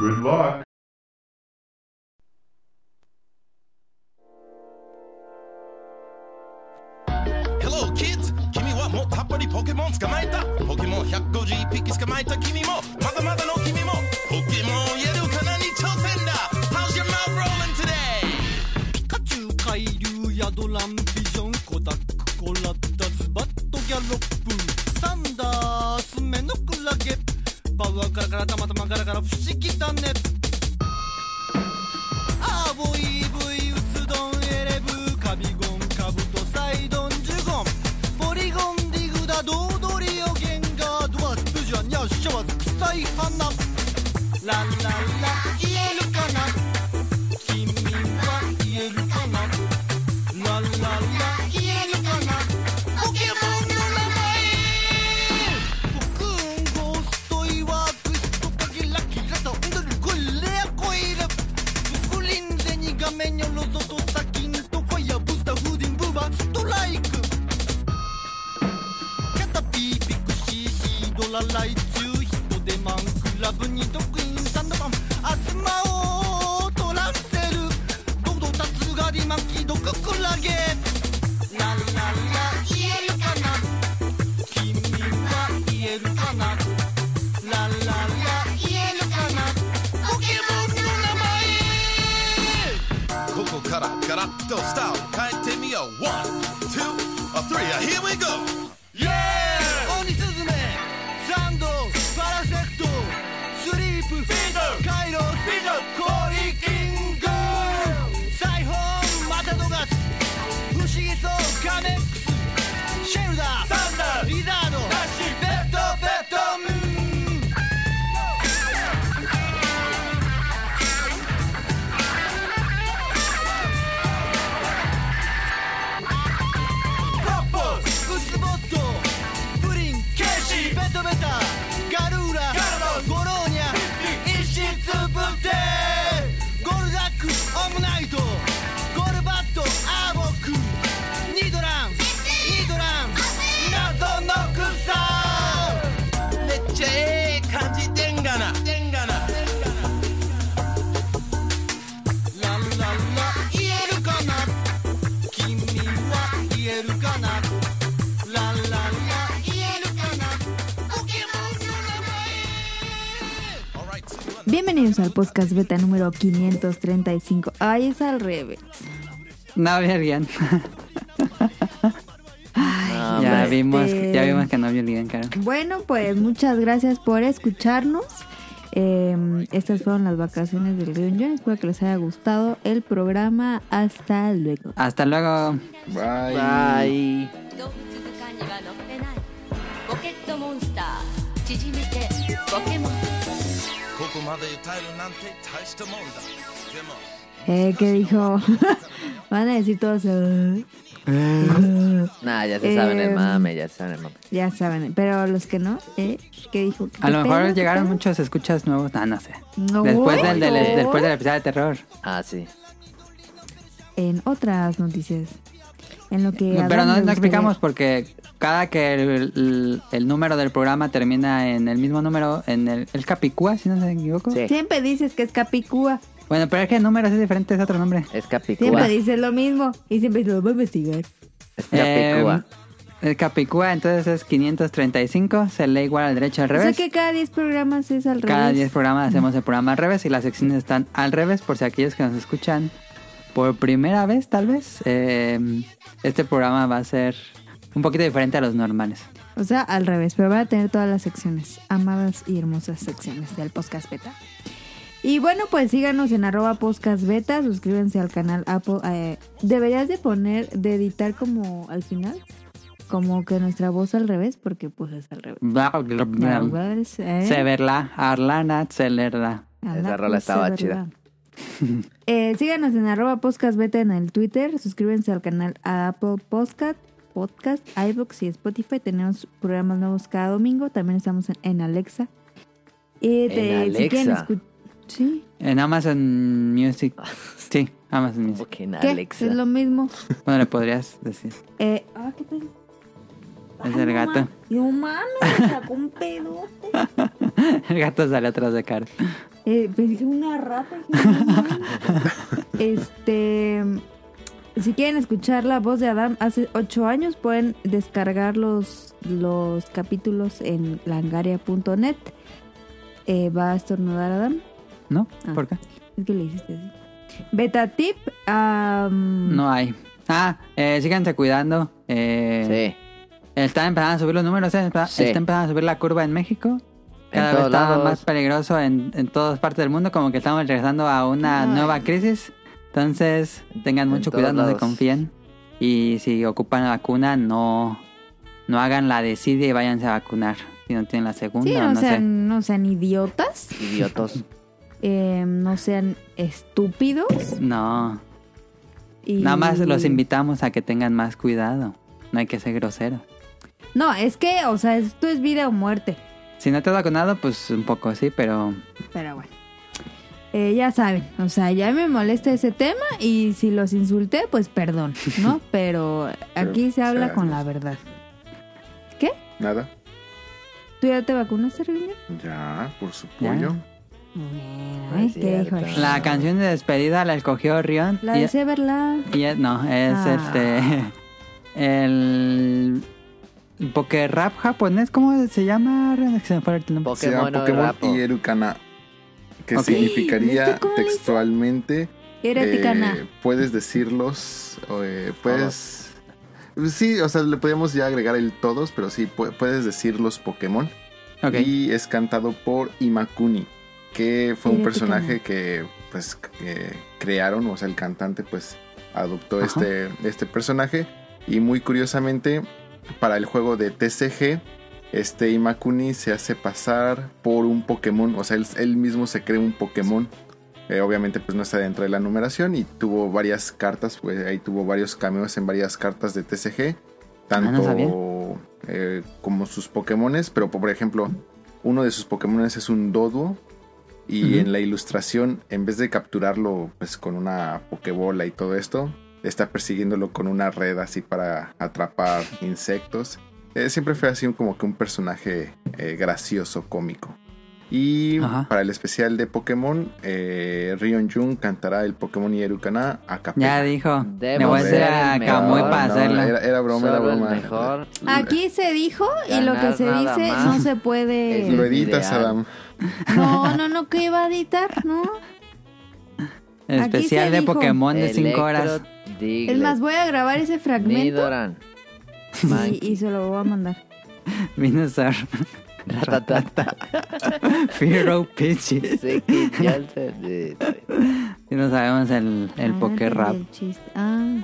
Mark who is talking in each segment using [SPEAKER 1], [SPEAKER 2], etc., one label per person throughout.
[SPEAKER 1] Good luck.
[SPEAKER 2] Hello kids. 君はもうたっぷりポケモン捕まえた。ポケモン151匹捕まえた君も。まだまだの君も。ポケモンやるかなに挑戦だ。How's your mouth rolling today?
[SPEAKER 3] ピカチュウ海流ヤドランビジョンコダックコラッタズバットギャロップサンダース目のクラゲパワーカラカラたまたまガラガラ不思議だね。アーボイブイウツドンエレブカビゴンカブトサイドンジュゴン。ポリゴンディグダドードリオゲンガードワスプジュアニャッシャワズ臭い花。ランランラ言えるかな？
[SPEAKER 2] la bonne idée.
[SPEAKER 4] Bienvenidos al podcast beta número 535. Ay, es al revés.
[SPEAKER 5] No, bien.
[SPEAKER 4] Ay,
[SPEAKER 5] ya
[SPEAKER 4] este-
[SPEAKER 5] vimos, ya vimos que no vio el guión, claro.
[SPEAKER 4] Bueno, pues muchas gracias por escucharnos. Eh, estas fueron las vacaciones del Río John. Espero que les haya gustado el programa. Hasta luego.
[SPEAKER 5] Hasta luego.
[SPEAKER 6] Bye.
[SPEAKER 7] 動物図鑑には載ってないポケットモンスター縮めてポケモン
[SPEAKER 4] Eh, ¿Qué dijo? Van a decir todos. "Ah".
[SPEAKER 6] Nah, ya se saben el
[SPEAKER 4] Em,
[SPEAKER 6] mame, ya se saben el mame.
[SPEAKER 4] Ya saben, pero los que no, ¿eh? ¿Qué dijo?
[SPEAKER 5] A lo
[SPEAKER 4] ¿Qué
[SPEAKER 5] mejor
[SPEAKER 4] pedo? ¿Qué
[SPEAKER 5] llegaron
[SPEAKER 4] pedo?
[SPEAKER 5] muchos escuchas nuevos. No, no sé.
[SPEAKER 4] No,
[SPEAKER 5] Después del, del, después del episodio de terror.
[SPEAKER 6] Ah, sí.
[SPEAKER 4] En otras noticias. En lo que.
[SPEAKER 5] No,
[SPEAKER 4] a
[SPEAKER 5] pero no, explicamos porque cada que el, el- el número del programa termina en el mismo número, en el, el Capicúa, si no me equivoco.
[SPEAKER 6] Sí.
[SPEAKER 4] Siempre dices que es Capicúa.
[SPEAKER 5] Bueno, pero es que el número es diferente, es otro nombre.
[SPEAKER 6] Es
[SPEAKER 4] Siempre
[SPEAKER 6] Capicúa.
[SPEAKER 4] dices lo mismo. Y siempre lo voy a investigar.
[SPEAKER 6] Es Capicúa.
[SPEAKER 5] Eh, el Capicúa entonces es 535, se lee igual al derecho al
[SPEAKER 4] O sea
[SPEAKER 5] revés.
[SPEAKER 4] que cada 10 programas es al
[SPEAKER 5] Cada
[SPEAKER 4] revés.
[SPEAKER 5] 10 programas hacemos el programa al revés y las secciones están al revés por si aquellos que nos escuchan por primera vez tal vez. eh, este programa va a ser un poquito diferente a los normales.
[SPEAKER 4] O sea, al revés. Pero van a tener todas las secciones. Amadas y hermosas secciones del podcast beta. Y bueno, pues síganos en arroba podcast beta. Suscríbanse al canal Apple. eh, deberías de poner, de editar como al final. Como que nuestra voz al revés. Porque pues es al revés. ¿Eh?
[SPEAKER 5] Severla, Arlana, Celerla.
[SPEAKER 4] A
[SPEAKER 6] Esa
[SPEAKER 4] la
[SPEAKER 6] rola estaba
[SPEAKER 4] cosa,
[SPEAKER 6] chida.
[SPEAKER 4] Eh, síganos en arroba podcast beta en el Twitter. Suscríbanse al canal a Apple Podcast, Podcast, iVoox y Spotify. Tenemos programas nuevos cada domingo. También estamos en, en Alexa. Y
[SPEAKER 6] ¿En
[SPEAKER 4] Si quieren
[SPEAKER 6] Alexa?
[SPEAKER 4] escu- Sí.
[SPEAKER 5] En Amazon Music. Sí, Amazon Music.
[SPEAKER 6] Ok, en
[SPEAKER 4] ¿Qué?
[SPEAKER 6] Alexa.
[SPEAKER 4] Es lo mismo.
[SPEAKER 5] Bueno, le podrías decir.
[SPEAKER 4] Eh, ah, ¿qué?
[SPEAKER 5] Es el gato.
[SPEAKER 4] No mames, me sacó un pedo.
[SPEAKER 5] El gato sale atrás de Caro.
[SPEAKER 4] Eh, pensé una rata. este. Si quieren escuchar la voz de Adam hace ocho años, pueden descargar los, los capítulos en langaria.net. Eh, ¿Va a estornudar Adam?
[SPEAKER 5] ¿No?
[SPEAKER 4] Ah.
[SPEAKER 5] ¿Por qué?
[SPEAKER 4] Es que le hiciste así. Beta tip.
[SPEAKER 5] No hay. Ah, eh, síganse cuidando. Eh,
[SPEAKER 6] Sí.
[SPEAKER 5] Están empezando a subir los números, eh, está,
[SPEAKER 6] Sí.
[SPEAKER 5] está empezando a subir la curva en México.
[SPEAKER 6] En
[SPEAKER 5] Cada vez está
[SPEAKER 6] lados.
[SPEAKER 5] más peligroso en, en todas partes del mundo, como que estamos regresando a una
[SPEAKER 4] Ay.
[SPEAKER 5] nueva crisis. Entonces, tengan
[SPEAKER 6] En
[SPEAKER 5] mucho cuidado, no se confíen. Y si ocupan la vacuna, no, no hagan la desidia y váyanse a vacunar. Si no tienen la segunda,
[SPEAKER 4] sí, no,
[SPEAKER 5] no
[SPEAKER 4] sean, no sean idiotas.
[SPEAKER 6] Idiotos.
[SPEAKER 4] eh, no sean estúpidos.
[SPEAKER 5] No,
[SPEAKER 4] y-
[SPEAKER 5] nada más los invitamos a que tengan más cuidado. No hay que ser groseros.
[SPEAKER 4] No, es que, o sea, esto es vida o muerte.
[SPEAKER 5] Si no te has vacunado, pues un poco sí, pero
[SPEAKER 4] Pero bueno. Eh, ya saben, o sea, ya me molesta ese tema y si los insulté, pues perdón, ¿no? Pero aquí se habla
[SPEAKER 1] sea,
[SPEAKER 4] con la verdad.
[SPEAKER 1] Nada.
[SPEAKER 4] ¿Tú ya te vacunaste, Reviño?
[SPEAKER 1] Ya, por su
[SPEAKER 5] Ya.
[SPEAKER 1] pollo.
[SPEAKER 4] Bueno,
[SPEAKER 6] es
[SPEAKER 4] ¿eh? ¿qué dijo?
[SPEAKER 6] cierto.
[SPEAKER 5] la canción de despedida la escogió Rion.
[SPEAKER 4] La
[SPEAKER 5] y-
[SPEAKER 4] de Severla.
[SPEAKER 5] Y es- no, es
[SPEAKER 4] Ah.
[SPEAKER 5] este. El. Poké rap japonés, ¿cómo se llama? Se
[SPEAKER 1] llama
[SPEAKER 6] Pokémon, Rapo.
[SPEAKER 1] Irukana. Que significaría textualmente. Eh, puedes decirlos. eh, puedes. Sí, o sea, le podríamos ya agregar el todos, pero sí, pu- puedes decir los Pokémon.
[SPEAKER 5] Ok.
[SPEAKER 1] Y es cantado por Imakuni, que fue un personaje que pues que crearon, o sea, el cantante pues adoptó
[SPEAKER 5] Ajá.
[SPEAKER 1] este, este personaje. Y muy curiosamente, para el juego de TCG, este Imakuni se hace pasar por un Pokémon, o sea, él, él mismo se cree un Pokémon. Eh, obviamente pues no está dentro de la numeración y tuvo varias cartas, pues ahí tuvo varios cameos en varias cartas de TCG. Tanto
[SPEAKER 5] Ah, no
[SPEAKER 1] eh, como sus Pokémones, pero por ejemplo, uno de sus Pokémones es un Doduo. Y en la ilustración, en vez de capturarlo pues con una Pokébola y todo esto, está persiguiéndolo con una red así para atrapar insectos. Eh, siempre fue así como que un personaje eh, gracioso, cómico. Y
[SPEAKER 5] Ajá.
[SPEAKER 1] para el especial de Pokémon, eh, Rion Jun cantará el Pokémon Yerukana a capella.
[SPEAKER 5] Ya dijo. Le voy a hacer
[SPEAKER 6] ser
[SPEAKER 5] a. Kamui
[SPEAKER 1] No,
[SPEAKER 5] para
[SPEAKER 1] no,
[SPEAKER 5] hacerlo.
[SPEAKER 1] Era, era broma, era
[SPEAKER 6] Solo
[SPEAKER 1] broma.
[SPEAKER 6] mejor.
[SPEAKER 4] Aquí se dijo y lo que se dice
[SPEAKER 6] más.
[SPEAKER 4] no se puede.
[SPEAKER 1] Lo editas. Adam.
[SPEAKER 4] No, no, no, que iba a editar, ¿no.
[SPEAKER 5] El especial de
[SPEAKER 4] dijo.
[SPEAKER 5] Pokémon de 5 horas.
[SPEAKER 6] Diglett.
[SPEAKER 4] Es más, voy a grabar ese fragmento
[SPEAKER 6] Nidoran.
[SPEAKER 4] y, y se lo voy a mandar.
[SPEAKER 5] Venusaur.
[SPEAKER 6] Ratatata.
[SPEAKER 5] Firo
[SPEAKER 6] eh,
[SPEAKER 5] Si no sabemos el, el
[SPEAKER 4] Ah, entendí
[SPEAKER 5] Rap.
[SPEAKER 4] el chiste. Ah,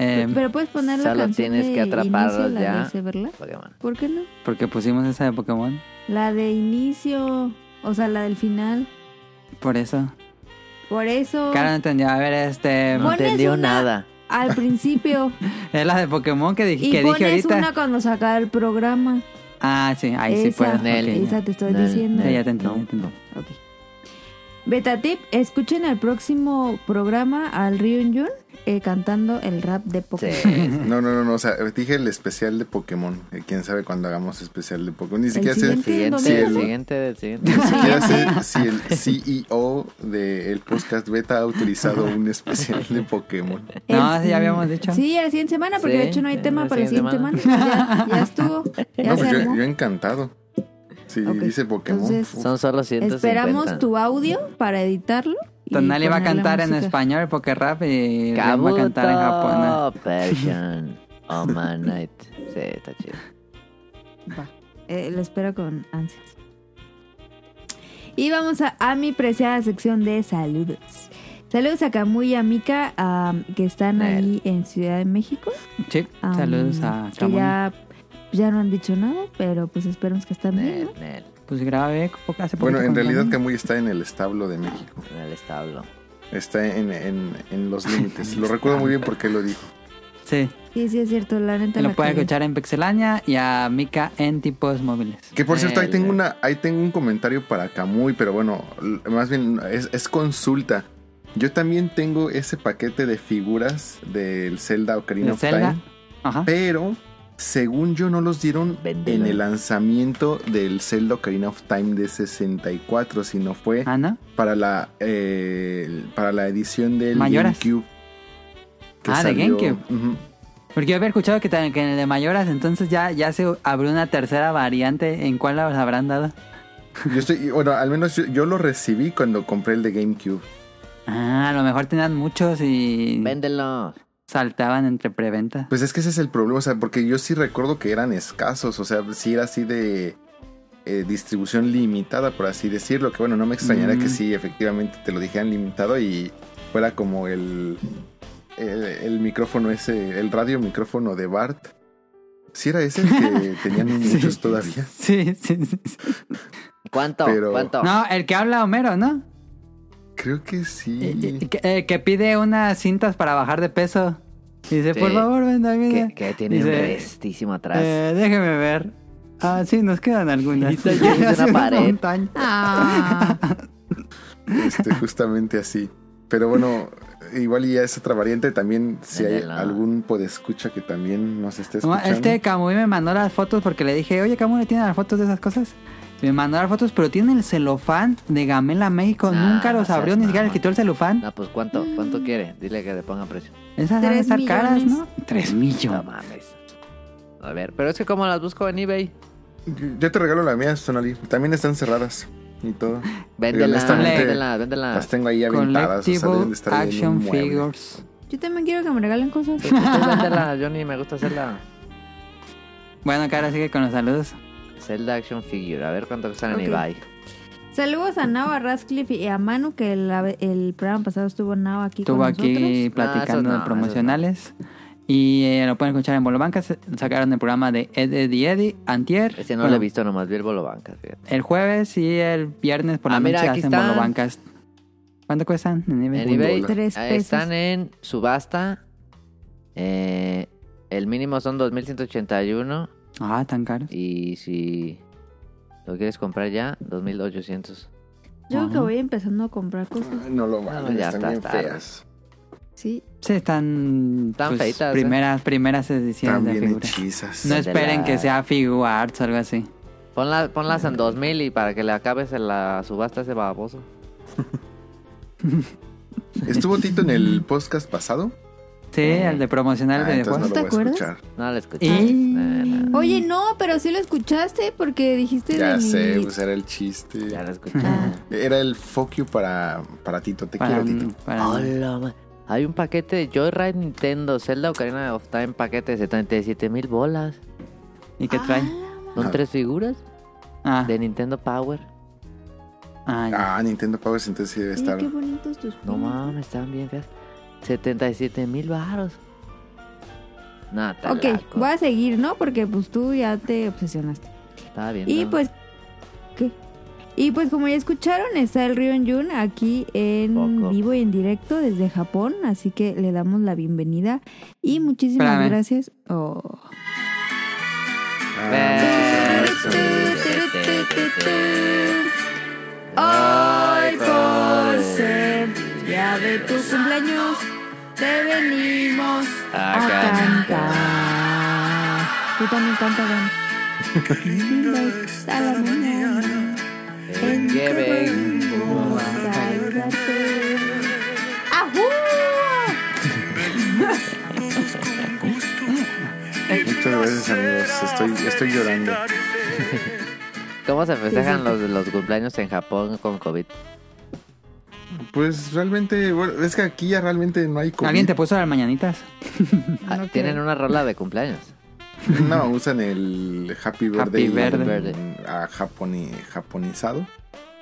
[SPEAKER 5] Eh,
[SPEAKER 4] pero puedes poner la
[SPEAKER 6] Solo tienes que atraparlos ya.
[SPEAKER 4] de Severla.
[SPEAKER 6] Pokémon.
[SPEAKER 4] ¿Por qué no?
[SPEAKER 5] porque pusimos esa de Pokémon.
[SPEAKER 4] La de inicio, o sea, la del final.
[SPEAKER 5] Por eso.
[SPEAKER 4] Por eso,
[SPEAKER 5] Cara no entendió. A ver, este.
[SPEAKER 6] No entendió
[SPEAKER 4] una-
[SPEAKER 6] nada.
[SPEAKER 4] al principio.
[SPEAKER 5] Es la de Pokémon que, dije
[SPEAKER 4] y
[SPEAKER 5] que dije
[SPEAKER 4] pones
[SPEAKER 5] ahorita.
[SPEAKER 4] una cuando saca el programa.
[SPEAKER 5] Ah, sí, ahí sí
[SPEAKER 4] Esa.
[SPEAKER 5] puedo.
[SPEAKER 6] Nel.
[SPEAKER 5] ok, ya.
[SPEAKER 4] Esa te estoy
[SPEAKER 6] Nel,
[SPEAKER 4] diciendo.
[SPEAKER 5] Sí, ya te entendí,
[SPEAKER 6] No,
[SPEAKER 5] ya te entendí.
[SPEAKER 4] Ok. Beta tip, escuchen el próximo programa al Ryun Jun eh, cantando el rap de Pokémon.
[SPEAKER 6] Sí.
[SPEAKER 1] No, no, no, no, o sea, dije el especial de Pokémon. Eh, Quién sabe cuándo hagamos especial de Pokémon. Ni siquiera sé,
[SPEAKER 4] siguiente domingo,
[SPEAKER 6] el
[SPEAKER 4] ¿no?
[SPEAKER 6] siguiente, del siguiente.
[SPEAKER 1] ni siquiera sé si el CEO del podcast beta ha autorizado un especial de Pokémon.
[SPEAKER 5] No,
[SPEAKER 4] El-
[SPEAKER 5] sí, ya habíamos dicho.
[SPEAKER 4] Sí, la siguiente semana, porque
[SPEAKER 6] Sí,
[SPEAKER 4] de hecho no hay tema para la
[SPEAKER 6] siguiente
[SPEAKER 4] semana. Ya, ya estuvo. Ya
[SPEAKER 1] No,
[SPEAKER 4] se
[SPEAKER 1] pues yo,
[SPEAKER 4] armó.
[SPEAKER 1] yo encantado. Si
[SPEAKER 4] Ok,
[SPEAKER 1] dice Pokémon.
[SPEAKER 4] entonces-.
[SPEAKER 6] Son solo 150.
[SPEAKER 4] Esperamos tu audio para editarlo.
[SPEAKER 5] Tonali va a cantar en español Poké Rap y Rion va a cantar en japonés.
[SPEAKER 6] Kabuto Persian. Oh man night. Sí, está chido.
[SPEAKER 4] Va. Eh, lo espero con ansias. Y vamos a, a mi preciada sección de saludos. Saludos a Camuy y a Mika, que están ahí en Ciudad de México.
[SPEAKER 5] Sí, saludos a
[SPEAKER 4] Que
[SPEAKER 5] Camuy.
[SPEAKER 4] ya, ya no han dicho nada, pero pues esperemos que estén bien. ¿no?
[SPEAKER 5] Pues grabé poco- hace
[SPEAKER 1] Bueno, en realidad
[SPEAKER 5] Camuy.
[SPEAKER 1] Está en el establo de México.
[SPEAKER 6] En el establo.
[SPEAKER 1] Está en, en, en los límites. Lo recuerdo muy bien porque lo dijo.
[SPEAKER 5] Sí,
[SPEAKER 4] Sí, sí, es cierto, la neta.
[SPEAKER 5] lo pueden escuchar en Pixelania y a Mika en tipos móviles.
[SPEAKER 1] Que por cierto, ahí tengo una, ahí tengo un comentario para Camuy, pero bueno, más bien es, es consulta. Yo también tengo ese paquete de figuras del Zelda Ocarina
[SPEAKER 5] ¿De
[SPEAKER 1] of
[SPEAKER 5] Zelda?
[SPEAKER 1] Time,
[SPEAKER 5] Ajá.
[SPEAKER 1] pero según yo no los dieron en el lanzamiento del Zelda Ocarina of Time de 64, sino fue
[SPEAKER 5] Ah,
[SPEAKER 1] para la eh, para la edición del
[SPEAKER 5] Mayoras.
[SPEAKER 1] GameCube.
[SPEAKER 5] Ah, de GameCube. Porque yo había escuchado que, en el de Mayoras entonces ya, ya se abrió una tercera variante. ¿En cuál las habrán dado?
[SPEAKER 1] Yo estoy, bueno, al menos yo, yo lo recibí cuando compré el de GameCube.
[SPEAKER 5] Ah, a lo mejor tenían muchos y
[SPEAKER 6] Véndelo.
[SPEAKER 5] Saltaban entre preventa.
[SPEAKER 1] Pues es que ese es el problema, o sea, porque yo sí recuerdo que eran escasos, o sea, sí era así de eh, distribución limitada, por así decirlo, que bueno, no me extrañaría
[SPEAKER 5] Mm.
[SPEAKER 1] que sí, efectivamente te lo dijeran limitado y fuera como el, el, el micrófono ese, el radio micrófono de Bart. Sí era ese el que tenían muchos todavía.
[SPEAKER 5] Sí, sí, sí. sí.
[SPEAKER 6] ¿Cuánto?
[SPEAKER 1] Pero-
[SPEAKER 6] ¿Cuánto?
[SPEAKER 5] No, el que habla Homero, ¿no?
[SPEAKER 1] Creo que
[SPEAKER 5] Eh,
[SPEAKER 1] sí.
[SPEAKER 5] eh, Que, eh, que pide unas cintas para bajar de peso. Y dice,
[SPEAKER 6] Sí.
[SPEAKER 5] por favor, ven David.
[SPEAKER 6] Que, que tiene un
[SPEAKER 5] Dice,
[SPEAKER 6] atrás.
[SPEAKER 5] Eh, déjeme ver. Ah, sí, nos quedan algunas.
[SPEAKER 6] Y
[SPEAKER 5] Hace
[SPEAKER 6] una pared.
[SPEAKER 4] Ah,
[SPEAKER 1] Este, justamente así. Pero bueno, igual ya es otra variante también, si hay algún podescucha que también nos esté
[SPEAKER 5] No,
[SPEAKER 1] escuchando.
[SPEAKER 5] Este Camuy me mandó las fotos porque le dije, oye, Camuy, ¿tiene las fotos de esas cosas? Me mandó las fotos, pero tiene el celofán de Gamela México.
[SPEAKER 6] Ah,
[SPEAKER 5] Nunca
[SPEAKER 6] no
[SPEAKER 5] los abrió, ni siquiera le quitó el celofán.
[SPEAKER 6] No, pues ¿cuánto? ¿Cuánto quiere? Dile que le ponga precio.
[SPEAKER 5] Esas van a
[SPEAKER 4] Tres
[SPEAKER 5] estar caras. ¿no? Tres
[SPEAKER 6] No
[SPEAKER 5] millones.
[SPEAKER 6] mames. A ver, pero es que como las busco en eBay.
[SPEAKER 1] Yo te regalo la mía, Sonali. También están cerradas y todo.
[SPEAKER 6] Véndela, véndela, véndela.
[SPEAKER 1] Las tengo ahí aventadas. O sea, deben de estar
[SPEAKER 5] Action. Figures.
[SPEAKER 4] yo también quiero que me regalen cosas.
[SPEAKER 6] Pues tú véndela, Johnny, me gusta hacerla.
[SPEAKER 5] Bueno, cara, sigue con los saludos.
[SPEAKER 6] Zelda Action Figure. A ver cuánto cuestan
[SPEAKER 4] Ok.
[SPEAKER 6] en eBay.
[SPEAKER 4] Saludos a Nao, a Radcliffe y a Manu, que el, el programa pasado estuvo Nao aquí
[SPEAKER 5] Estuvo
[SPEAKER 4] con
[SPEAKER 5] aquí
[SPEAKER 4] nosotros.
[SPEAKER 5] platicando
[SPEAKER 6] Ah,
[SPEAKER 5] de
[SPEAKER 6] eso no,
[SPEAKER 5] promocionales. Y eh, lo pueden escuchar en Bolo Bancas. Sacaron el programa de Ed, Eddie Eddie, Antier.
[SPEAKER 6] Ese no
[SPEAKER 5] Bueno,
[SPEAKER 6] lo he visto, nomás vi el bolo bancas, fíjate.
[SPEAKER 5] El jueves y el viernes por la
[SPEAKER 6] Ah, mira,
[SPEAKER 5] noche
[SPEAKER 6] aquí
[SPEAKER 5] hacen
[SPEAKER 6] están.
[SPEAKER 5] Bolo Bancas. ¿Cuánto cuestan en eBay?
[SPEAKER 4] Tres pesos.
[SPEAKER 6] están en subasta. Eh, el mínimo son 2.181.
[SPEAKER 5] Ah, tan caros.
[SPEAKER 6] Y si lo quieres comprar ya, 2.800.
[SPEAKER 4] Yo creo que voy empezando a comprar cosas.
[SPEAKER 1] No lo valen,
[SPEAKER 6] ya
[SPEAKER 1] están
[SPEAKER 6] está
[SPEAKER 1] bien feas.
[SPEAKER 4] Sí.
[SPEAKER 5] Sí, están,
[SPEAKER 6] Están
[SPEAKER 5] pues,
[SPEAKER 6] feitas, ¿eh?
[SPEAKER 5] primeras, primeras ediciones
[SPEAKER 1] Están
[SPEAKER 5] de
[SPEAKER 1] bien
[SPEAKER 5] figuras.
[SPEAKER 1] hechizas.
[SPEAKER 5] No esperen
[SPEAKER 6] la-
[SPEAKER 5] que sea Figu Arts o algo así.
[SPEAKER 6] Ponla- ponlas en 2.000 y para que le acabes en la subasta a ese baboso.
[SPEAKER 1] ¿Estuvo Tito en el podcast pasado?
[SPEAKER 5] Sí, el de promocional
[SPEAKER 1] Ah,
[SPEAKER 5] de
[SPEAKER 1] no lo
[SPEAKER 4] ¿te
[SPEAKER 1] voy a
[SPEAKER 4] acuerdas?
[SPEAKER 1] escuchar.
[SPEAKER 6] No la escuché. Eh, no,
[SPEAKER 4] Oye, no, pero sí lo escuchaste porque dijiste
[SPEAKER 1] Ya
[SPEAKER 4] de
[SPEAKER 1] sé,
[SPEAKER 4] mi...
[SPEAKER 1] pues era el chiste.
[SPEAKER 6] ya la escuché.
[SPEAKER 4] Ah.
[SPEAKER 1] Era el fuck you para, para Tito. Te
[SPEAKER 5] para,
[SPEAKER 1] quiero, Tito.
[SPEAKER 5] para-
[SPEAKER 6] Hola, Hay un paquete de Joyride Nintendo Zelda Ocarina of Time paquete de 77 mil bolas.
[SPEAKER 5] ¿Y qué trae?
[SPEAKER 6] Son
[SPEAKER 1] Ah.
[SPEAKER 6] tres figuras
[SPEAKER 5] Ah,
[SPEAKER 6] de Nintendo Power.
[SPEAKER 5] ah.
[SPEAKER 1] Ah, Nintendo Power entonces sí debe estar.
[SPEAKER 4] qué bonitos tus
[SPEAKER 6] No mames, estaban bien feas. 77 mil baros. No, está
[SPEAKER 4] Ok, voy a seguir, ¿no? Porque pues tú ya te obsesionaste.
[SPEAKER 6] Estaba bien.
[SPEAKER 4] Y
[SPEAKER 6] ¿no?
[SPEAKER 4] pues, ¿qué? Y pues como ya escucharon, está el Rion Jun aquí en
[SPEAKER 6] Poco.
[SPEAKER 4] vivo y en directo desde Japón, así que le damos la bienvenida y muchísimas
[SPEAKER 5] Espérame.
[SPEAKER 4] gracias. Oh. Hoy por ser día de tu cumpleaños, te venimos a,
[SPEAKER 6] A
[SPEAKER 4] cantar. Tú también canta, a la mañana. En
[SPEAKER 6] que vengo
[SPEAKER 4] a.
[SPEAKER 1] Muchas gracias, amigos. Estoy, estoy llorando.
[SPEAKER 6] ¿Cómo se festejan los, los cumpleaños en Japón con COVID?
[SPEAKER 1] Pues realmente, bueno, es que aquí ya realmente no hay COVID.
[SPEAKER 5] ¿Alguien te puso las mañanitas?
[SPEAKER 6] Ah,
[SPEAKER 4] No
[SPEAKER 6] Tienen
[SPEAKER 4] creo.
[SPEAKER 6] una rola de cumpleaños.
[SPEAKER 1] No, usan el Happy Birthday
[SPEAKER 5] Birthday.
[SPEAKER 1] en- a japoni- japonizado.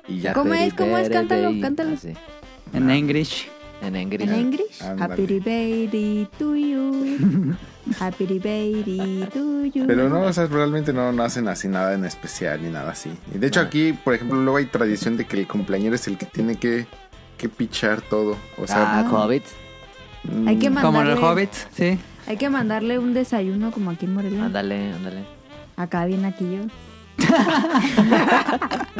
[SPEAKER 1] Y ya.
[SPEAKER 4] ¿Cómo
[SPEAKER 6] Happy
[SPEAKER 4] es? ¿Cómo es? Cántalo,
[SPEAKER 6] birthday.
[SPEAKER 4] cántalo.
[SPEAKER 6] Así,
[SPEAKER 5] En English.
[SPEAKER 6] en English.
[SPEAKER 4] En English. Happy birthday to you. Happy birthday to you.
[SPEAKER 1] Pero no, o sea, realmente no, no hacen así nada en especial ni nada así. Y de hecho
[SPEAKER 6] Ah.
[SPEAKER 1] aquí, por ejemplo, luego hay tradición de que el cumpleañero es el que tiene que, que pichar todo. O sea,
[SPEAKER 6] ah, COVID.
[SPEAKER 1] mm,
[SPEAKER 4] Hay que ma-
[SPEAKER 5] Como los
[SPEAKER 4] Mandarle-
[SPEAKER 5] hobbits, sí.
[SPEAKER 4] Hay que mandarle un desayuno como aquí en Morelia.
[SPEAKER 6] Ándale, ándale.
[SPEAKER 4] Acá bien aquí yo.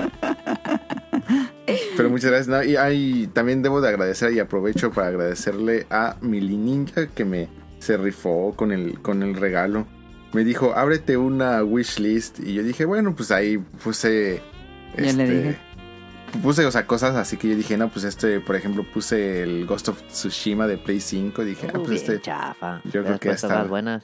[SPEAKER 1] Pero muchas gracias. No, y hay, también debo de agradecer y aprovecho para agradecerle a Mili Ninja que me se rifó con el, con el regalo. me dijo, ábrete una wishlist. Y yo dije, bueno, pues ahí puse.
[SPEAKER 5] Ya le
[SPEAKER 1] este,
[SPEAKER 5] dije.
[SPEAKER 1] Puse, o sea, cosas así que yo dije, no, pues este, por ejemplo, puse el Ghost of Tsushima de Play 5. Dije, ah, pues este,
[SPEAKER 6] chafa.
[SPEAKER 1] yo creo que está-
[SPEAKER 6] buenas.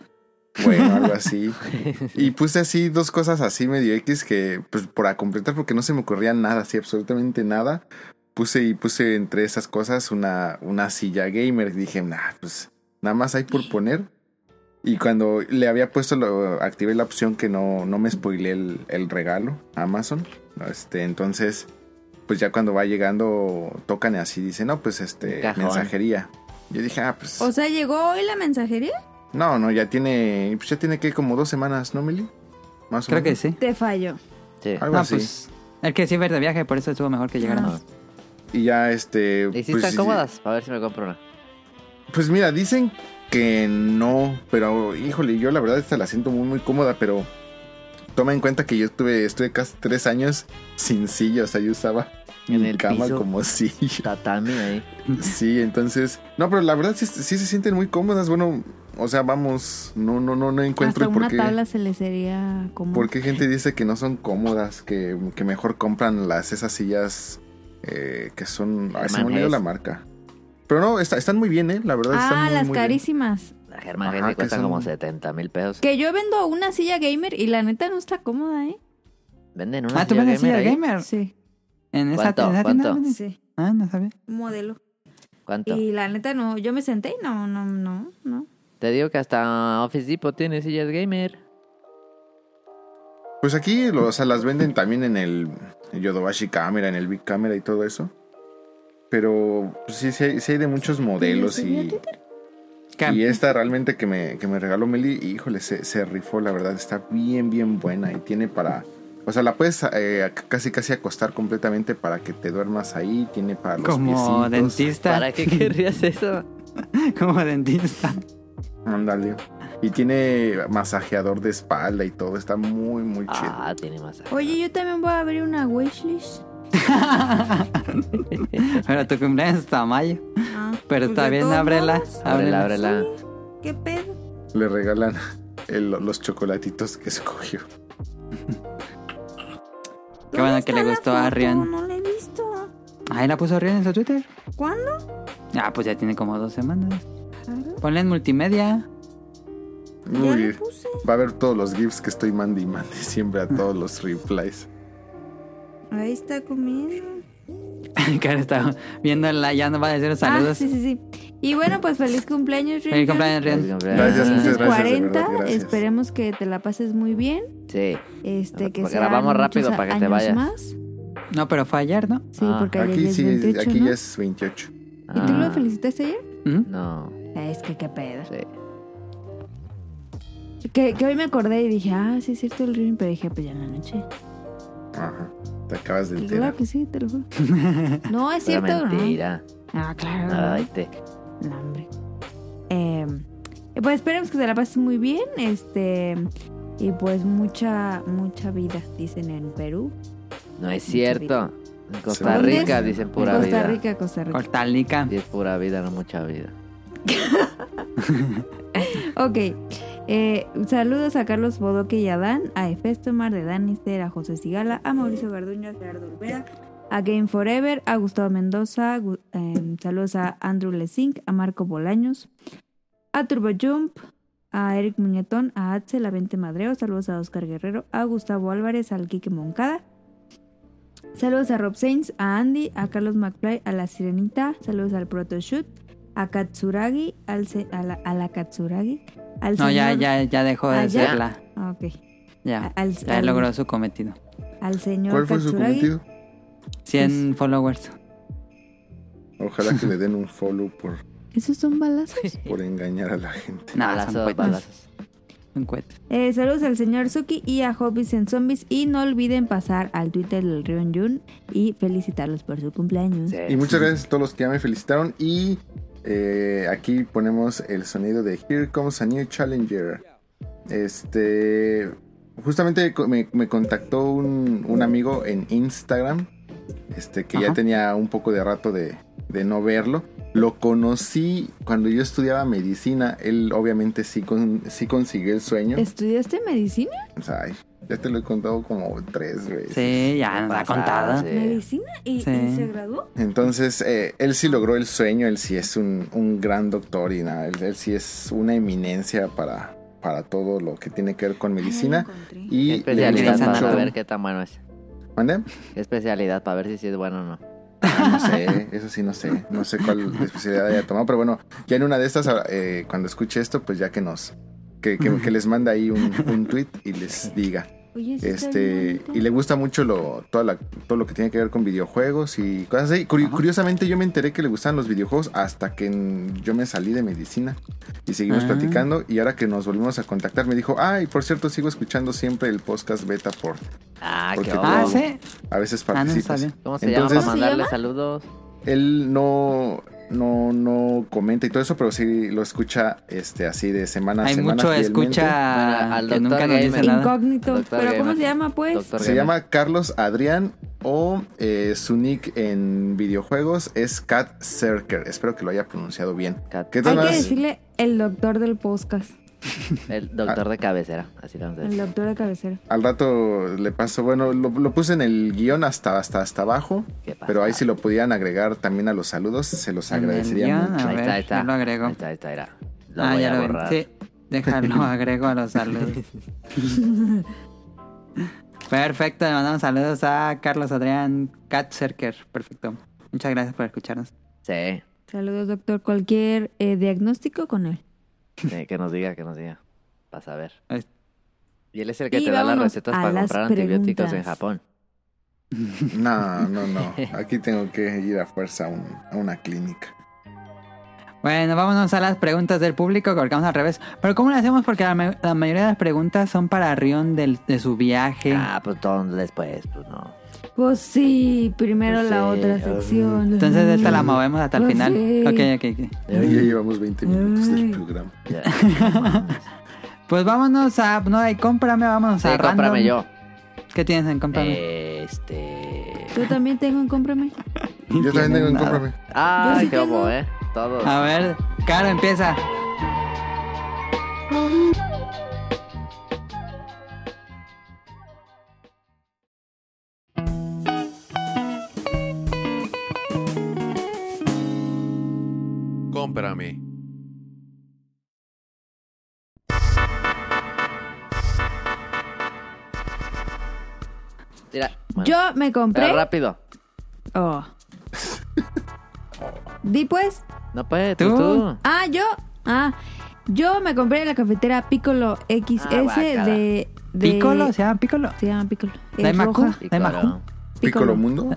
[SPEAKER 1] bueno, algo así. Y puse así dos cosas así medio X que, pues, para completar, porque no se me ocurría nada, así, absolutamente nada. Puse y puse entre esas cosas una, una silla gamer. Dije, nah, pues, nada más hay por poner. Y cuando le había puesto, lo, activé la opción que no, no me spoileé el, el regalo a Amazon. Este, entonces, pues ya cuando va llegando, tocan y así, dice, no, pues, este,
[SPEAKER 6] Cajón.
[SPEAKER 1] mensajería. Yo dije, ah, pues.
[SPEAKER 4] O sea, ¿llegó hoy la mensajería?
[SPEAKER 1] No, no, ya tiene, pues ya tiene que como dos semanas, ¿no, Meli? Más o
[SPEAKER 5] Creo que
[SPEAKER 1] menos.
[SPEAKER 5] sí.
[SPEAKER 4] Te falló.
[SPEAKER 6] Sí.
[SPEAKER 1] Algo
[SPEAKER 5] No,
[SPEAKER 1] así.
[SPEAKER 5] pues. El que sí ir de viaje, por eso estuvo mejor que llegara.
[SPEAKER 4] Ah.
[SPEAKER 1] Y ya este.
[SPEAKER 6] ¿Y si
[SPEAKER 1] pues,
[SPEAKER 6] están cómodas? A ver si me compro una.
[SPEAKER 1] Pues mira, dicen que no, pero híjole, yo la verdad esta la siento muy muy cómoda, pero toma en cuenta que yo estuve, estuve casi tres años sin silla, o sea, yo usaba
[SPEAKER 6] En el
[SPEAKER 1] cama
[SPEAKER 6] piso.
[SPEAKER 1] como silla.
[SPEAKER 6] Tatami ahí.
[SPEAKER 1] Sí, entonces, no, pero la verdad sí, sí se sienten muy cómodas. Bueno, o sea, vamos, no, no, no, no encuentro
[SPEAKER 4] Hasta
[SPEAKER 1] por
[SPEAKER 4] una
[SPEAKER 1] qué.
[SPEAKER 4] tabla se le sería como...
[SPEAKER 1] ¿Por qué gente dice que no son cómodas? Que, que mejor compran las esas sillas eh, que son. Ay, se me la marca. Pero no, está- están muy bien, ¿eh? La verdad están
[SPEAKER 4] Ah,
[SPEAKER 1] muy,
[SPEAKER 4] las
[SPEAKER 1] muy bien.
[SPEAKER 4] carísimas.
[SPEAKER 6] La Germán
[SPEAKER 1] Ajá, que
[SPEAKER 6] cuestan
[SPEAKER 1] son-
[SPEAKER 6] como 70 mil pesos.
[SPEAKER 4] Que yo vendo una silla gamer y la neta no está cómoda, ¿eh?
[SPEAKER 6] Venden una
[SPEAKER 5] Ah, tú
[SPEAKER 6] silla
[SPEAKER 5] ves
[SPEAKER 6] gamer
[SPEAKER 5] silla gamer.
[SPEAKER 4] Sí,
[SPEAKER 5] En esa,
[SPEAKER 6] ¿Cuánto?
[SPEAKER 5] en esa tienda
[SPEAKER 4] sí.
[SPEAKER 5] Ah, no sabía.
[SPEAKER 4] Un modelo.
[SPEAKER 6] ¿Cuánto?
[SPEAKER 4] Y la neta no, yo me senté y no, no, no, no.
[SPEAKER 6] Te digo que hasta Office Depot tiene sillas gamer.
[SPEAKER 1] Pues aquí, lo- o sea, las venden también en el Yodobashi Camera, en el Big Camera y todo eso. Pero pues, sí, sí hay, sí hay de muchos modelos y, y esta realmente que me, que me regaló Meli, híjole, se, se rifó, la verdad, está bien, bien buena y tiene para... O sea, la puedes eh, casi, casi acostar completamente para que te duermas ahí, tiene para los
[SPEAKER 5] Como
[SPEAKER 1] piecitos.
[SPEAKER 5] dentista.
[SPEAKER 6] ¿Para qué querrías eso?
[SPEAKER 5] Como dentista.
[SPEAKER 1] Ándale. Y tiene masajeador de espalda y todo, está muy, muy chido.
[SPEAKER 6] Ah, tiene más.
[SPEAKER 4] Oye, yo también voy a abrir una wishlist.
[SPEAKER 5] Pero tu cumpleaños está mayo.
[SPEAKER 4] Ah,
[SPEAKER 5] Pero
[SPEAKER 4] pues
[SPEAKER 5] está bien, ábrela.
[SPEAKER 6] Ábrela,
[SPEAKER 5] Ábrela.
[SPEAKER 6] ábrela.
[SPEAKER 4] ¿Qué pedo?
[SPEAKER 1] Le regalan el- los chocolatitos que escogió.
[SPEAKER 5] Qué bueno
[SPEAKER 4] ¿Dónde
[SPEAKER 5] que le gustó a? Rian.
[SPEAKER 4] No la he visto.
[SPEAKER 5] Ahí la puso Rian en su Twitter.
[SPEAKER 4] ¿Cuándo?
[SPEAKER 5] Ah, pues ya tiene como dos semanas. Ponle en multimedia.
[SPEAKER 1] Uy, va a ver todos los gifs que estoy mande y mande siempre a todos los replies.
[SPEAKER 4] Ahí está comiendo.
[SPEAKER 5] Cara está viéndola, ya no va a decir los saludos.
[SPEAKER 4] Ah, sí, sí, sí. Y bueno, pues feliz cumpleaños, Rian.
[SPEAKER 5] Feliz cumpleaños, Rian.
[SPEAKER 1] Gracias, gracias, de
[SPEAKER 4] 40.
[SPEAKER 1] verdad, gracias.
[SPEAKER 4] Esperemos que te la pases muy bien.
[SPEAKER 6] Sí.
[SPEAKER 4] Este, que
[SPEAKER 6] Pues
[SPEAKER 4] sean
[SPEAKER 6] grabamos rápido para que te vayas.
[SPEAKER 4] más.
[SPEAKER 5] No, pero fue ayer, ¿no?
[SPEAKER 4] Sí,
[SPEAKER 6] Ah,
[SPEAKER 4] porque ayer
[SPEAKER 1] Aquí
[SPEAKER 4] ya es
[SPEAKER 1] sí,
[SPEAKER 4] 28,
[SPEAKER 1] aquí
[SPEAKER 4] ¿no?
[SPEAKER 1] ya es 28.
[SPEAKER 4] ¿Y tú lo
[SPEAKER 6] Ah,
[SPEAKER 4] felicitaste ayer?
[SPEAKER 5] ¿Mm?
[SPEAKER 6] No,
[SPEAKER 4] Es que qué pedo.
[SPEAKER 6] sí.
[SPEAKER 4] Que, que hoy me acordé y dije, ah, sí es cierto el ring, pero dije, pues ya en la noche.
[SPEAKER 1] Ajá. Te acabas de
[SPEAKER 4] Y
[SPEAKER 1] enterar.
[SPEAKER 4] Claro que sí, te lo juro. No, es cierto, ¿no?
[SPEAKER 6] mentira.
[SPEAKER 4] Ah, claro.
[SPEAKER 6] Ay, te.
[SPEAKER 4] No, hombre. Eh, pues esperemos que te la pases muy bien. Este. Y pues mucha, mucha vida, dicen en Perú.
[SPEAKER 6] No es
[SPEAKER 4] Mucha
[SPEAKER 6] cierto. En Costa
[SPEAKER 1] ¿Dónde
[SPEAKER 6] Rica dicen pura
[SPEAKER 4] Costa
[SPEAKER 6] vida.
[SPEAKER 4] Rica, Costa Rica.
[SPEAKER 5] Hortalica.
[SPEAKER 6] Sí, es pura vida, no mucha vida.
[SPEAKER 4] Ok. Eh, saludos a Carlos Bodoque y Adán, a Efestomar de Danister, a José Sigala, a Mauricio Garduño, a Gerardo Olvera, a Game Forever, a Gustavo Mendoza, eh, saludos a Andrew Lesink, a Marco Bolaños, a Turbo Jump, a Eric Muñetón, a Axel, a Vente Madreo, saludos a Oscar Guerrero, a Gustavo Álvarez, al Quique Moncada. Saludos a Rob Sainz, a Andy, a Carlos McFly, a La Sirenita, saludos al Protoshoot, a Katsuragi, al se- a, la, a la Katsuragi, al
[SPEAKER 5] No, ya,
[SPEAKER 4] señor-
[SPEAKER 5] ya, ya dejó de
[SPEAKER 4] ¿ya?
[SPEAKER 5] serla.
[SPEAKER 4] Ah, ok.
[SPEAKER 5] Ya.
[SPEAKER 4] Al,
[SPEAKER 5] Ya
[SPEAKER 4] al-
[SPEAKER 5] logró su cometido.
[SPEAKER 4] al señor
[SPEAKER 1] ¿Cuál fue su cometido?
[SPEAKER 5] 100 followers.
[SPEAKER 1] Ojalá que le den un follow por,
[SPEAKER 4] ¿Esos son balazos?
[SPEAKER 1] por engañar a la gente.
[SPEAKER 5] No, son
[SPEAKER 6] balazos, balazos.
[SPEAKER 5] Son cohetes.
[SPEAKER 4] Eh, saludos al señor Suki y a Hobbies en Zombies. Y no olviden pasar al Twitter del Rion Jun y felicitarlos por su cumpleaños.
[SPEAKER 6] Sí.
[SPEAKER 1] Y muchas gracias a todos los que ya me felicitaron. Y eh, aquí ponemos el sonido de Here Comes a New Challenger. Este. Justamente me, me contactó un, un amigo en Instagram. Este, que ya tenía un poco de rato de, de no verlo. Lo conocí cuando yo estudiaba medicina. Él obviamente sí, con, sí consiguió el sueño.
[SPEAKER 4] ¿Estudiaste medicina?
[SPEAKER 1] O sea, ay, ya te lo he contado como tres veces.
[SPEAKER 5] Sí, ya nos ha contado.
[SPEAKER 6] sí.
[SPEAKER 4] ¿Medicina? ¿Y,
[SPEAKER 5] Sí.
[SPEAKER 4] y se graduó?
[SPEAKER 1] Entonces, eh, él sí logró el sueño, él sí es un, un gran doctor y nada, él, él sí es una eminencia para, para todo lo que tiene que ver con medicina.
[SPEAKER 4] Ah, ya lo encontré.
[SPEAKER 6] ¿Qué
[SPEAKER 1] Y
[SPEAKER 6] especialidad para
[SPEAKER 5] mucho-
[SPEAKER 6] saber qué tan bueno es?
[SPEAKER 1] ¿Mande?
[SPEAKER 6] ¿Qué especialidad para ver si sí es bueno o no?
[SPEAKER 1] Ah, no sé, eso sí no sé, no sé cuál especialidad haya tomado, pero bueno, ya en una de estas, eh, cuando escuche esto, pues ya que nos, que, que- que les manda ahí un, un tweet y les diga.
[SPEAKER 4] Oye, sí está
[SPEAKER 1] Este, y le gusta mucho lo, toda la- todo lo que tiene que ver con videojuegos y cosas así. Curi-
[SPEAKER 5] Ajá.
[SPEAKER 1] curiosamente yo me enteré que le gustaban los videojuegos hasta que yo me salí de medicina y seguimos
[SPEAKER 5] Ah.
[SPEAKER 1] platicando y ahora que nos volvimos a contactar me dijo, ay, por cierto, sigo escuchando siempre el podcast beta por
[SPEAKER 6] Ah,
[SPEAKER 1] Porque
[SPEAKER 6] qué
[SPEAKER 5] sí.
[SPEAKER 1] a veces
[SPEAKER 5] Ah, no
[SPEAKER 1] participas.
[SPEAKER 6] ¿Cómo se
[SPEAKER 1] Entonces-
[SPEAKER 6] llama
[SPEAKER 4] ¿Cómo
[SPEAKER 6] para mandarle saludos?
[SPEAKER 1] Él no no no comenta y todo eso, pero sí lo escucha este así de semana a
[SPEAKER 5] Hay
[SPEAKER 1] semana.
[SPEAKER 5] mucho
[SPEAKER 1] fielmente.
[SPEAKER 5] escucha
[SPEAKER 6] al
[SPEAKER 5] que
[SPEAKER 6] doctor
[SPEAKER 5] nunca nos dice nada.
[SPEAKER 4] Incógnito.
[SPEAKER 6] Doctor
[SPEAKER 4] ¿Pero cómo se llama, pues?
[SPEAKER 6] Doctor
[SPEAKER 1] Se
[SPEAKER 6] Gamer.
[SPEAKER 1] llama Carlos Adrián o eh, su nick en videojuegos es Cat Cirker. Espero que lo haya pronunciado bien.
[SPEAKER 6] Cat-
[SPEAKER 1] ¿Qué
[SPEAKER 4] Hay que decirle el doctor del podcast.
[SPEAKER 6] El doctor de cabecera, así lo vamos a
[SPEAKER 4] El
[SPEAKER 6] decir.
[SPEAKER 4] doctor de cabecera.
[SPEAKER 1] Al rato le paso, bueno, lo, lo puse en el guion hasta, hasta, hasta abajo,
[SPEAKER 6] ¿Qué pasa?
[SPEAKER 1] pero ahí si lo pudieran agregar también a los saludos, se los
[SPEAKER 5] el
[SPEAKER 1] agradecería
[SPEAKER 5] guion,
[SPEAKER 1] mucho.
[SPEAKER 6] Ahí
[SPEAKER 5] ver,
[SPEAKER 6] está, ahí está.
[SPEAKER 5] yo lo agrego.
[SPEAKER 6] Ahí está, ahí está, era. Lo
[SPEAKER 5] ah,
[SPEAKER 6] voy
[SPEAKER 5] ya
[SPEAKER 6] a
[SPEAKER 5] lo
[SPEAKER 6] borrar.
[SPEAKER 5] Sí, déjalo, agrego a los saludos. Perfecto, le mandamos saludos a Carlos Adrián Katzerker. Perfecto. Muchas gracias por escucharnos.
[SPEAKER 6] Sí,
[SPEAKER 4] Saludos, doctor. Cualquier eh, diagnóstico con él.
[SPEAKER 6] Sí, que nos diga, que nos diga. Para saber. Y él es el que
[SPEAKER 4] Y
[SPEAKER 6] te da las recetas para
[SPEAKER 4] las
[SPEAKER 6] comprar antibióticos en. Japón.
[SPEAKER 1] No, no, no. Aquí tengo que ir a fuerza a, un- a una clínica.
[SPEAKER 5] Bueno, vámonos a las preguntas del público, que colocamos al revés. Pero ¿cómo lo hacemos? Porque la, ma- la mayoría de las preguntas son para Rion del- de su viaje.
[SPEAKER 6] Ah, pues todo después, pues no.
[SPEAKER 4] Pues sí, primero
[SPEAKER 6] Pues
[SPEAKER 4] la
[SPEAKER 6] sí,
[SPEAKER 4] otra sección.
[SPEAKER 5] Entonces esta la movemos hasta el
[SPEAKER 4] Pues
[SPEAKER 5] final.
[SPEAKER 4] sí.
[SPEAKER 5] Ok, ok, ok.
[SPEAKER 1] Ya llevamos 20 minutos
[SPEAKER 4] Ay.
[SPEAKER 1] del programa.
[SPEAKER 5] Pues vámonos a... No, hay cómprame, vámonos
[SPEAKER 6] Sí,
[SPEAKER 5] a random.
[SPEAKER 6] cómprame yo.
[SPEAKER 5] ¿Qué tienes en cómprame?
[SPEAKER 6] Este.
[SPEAKER 4] Yo también tengo en cómprame.
[SPEAKER 1] Yo también tengo en cómprame.
[SPEAKER 6] Ah, qué
[SPEAKER 4] tengo.
[SPEAKER 6] obo, eh. Todos.
[SPEAKER 5] A ver, Caro, empieza.
[SPEAKER 8] Cómprame.
[SPEAKER 6] Mira, bueno,
[SPEAKER 4] Yo me compré.
[SPEAKER 6] pero rápido.
[SPEAKER 4] Oh. Di pues.
[SPEAKER 6] No puede,
[SPEAKER 5] ¿Tú?
[SPEAKER 4] Ah, yo. Ah. Yo me compré la cafetera Piccolo XS
[SPEAKER 6] Ah,
[SPEAKER 4] de, de.
[SPEAKER 5] ¿Pícolo? ¿Se llama Pícolo?
[SPEAKER 4] Se llama Piccolo. Roja.
[SPEAKER 5] ¿Daimaku?
[SPEAKER 1] Piccolo Mundo.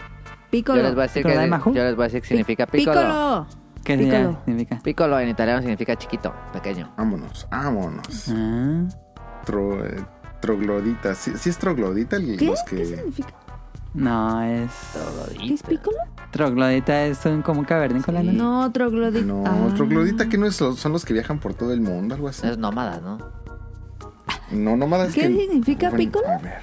[SPEAKER 4] Piccolo.
[SPEAKER 6] Yo les voy a decir
[SPEAKER 5] ¿Piccolo
[SPEAKER 6] que
[SPEAKER 5] de Mahu?
[SPEAKER 6] yo les voy a decir que significa
[SPEAKER 4] Pi-
[SPEAKER 6] piccolo.
[SPEAKER 5] ¿Qué
[SPEAKER 4] Piccolo.
[SPEAKER 5] significa?
[SPEAKER 6] Piccolo en italiano significa chiquito, pequeño.
[SPEAKER 1] Vámonos, vámonos.
[SPEAKER 5] Ah.
[SPEAKER 1] Tro- eh, troglodita. ¿Sí, sí es troglodita? el-
[SPEAKER 4] ¿Qué?
[SPEAKER 1] Los
[SPEAKER 4] ¿Qué
[SPEAKER 1] que...
[SPEAKER 4] significa?
[SPEAKER 5] No, es...
[SPEAKER 4] ¿Qué es Piccolo?
[SPEAKER 5] Troglodita es un, como un cavernícola, ¿no?
[SPEAKER 4] No, troglodita.
[SPEAKER 1] No,
[SPEAKER 4] Ah.
[SPEAKER 1] troglodita que no es, son los que viajan por todo el mundo, algo así.
[SPEAKER 6] Es nómada, ¿no?
[SPEAKER 1] No, nómadas
[SPEAKER 4] ¿Qué
[SPEAKER 1] que...
[SPEAKER 4] significa
[SPEAKER 1] Bueno,
[SPEAKER 4] Piccolo?
[SPEAKER 1] A ver,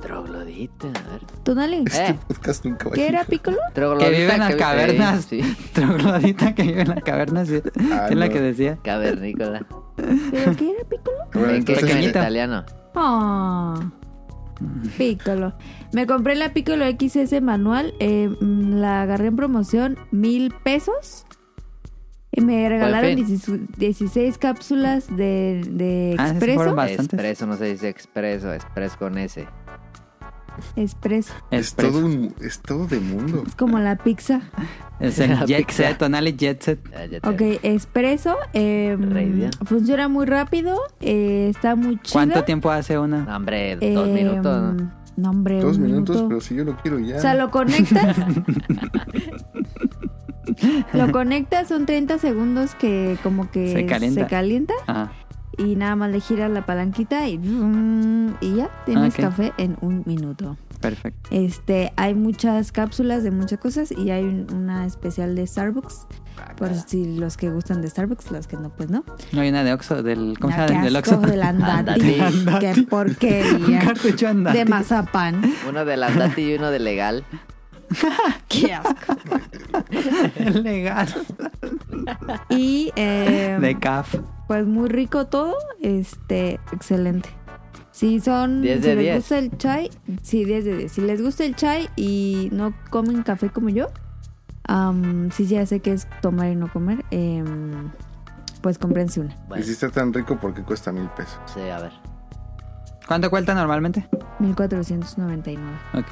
[SPEAKER 6] Troglodita, a ver.
[SPEAKER 4] Tonali.
[SPEAKER 1] este
[SPEAKER 6] Eh.
[SPEAKER 1] podcast nunca va a
[SPEAKER 4] ¿Qué era. Piccolo?
[SPEAKER 6] Troglodita
[SPEAKER 5] Que vive en las
[SPEAKER 6] que-
[SPEAKER 5] cavernas.
[SPEAKER 6] eh, sí,
[SPEAKER 5] Troglodita que vive en las cavernas. sí.
[SPEAKER 1] Ah,
[SPEAKER 5] es la que decía.
[SPEAKER 6] cavernícola.
[SPEAKER 4] ¿Pero qué era Piccolo?
[SPEAKER 1] Bueno,
[SPEAKER 6] ¿En qué
[SPEAKER 1] entonces,
[SPEAKER 6] en italiano?
[SPEAKER 4] Ah. Piccolo. Me compré la Piccolo XS manual. eh, mm, la agarré en promoción, mil pesos. Y me regalaron
[SPEAKER 6] fin.
[SPEAKER 4] 16 16 cápsulas de, de
[SPEAKER 5] Ah, sí,
[SPEAKER 4] expreso.
[SPEAKER 5] Bastantes.
[SPEAKER 6] Expreso, no se dice expreso, expreso con S.
[SPEAKER 4] Expreso.
[SPEAKER 1] es todo, un, es todo de mundo.
[SPEAKER 4] Es como la pizza.
[SPEAKER 5] Es el
[SPEAKER 6] La
[SPEAKER 5] Jet
[SPEAKER 6] pizza.
[SPEAKER 5] Set, Tonali Jet Set.
[SPEAKER 6] Ya te-
[SPEAKER 4] Ok, expreso. eh,
[SPEAKER 6] Reidia.
[SPEAKER 4] funciona muy rápido. eh, está muy chido.
[SPEAKER 5] ¿Cuánto tiempo hace una?
[SPEAKER 6] No, hombre, dos
[SPEAKER 4] Eh,
[SPEAKER 6] minutos. ¿no?
[SPEAKER 4] No, hombre,
[SPEAKER 1] Dos
[SPEAKER 4] un
[SPEAKER 1] minutos,
[SPEAKER 4] minuto.
[SPEAKER 1] pero si yo lo quiero ya.
[SPEAKER 4] O sea, lo conectas. lo conectas, son 30 segundos que como que
[SPEAKER 5] Se calienta.
[SPEAKER 4] se calienta,
[SPEAKER 5] Ajá.
[SPEAKER 4] Y nada más le giras la palanquita y, y ya tienes
[SPEAKER 5] Ok.
[SPEAKER 4] café en un minuto.
[SPEAKER 5] Perfecto.
[SPEAKER 4] Este, hay muchas cápsulas de muchas cosas y hay un- una especial de Starbucks. Por si los que gustan de Starbucks, los que no, pues no.
[SPEAKER 5] No hay una de Oxxo, del... ¿Cómo se
[SPEAKER 4] Ah,
[SPEAKER 5] llama? Del Oxxo.
[SPEAKER 4] del andati.
[SPEAKER 6] Andati.
[SPEAKER 4] Qué porquería.
[SPEAKER 5] Cartucho andante.
[SPEAKER 4] de mazapán.
[SPEAKER 6] Uno de Landati y uno de legal.
[SPEAKER 4] Qué asco.
[SPEAKER 5] Legal.
[SPEAKER 4] Y eh,
[SPEAKER 5] De CAF.
[SPEAKER 4] pues muy rico todo, este, excelente. Si son,
[SPEAKER 6] 10
[SPEAKER 4] si
[SPEAKER 6] de
[SPEAKER 4] les
[SPEAKER 6] 10.
[SPEAKER 4] gusta el chai, sí, 10 de 10. Si les gusta el chai y no comen café como yo, am, sí ya sé que es tomar y no comer, em, pues cómprense una.
[SPEAKER 1] Y
[SPEAKER 6] Bueno,
[SPEAKER 1] si está tan rico, ¿por qué cuesta mil pesos?
[SPEAKER 6] sí, a ver.
[SPEAKER 5] ¿Cuánto cuesta normalmente?
[SPEAKER 4] 1499.
[SPEAKER 5] Ok.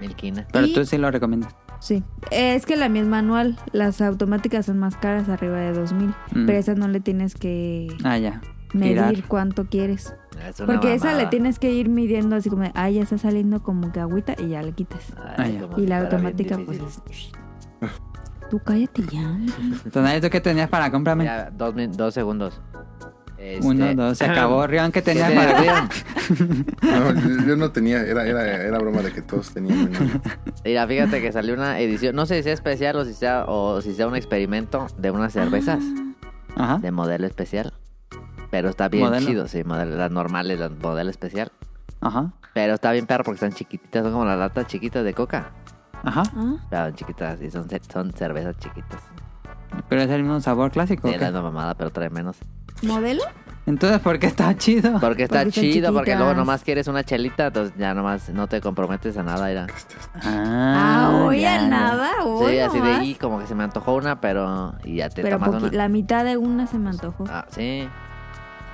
[SPEAKER 6] Milquina.
[SPEAKER 5] Pero
[SPEAKER 4] Y-
[SPEAKER 5] tú sí lo recomiendas.
[SPEAKER 4] Sí, es que la mía es manual. Las automáticas son más caras, arriba de 2000.
[SPEAKER 5] Mm.
[SPEAKER 4] Pero esas no le tienes que
[SPEAKER 5] Ah, ya.
[SPEAKER 4] medir
[SPEAKER 5] Girar.
[SPEAKER 4] cuánto quieres.
[SPEAKER 6] Es una
[SPEAKER 4] Porque esa le tienes que ir midiendo así como, de, ah, ya está saliendo como que agüita y ya le quitas.
[SPEAKER 6] Ay,
[SPEAKER 5] Ah, ya.
[SPEAKER 4] Y la automática, pues es. Tú cállate ya.
[SPEAKER 5] Entonces, ¿tú qué tenías para comprarme?
[SPEAKER 6] Ya, dos, min- dos segundos. Este-
[SPEAKER 5] Uno, dos, se acabó. Rion, ¿qué
[SPEAKER 6] ¿Qué
[SPEAKER 5] tenías
[SPEAKER 6] te
[SPEAKER 5] para?
[SPEAKER 1] No, yo, yo no tenía, era, era, era broma de que todos tenían. ¿no?
[SPEAKER 6] Mira, fíjate que salió una edición, no sé si sea especial o si sea, o si sea un experimento de unas cervezas
[SPEAKER 5] Ajá.
[SPEAKER 6] de modelo especial. Pero está bien
[SPEAKER 5] Modelo.
[SPEAKER 6] chido, sí, modelo, las normales, las modelo especial.
[SPEAKER 5] Ajá.
[SPEAKER 6] Pero está bien perro porque están chiquititas, son como las latas chiquitas de coca.
[SPEAKER 5] Ajá.
[SPEAKER 4] Ah,
[SPEAKER 6] chiquitas y son, son cervezas chiquitas.
[SPEAKER 5] Pero es el mismo sabor clásico. ¿o
[SPEAKER 6] Sí, la misma mamada, pero trae menos.
[SPEAKER 4] ¿Modelo?
[SPEAKER 5] Entonces, ¿por qué está chido?
[SPEAKER 6] Porque está
[SPEAKER 4] Porque
[SPEAKER 6] chido, porque luego nomás quieres una chelita, entonces ya nomás no te comprometes a nada. Era.
[SPEAKER 4] Ah, oye,
[SPEAKER 5] ya, ya.
[SPEAKER 4] nada, oye.
[SPEAKER 6] Sí, así de ahí como que se me antojó una, pero... Y ya te
[SPEAKER 4] Pero
[SPEAKER 6] tomas una.
[SPEAKER 4] la mitad de una se me antojó.
[SPEAKER 6] Ah, sí.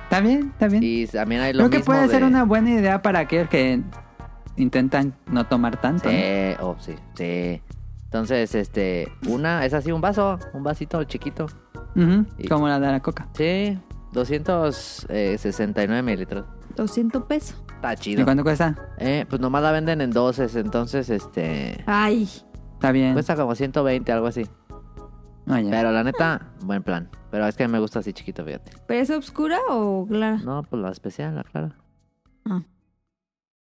[SPEAKER 5] Está bien, está bien.
[SPEAKER 6] Y también hay lo
[SPEAKER 5] Creo que
[SPEAKER 6] mismo
[SPEAKER 5] puede ser una buena idea para aquellos que intentan no tomar tanto. ¿no?
[SPEAKER 6] Sí, oh, sí, sí. Entonces, este, una, es así un vaso, un vasito chiquito. Y-
[SPEAKER 5] Como la de la coca.
[SPEAKER 6] Sí, 269 mililitros.
[SPEAKER 4] 200 pesos.
[SPEAKER 6] Está
[SPEAKER 5] ¿Y
[SPEAKER 6] chido.
[SPEAKER 5] cuánto cuesta?
[SPEAKER 6] Eh, pues nomás la venden en doces, entonces, este,
[SPEAKER 4] Ay,
[SPEAKER 5] Está bien.
[SPEAKER 6] cuesta como 120, algo así.
[SPEAKER 5] Ah, ya.
[SPEAKER 6] Pero la neta, buen plan. Pero es que me gusta así chiquito, fíjate.
[SPEAKER 4] ¿pero es oscura o clara?
[SPEAKER 6] No, pues la especial, la clara.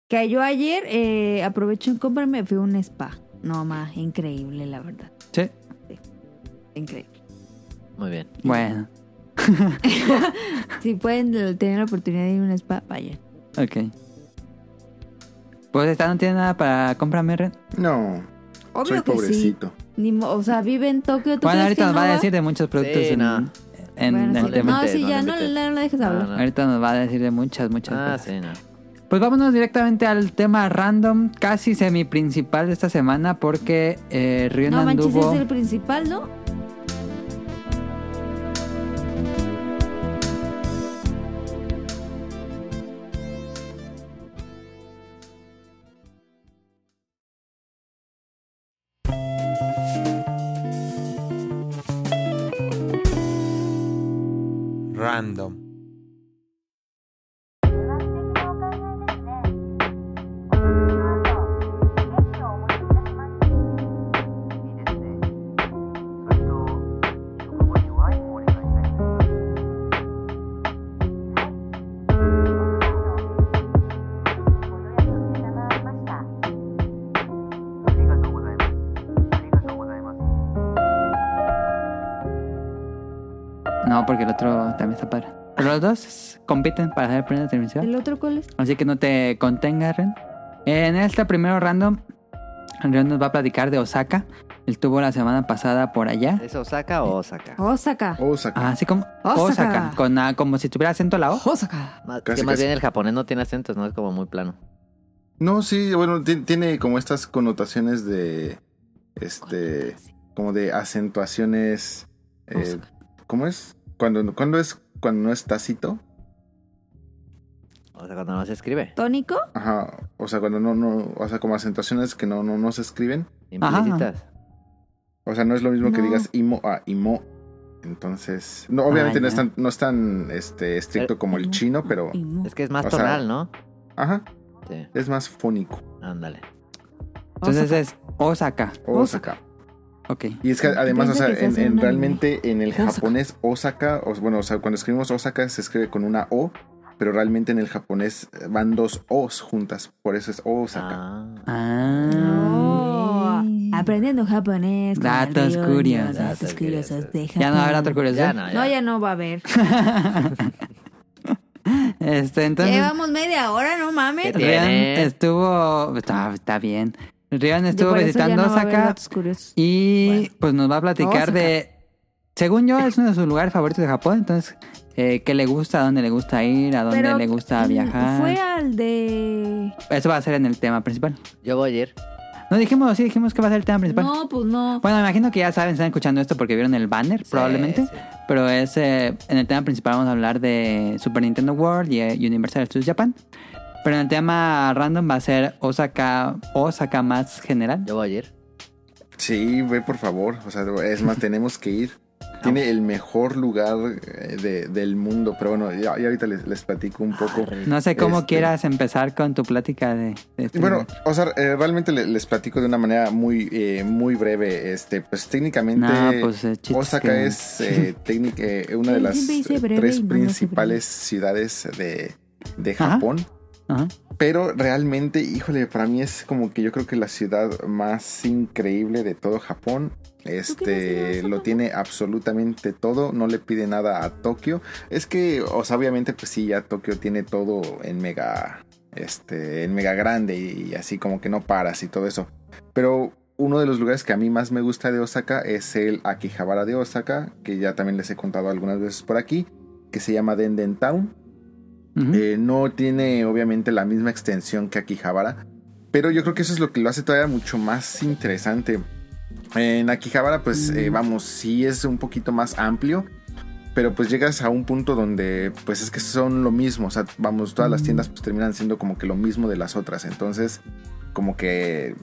[SPEAKER 4] Que yo ayer eh, aproveché en comprarme, fui a un spa. No, más increíble, la verdad.
[SPEAKER 5] Sí.
[SPEAKER 4] Increíble.
[SPEAKER 6] Muy bien.
[SPEAKER 5] Bueno,
[SPEAKER 4] Si pueden tener la oportunidad de ir a un spa, vayan.
[SPEAKER 5] ok. Pues esta no tiene nada para comprarme red.
[SPEAKER 1] No,
[SPEAKER 4] Obvio
[SPEAKER 1] soy
[SPEAKER 4] que
[SPEAKER 1] pobrecito.
[SPEAKER 4] sí. Ni mo- o sea, vive en Tokio. ¿tú
[SPEAKER 5] Bueno, ahorita
[SPEAKER 4] que
[SPEAKER 5] nos
[SPEAKER 4] no
[SPEAKER 5] va a decir de muchos productos
[SPEAKER 6] Sí,
[SPEAKER 5] en,
[SPEAKER 6] no.
[SPEAKER 5] en
[SPEAKER 4] Bueno,
[SPEAKER 5] el
[SPEAKER 4] sí.
[SPEAKER 5] tema.
[SPEAKER 4] No, sí,
[SPEAKER 6] no
[SPEAKER 4] ya no, no dejes hablar.
[SPEAKER 6] no.
[SPEAKER 5] Ahorita nos va a decir de muchas, muchas
[SPEAKER 6] Ah,
[SPEAKER 5] cosas.
[SPEAKER 6] sí, no.
[SPEAKER 5] Pues vámonos directamente al tema random, casi semi principal de esta semana, porque eh, Rion
[SPEAKER 4] No manches,
[SPEAKER 5] anduvo.
[SPEAKER 4] es el principal, ¿no?
[SPEAKER 5] Porque el otro también está padre. Pero los dos compiten para ser el primer transmisión.
[SPEAKER 4] ¿El otro cuál es?
[SPEAKER 5] Así que no te contengas, Ren. En este primero random, Ren nos va a platicar de Osaka. Él estuvo la semana pasada por allá.
[SPEAKER 6] ¿Es Osaka o Osaka?
[SPEAKER 4] Osaka.
[SPEAKER 1] Osaka.
[SPEAKER 5] Ah, así como
[SPEAKER 4] Osaka.
[SPEAKER 5] Osaka. con, ah, como si tuviera acento la O.
[SPEAKER 4] Osaka.
[SPEAKER 6] Más,
[SPEAKER 1] Casi,
[SPEAKER 6] que más
[SPEAKER 1] casi.
[SPEAKER 6] bien el japonés no tiene acentos, ¿no? Es como muy plano.
[SPEAKER 1] No, sí, bueno, ti- tiene como estas connotaciones de. Este. Como de acentuaciones. eh, ¿Cómo es? Cuando, cuando es cuando no es tácito.
[SPEAKER 6] O sea, cuando no se escribe.
[SPEAKER 4] ¿Tónico?
[SPEAKER 1] Ajá. O sea, cuando no, no. O sea, como acentuaciones que no, no, no se escriben.
[SPEAKER 6] Implícitas.
[SPEAKER 1] O sea, no es lo mismo que digas imo a imo. Entonces. No, obviamente
[SPEAKER 5] Ah,
[SPEAKER 1] no es
[SPEAKER 5] ya.
[SPEAKER 1] tan, no es tan este, estricto como el chino, pero.
[SPEAKER 6] Es que es más
[SPEAKER 1] sea-
[SPEAKER 6] tonal, ¿no?
[SPEAKER 1] Ajá.
[SPEAKER 6] Sí,
[SPEAKER 1] Es más fónico.
[SPEAKER 6] ándale.
[SPEAKER 5] Entonces
[SPEAKER 4] Osaka.
[SPEAKER 5] es Osaka.
[SPEAKER 1] Osaka.
[SPEAKER 5] Ok.
[SPEAKER 1] Y es que además, o sea,
[SPEAKER 4] que
[SPEAKER 1] en,
[SPEAKER 4] anime.
[SPEAKER 1] realmente en el
[SPEAKER 4] Osaka.
[SPEAKER 1] japonés Osaka, o, bueno, o sea, cuando escribimos Osaka se escribe con una O, pero realmente en el japonés van dos O's juntas, por eso es Osaka.
[SPEAKER 6] Ah,
[SPEAKER 5] Ah.
[SPEAKER 4] Oh, aprendiendo japonés.
[SPEAKER 5] Datos
[SPEAKER 4] río,
[SPEAKER 5] curiosos.
[SPEAKER 4] Datos
[SPEAKER 6] Datos
[SPEAKER 4] curiosos
[SPEAKER 6] curiosos.
[SPEAKER 4] de Japón.
[SPEAKER 5] Ya no habrá otra curiosidad.
[SPEAKER 6] ya no, ya.
[SPEAKER 4] No, ya no va a haber.
[SPEAKER 5] Este, entonces.
[SPEAKER 4] Llevamos media hora, no mames.
[SPEAKER 5] Estuvo. Está, está bien.
[SPEAKER 4] Yo
[SPEAKER 5] estuvo visitando
[SPEAKER 4] no va a haber
[SPEAKER 5] Osaka
[SPEAKER 4] datos curiosos.
[SPEAKER 5] y
[SPEAKER 4] Bueno.
[SPEAKER 5] pues nos va a platicar de... Según yo, es uno de sus lugares favoritos de Japón, entonces, eh, ¿qué le gusta? ¿A dónde le gusta ir? ¿A dónde
[SPEAKER 4] Pero,
[SPEAKER 5] le gusta viajar?
[SPEAKER 4] Fue al de...
[SPEAKER 5] Eso va a ser en el tema principal.
[SPEAKER 6] Yo voy a ir.
[SPEAKER 5] No dijimos, sí dijimos que va a ser el tema principal.
[SPEAKER 4] No, pues no.
[SPEAKER 5] Bueno, me imagino que ya saben, están escuchando esto porque vieron el banner, probablemente.
[SPEAKER 6] sí.
[SPEAKER 5] Pero es eh, en el tema principal vamos a hablar de Super Nintendo World y eh, Universal Studios Japan. Pero en el tema random va a ser Osaka, Osaka más general.
[SPEAKER 6] Yo voy a ir.
[SPEAKER 1] Sí, ve por favor. O sea, es más, tenemos que ir. Tiene el mejor lugar eh, de- del mundo. Pero bueno, ya, ya ahorita les, les platico un poco.
[SPEAKER 5] No sé cómo
[SPEAKER 1] Este-
[SPEAKER 5] quieras empezar con tu plática de, de este
[SPEAKER 1] Bueno, o sea, eh, realmente le- les platico de una manera muy, eh, muy breve. Este, pues técnicamente
[SPEAKER 5] No, pues, eh,
[SPEAKER 1] Osaka
[SPEAKER 5] que-
[SPEAKER 1] es eh, técnic- eh, una de las tres
[SPEAKER 4] no
[SPEAKER 1] principales ciudades de, de. Japón.
[SPEAKER 5] Ajá.
[SPEAKER 1] Pero realmente, híjole, para mí es como que yo creo que la ciudad más increíble de todo Japón. Este lo tiene absolutamente todo, no le pide nada a Tokio. Es que, o sea, obviamente, pues sí, ya Tokio tiene todo en mega, este, en mega grande y, así como que no paras y todo eso. Pero uno de los lugares que a mí más me gusta de Osaka es el Akihabara de Osaka, que ya también les he contado algunas veces por aquí, que se llama Denden Town. Eh, no tiene obviamente la misma extensión que Akihabara, pero yo creo que eso es lo que lo hace todavía mucho más interesante. En Akihabara, pues eh, vamos, sí es un poquito más amplio, pero pues llegas a un punto donde pues es que son lo mismo, o sea, vamos, todas las tiendas pues terminan siendo como que lo mismo de las otras, entonces como que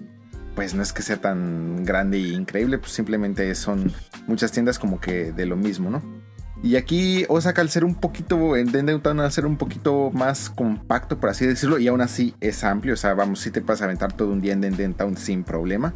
[SPEAKER 1] pues no es que sea tan grande y increíble, pues simplemente son muchas tiendas como que de lo mismo, ¿no? Y aquí Osaka al ser un poquito, en Denden Town al ser un poquito más compacto, por así decirlo, y aún así es amplio, o sea, vamos, si te vas a aventar todo un día en Denden Town sin problema.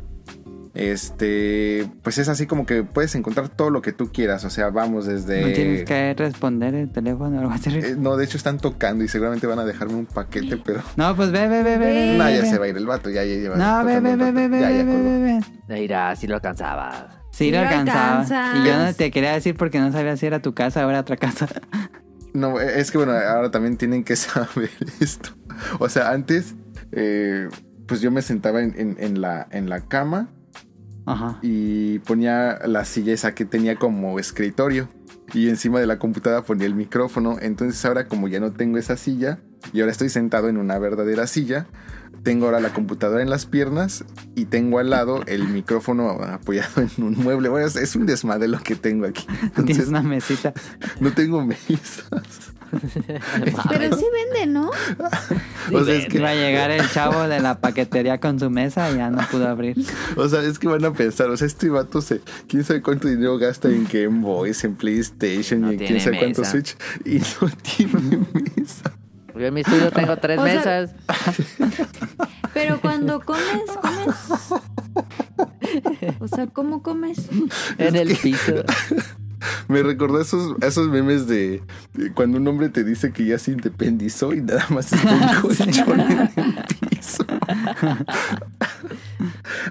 [SPEAKER 1] Este, pues es así como que puedes encontrar todo lo que tú quieras, o sea, vamos desde...
[SPEAKER 5] No tienes que responder el teléfono o algo así.
[SPEAKER 1] Eh, no, de hecho están tocando y seguramente van a dejarme un paquete, pero...
[SPEAKER 5] No, pues ve, ve, ve, ve.
[SPEAKER 1] No,
[SPEAKER 5] ve,
[SPEAKER 1] ya
[SPEAKER 5] ve.
[SPEAKER 1] se va a ir el vato, ya, ya lleva...
[SPEAKER 5] No, ve, ve, ve, ve, ve,
[SPEAKER 1] Ya, ya
[SPEAKER 5] ve, ve, ve.
[SPEAKER 6] Mira, si lo alcanzaba.
[SPEAKER 5] Sí,
[SPEAKER 4] Sí
[SPEAKER 5] lo
[SPEAKER 4] lo
[SPEAKER 5] alcanzaba.
[SPEAKER 4] alcanzas.
[SPEAKER 5] Y yo no te quería decir porque no sabía si era tu casa o era otra casa.
[SPEAKER 1] No, es que bueno, ahora también tienen que saber esto. O sea, antes, eh, pues yo me sentaba en, en- en la, en la cama
[SPEAKER 5] Ajá.
[SPEAKER 1] y ponía la silla esa que tenía como escritorio. Y encima de la computadora ponía el micrófono. Entonces ahora como ya no tengo esa silla y ahora estoy sentado en una verdadera silla, tengo ahora la computadora en las piernas y tengo al lado el micrófono apoyado en un mueble. Bueno, es, un desmadre lo que tengo aquí.
[SPEAKER 5] Tienes una mesita.
[SPEAKER 1] no tengo mesas.
[SPEAKER 4] Pero sí vende, ¿no?
[SPEAKER 1] O sea, es que
[SPEAKER 5] Iba a llegar el chavo de la paquetería con su mesa y ya no pudo abrir.
[SPEAKER 1] O sea, es que van a pensar, o sea, este vato se, quién sabe cuánto dinero gasta en Game Boys, en PlayStation
[SPEAKER 6] No
[SPEAKER 1] y en quién sabe cuánto
[SPEAKER 6] mesa.
[SPEAKER 1] Switch y no tiene mesa.
[SPEAKER 6] Yo en mi estudio tengo tres
[SPEAKER 4] O sea-
[SPEAKER 6] mesas.
[SPEAKER 4] Pero cuando comes, comes. O sea, ¿cómo comes?
[SPEAKER 6] en el piso.
[SPEAKER 1] Me recordó esos, esos memes de, de cuando un hombre te dice que ya se independizó y nada más está un colchón en el piso.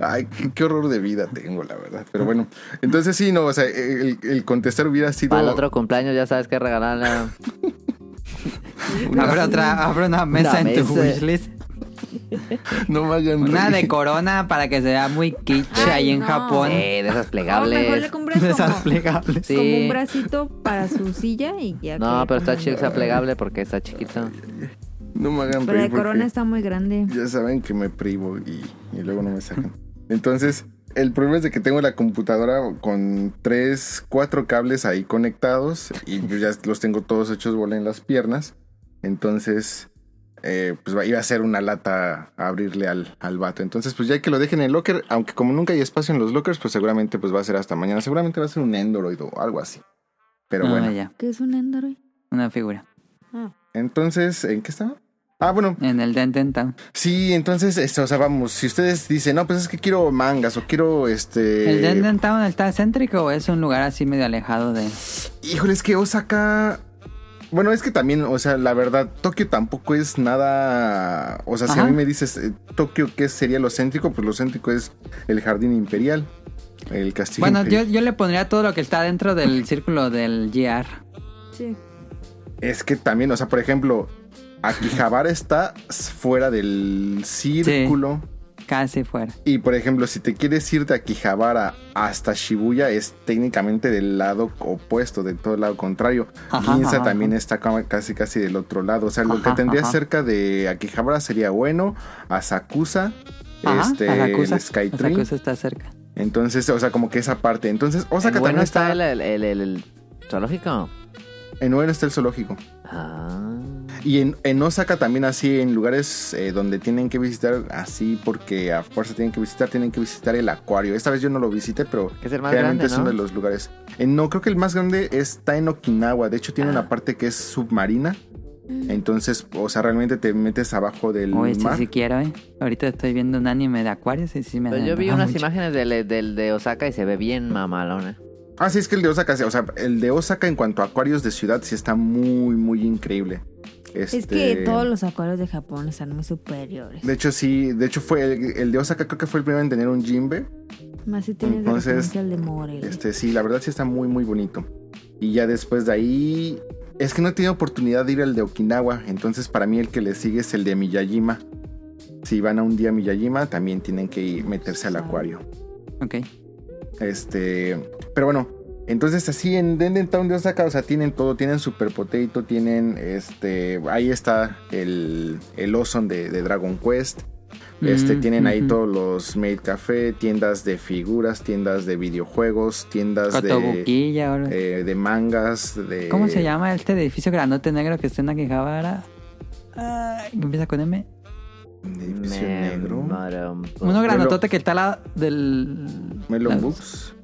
[SPEAKER 1] Ay, qué, qué horror de vida tengo, la verdad. Pero bueno, entonces sí, no, o sea, el, el contestar hubiera sido...
[SPEAKER 6] Para el otro cumpleaños ya sabes qué regalarle.
[SPEAKER 5] Abre otra, abre una mesa
[SPEAKER 6] Una
[SPEAKER 5] en tu
[SPEAKER 6] mesa.
[SPEAKER 5] wishlist.
[SPEAKER 1] No me hagan
[SPEAKER 5] Una de corona para que se vea muy kitsch
[SPEAKER 4] Ay,
[SPEAKER 5] ahí en
[SPEAKER 4] no.
[SPEAKER 5] Japón.
[SPEAKER 6] Sí, de esas
[SPEAKER 4] O mejor le
[SPEAKER 6] plegables.
[SPEAKER 4] compras
[SPEAKER 5] De esas
[SPEAKER 4] como,
[SPEAKER 5] plegables.
[SPEAKER 6] Sí.
[SPEAKER 4] como un bracito para su silla y ya.
[SPEAKER 6] No,
[SPEAKER 4] que
[SPEAKER 6] pero está chido que sea plegable porque está chiquito.
[SPEAKER 1] No me hagan
[SPEAKER 4] Pero de corona está muy grande.
[SPEAKER 1] Ya saben que me privo y, y luego no me sacan. Entonces, el problema es de que tengo la computadora con tres, cuatro cables ahí conectados y pues ya los tengo todos hechos bola en las piernas. Entonces, eh, pues va- iba a ser una lata a abrirle al, al vato. Entonces, pues ya que lo dejen en el locker, aunque como nunca hay espacio en los lockers, pues seguramente pues va a ser hasta mañana. Seguramente va a ser un Android o algo así. Pero
[SPEAKER 5] Ah,
[SPEAKER 1] bueno,
[SPEAKER 5] ya.
[SPEAKER 4] ¿Qué es un Android?
[SPEAKER 5] Una figura.
[SPEAKER 4] Ah.
[SPEAKER 1] entonces, ¿en qué estaba? Ah, bueno,
[SPEAKER 5] En el Denten Town.
[SPEAKER 1] Sí, entonces, este, o sea, vamos, si ustedes dicen, no, pues es que quiero mangas o quiero, este...
[SPEAKER 5] ¿El Denten Town está céntrico o es un lugar así medio alejado de...?
[SPEAKER 1] Híjole, es que Osaka... Bueno, es que también, o sea, la verdad, Tokio tampoco es nada... O sea, si a mí me dices, eh, Tokio, ¿qué sería lo céntrico? Pues lo céntrico es el jardín imperial, el castillo
[SPEAKER 5] Bueno, yo,
[SPEAKER 1] imperial.
[SPEAKER 5] yo le pondría todo lo que está dentro del círculo del GR.
[SPEAKER 4] Sí.
[SPEAKER 1] Es que también, o sea, por ejemplo, Akihabara está fuera del círculo.
[SPEAKER 5] Casi fuera.
[SPEAKER 1] Y por ejemplo, si te quieres ir de Akihabara hasta Shibuya, es técnicamente del lado opuesto, del todo el lado contrario.
[SPEAKER 5] Ajá,
[SPEAKER 1] Ginza
[SPEAKER 5] ajá,
[SPEAKER 1] también
[SPEAKER 5] ajá.
[SPEAKER 1] está ca- casi casi del otro lado. O sea, lo que tendrías
[SPEAKER 5] ajá.
[SPEAKER 1] cerca de Akihabara sería bueno, Asakusa,
[SPEAKER 5] Ajá,
[SPEAKER 1] este,
[SPEAKER 5] Asakusa.
[SPEAKER 1] el Skytree.
[SPEAKER 5] Asakusa está cerca.
[SPEAKER 1] Entonces, o sea, como que esa parte. Entonces, Osaka
[SPEAKER 6] ¿En bueno
[SPEAKER 1] también
[SPEAKER 6] está
[SPEAKER 1] está.
[SPEAKER 6] el, el, el, el zoológico?
[SPEAKER 1] En Ueno está el zoológico.
[SPEAKER 6] Ah.
[SPEAKER 1] Y en, en Osaka también así, en lugares eh, donde tienen que visitar, así porque a fuerza tienen que visitar, tienen que visitar el acuario. Esta vez yo no lo visité, pero
[SPEAKER 6] es el más
[SPEAKER 1] realmente
[SPEAKER 6] grande,
[SPEAKER 1] es uno
[SPEAKER 6] ¿no?
[SPEAKER 1] de los lugares. Eh, no, creo que el más grande está en Okinawa. De hecho, tiene
[SPEAKER 6] Ah.
[SPEAKER 1] una parte que es submarina. Entonces, o sea, realmente te metes abajo del
[SPEAKER 5] Uy, sí,
[SPEAKER 1] mar.
[SPEAKER 5] sí quiero, ¿eh? Ahorita estoy viendo un anime de acuarios y sí me
[SPEAKER 6] Pero yo vi unas
[SPEAKER 5] mucho.
[SPEAKER 6] imágenes del, del de Osaka y se ve bien mamalona.
[SPEAKER 1] Ah, sí, es que el de Osaka, o sea, el de Osaka en cuanto a acuarios de ciudad sí está muy, muy increíble.
[SPEAKER 4] Es
[SPEAKER 1] Este,
[SPEAKER 4] que todos los acuarios de Japón están muy superiores.
[SPEAKER 1] De hecho, sí, de hecho fue el, el de Osaka, creo que fue el primero en tener un Jimbe.
[SPEAKER 4] Más si tienes de
[SPEAKER 1] Entonces,
[SPEAKER 4] referencia al de Morelia.
[SPEAKER 1] Este, sí, la verdad sí está muy, muy bonito. Y ya después de ahí. Es que no he tenido oportunidad de ir al de Okinawa. Entonces, para mí, el que le sigue es el de Miyajima. Si van a un día a Miyajima, también tienen que ir- meterse al acuario.
[SPEAKER 5] Ok.
[SPEAKER 1] Este. Pero bueno. Entonces, así en Denden Town de Osaka, o sea, tienen todo. Tienen Super Potato, tienen este. Ahí está el, el Ozone de, de Dragon Quest. Este,
[SPEAKER 5] Mm,
[SPEAKER 1] tienen ahí todos los Made Café, tiendas de figuras, tiendas de videojuegos, tiendas de, eh, de mangas, de...
[SPEAKER 5] ¿Cómo se llama este edificio grandote negro que está en Akihabara? Ay, que empieza con M.
[SPEAKER 1] edificio
[SPEAKER 6] Me-
[SPEAKER 1] negro.
[SPEAKER 5] Uno grandotote que está al lado del...
[SPEAKER 1] Melon
[SPEAKER 5] la-
[SPEAKER 1] Books.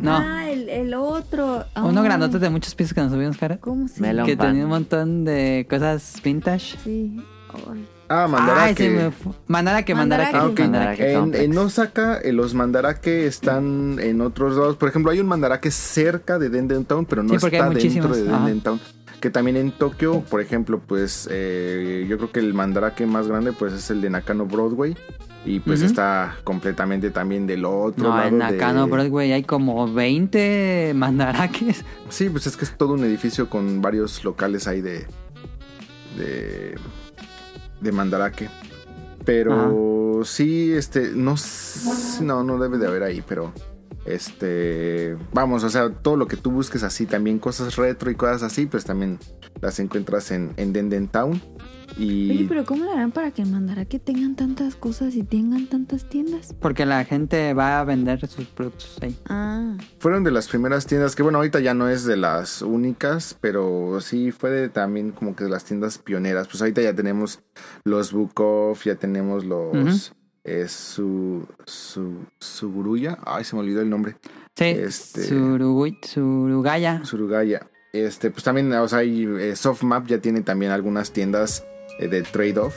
[SPEAKER 5] No,
[SPEAKER 4] Ah, el, el otro.
[SPEAKER 5] uno
[SPEAKER 4] Ay,
[SPEAKER 5] grandote de muchos pisos que nos subimos, cara.
[SPEAKER 4] ¿Cómo se
[SPEAKER 6] Melon
[SPEAKER 5] Que
[SPEAKER 6] Pan.
[SPEAKER 5] tenía un montón de cosas vintage.
[SPEAKER 4] Sí. Ay.
[SPEAKER 1] Ah,
[SPEAKER 5] Ay,
[SPEAKER 1] Mandarake.
[SPEAKER 5] me fu- Mandarake, Mandarake.
[SPEAKER 1] Ah, ok.
[SPEAKER 6] Mandarake
[SPEAKER 1] En, Osaka, eh, los Mandarake están en otros lados. Por ejemplo, hay un Mandarake cerca de Denden Town, pero no
[SPEAKER 5] Sí,
[SPEAKER 1] está dentro de
[SPEAKER 5] ajá.
[SPEAKER 1] Que también en Tokio, por ejemplo, pues eh, yo creo que el Mandarake más grande pues es el de Nakano Broadway. Y pues está completamente también del otro
[SPEAKER 5] No,
[SPEAKER 1] lado.
[SPEAKER 5] en
[SPEAKER 1] de-
[SPEAKER 5] Nakano Broadway hay como 20 mandarakes.
[SPEAKER 1] Sí, pues es que es todo un edificio con varios locales ahí de. de. de Mandarake. Pero sí, este. No, no, no debe de haber ahí, pero. Este. Vamos, o sea, todo lo que tú busques así, también cosas retro y cosas así, pues también las encuentras en, en Denden Town. Y.
[SPEAKER 4] Oye, pero ¿cómo lo harán para que mandara que tengan tantas cosas y tengan tantas tiendas?
[SPEAKER 5] Porque la gente va a vender sus productos ahí.
[SPEAKER 4] Ah,
[SPEAKER 1] Fueron de las primeras tiendas que, bueno, ahorita ya no es de las únicas, pero sí fue de también como que de las tiendas pioneras. Pues ahorita ya tenemos los Book Off, ya tenemos los. Eh, su, su, Suguruya. Ay, se me olvidó el nombre.
[SPEAKER 5] Sí,
[SPEAKER 1] Este-
[SPEAKER 5] Surugui- Surugaya.
[SPEAKER 1] Surugaya. Este, pues también, o sea, eh, Softmap ya tiene también algunas tiendas eh, de trade-off.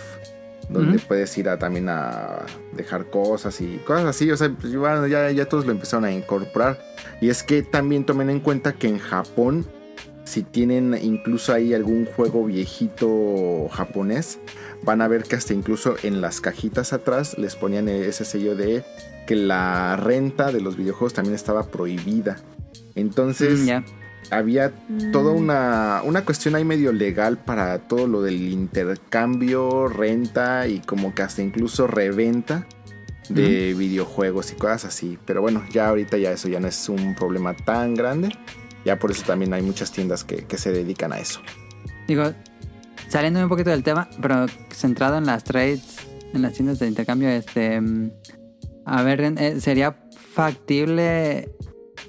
[SPEAKER 1] Donde puedes ir a, también a dejar cosas y cosas así. O sea, pues, bueno, ya, ya todos lo empezaron a incorporar. Y es que también tomen en cuenta que en Japón, si tienen incluso ahí algún juego viejito japonés, van a ver que hasta incluso en las cajitas atrás les ponían ese sello de que la renta de los videojuegos también estaba prohibida. Entonces,
[SPEAKER 5] Mm, ya.
[SPEAKER 1] había toda
[SPEAKER 4] Mm.
[SPEAKER 1] una, una cuestión ahí medio legal para todo lo del intercambio, renta y como que hasta incluso reventa de videojuegos y cosas así. Pero bueno, ya ahorita ya eso ya no es un problema tan grande. Ya por eso también hay muchas tiendas que, que se dedican a eso.
[SPEAKER 5] Digo, saliendo un poquito del tema, pero centrado en las trades, en las tiendas de intercambio, este. mm, A ver, eh, ¿sería factible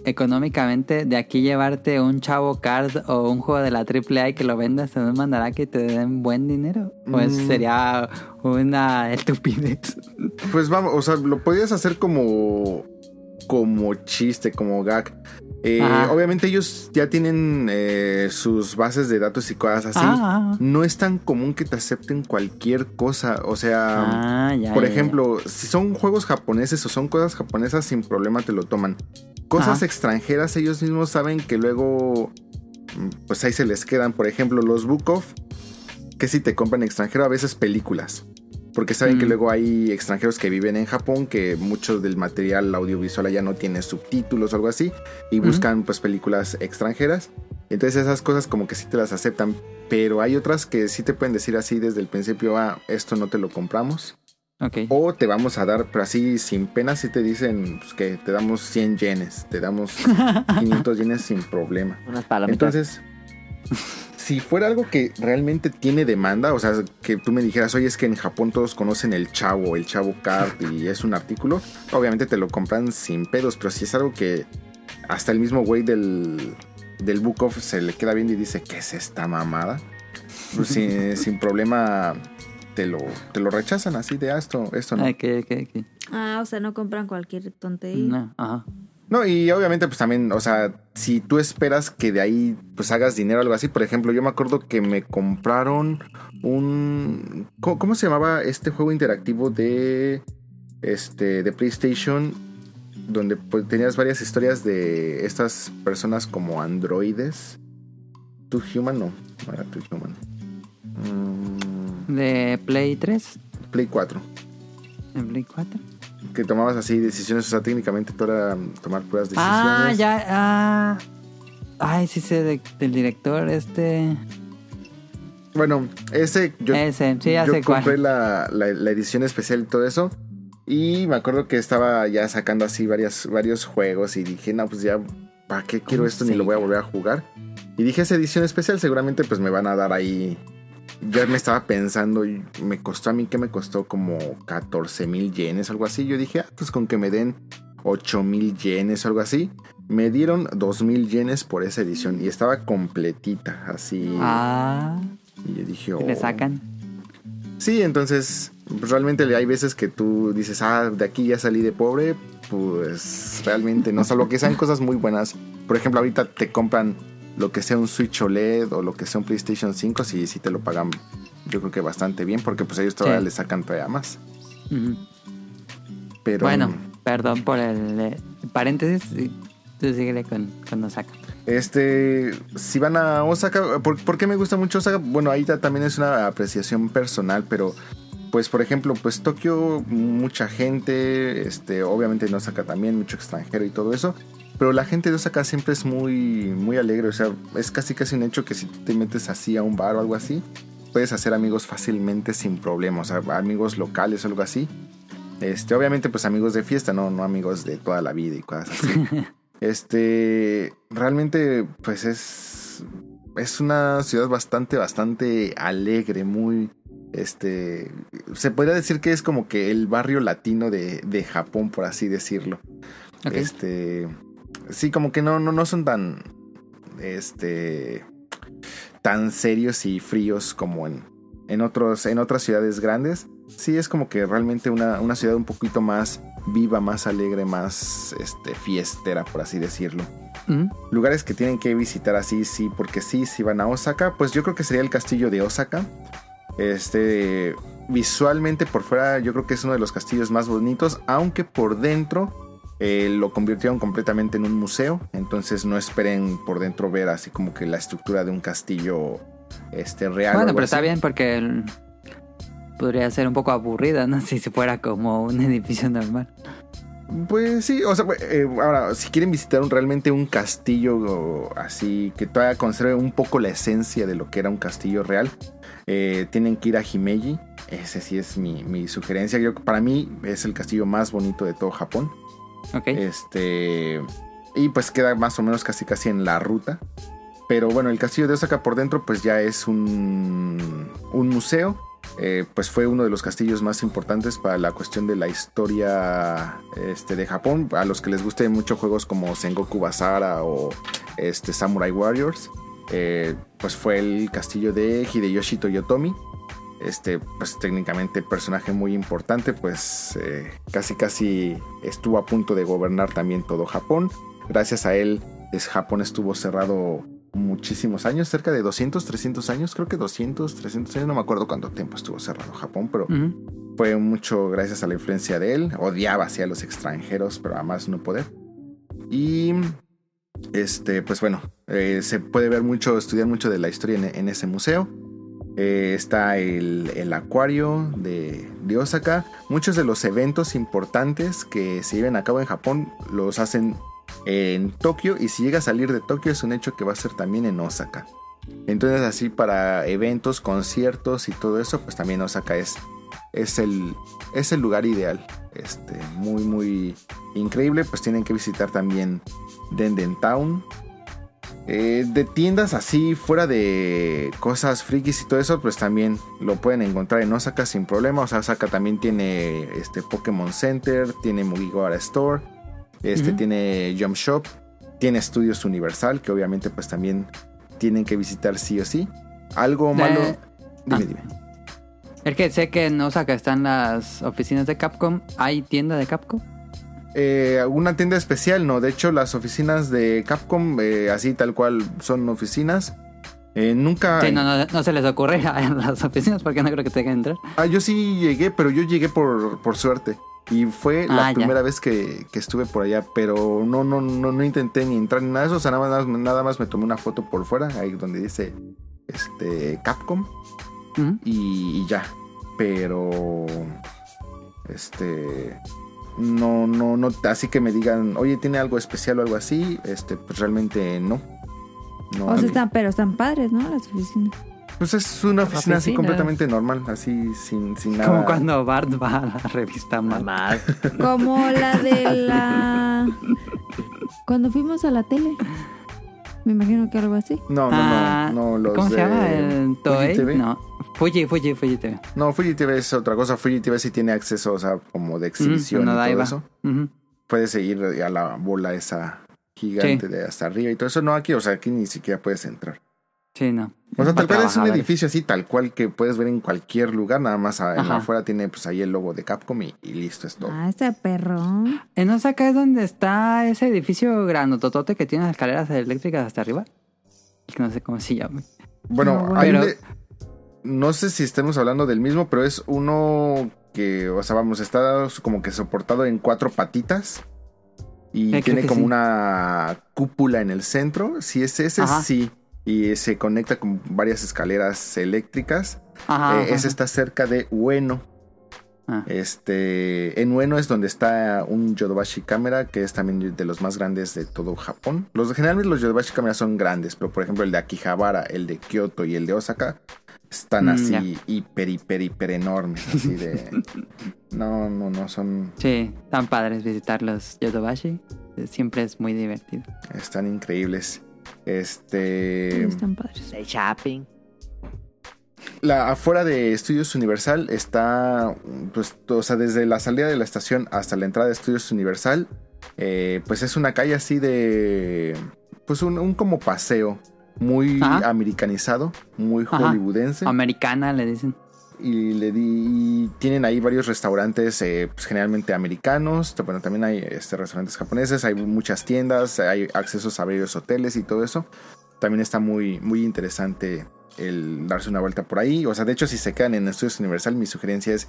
[SPEAKER 5] económicamente de aquí llevarte un chavo card o un juego de la AAA y que lo vendas en un mandarake y te den buen dinero? Pues
[SPEAKER 1] Mm.
[SPEAKER 5] sería una estupidez.
[SPEAKER 1] Pues vamos, o sea, lo podías hacer como como chiste, como gag. Eh,
[SPEAKER 5] Ajá.
[SPEAKER 1] obviamente ellos ya tienen eh, sus bases de datos y cosas así.
[SPEAKER 5] Ah,
[SPEAKER 1] No es tan común que te acepten cualquier cosa. O sea,
[SPEAKER 5] ah, ya,
[SPEAKER 1] por
[SPEAKER 5] ya, ya.
[SPEAKER 1] ejemplo, si son juegos japoneses o son cosas japonesas, sin problema te lo toman. Cosas extranjeras, ellos mismos saben que luego, mm, pues ahí se les quedan. Por ejemplo, los Book Off, que si te compran extranjero, a veces películas. Porque saben que
[SPEAKER 5] Mm.
[SPEAKER 1] luego hay extranjeros que viven en Japón, que mucho del material audiovisual allá no tiene subtítulos o algo así, y buscan pues películas extranjeras. Entonces esas cosas como que sí te las aceptan, pero hay otras que sí te pueden decir así desde el principio, ah, esto no te lo compramos.
[SPEAKER 5] Ok.
[SPEAKER 1] O te vamos a dar, pero así sin pena, si te dicen pues, que te damos 100 yenes, te damos 500 yenes sin problema.
[SPEAKER 6] Unas palomitas.
[SPEAKER 1] Entonces, si fuera algo que realmente tiene demanda, o sea, que tú me dijeras, oye, es que en Japón todos conocen el chavo, el chavo card y es un artículo, obviamente te lo compran sin pedos, pero si es algo que hasta el mismo güey del, del Book Off se le queda viendo y dice, ¿qué es esta mamada? Pues sin, sin problema te lo, te lo rechazan así de, ah, esto, esto no.
[SPEAKER 5] Ah, ok, ok, ok.
[SPEAKER 4] Ah, o sea, no compran cualquier tontería.
[SPEAKER 5] No, ajá.
[SPEAKER 1] No, y obviamente pues también, o sea, si tú esperas que de ahí pues hagas dinero o algo así, por ejemplo, yo me acuerdo que me compraron un... ¿Cómo, cómo se llamaba este juego interactivo de, este, de PlayStation? Donde pues, tenías varias historias de estas personas como androides. ¿Too Human? No, no era Too Human. Mm,
[SPEAKER 5] De Play 3,
[SPEAKER 1] Play 4.
[SPEAKER 5] en Play 4.
[SPEAKER 1] Que tomabas así decisiones, o sea, técnicamente todo era tomar puras decisiones.
[SPEAKER 5] Ah, ya, ah. Ay, sí sé de- del director, este.
[SPEAKER 1] Bueno, ese yo,
[SPEAKER 5] Ese, sí, ya
[SPEAKER 1] yo
[SPEAKER 5] sé cuál.
[SPEAKER 1] compré la, la- la edición especial y todo eso. Y me acuerdo que estaba ya sacando así varias, varios juegos y dije, no, pues ya, ¿para qué quiero
[SPEAKER 5] ¿Cómo
[SPEAKER 1] esto? Ni lo voy a volver a jugar. Y dije, esa edición especial seguramente pues me van a dar ahí... Yo me estaba pensando, y me costó a mí que me costó como 14 mil yenes, algo así. Yo dije, ah, pues con que me den 8 mil yenes o algo así. Me dieron 2 mil yenes por esa edición y estaba completita, así.
[SPEAKER 5] Ah,
[SPEAKER 1] Y yo dije,
[SPEAKER 5] y le
[SPEAKER 1] "Oh".
[SPEAKER 5] sacan.
[SPEAKER 1] Sí, entonces pues, realmente hay veces que tú dices, ah, de aquí ya salí de pobre, pues realmente no, salvo que sean cosas muy buenas. Por ejemplo, ahorita te compran lo que sea un Switch OLED o lo que sea un PlayStation 5, sí, sí te lo pagan yo creo que bastante bien, porque pues ellos todavía
[SPEAKER 5] Sí.
[SPEAKER 1] le sacan todavía más. Pero
[SPEAKER 5] Bueno, perdón por el eh, paréntesis. Tú síguele con, con Osaka.
[SPEAKER 1] Este, si van a Osaka, ¿por, por qué me gusta mucho Osaka? Bueno, ahí ta- también es una apreciación personal, pero pues por ejemplo, pues Tokio, mucha gente, este, obviamente en Osaka también, mucho extranjero y todo eso, pero la gente de Osaka siempre es muy, muy alegre, o sea, es casi casi un hecho que si te metes así a un bar o algo así, puedes hacer amigos fácilmente sin problemas, o sea, amigos locales o algo así. Este, obviamente, pues amigos de fiesta, no, no amigos de toda la vida y cosas así. Este, realmente, pues es, es una ciudad bastante, bastante alegre, muy, este, se podría decir que es como que el barrio latino de, de Japón, por así decirlo.
[SPEAKER 5] Ok.
[SPEAKER 1] Este, sí, como que no, no, no son tan, este, tan serios y fríos como en, en otros, en otras ciudades grandes. Sí, es como que realmente una, una ciudad un poquito más viva, más alegre, más este, fiestera, por así decirlo.
[SPEAKER 5] Ujú.
[SPEAKER 1] Lugares que tienen que visitar así, sí, porque sí, si van a Osaka, pues yo creo que sería el castillo de Osaka. Este, visualmente por fuera, yo creo que es uno de los castillos más bonitos, aunque por dentro eh, lo convirtieron completamente en un museo. Entonces no esperen por dentro ver así como que la estructura de un castillo este, real.
[SPEAKER 5] Bueno, pero está bien porque el- podría ser un poco aburrida, ¿no? Si se fuera como un edificio normal.
[SPEAKER 1] Pues sí, o sea, eh, ahora, si quieren visitar un- realmente un castillo así, que todavía conserve un poco la esencia de lo que era un castillo real, eh, tienen que ir a Himeji. Ese sí es mi, mi sugerencia. Yo, para mí es el castillo más bonito de todo Japón. Este. Y pues queda más o menos casi casi en la ruta. Pero bueno, el castillo de Osaka por dentro, pues ya es un, un museo. Eh, pues fue uno de los castillos más importantes para la cuestión de la historia este, de Japón. A los que les guste mucho juegos como Sengoku Basara o este, Samurai Warriors, eh, pues fue el castillo de Hideyoshi Toyotomi. Este, pues técnicamente personaje muy importante, pues eh, casi casi estuvo a punto de gobernar también todo Japón. Gracias a él, es, Japón estuvo cerrado muchísimos años, cerca de 200, 300 años, creo que 200, 300 años, no me acuerdo cuánto tiempo estuvo cerrado Japón, pero fue mucho gracias a la influencia de él. Odiaba hacia los extranjeros, pero además no poder. Y este, pues bueno, eh, se puede ver mucho, estudiar mucho de la historia en, en ese museo. Eh, está el, el acuario de, de Osaka. Muchos de los eventos importantes que se lleven a cabo en Japón los hacen en Tokio. Y si llega a salir de Tokio, es un hecho que va a ser también en Osaka. Entonces, así para eventos, conciertos y todo eso, pues también Osaka es es el, es el lugar ideal. Este, muy, muy increíble. Pues tienen que visitar también Denden Town. Eh, de tiendas así, fuera de cosas frikis y todo eso, pues también lo pueden encontrar en Osaka sin problema. O sea, Osaka también tiene este Pokémon Center, tiene Mugiwara Store, este tiene Jump Shop, tiene Estudios Universal, que obviamente pues también tienen que visitar sí o sí. Algo malo.
[SPEAKER 5] Eh,
[SPEAKER 1] Dime,
[SPEAKER 5] ah.
[SPEAKER 1] dime.
[SPEAKER 5] Es que sé que en Osaka están las oficinas de Capcom. ¿Hay tienda de Capcom?
[SPEAKER 1] Eh, una tienda especial, no. De hecho, las oficinas de Capcom, eh, así tal cual son oficinas. Eh, nunca.
[SPEAKER 5] Sí, no, no, no se les ocurre a las oficinas porque no creo que tengan que entrar.
[SPEAKER 1] Ah, yo sí llegué, pero yo llegué por, por suerte. Y fue la
[SPEAKER 5] Ah, ya.
[SPEAKER 1] primera vez que, que estuve por allá, pero no, no, no, no intenté ni entrar ni nada de eso. O sea, nada más, nada más me tomé una foto por fuera, ahí donde dice este Capcom, y, y ya. Pero este no, no, no, así que me digan, oye, tiene algo especial o algo así, este, pues realmente no. No,
[SPEAKER 4] O sea, están, pero están padres, ¿no? Las oficinas.
[SPEAKER 1] Pues es una oficina así completamente normal, así sin, sin nada.
[SPEAKER 5] Como cuando Bart va a la revista. Mal.
[SPEAKER 4] Como la de la... Cuando fuimos a la tele. Me imagino que algo así.
[SPEAKER 1] No, no,
[SPEAKER 5] Ah,
[SPEAKER 1] no, no, los
[SPEAKER 5] ¿Cómo se
[SPEAKER 1] de
[SPEAKER 5] llama? ¿El Toei? No. Fuji, Fuji, Fuji TV.
[SPEAKER 1] No, Fuji TV es otra cosa. Fuji TV sí tiene acceso, o sea, como de exhibición y todo eso.
[SPEAKER 5] Ujú.
[SPEAKER 1] Puedes seguir a la bola esa gigante
[SPEAKER 5] Sí.
[SPEAKER 1] de hasta arriba y todo eso. No, aquí, o sea, aquí ni siquiera puedes entrar.
[SPEAKER 5] Sí, no.
[SPEAKER 1] O sea, tal cual es un edificio así, tal cual que puedes ver en cualquier lugar. Nada más afuera tiene pues ahí el logo de Capcom y, y listo, es todo.
[SPEAKER 4] Ah, este perro.
[SPEAKER 5] En Osaka es donde está ese edificio granototote que tiene las escaleras eléctricas hasta arriba. Que no sé cómo se llama.
[SPEAKER 1] Bueno,
[SPEAKER 4] No, bueno.
[SPEAKER 1] hay un no sé si estemos hablando del mismo, pero es uno que, o sea, vamos, está como que soportado en cuatro patitas y
[SPEAKER 5] Eh,
[SPEAKER 1] tiene como
[SPEAKER 5] sí.
[SPEAKER 1] una cúpula en el centro. Si es ese,
[SPEAKER 5] Ajá.
[SPEAKER 1] sí. Y se conecta con varias escaleras eléctricas.
[SPEAKER 5] Ajá.
[SPEAKER 1] Eh,
[SPEAKER 5] ajá,
[SPEAKER 1] ese está cerca de Ueno.
[SPEAKER 5] Ah.
[SPEAKER 1] Este, en Ueno es donde está un Yodobashi Camera, que es también de los más grandes de todo Japón. Los generalmente los Yodobashi Camera son grandes, pero por ejemplo el de Akihabara, el de Kyoto y el de Osaka están
[SPEAKER 5] Mm,
[SPEAKER 1] así hiper, hiper, hiper enormes, así de no, no, no son
[SPEAKER 5] Sí, tan padres visitar los Yodobashi. Eh, Siempre es muy divertido.
[SPEAKER 1] están increíbles. Este,
[SPEAKER 4] están padres.
[SPEAKER 6] De shopping.
[SPEAKER 1] la afuera de Estudios Universal está, pues, o sea, desde la salida de la estación hasta la entrada de Estudios Universal, eh, pues es una calle así de, pues un, un como paseo muy
[SPEAKER 5] Ajá.
[SPEAKER 1] americanizado, muy
[SPEAKER 5] Ajá.
[SPEAKER 1] hollywoodense.
[SPEAKER 5] Americana le dicen.
[SPEAKER 1] y le di, y tienen ahí varios restaurantes, eh, pues, generalmente americanos. Bueno, también hay este, restaurantes japoneses, hay muchas tiendas, hay accesos a varios hoteles y todo eso. También está muy, muy interesante el darse una vuelta por ahí. O sea, de hecho, si se quedan en Estudios Universal, mi sugerencia es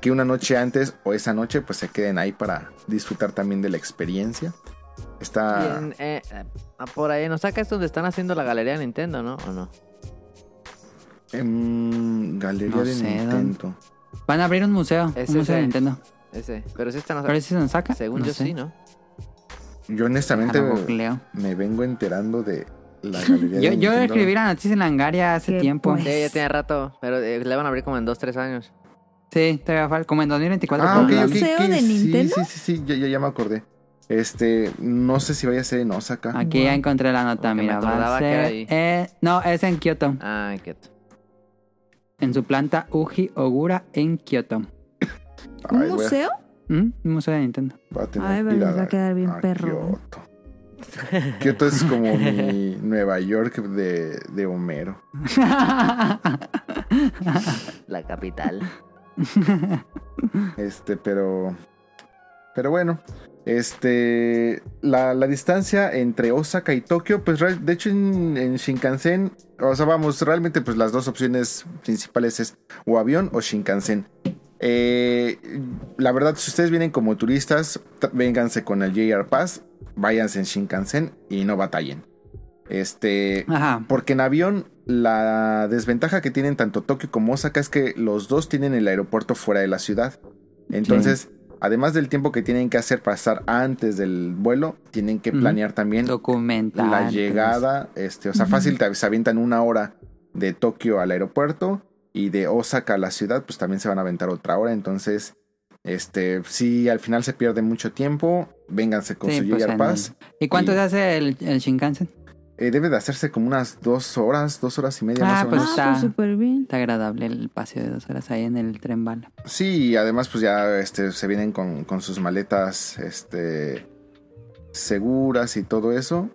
[SPEAKER 1] que una noche antes o esa noche, pues se queden ahí para disfrutar también de la experiencia. Está.
[SPEAKER 6] En, eh, eh, por ahí en Osaka es donde están haciendo la galería de Nintendo, ¿no? ¿O no?
[SPEAKER 1] En Galería
[SPEAKER 5] No
[SPEAKER 1] de
[SPEAKER 5] sé,
[SPEAKER 1] Nintendo.
[SPEAKER 5] Van a abrir un museo.
[SPEAKER 6] Es
[SPEAKER 5] un museo de. Nintendo.
[SPEAKER 6] Ese. Pero sí están en
[SPEAKER 5] ¿Pero
[SPEAKER 6] Osaka.
[SPEAKER 5] si se saca?
[SPEAKER 6] Según
[SPEAKER 5] No
[SPEAKER 6] yo
[SPEAKER 5] sé.
[SPEAKER 6] sí, ¿no?
[SPEAKER 1] Yo honestamente
[SPEAKER 5] googleo.
[SPEAKER 1] me vengo enterando de la Galería
[SPEAKER 5] Yo,
[SPEAKER 1] de
[SPEAKER 5] yo
[SPEAKER 1] Nintendo.
[SPEAKER 5] escribí la noticia en Langaria hace tiempo.
[SPEAKER 4] pues.
[SPEAKER 6] Sí, ya tiene rato. Pero eh, le van a abrir como en 2, 3 años.
[SPEAKER 5] Sí, todavía falta. Como en 2024.
[SPEAKER 1] Ah, ok, ok,
[SPEAKER 5] menos.
[SPEAKER 4] ¿Museo de
[SPEAKER 1] sí,
[SPEAKER 4] Nintendo?
[SPEAKER 1] Sí, sí, sí, ya, ya, ya me acordé. Este, no sé si vaya a ser en Osaka.
[SPEAKER 5] Aquí ya encontré la nota, mira. Va a ser. eh, no, es en Kioto.
[SPEAKER 6] Ah, quieto.
[SPEAKER 5] En su planta Uji Ogura en Kioto.
[SPEAKER 4] ¿Un
[SPEAKER 1] a-
[SPEAKER 4] museo?
[SPEAKER 5] ¿Mm? Un museo de Nintendo.
[SPEAKER 1] voy a tener
[SPEAKER 4] Ay,
[SPEAKER 1] que ir
[SPEAKER 4] va a quedar bien perro.
[SPEAKER 1] Kioto. Kioto es como mi Nueva York de, de Homero.
[SPEAKER 6] La capital.
[SPEAKER 1] Este, pero. Pero bueno. Este. La, la distancia entre Osaka y Tokio, pues de hecho en, en Shinkansen. O sea, vamos, realmente, pues las dos opciones principales es o avión o Shinkansen. Eh, la verdad, si ustedes vienen como turistas, vénganse con el JR Pass, váyanse en Shinkansen y no batallen. Este.
[SPEAKER 5] Ajá.
[SPEAKER 1] Porque en avión, la desventaja que tienen tanto Tokio como Osaka es que los dos tienen el aeropuerto fuera de la ciudad. Entonces, además del tiempo que tienen que hacer pasar antes del vuelo, tienen que planear también la llegada. Este, o sea, fácil te se avientan una hora de Tokio al aeropuerto Y de Osaka a la ciudad, pues también se van a aventar otra hora. Entonces, este, si al final se pierde mucho tiempo, vénganse con
[SPEAKER 5] Sí,
[SPEAKER 1] su
[SPEAKER 5] pues,
[SPEAKER 1] Pass.
[SPEAKER 5] ¿Y cuánto
[SPEAKER 1] Y-
[SPEAKER 5] se hace el, el Shinkansen?
[SPEAKER 1] Eh, debe de hacerse como unas dos horas, dos horas y media
[SPEAKER 5] Ah,
[SPEAKER 1] más o
[SPEAKER 5] pues
[SPEAKER 1] menos.
[SPEAKER 5] está-
[SPEAKER 4] Ah, pues súper bien.
[SPEAKER 5] Está agradable el paseo de dos horas ahí en el tren bala.
[SPEAKER 1] Sí, y además pues ya este, se vienen con, con sus maletas este, seguras y todo eso.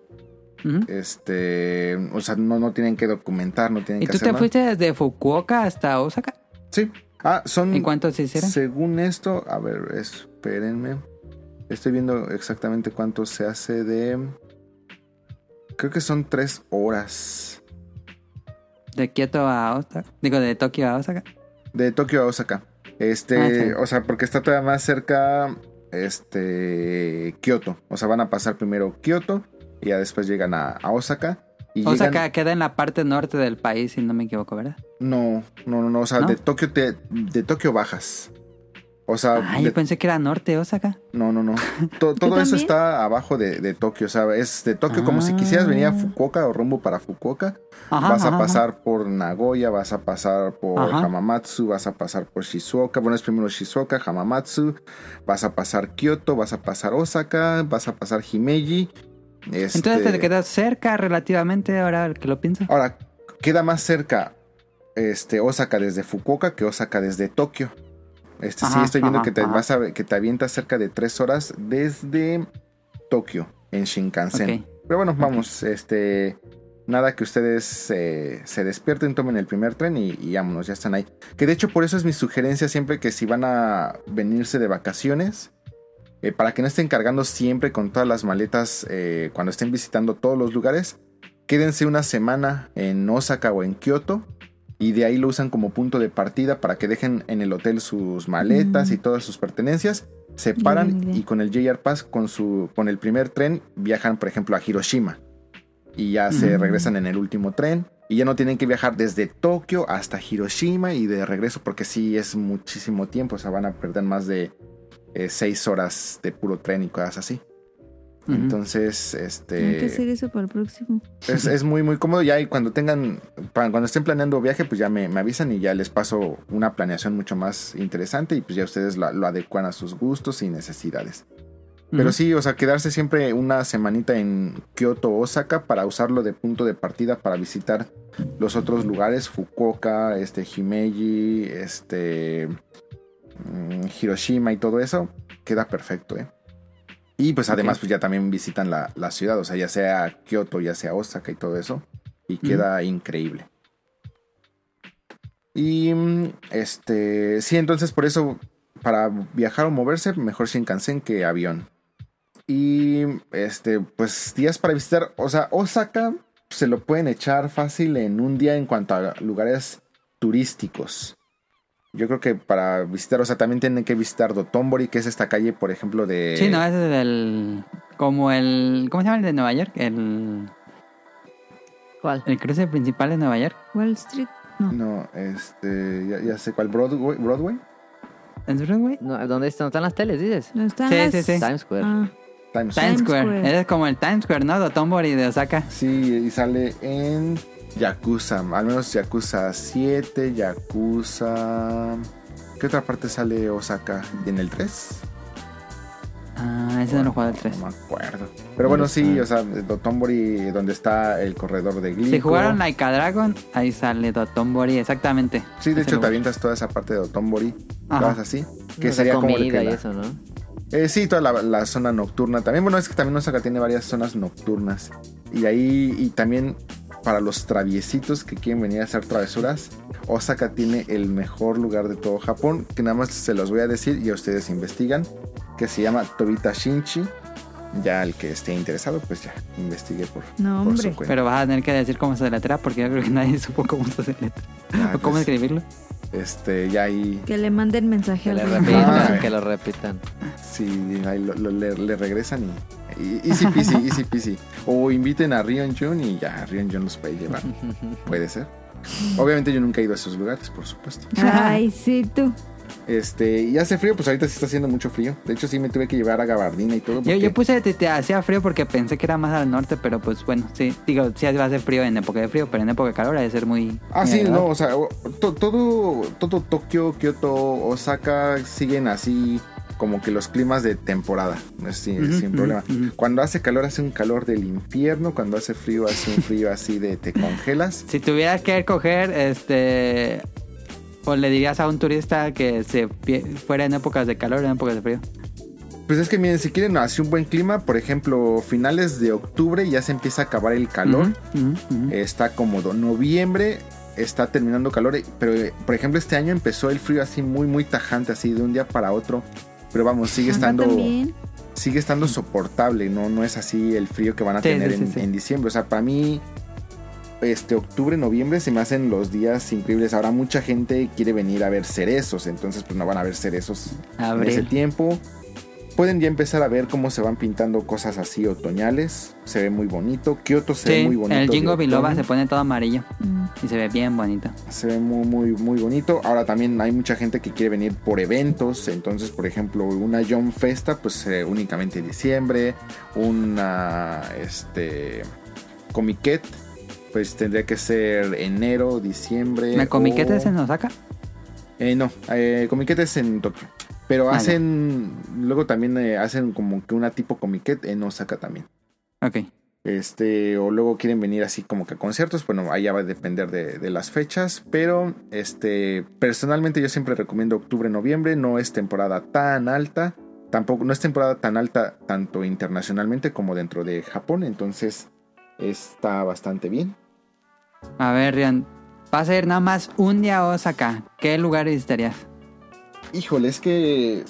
[SPEAKER 1] Este, o sea, no, no tienen que documentar, no tienen
[SPEAKER 5] ¿Y
[SPEAKER 1] que
[SPEAKER 5] tú
[SPEAKER 1] hacer
[SPEAKER 5] te
[SPEAKER 1] nada.
[SPEAKER 5] fuiste desde Fukuoka hasta Osaka?
[SPEAKER 1] Sí. Ah, son...
[SPEAKER 5] ¿Y cuánto se hicieron?
[SPEAKER 1] Según esto, a ver, espérenme. Estoy viendo exactamente cuánto se hace de... Creo que son tres horas.
[SPEAKER 5] De Kioto a Osaka. Digo, de Tokio a Osaka.
[SPEAKER 1] De Tokio a Osaka. Este,
[SPEAKER 5] Ah, sí.
[SPEAKER 1] o sea, porque está todavía más cerca, este, Kioto. O sea, van a pasar primero Kioto y ya después llegan a, a Osaka. Y
[SPEAKER 5] Osaka
[SPEAKER 1] llegan-
[SPEAKER 5] queda en la parte norte del país, si no me equivoco, ¿verdad?
[SPEAKER 1] No, no, no, no. O sea,
[SPEAKER 5] ¿No?
[SPEAKER 1] de Tokio te, de Tokio bajas. O sea,
[SPEAKER 5] Ah,
[SPEAKER 1] de-
[SPEAKER 5] yo pensé que era norte Osaka.
[SPEAKER 1] no, no, no. To- todo eso está abajo de, de Tokio. O sea, es de Tokio como si
[SPEAKER 5] Ah.
[SPEAKER 1] quisieras venir a Fukuoka o rumbo para Fukuoka.
[SPEAKER 5] Ajá,
[SPEAKER 1] vas a
[SPEAKER 5] ajá,
[SPEAKER 1] pasar por Nagoya, vas a pasar por
[SPEAKER 5] Ajá.
[SPEAKER 1] Hamamatsu, vas a pasar por Shizuoka. Bueno, es primero Shizuoka, Hamamatsu. Vas a pasar Kyoto, vas a pasar Osaka, vas a pasar Himeji. Este,
[SPEAKER 5] Entonces te quedas cerca relativamente, ahora que lo pienso.
[SPEAKER 1] Ahora, queda más cerca este, Osaka desde Fukuoka que Osaka desde Tokio. Este, sí, estoy viendo
[SPEAKER 5] ajá,
[SPEAKER 1] que te,
[SPEAKER 5] ajá.
[SPEAKER 1] vas a, que te avientas cerca de tres horas desde Tokio en Shinkansen. Pero bueno, vamos, este... Nada que ustedes eh, se despierten, tomen el primer tren y, y vámonos, ya están ahí. Que de hecho por eso es mi sugerencia siempre que si van a venirse de vacaciones, eh, para que no estén cargando siempre con todas las maletas eh, cuando estén visitando todos los lugares, quédense una semana en Osaka o en Kioto y de ahí lo usan como punto de partida para que dejen en el hotel sus maletas
[SPEAKER 4] Mm.
[SPEAKER 1] y todas sus pertenencias, se paran y con el JR Pass con su con el primer tren viajan por ejemplo a Hiroshima y ya se regresan en el último tren y ya no tienen que viajar desde Tokio hasta Hiroshima y de regreso porque sí es muchísimo tiempo, o sea, van a perder más de eh, seis horas de puro tren y cosas así. Entonces,
[SPEAKER 4] Hay que hacer
[SPEAKER 1] este
[SPEAKER 4] eso para el próximo.
[SPEAKER 1] es, es muy muy cómodo ya y cuando tengan cuando estén planeando viaje pues ya me, me avisan y ya les paso una planeación mucho más interesante y pues ya ustedes lo, lo adecuan a sus gustos y necesidades. Pero sí, o sea, quedarse siempre una semanita en Kyoto o Osaka para usarlo de punto de partida para visitar los otros lugares, Fukuoka, este Himeji, este mm, Hiroshima y todo eso, queda perfecto, ¿eh? Y pues además pues ya también visitan la, la ciudad, o sea, ya sea Kyoto, ya sea Osaka y todo eso, y queda increíble. Y mm, este, sí, entonces por eso para viajar o moverse, mejor Shinkansen que avión. Y este, pues días para visitar, o sea, Osaka se lo pueden echar fácil en un día en cuanto a lugares turísticos. Yo creo que para visitar, o sea, también tienen que visitar Dotonbori, que es esta calle, por ejemplo, de...
[SPEAKER 5] Sí, no, ese es el... Como el... ¿Cómo se llama el de Nueva York? El,
[SPEAKER 6] ¿Cuál?
[SPEAKER 5] el cruce principal de Nueva York.
[SPEAKER 4] Wall Street. No.
[SPEAKER 1] No, este, ya, ya sé cuál, Broadway. Broadway?
[SPEAKER 5] ¿Es Broadway?
[SPEAKER 6] No, ¿dónde, están, están las teles, dices?
[SPEAKER 4] No están
[SPEAKER 5] Sí,
[SPEAKER 4] las-
[SPEAKER 5] sí, sí.
[SPEAKER 6] Times Square.
[SPEAKER 4] Ah,
[SPEAKER 1] Times
[SPEAKER 5] Times
[SPEAKER 4] Times
[SPEAKER 5] Square.
[SPEAKER 4] Square.
[SPEAKER 5] Ese es como el Times Square, ¿no? Dotonbori de Osaka.
[SPEAKER 1] Sí, y sale en Yakuza, al menos Yakuza 7, Yakuza... ¿Qué otra parte sale Osaka? ¿En el 3?
[SPEAKER 5] Ah, ese no lo jugado el 3.
[SPEAKER 1] No me acuerdo. Pero bueno, sí, o sea, Dotonbori, donde está el corredor de Glico.
[SPEAKER 5] Si jugaron Like a Dragon, ahí sale Dotonbori, exactamente.
[SPEAKER 1] Sí, de hecho te avientas toda esa parte de Dotonbori,
[SPEAKER 5] Ajá.
[SPEAKER 1] cosas así. Que
[SPEAKER 6] No sé,
[SPEAKER 1] sería como
[SPEAKER 6] comida
[SPEAKER 1] que
[SPEAKER 6] y
[SPEAKER 1] la-
[SPEAKER 6] eso, ¿no?
[SPEAKER 1] Eh, sí, toda la, la zona nocturna. También, bueno, es que también Osaka tiene varias zonas nocturnas. Y ahí, y también para los traviesitos que quieren venir a hacer travesuras, Osaka tiene el mejor lugar de todo Japón, que nada más se los voy a decir y a ustedes investigan, que se llama Tobita Shinchi. Ya el que esté interesado, pues ya investigue por,
[SPEAKER 4] No,
[SPEAKER 1] por
[SPEAKER 4] hombre.
[SPEAKER 1] su cuenta.
[SPEAKER 5] Pero vas a tener que decir cómo se letra porque yo creo que nadie supo cómo se letra.
[SPEAKER 1] Ah,
[SPEAKER 5] o cómo
[SPEAKER 1] pues,
[SPEAKER 5] escribirlo.
[SPEAKER 1] Este, ya ahí,
[SPEAKER 4] que le manden mensaje
[SPEAKER 6] Que
[SPEAKER 4] al
[SPEAKER 6] le repitan,
[SPEAKER 1] Ah.
[SPEAKER 6] que lo repitan.
[SPEAKER 1] sí, ahí lo- lo- le, le regresan y easy peasy, easy peasy. O inviten a Rion Jun y ya Rion Jun los puede llevar. Puede ser. Obviamente yo nunca he ido a esos lugares, por supuesto.
[SPEAKER 4] Ay, sí, tú.
[SPEAKER 1] Este, y hace frío, pues ahorita sí está haciendo mucho frío. De hecho, sí me tuve que llevar a gabardina y todo.
[SPEAKER 5] Yo,
[SPEAKER 1] porque-
[SPEAKER 5] yo puse te, te hacía frío porque pensé que era más al norte, pero pues bueno, sí. Digo, sí va a ser frío en época de frío, pero en época de calor ha de ser muy.
[SPEAKER 1] Ah,
[SPEAKER 5] muy
[SPEAKER 1] sí,
[SPEAKER 5] agradable.
[SPEAKER 1] no, o sea, to- todo, todo Tokio, Kioto, Osaka siguen así como que los climas de temporada, ¿no? sin, problema. Cuando hace calor hace un calor del infierno, cuando hace frío hace un frío así de te congelas.
[SPEAKER 5] Si tuvieras que escoger, este. O le dirías a un turista que se fuera en épocas de calor en épocas de frío.
[SPEAKER 1] Pues es que miren, si quieren así un buen clima, por ejemplo, finales de octubre ya se empieza a acabar el calor. Está cómodo. Noviembre está terminando calor, pero por ejemplo este año empezó el frío así muy muy tajante, así de un día para otro. Pero vamos, sigue estando sigue estando soportable, no no es así el frío que van a
[SPEAKER 5] Sí,
[SPEAKER 1] tener
[SPEAKER 5] sí,
[SPEAKER 1] en,
[SPEAKER 5] sí.
[SPEAKER 1] en diciembre. O sea, para mí este octubre, noviembre se me hacen los días increíbles. Ahora mucha gente quiere venir a ver cerezos, entonces pues no van a ver cerezos en ese tiempo. Pueden ya empezar a ver cómo se van pintando cosas así otoñales. Se ve muy bonito. Kioto se ve muy bonito.
[SPEAKER 5] el Jingo Biloba se pone todo amarillo
[SPEAKER 4] Mm.
[SPEAKER 5] y se ve bien bonito.
[SPEAKER 1] Se ve muy, muy, muy bonito. Ahora también hay mucha gente que quiere venir por eventos. Entonces, por ejemplo, una John Festa, pues eh, únicamente en diciembre. Una, este, Comiquet, pues tendría que ser enero, diciembre.
[SPEAKER 5] ¿Me comiquete
[SPEAKER 1] o-
[SPEAKER 5] es en Osaka?
[SPEAKER 1] Eh, no, eh, Comiquet es en Tokio. Pero
[SPEAKER 5] Ah,
[SPEAKER 1] hacen, luego también eh, hacen como que una tipo Comiquet en Osaka también.
[SPEAKER 5] Ok.
[SPEAKER 1] Este, o luego quieren venir así como que a conciertos, bueno, ya va a depender de, de las fechas, pero este, personalmente yo siempre recomiendo octubre, noviembre, no es temporada tan alta, tampoco, no es temporada tan alta tanto internacionalmente como dentro de Japón, entonces está bastante bien.
[SPEAKER 5] A ver, Rian, vas a ir nada más un día a Osaka. ¿Qué lugar visitarías?
[SPEAKER 1] Híjole, es que,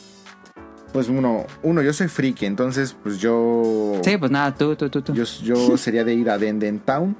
[SPEAKER 1] pues uno, uno, yo soy friki, entonces pues yo...
[SPEAKER 5] Sí, pues nada, tú, tú, tú, tú.
[SPEAKER 1] Yo, yo sería de ir a Denden Town.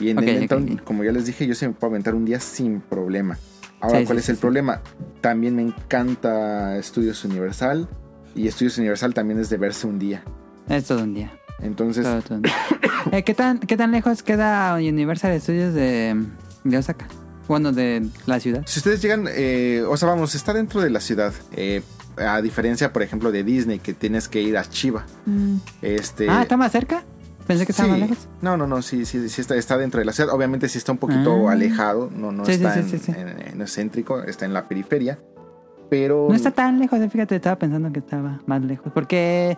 [SPEAKER 1] Y en
[SPEAKER 5] Ok,
[SPEAKER 1] Denden
[SPEAKER 5] ok,
[SPEAKER 1] Town,
[SPEAKER 5] ok.
[SPEAKER 1] como ya les dije, yo se me puedo aventar un día sin problema. Ahora,
[SPEAKER 5] Sí,
[SPEAKER 1] ¿cuál
[SPEAKER 5] sí,
[SPEAKER 1] es
[SPEAKER 5] sí,
[SPEAKER 1] el problema? También me encanta Estudios Universal. Y Estudios Universal también es de verse un día.
[SPEAKER 5] Es todo un día.
[SPEAKER 1] Entonces,
[SPEAKER 5] Todo, todo un día. Eh, ¿qué, tan, ¿Qué tan lejos queda Universal Studios de, de Osaka? Bueno, de la ciudad.
[SPEAKER 1] si ustedes llegan, eh, o sea, vamos, está dentro de la ciudad. eh, a diferencia, por ejemplo, de Disney, que tienes que ir a Chiba.
[SPEAKER 4] Mm.
[SPEAKER 1] Este,
[SPEAKER 5] Ah, ¿está más cerca? Pensé que estaba
[SPEAKER 1] sí.
[SPEAKER 5] más lejos.
[SPEAKER 1] No, no, no, sí, sí, sí está, está dentro de la ciudad. Obviamente sí está un poquito
[SPEAKER 5] Ah.
[SPEAKER 1] alejado, no, no
[SPEAKER 5] Sí,
[SPEAKER 1] está
[SPEAKER 5] sí,
[SPEAKER 1] en, en- no es céntrico, está en la periferia. Pero
[SPEAKER 5] No está tan lejos, eh, fíjate, estaba pensando que estaba más lejos. Porque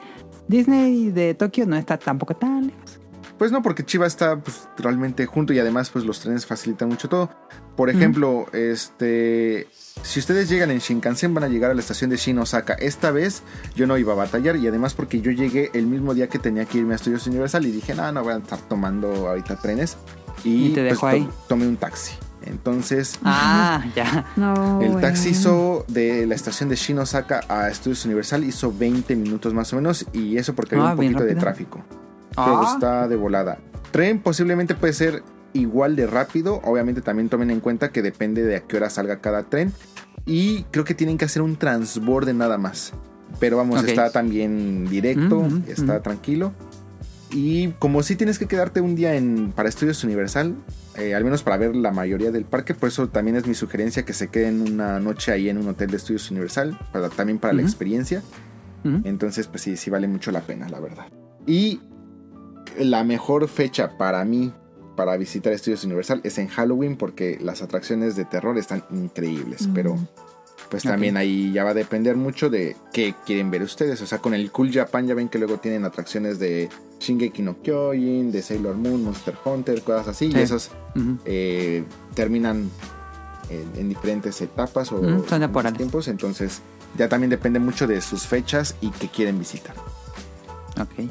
[SPEAKER 5] Disney de Tokio no está tampoco tan lejos.
[SPEAKER 1] Pues no, porque Chiba está pues, realmente junto y además pues los trenes facilitan mucho todo. Por ejemplo, este, si ustedes llegan en Shinkansen van a llegar a la estación de Shin Osaka. Esta vez yo no iba a batallar y además porque yo llegué el mismo día que tenía que irme a Estudios Universal y dije, no, no voy a estar tomando ahorita trenes. Y,
[SPEAKER 5] Y te
[SPEAKER 1] pues, tomé un taxi. Entonces,
[SPEAKER 5] Ah, ya.
[SPEAKER 4] No,
[SPEAKER 1] el
[SPEAKER 4] bueno.
[SPEAKER 1] taxi hizo de la estación de Shin Osaka a Estudios Universal hizo 20 minutos más o menos y eso porque había
[SPEAKER 5] Ah,
[SPEAKER 1] un
[SPEAKER 5] bien
[SPEAKER 1] poquito de tráfico. Pero
[SPEAKER 5] Ah,
[SPEAKER 1] está de volada. Tren posiblemente puede ser igual de rápido. Obviamente también tomen en cuenta que depende de a qué hora salga cada tren. Y creo que tienen que hacer un transborde nada más. Pero vamos,
[SPEAKER 5] Ok.
[SPEAKER 1] está también directo,
[SPEAKER 5] Ujú,
[SPEAKER 1] está
[SPEAKER 5] ujú.
[SPEAKER 1] tranquilo. Y como si tienes que quedarte un día en, para Estudios Universal, eh, al menos para ver la mayoría del parque, por eso también es mi sugerencia que se queden una noche ahí en un hotel de Estudios Universal, para, también para la
[SPEAKER 5] Ujú.
[SPEAKER 1] experiencia.
[SPEAKER 5] ujú.
[SPEAKER 1] Entonces, pues sí, sí vale mucho la pena, la verdad. Y la mejor fecha para mí para visitar Estudios Universal es en Halloween porque las atracciones de terror están increíbles,
[SPEAKER 4] Mm.
[SPEAKER 1] pero pues también ahí ya va a depender mucho de qué quieren ver ustedes. O sea, con el Cool Japan ya ven que luego tienen atracciones de Shingeki no Kyojin, de Sailor Moon, Monster Hunter, cosas así,
[SPEAKER 5] Sí.
[SPEAKER 1] y esos
[SPEAKER 5] Ujú.
[SPEAKER 1] eh, terminan en, en diferentes etapas o
[SPEAKER 5] Mm, son
[SPEAKER 1] en
[SPEAKER 5] temporales.
[SPEAKER 1] tiempos, entonces ya también depende mucho de sus fechas y qué quieren visitar.
[SPEAKER 5] Ok.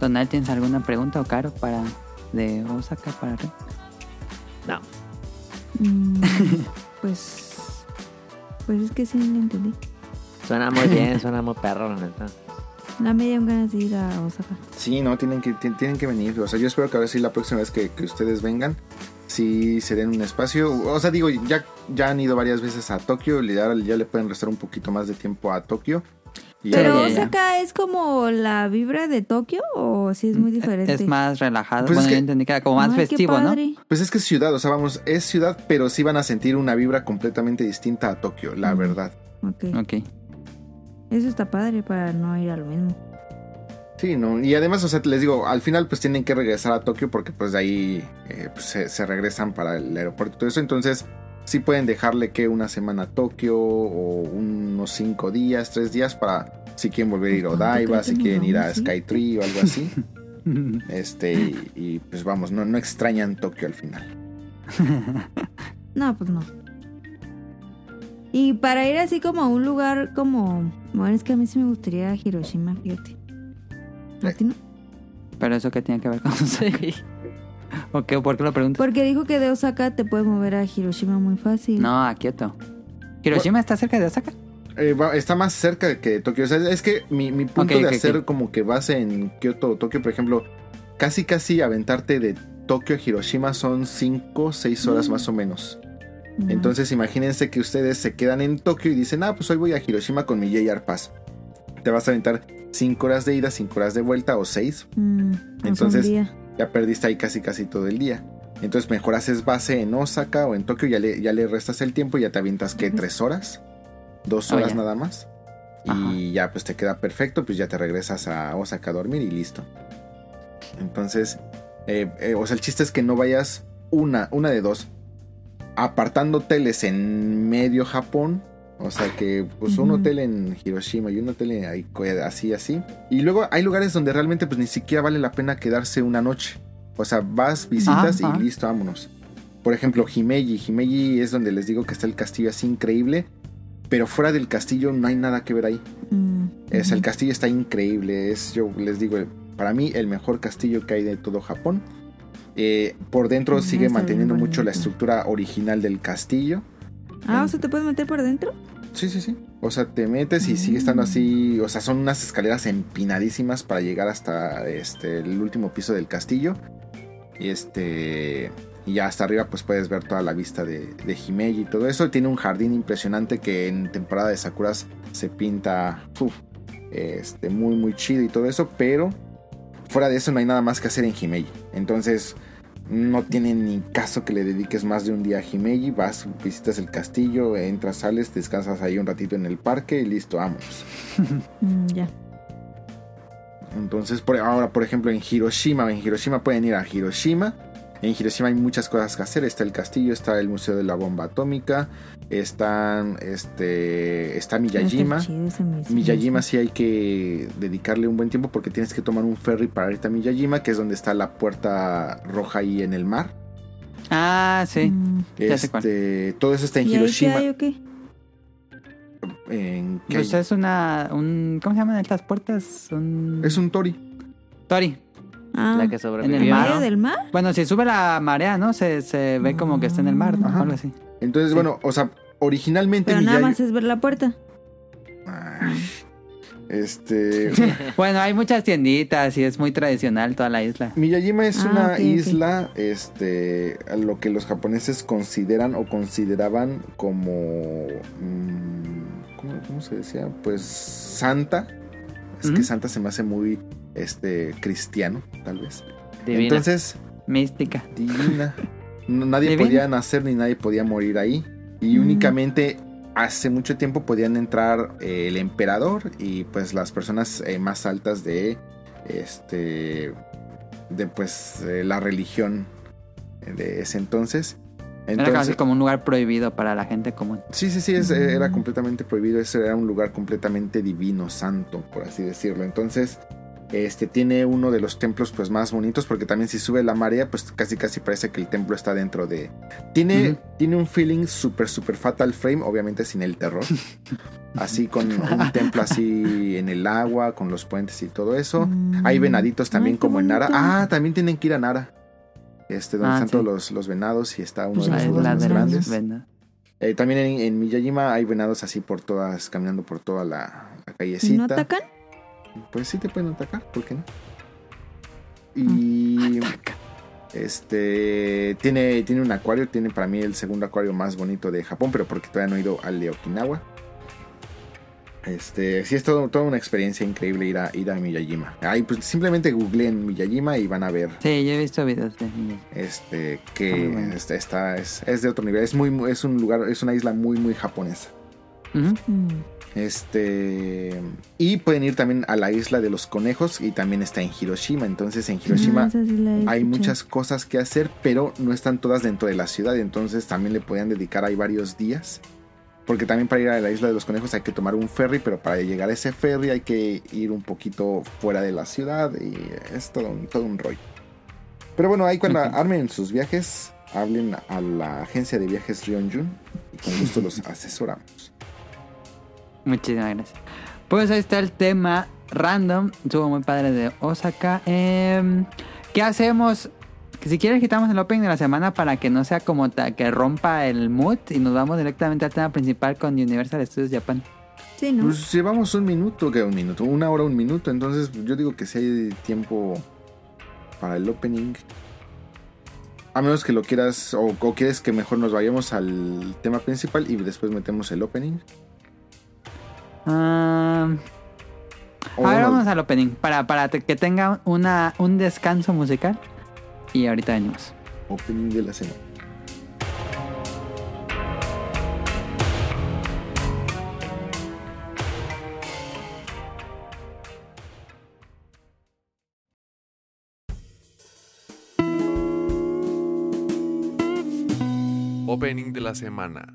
[SPEAKER 5] Donald, ¿tienes alguna pregunta o caro para de Osaka para?
[SPEAKER 6] No.
[SPEAKER 4] Mm, pues. Pues es que sí le entendí.
[SPEAKER 6] Suena muy bien, suena muy perro, la neta.
[SPEAKER 4] La me dieron ganas de ir a Osaka.
[SPEAKER 1] Sí, no, tienen que, ti- tienen que venir. O sea, yo espero que ahora sí la próxima vez que, que ustedes vengan, sí se den un espacio. O sea, digo, ya, ya han ido varias veces a Tokio, ahora ya le pueden restar un poquito más de tiempo a Tokio.
[SPEAKER 4] Pero. Osaka es como la vibra de Tokio o sí es muy diferente.
[SPEAKER 5] Es más relajado.
[SPEAKER 1] Pues
[SPEAKER 5] bueno,
[SPEAKER 1] es que-
[SPEAKER 5] yo entendí que era como más
[SPEAKER 4] Ay,
[SPEAKER 5] festivo, ¿no?
[SPEAKER 1] Pues es que es ciudad, o sea, vamos, es ciudad, pero sí van a sentir una vibra completamente distinta a Tokio, la
[SPEAKER 5] Mm.
[SPEAKER 1] verdad.
[SPEAKER 4] Ok.
[SPEAKER 5] Ok.
[SPEAKER 4] Eso está padre para no ir a lo mismo.
[SPEAKER 1] Sí, no, y además, o sea, les digo, al final pues tienen que regresar a Tokio porque pues de ahí eh, pues, se, se regresan para el aeropuerto y todo eso, entonces sí pueden dejarle que una semana a Tokio o unos cinco días, tres días para si quieren volver a ir a
[SPEAKER 4] ¿Cuánto
[SPEAKER 1] Odaiba, si quieren ir a? Skytree o algo así. Este, y, y, pues vamos, no, no extrañan Tokio al final.
[SPEAKER 4] No, pues no. Y para ir así como a un lugar como... Bueno, es que a mí sí me gustaría Hiroshima, fíjate. ¿A ti no?
[SPEAKER 5] Pero eso que tiene que ver con sí. ¿O qué? ¿Por qué lo preguntas?
[SPEAKER 4] Porque dijo que de Osaka te puedes mover a Hiroshima muy fácil.
[SPEAKER 5] No, a Kioto. ¿Hiroshima está cerca de Osaka?
[SPEAKER 1] Eh, va- está más cerca que Tokio. O sea, es que mi, mi punto
[SPEAKER 5] Ok,
[SPEAKER 1] de
[SPEAKER 5] ok,
[SPEAKER 1] hacer
[SPEAKER 5] ok.
[SPEAKER 1] como que base en Kioto o Tokio, por ejemplo, casi casi aventarte de Tokio a Hiroshima son 5 o 6 horas
[SPEAKER 4] Mm.
[SPEAKER 1] más o menos.
[SPEAKER 4] No.
[SPEAKER 1] Entonces imagínense que ustedes se quedan en Tokio y dicen, ah, pues hoy voy a Hiroshima con mi JR Pass. Te vas a aventar 5 horas de ida, 5 horas de vuelta o 6.
[SPEAKER 4] Mm,
[SPEAKER 1] Entonces-
[SPEAKER 4] sea, un día.
[SPEAKER 1] Ya perdiste ahí casi casi todo el día. Entonces mejor haces base en Osaka o en Tokio, ya le, ya le restas el tiempo y ya te avientas que. 3 horas, 2
[SPEAKER 5] Oh,
[SPEAKER 1] horas nada más. Y
[SPEAKER 5] Ajá.
[SPEAKER 1] ya pues te queda perfecto, pues ya te regresas a Osaka a dormir y listo. Entonces, eh, eh, o sea, el chiste es que no vayas una, una de dos, apartando hoteles en medio Japón. O sea que pues un hotel en Hiroshima y un hotel en ahí, así, así. Y luego hay lugares donde realmente pues ni siquiera vale la pena quedarse una noche. O sea, vas, visitas
[SPEAKER 5] Ajá.
[SPEAKER 1] y listo, vámonos. Por ejemplo, Himeji. Himeji es donde les digo que está el castillo así increíble. Pero fuera del castillo no hay nada que ver ahí.
[SPEAKER 4] Mm,
[SPEAKER 1] Es, el castillo está increíble. Es, yo les digo, para mí el mejor castillo que hay de todo Japón. Eh, por dentro sigue manteniendo mucho la estructura original del castillo.
[SPEAKER 4] Ah, o sea, ¿te puedes meter por dentro?
[SPEAKER 1] Sí, sí, sí. O sea, te metes y
[SPEAKER 4] Mm.
[SPEAKER 1] sigue estando así. O sea, son unas escaleras empinadísimas para llegar hasta este, el último piso del castillo. Y este. Y ya hasta arriba, pues puedes ver toda la vista de, de Himeji y todo eso. Tiene un jardín impresionante que en temporada de Sakuras se pinta uf, este, muy, muy chido y todo eso. Pero fuera de eso, no hay nada más que hacer en Himeji. Entonces, no tiene ni caso que le dediques más de un día a Himeji. Vas, visitas el castillo, entras, sales, descansas ahí un ratito en el parque y listo, vámonos.
[SPEAKER 4] Mm, ya.
[SPEAKER 1] Entonces, por, ahora, por ejemplo, en Hiroshima, en Hiroshima pueden ir a Hiroshima. En Hiroshima hay muchas cosas que hacer. Está el castillo, está el Museo de la Bomba Atómica, están, este, está Miyajima. Miyajima sí hay que dedicarle un buen tiempo porque tienes que tomar un ferry para irte a Miyajima, que es donde está la puerta roja ahí en el mar.
[SPEAKER 5] Ah, sí.
[SPEAKER 4] Mm,
[SPEAKER 5] Ya sé cuál.
[SPEAKER 1] Este, todo eso está en
[SPEAKER 4] ¿Y ahí qué
[SPEAKER 1] Hiroshima.
[SPEAKER 4] hay o qué?
[SPEAKER 1] En- ¿qué
[SPEAKER 5] Pues
[SPEAKER 1] hay?
[SPEAKER 5] es una. Un, ¿Cómo se llaman estas puertas? Un...
[SPEAKER 1] Es un tori.
[SPEAKER 5] Tori.
[SPEAKER 4] Ah,
[SPEAKER 6] La que
[SPEAKER 5] En
[SPEAKER 6] sobrevivió.
[SPEAKER 5] el
[SPEAKER 4] ¿en
[SPEAKER 5] mar.
[SPEAKER 4] medio del mar?
[SPEAKER 5] Bueno, si sube la marea, ¿no? Se, se ve como que está en el mar, ¿no?
[SPEAKER 1] Ajá.
[SPEAKER 5] Algo así.
[SPEAKER 1] Entonces,
[SPEAKER 5] Sí.
[SPEAKER 1] bueno, o sea, originalmente
[SPEAKER 4] Pero nada más es ver la puerta.
[SPEAKER 1] Este.
[SPEAKER 5] Bueno, hay muchas tienditas y es muy tradicional toda la isla.
[SPEAKER 1] Miyajima es
[SPEAKER 4] Ah,
[SPEAKER 1] una isla, este, a lo que los japoneses consideran o consideraban como, mm, ¿cómo, cómo se decía? Pues santa. Es que santa se me hace muy, este, cristiano, tal vez.
[SPEAKER 6] Divina.
[SPEAKER 1] Entonces,
[SPEAKER 5] Mística.
[SPEAKER 1] divina. Nadie
[SPEAKER 5] Divina.
[SPEAKER 1] podía nacer ni nadie podía morir ahí. Y
[SPEAKER 4] Mm.
[SPEAKER 1] únicamente hace mucho tiempo podían entrar eh, el emperador y pues las personas eh, más altas de este de pues eh, la religión de ese entonces.
[SPEAKER 5] Era casi
[SPEAKER 1] Entonces,
[SPEAKER 5] como un lugar prohibido para la gente común.
[SPEAKER 1] sí, sí, sí, es- era
[SPEAKER 4] Mm.
[SPEAKER 1] completamente prohibido. Ese era un lugar completamente divino, santo, por así decirlo. Entonces, este tiene uno de los templos pues más bonitos porque también si sube la marea pues casi casi parece que el templo está dentro de tiene tiene un feeling super super fatal frame obviamente sin el terror así con un templo así en el agua con los puentes y todo eso
[SPEAKER 4] Mm.
[SPEAKER 1] hay venaditos también
[SPEAKER 4] Ay,
[SPEAKER 1] como en Nara ah también tienen que ir a Nara este donde
[SPEAKER 5] Ah,
[SPEAKER 1] están
[SPEAKER 5] sí.
[SPEAKER 1] todos los, los venados y está uno
[SPEAKER 4] Pues
[SPEAKER 1] de los más grandes. Eh, también en, en Miyajima hay venados así por todas caminando por toda la, la callecita
[SPEAKER 4] ¿Y no atacan?
[SPEAKER 1] Pues sí te pueden atacar, ¿por qué no? Y este tiene, tiene un acuario, tiene para mí el segundo acuario más bonito de Japón, pero porque todavía no he ido al de Okinawa. Este, sí es todo, toda una experiencia increíble ir a, ir a Miyajima. Ahí pues simplemente googleen Miyajima y van a ver
[SPEAKER 5] Sí, yo he visto videos de niños.
[SPEAKER 1] este que
[SPEAKER 5] muy bueno.
[SPEAKER 1] este, está es, es de otro nivel. Es muy es un lugar, es una isla muy muy japonesa.
[SPEAKER 5] Ujú.
[SPEAKER 4] Mm.
[SPEAKER 1] Este. Y pueden ir también a la isla de los conejos. Y también está en Hiroshima. Entonces en Hiroshima
[SPEAKER 4] Ah, sí
[SPEAKER 1] hay muchas cosas que hacer. Pero no están todas dentro de la ciudad. Entonces también le podían dedicar ahí varios días. Porque también para ir a la isla de los conejos hay que tomar un ferry. Pero para llegar a ese ferry hay que ir un poquito fuera de la ciudad. Y es todo un, todo un rollo. Pero bueno, ahí cuando armen sus viajes. Hablen a la agencia de viajes Ryonjun. Y con gusto los asesoramos.
[SPEAKER 5] Muchísimas gracias. Pues ahí está el tema random. Estuvo muy padre de Osaka. Em, ¿Qué hacemos? Que Si quieres quitamos el opening de la semana para que no sea como que rompa el mood y nos vamos directamente al tema principal con Universal Studios Japan.
[SPEAKER 4] Sí, ¿no?
[SPEAKER 1] Pues llevamos un minuto, que un minuto, una hora, un minuto. Entonces yo digo que si hay tiempo para el opening. A menos que lo quieras o, o quieres que mejor nos vayamos al tema principal y después metemos el opening.
[SPEAKER 5] Ah,
[SPEAKER 1] O
[SPEAKER 5] a ver,
[SPEAKER 1] nos-
[SPEAKER 5] vamos al opening para, para que tenga una, un descanso musical. Y ahorita venimos.
[SPEAKER 1] Opening de la semana.
[SPEAKER 8] Opening de la semana.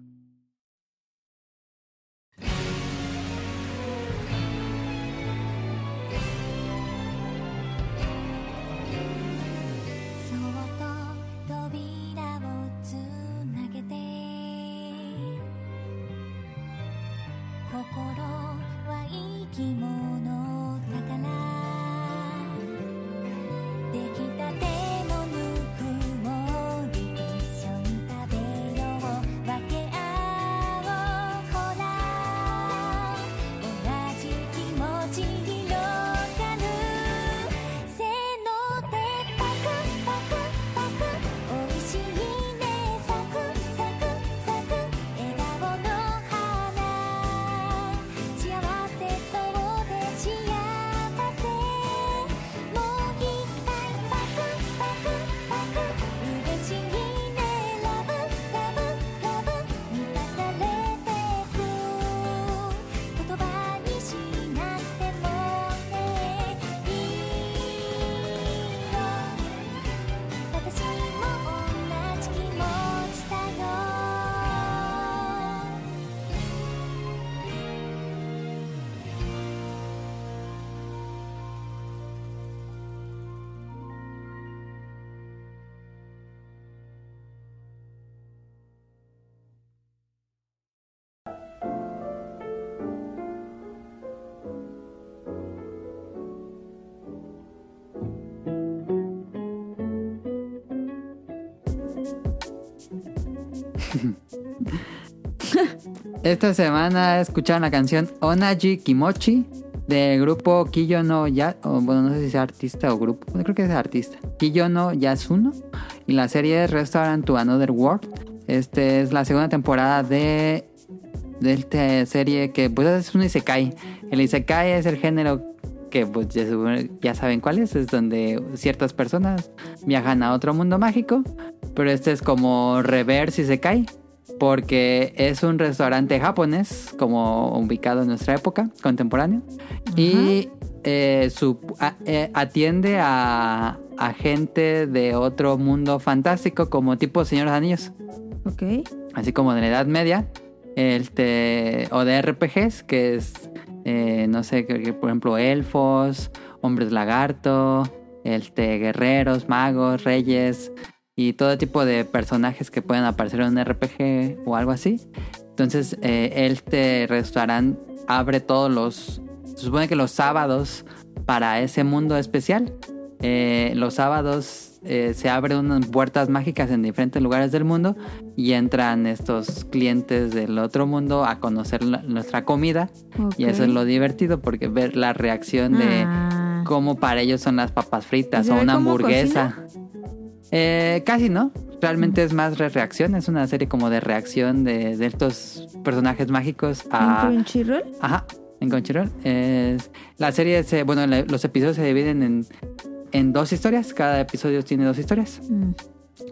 [SPEAKER 5] Esta semana escucharon la canción Onaji Kimochi del grupo Kiyo no Ya, o, bueno, no sé si sea artista o grupo, creo que es artista. Kiyo no Yasuno y la serie es Restaurant to Another World. Este es la segunda temporada de de esta serie que pues es un isekai. El isekai es el género que pues ya, ya saben cuál es, es donde ciertas personas viajan a otro mundo mágico, pero este es como reverse isekai porque es un restaurante japonés como ubicado en nuestra época contemporáneo y eh, su, a- eh, atiende a, a gente de otro mundo fantástico como tipo Señor de los Anillos
[SPEAKER 4] Ok.
[SPEAKER 5] así como de la Edad Media, este, o de RPGs, que es, eh, no sé, por ejemplo, elfos, hombres lagarto, este, guerreros, magos, reyes y todo tipo de personajes que pueden aparecer en un RPG o algo así. Entonces, eh, este restaurante abre todos los, se supone que los sábados para ese mundo especial. Eh, los sábados eh, se abren unas puertas mágicas en diferentes lugares del mundo y entran estos clientes del otro mundo a conocer la- nuestra comida. Y eso es lo divertido porque ver la reacción de
[SPEAKER 4] Ah.
[SPEAKER 5] cómo para ellos son las papas fritas
[SPEAKER 4] ¿Y se
[SPEAKER 5] o una hamburguesa. Eh, casi no. Realmente es más re- reacción. Es una serie como de reacción de, de estos personajes mágicos a...
[SPEAKER 4] ¿En Crunchyroll?
[SPEAKER 5] Ajá, en Crunchyroll. Es, la serie, se, bueno, la- los episodios se dividen en, en dos historias. Cada episodio tiene dos historias.
[SPEAKER 4] Mm.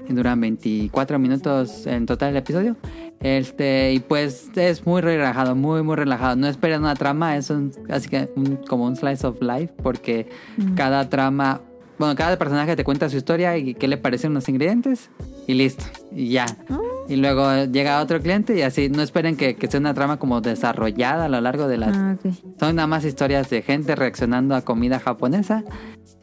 [SPEAKER 5] Y duran 24 minutos en total el episodio. Este, y pues es muy relajado, muy, muy relajado. No esperen una trama, es un, así que un- como un slice of life, porque cada trama, bueno, cada personaje te cuenta su historia y qué le parecen los ingredientes, y listo, y ya. Y luego llega otro cliente y así, no esperen que, que sea una trama como desarrollada a lo largo de las
[SPEAKER 4] Ah, ok.
[SPEAKER 5] son nada más historias de gente reaccionando a comida japonesa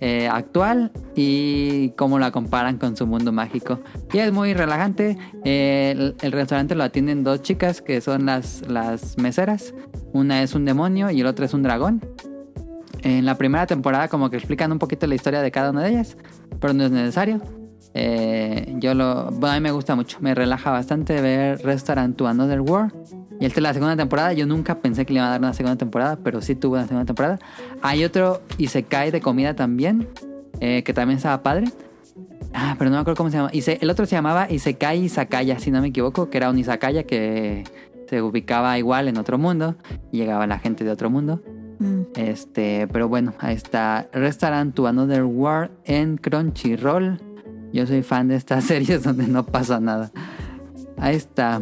[SPEAKER 5] eh, actual y cómo la comparan con su mundo mágico. Y es muy relajante. Eh, el, el restaurante lo atienden dos chicas que son las, las meseras. Una es un demonio y el otro es un dragón. En la primera temporada como que explican un poquito la historia de cada una de ellas, pero no es necesario. Eh, yo lo... Bueno, a mí me gusta mucho, me relaja bastante ver Restaurant to Another World. Y esta es la segunda temporada. Yo nunca pensé que le iban a dar una segunda temporada, pero sí tuvo una segunda temporada. Hay otro Isekai de comida también, eh, que también estaba padre. Ah, pero no me acuerdo cómo se llama. Ise- el otro se llamaba Isekai Isakaya, si no me equivoco, que era un Isakaya que se ubicaba igual en otro mundo y llegaba la gente de otro mundo.
[SPEAKER 4] Mm.
[SPEAKER 5] Este, pero bueno, ahí está Restaurant to Another World en Crunchyroll. Yo soy fan de estas series donde no pasa nada. Ahí está.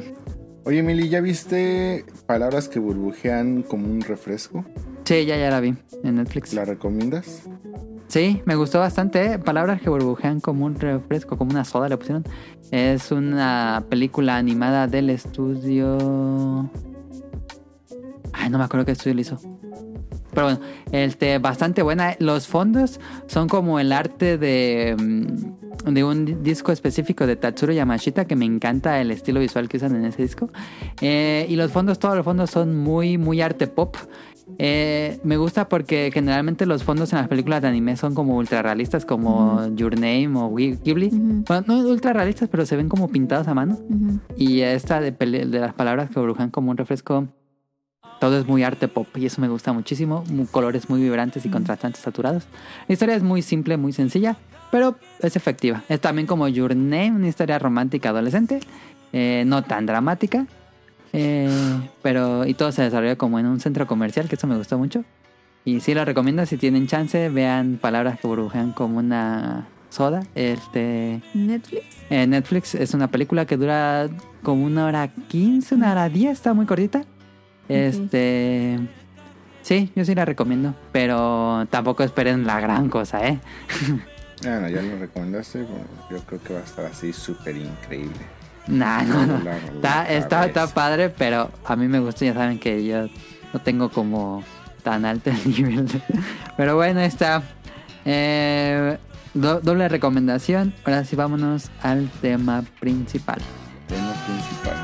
[SPEAKER 1] Oye, Mili, ¿ya viste palabras que burbujean como un refresco?
[SPEAKER 5] Sí, ya, ya la vi en Netflix.
[SPEAKER 1] ¿La recomiendas?
[SPEAKER 5] Sí, me gustó bastante. ¿eh? Palabras que burbujean como un refresco, como una soda le pusieron. Es una película animada del estudio. Ay, no me acuerdo qué estudio lo hizo. Pero bueno, este, bastante buena. Los fondos son como el arte de, mm, de un di- disco específico de Tatsuro Yamashita, que me encanta el estilo visual que usan en ese disco. Eh, y los fondos, todos los fondos son muy, muy arte pop. Eh, me gusta porque generalmente los fondos en las películas de anime son como ultra realistas, como Your Name o Ghi- Ghibli. Bueno, no ultra realistas, pero se ven como pintados a mano. Y esta de, las palabras que burbujan como un refresco, todo es muy arte pop y eso me gusta muchísimo. Mu- Colores muy vibrantes y contrastantes saturados. La historia es muy simple, muy sencilla, pero es efectiva. Es también como Your Name, una historia romántica adolescente, eh, no tan dramática. eh, pero y todo se desarrolla como en un centro comercial, que eso me gustó mucho. Y sí lo recomiendo si tienen chance, vean palabras que burbujean como una soda. Este
[SPEAKER 4] Netflix.
[SPEAKER 5] en Netflix es una película que dura como una hora 15, una hora 10, está muy cortita. Este. Sí, yo sí la recomiendo, pero tampoco esperen la gran cosa, ¿eh?
[SPEAKER 1] Ah, no, ya lo recomendaste. bueno, yo creo que va a estar así súper increíble.
[SPEAKER 5] Nah, no, no.
[SPEAKER 1] La- la-
[SPEAKER 5] Está,
[SPEAKER 1] la
[SPEAKER 5] está, padre, pero a mí me gusta, ya saben que yo no tengo como tan alto el nivel. de- Pero bueno, está. Eh, do- doble recomendación. Ahora sí, vámonos al tema principal.
[SPEAKER 1] Tema principal.「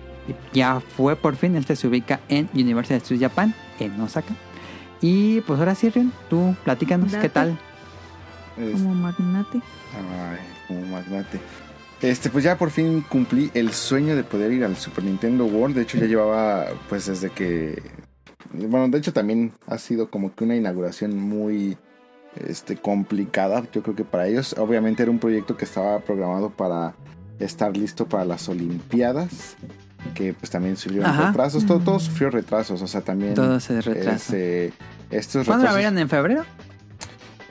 [SPEAKER 5] Y Ya fue por fin, este se ubica en University of Studios Japan, en Osaka. Y pues ahora sí, Rion, tú platícanos, ¿qué tal?
[SPEAKER 1] Es-
[SPEAKER 4] Como magnate.
[SPEAKER 1] Ay, como magnate. Este, pues ya por fin cumplí el sueño de poder ir al Super Nintendo World. De hecho, ya llevaba, pues desde que. Bueno, de hecho, también ha sido como que una inauguración muy este, complicada, yo creo que para ellos. Obviamente era un proyecto que estaba programado para estar listo para las Olimpiadas, que pues también
[SPEAKER 5] Ajá.
[SPEAKER 1] retrasos. Todo, todo sufrió retrasos, o sea, también.
[SPEAKER 5] Todo se retrasa.
[SPEAKER 1] este, estos
[SPEAKER 5] ¿Cuándo la verían en febrero?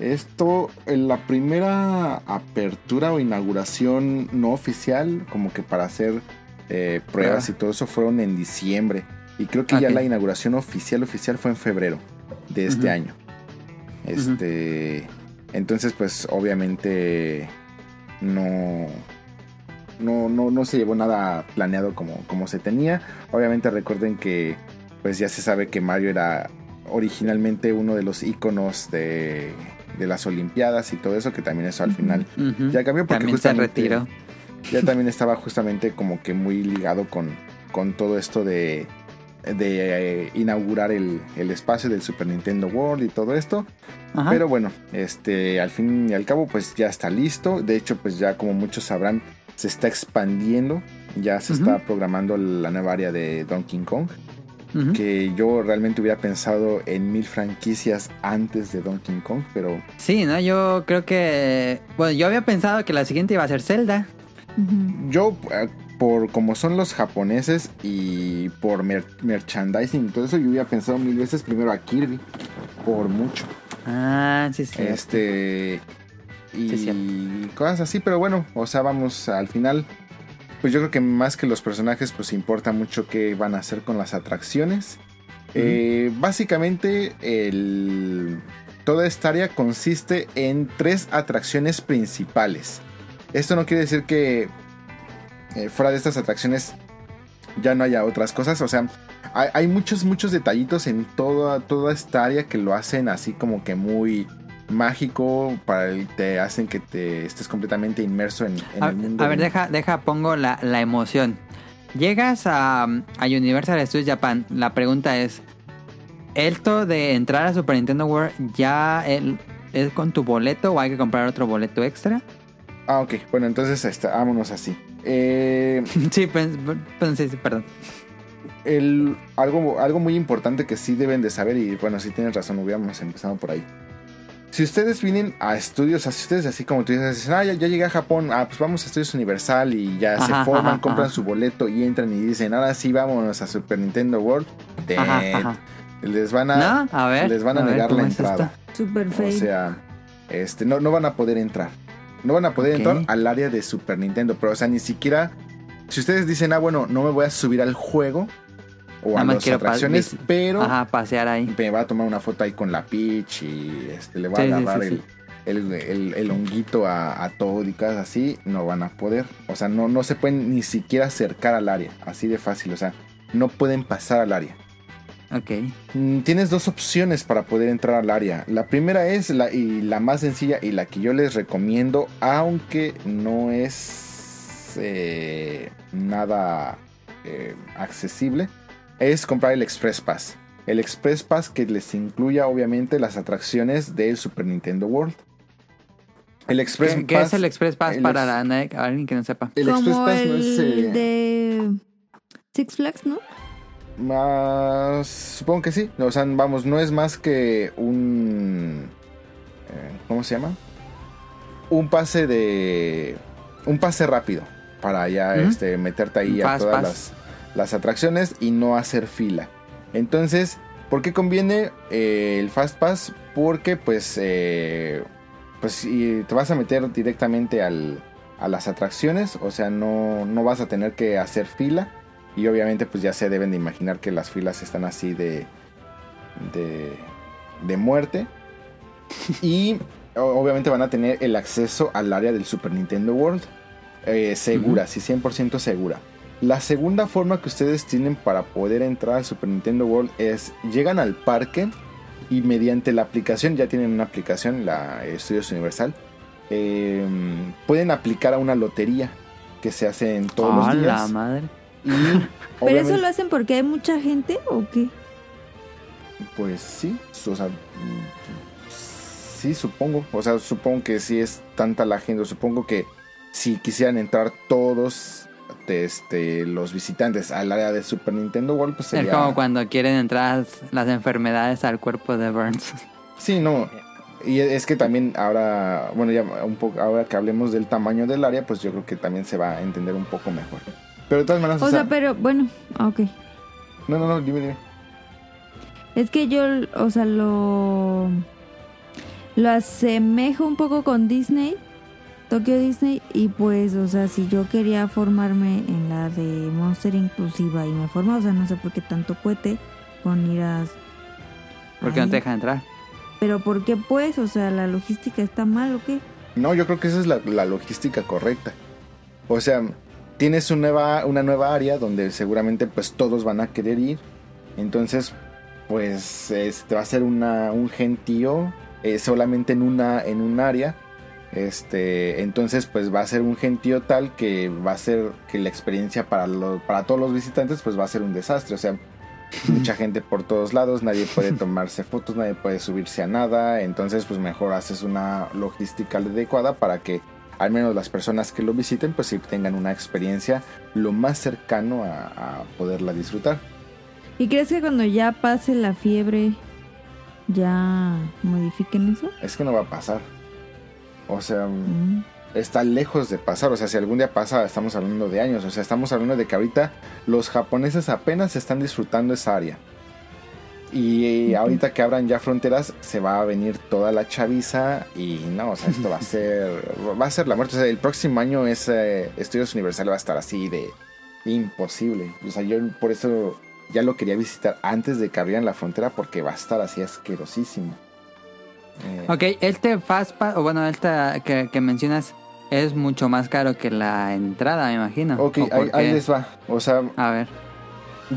[SPEAKER 1] esto, en la primera apertura o inauguración no oficial, como que para hacer eh, pruebas
[SPEAKER 5] Prueba.
[SPEAKER 1] y todo eso, fueron en diciembre. Y creo que ya la inauguración oficial, oficial fue en febrero de este año. Este. Entonces, pues, obviamente. No. No, no, no se llevó nada planeado como, como se tenía. Obviamente recuerden que pues ya se sabe que Mario era originalmente uno de los iconos de, de las Olimpiadas y todo eso, que también eso al final ya cambió porque
[SPEAKER 5] También se
[SPEAKER 1] justamente
[SPEAKER 5] retiró.
[SPEAKER 1] ya también estaba justamente como que muy ligado con, con todo esto de, de eh, inaugurar el, el espacio del Super Nintendo World y todo esto.
[SPEAKER 5] Ajá.
[SPEAKER 1] Pero bueno, este, al fin y al cabo, pues ya está listo. De hecho, pues ya como muchos sabrán, se está expandiendo. Ya se está programando la nueva área de Donkey Kong. Que yo realmente hubiera pensado en mil franquicias antes de Donkey Kong, pero
[SPEAKER 5] Sí, ¿no? Yo creo que... Bueno, yo había pensado que la siguiente iba a ser Zelda.
[SPEAKER 1] Yo, eh, por como son los japoneses y por mer- merchandising y todo eso, yo hubiera pensado mil veces primero a Kirby. Por mucho.
[SPEAKER 5] Ah, sí, sí.
[SPEAKER 1] Este. Y
[SPEAKER 5] Sí,
[SPEAKER 1] cosas así, pero bueno, o sea, vamos al final. Pues yo creo que más que los personajes, pues importa mucho qué van a hacer con las atracciones. Eh, básicamente, el, toda esta área consiste en tres atracciones principales. Esto no quiere decir que eh, fuera de estas atracciones ya no haya otras cosas. O sea, hay, hay muchos, muchos detallitos en toda, toda esta área que lo hacen así como que muy mágico. Para el- te hacen que te estés completamente inmerso en, en
[SPEAKER 5] A,
[SPEAKER 1] el mundo.
[SPEAKER 5] a ver,
[SPEAKER 1] de-
[SPEAKER 5] deja, deja, pongo la, la emoción. Llegas a, a Universal Studios Japan. La pregunta es: ¿esto de entrar a Super Nintendo World ya el- es con tu boleto o hay que comprar otro boleto extra?
[SPEAKER 1] Ah, ok. Bueno, entonces este, vámonos así. Eh,
[SPEAKER 5] sí, pues, pues, sí, sí, perdón.
[SPEAKER 1] el, algo, algo muy importante que sí deben de saber, y bueno, sí tienes razón, hubiéramos empezado por ahí. Si ustedes vienen a estudios, así ustedes así como tú dices, dicen, ah, ya, ya llegué a Japón, ah, pues vamos a Estudios Universal y ya se forman,
[SPEAKER 5] ajá,
[SPEAKER 1] compran
[SPEAKER 5] ajá.
[SPEAKER 1] su boleto y entran y dicen, ahora sí vámonos a Super Nintendo World.
[SPEAKER 5] Ajá,
[SPEAKER 1] Ted,
[SPEAKER 5] ajá.
[SPEAKER 1] Les van a,
[SPEAKER 5] No, a ver.
[SPEAKER 1] les van a, negar
[SPEAKER 5] ¿cómo
[SPEAKER 1] la
[SPEAKER 5] es
[SPEAKER 1] entrada.
[SPEAKER 4] Super
[SPEAKER 1] O sea, este, no, no van a poder entrar. No van a poder entrar al área de Super Nintendo. Pero, o sea, ni siquiera. Si ustedes dicen, ah, bueno, no me voy a subir al juego o
[SPEAKER 5] Nada
[SPEAKER 1] a las atracciones, pero
[SPEAKER 5] Ajá, pasear ahí.
[SPEAKER 1] me va a tomar una foto ahí con la Peach y este, le va
[SPEAKER 5] Sí,
[SPEAKER 1] a agarrar
[SPEAKER 5] sí,
[SPEAKER 1] el,
[SPEAKER 5] sí.
[SPEAKER 1] el, el- el honguito a, a Toad y cosas así. No van a poder. O sea, no, no se pueden ni siquiera acercar al área. Así de fácil. O sea, no pueden pasar al área.
[SPEAKER 5] Ok.
[SPEAKER 1] Mm, Tienes dos opciones para poder entrar al área. La primera es la, y la más sencilla y la que yo les recomiendo, aunque no es eh, nada eh, accesible, es comprar el Express Pass. El Express Pass que les incluya obviamente las atracciones del Super Nintendo World. El Express
[SPEAKER 5] ¿Qué, qué
[SPEAKER 1] Pass.
[SPEAKER 5] es el Express Pass
[SPEAKER 1] el
[SPEAKER 5] para
[SPEAKER 1] ex-
[SPEAKER 5] la- alguien que no sepa?
[SPEAKER 1] el Express
[SPEAKER 4] Como
[SPEAKER 1] Pass no
[SPEAKER 4] el
[SPEAKER 1] es. eh,
[SPEAKER 4] de Six Flags, ¿no?
[SPEAKER 1] Más, supongo que sí. O sea, vamos, no es más que un. eh, ¿Cómo se llama? Un pase de. Un pase rápido. Para ya este, meterte ahí
[SPEAKER 5] Un
[SPEAKER 1] a
[SPEAKER 5] fast
[SPEAKER 1] todas
[SPEAKER 5] pass.
[SPEAKER 1] las, las atracciones y no hacer fila. Entonces, ¿por qué conviene eh, el Fast Pass? Porque, pues. eh, pues si te vas a meter directamente al, a las atracciones. O sea, no, no vas a tener que hacer fila. Y obviamente pues ya se deben de imaginar que las filas están así de, de, de muerte. Y obviamente van a tener el acceso al área del Super Nintendo World. eh, segura, sí, 100% segura. La segunda forma que ustedes tienen para poder entrar al Super Nintendo World es llegan al parque y mediante la aplicación, ya tienen una aplicación, la Estudios Universal, eh, pueden aplicar a una lotería que se hace en todos
[SPEAKER 5] ¡Ah,
[SPEAKER 1] los
[SPEAKER 5] la
[SPEAKER 1] días.
[SPEAKER 5] madre!
[SPEAKER 1] Y
[SPEAKER 4] ¿Pero eso lo hacen porque hay mucha gente o qué?
[SPEAKER 1] pues sí, o sea, sí, supongo. O sea, supongo que sí es tanta la gente. Supongo que si quisieran entrar todos de este, los visitantes al área de Super Nintendo World, pues
[SPEAKER 5] Es
[SPEAKER 1] sería...
[SPEAKER 5] como cuando quieren entrar las enfermedades al cuerpo de Burns.
[SPEAKER 1] Sí, no. Y es que también ahora, bueno, ya un poco, ahora que hablemos del tamaño del área, pues yo creo que también se va a entender un poco mejor. Pero de todas maneras,
[SPEAKER 4] O sea, pero bueno, ok.
[SPEAKER 1] no, no, no, dime, dime.
[SPEAKER 4] Es que yo, o sea, lo. Lo asemejo un poco con Disney, Tokyo Disney, y pues, o sea, si yo quería formarme en la de Monster Inclusiva y me forma, o sea, no sé por qué tanto cuete con ir a.
[SPEAKER 5] ¿Por qué no te dejan entrar?
[SPEAKER 4] Pero ¿por qué pues? O sea, la logística está mal o qué?
[SPEAKER 1] No, yo creo que esa es la, la logística correcta. O sea, tienes una nueva, una nueva área donde seguramente pues todos van a querer ir. Entonces, pues este, va a ser una, un gentío eh, solamente en una en un área. Este, entonces pues va a ser un gentío tal que va a ser que la experiencia para lo- para todos los visitantes pues va a ser un desastre, o sea, mucha gente por todos lados, nadie puede tomarse fotos, nadie puede subirse a nada, entonces pues mejor haces una logística adecuada para que al menos las personas que lo visiten pues sí tengan una experiencia lo más cercano a, a poderla disfrutar.
[SPEAKER 4] ¿Y crees que cuando ya pase la fiebre ya modifiquen eso?
[SPEAKER 1] Es que no va a pasar. O sea,
[SPEAKER 4] Mm.
[SPEAKER 1] está lejos de pasar. O sea, si algún día pasa, estamos hablando de años. O sea, estamos hablando de que ahorita los japoneses apenas están disfrutando esa área. Y ahorita que abran ya fronteras, se va a venir toda la chaviza. Y no, o sea, esto va a ser. Va a ser la muerte. O sea, el próximo año ese Estudios Universal va a estar así de imposible. O sea, yo por eso ya lo quería visitar antes de que abrieran la frontera, porque va a estar así asquerosísimo. Eh,
[SPEAKER 5] Ok, este Fastpass, o bueno, esta que, que mencionas, es mucho más caro que la entrada, me imagino.
[SPEAKER 1] Ok,
[SPEAKER 5] ¿O por
[SPEAKER 1] ahí, ahí les va. O sea,
[SPEAKER 5] A ver.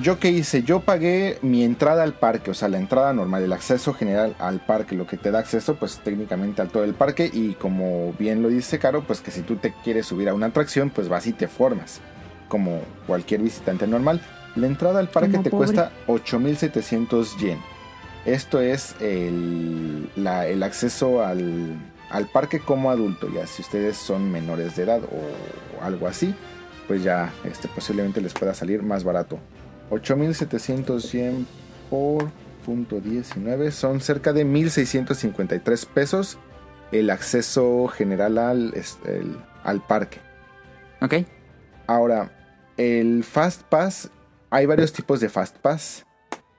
[SPEAKER 1] ¿Yo qué hice? Yo pagué mi entrada al parque, o sea, la entrada normal, el acceso general al parque, lo que te da acceso, pues técnicamente al todo el parque. Y como bien lo dice Caro, pues que si tú te quieres subir a una atracción, pues vas y te formas, como cualquier visitante normal. La entrada al parque
[SPEAKER 4] Como
[SPEAKER 1] te
[SPEAKER 4] pobre.
[SPEAKER 1] cuesta 8700 yen. Esto es el, la- el acceso al, al parque como adulto, ya si ustedes son menores de edad o algo así, pues ya este, posiblemente les pueda salir más barato. 8700 yen por punto 19 son cerca de 1653 pesos el acceso general al, este, el- al parque.
[SPEAKER 5] Ok.
[SPEAKER 1] Ahora, el Fast Pass, hay varios tipos de Fast Pass.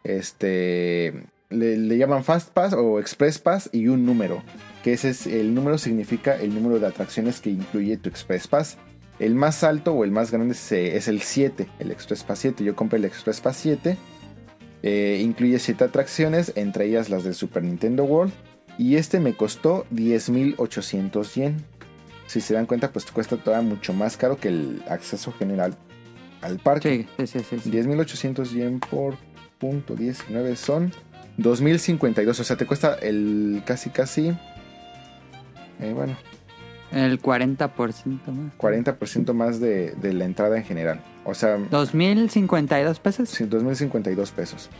[SPEAKER 1] Este, le, le llaman Fast Pass o Express Pass y un número. Que ese es, el número significa el número de atracciones que incluye tu Express Pass. El más alto o el más grande es, es el 7, el Express Pass 7. Yo compré el Express Pass 7. Eh, incluye 7 atracciones, entre ellas las del Super Nintendo World. Y este me costó 10.800 yen. Si se dan cuenta, pues cuesta todavía mucho más caro que el acceso general al parque.
[SPEAKER 5] Sí. sí, sí.
[SPEAKER 1] 10.800 yen por punto 19 son 2.052. O sea, te cuesta el casi, casi. eh, bueno,
[SPEAKER 5] El 40% más.
[SPEAKER 1] 40% más de, de la entrada en general. O sea,
[SPEAKER 5] 2.052 pesos.
[SPEAKER 1] sí, 2.052 pesos.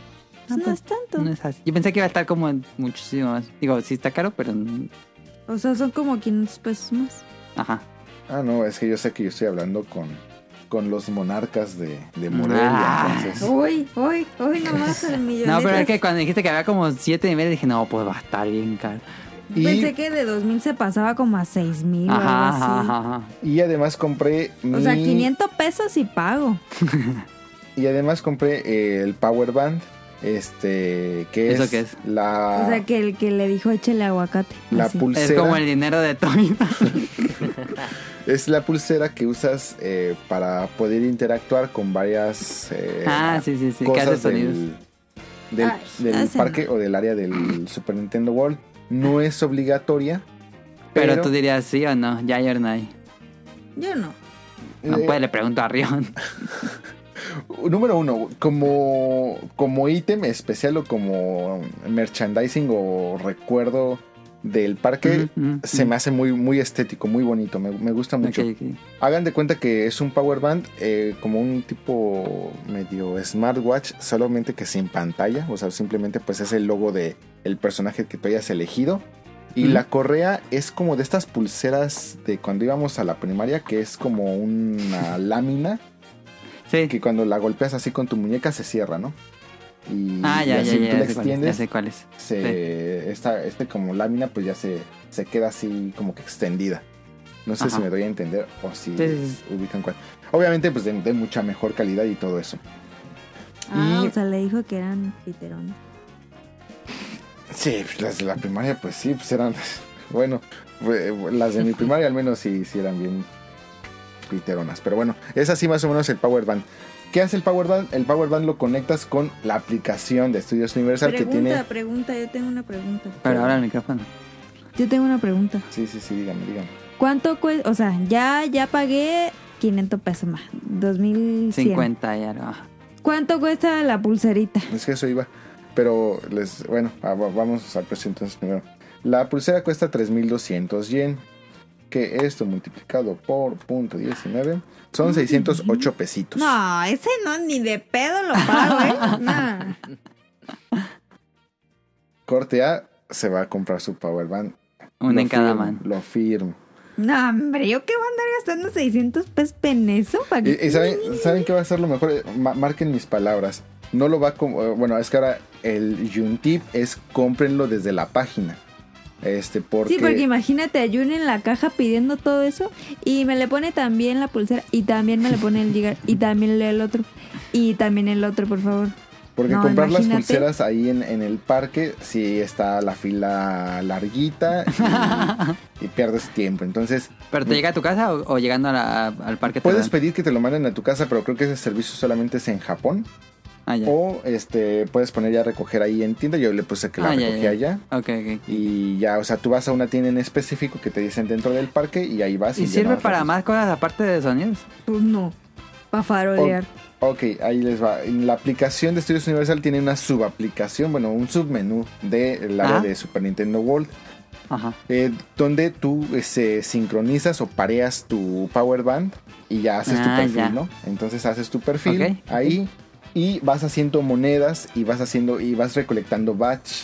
[SPEAKER 4] Ah, no es tanto.
[SPEAKER 5] No es así. Yo pensé que iba a estar como muchísimo más. Digo, sí está caro, pero...
[SPEAKER 4] O sea, son como 500 pesos más.
[SPEAKER 5] Ajá.
[SPEAKER 1] Ah, no, es que yo sé que yo estoy hablando con, con los monarcas de, de Morelia.
[SPEAKER 5] Ah.
[SPEAKER 1] Entonces,
[SPEAKER 4] Uy, uy, uy, nomás el millón.
[SPEAKER 5] No, pero es que cuando dijiste que había como 7 niveles, dije, no, pues va a estar bien caro.
[SPEAKER 1] y,
[SPEAKER 4] Pensé que de 2000 se pasaba como a 6000 o algo
[SPEAKER 5] Ajá,
[SPEAKER 4] así.
[SPEAKER 5] ajá, ajá,
[SPEAKER 1] y además compré
[SPEAKER 4] O sea,
[SPEAKER 1] mi-
[SPEAKER 4] 500 pesos y pago.
[SPEAKER 1] Y además compré eh, el Power Band. Este, que
[SPEAKER 5] ¿Eso
[SPEAKER 1] es,
[SPEAKER 5] qué es?
[SPEAKER 1] la,
[SPEAKER 4] O sea, que el que le dijo échele aguacate.
[SPEAKER 1] la
[SPEAKER 4] así.
[SPEAKER 1] pulsera.
[SPEAKER 5] Es como el dinero de Toy.
[SPEAKER 1] Es la pulsera que usas eh, para poder interactuar con varias eh,
[SPEAKER 5] ah, sí, sí, sí.
[SPEAKER 1] Cosas
[SPEAKER 5] sonidos.
[SPEAKER 1] del, del,
[SPEAKER 4] Ay,
[SPEAKER 1] del parque o del área del Super Nintendo World. No es obligatoria.
[SPEAKER 5] Pero,
[SPEAKER 1] Pero,
[SPEAKER 5] tú dirías sí o no, ya o no.
[SPEAKER 4] Yo no.
[SPEAKER 5] No,
[SPEAKER 1] eh,
[SPEAKER 5] pues le pregunto a Rion.
[SPEAKER 1] Número uno, como, como ítem especial o como merchandising o recuerdo del parque,
[SPEAKER 5] Ujú, ujú,
[SPEAKER 1] se me hace muy, muy estético, muy bonito, me, me gusta mucho.
[SPEAKER 5] Ok, ok.
[SPEAKER 1] Hagan de cuenta que es un power band eh, como un tipo medio smartwatch, solamente que sin pantalla, o sea, simplemente pues es el logo de el personaje que tú hayas elegido. Y la correa es como de estas pulseras de cuando íbamos a la primaria, que es como una lámina
[SPEAKER 5] Sí.
[SPEAKER 1] que cuando la golpeas así con tu muñeca se cierra, ¿no? Y,
[SPEAKER 5] Ah,
[SPEAKER 1] y
[SPEAKER 5] ya,
[SPEAKER 1] así
[SPEAKER 5] ya,
[SPEAKER 1] tú
[SPEAKER 5] ya.
[SPEAKER 1] la
[SPEAKER 5] es, ya
[SPEAKER 1] extiendes,
[SPEAKER 5] sé cuál es.
[SPEAKER 1] se, esta, este como lámina pues ya se, se queda así como que extendida. No sé
[SPEAKER 5] Ajá.
[SPEAKER 1] si me doy a entender o si
[SPEAKER 5] Sí, sí,
[SPEAKER 1] ubican cuál. Obviamente pues de, de mucha mejor calidad y todo eso.
[SPEAKER 4] Ah,
[SPEAKER 1] Y-
[SPEAKER 4] o sea, le dijo que eran piterones.
[SPEAKER 1] Sí, pues, las de la primaria pues sí, pues eran, bueno, las de mi primaria al menos sí, sí eran bien piteronas. Pero bueno, es así más o menos el Power Band. ¿Qué hace el Power Band? El Power Band lo conectas con la aplicación de Estudios Universal
[SPEAKER 4] Pregunta,
[SPEAKER 1] que tiene...
[SPEAKER 4] pregunta, yo tengo una pregunta.
[SPEAKER 5] Pero ahora el micrófono.
[SPEAKER 4] Yo tengo una pregunta.
[SPEAKER 1] Sí, sí, sí, dígame, dígame.
[SPEAKER 4] ¿Cuánto cuesta? O sea, ya, ya pagué 500 pesos más. 2100.
[SPEAKER 5] 50 y algo. ajá.
[SPEAKER 4] ¿Cuánto cuesta la pulserita?
[SPEAKER 1] Es que eso iba. Pero les, bueno, ah, va- vamos al precio entonces primero. La pulsera cuesta 3200 yen. Que esto multiplicado por punto 19 son 608 pesitos.
[SPEAKER 4] No, ese no, ni de pedo lo pago, ¿eh? No.
[SPEAKER 1] Corte A se va a comprar su power band.
[SPEAKER 5] Una
[SPEAKER 1] Lo
[SPEAKER 5] en cada
[SPEAKER 1] firmo,
[SPEAKER 5] mano.
[SPEAKER 1] Lo firmo.
[SPEAKER 4] No, hombre, ¿yo qué voy a andar gastando 600 pesos en eso? ¿Para
[SPEAKER 1] Y,
[SPEAKER 4] qué?
[SPEAKER 1] y saben, ¿saben qué va a ser lo mejor? Ma- marquen mis palabras. No lo va a... eh, Bueno, es que ahora el Yuntip es cómprenlo desde la página. Este, porque...
[SPEAKER 4] Sí, porque imagínate a Jun en la caja pidiendo todo eso y me le pone también la pulsera y también me le pone el Giga y también el otro y también el otro, por favor.
[SPEAKER 1] Porque
[SPEAKER 4] No,
[SPEAKER 1] comprar las pulseras ahí en, en el parque, sí está la fila larguita y, y pierdes tiempo. Entonces,
[SPEAKER 5] ¿Pero te llega a tu casa o, o llegando a la- al parque?
[SPEAKER 1] puedes pedir que te lo manden a tu casa, pero creo que ese servicio solamente es en Japón.
[SPEAKER 5] Ah, ya.
[SPEAKER 1] O este puedes poner ya recoger ahí en tienda. Yo le puse que la
[SPEAKER 5] Ah,
[SPEAKER 1] recogí
[SPEAKER 5] ya.
[SPEAKER 1] allá.
[SPEAKER 5] Ok, ok.
[SPEAKER 1] Y ya, o sea, tú vas a una tienda en específico que te dicen dentro del parque y ahí vas.
[SPEAKER 5] ¿Y
[SPEAKER 1] ya
[SPEAKER 5] sirve para más cosas aparte de sonidos?
[SPEAKER 4] Pues no, para farolear.
[SPEAKER 1] Ok, ahí les va. En la aplicación de Estudios Universal tiene una subaplicación, bueno, un submenú del área
[SPEAKER 5] Ah.
[SPEAKER 1] de Super Nintendo World.
[SPEAKER 5] Ajá.
[SPEAKER 1] eh, donde tú eh, se sincronizas o pareas tu power band y ya haces tu
[SPEAKER 5] Ah,
[SPEAKER 1] perfil,
[SPEAKER 5] ya.
[SPEAKER 1] ¿no? Entonces haces tu perfil ahí y vas haciendo monedas y vas haciendo y vas recolectando batch.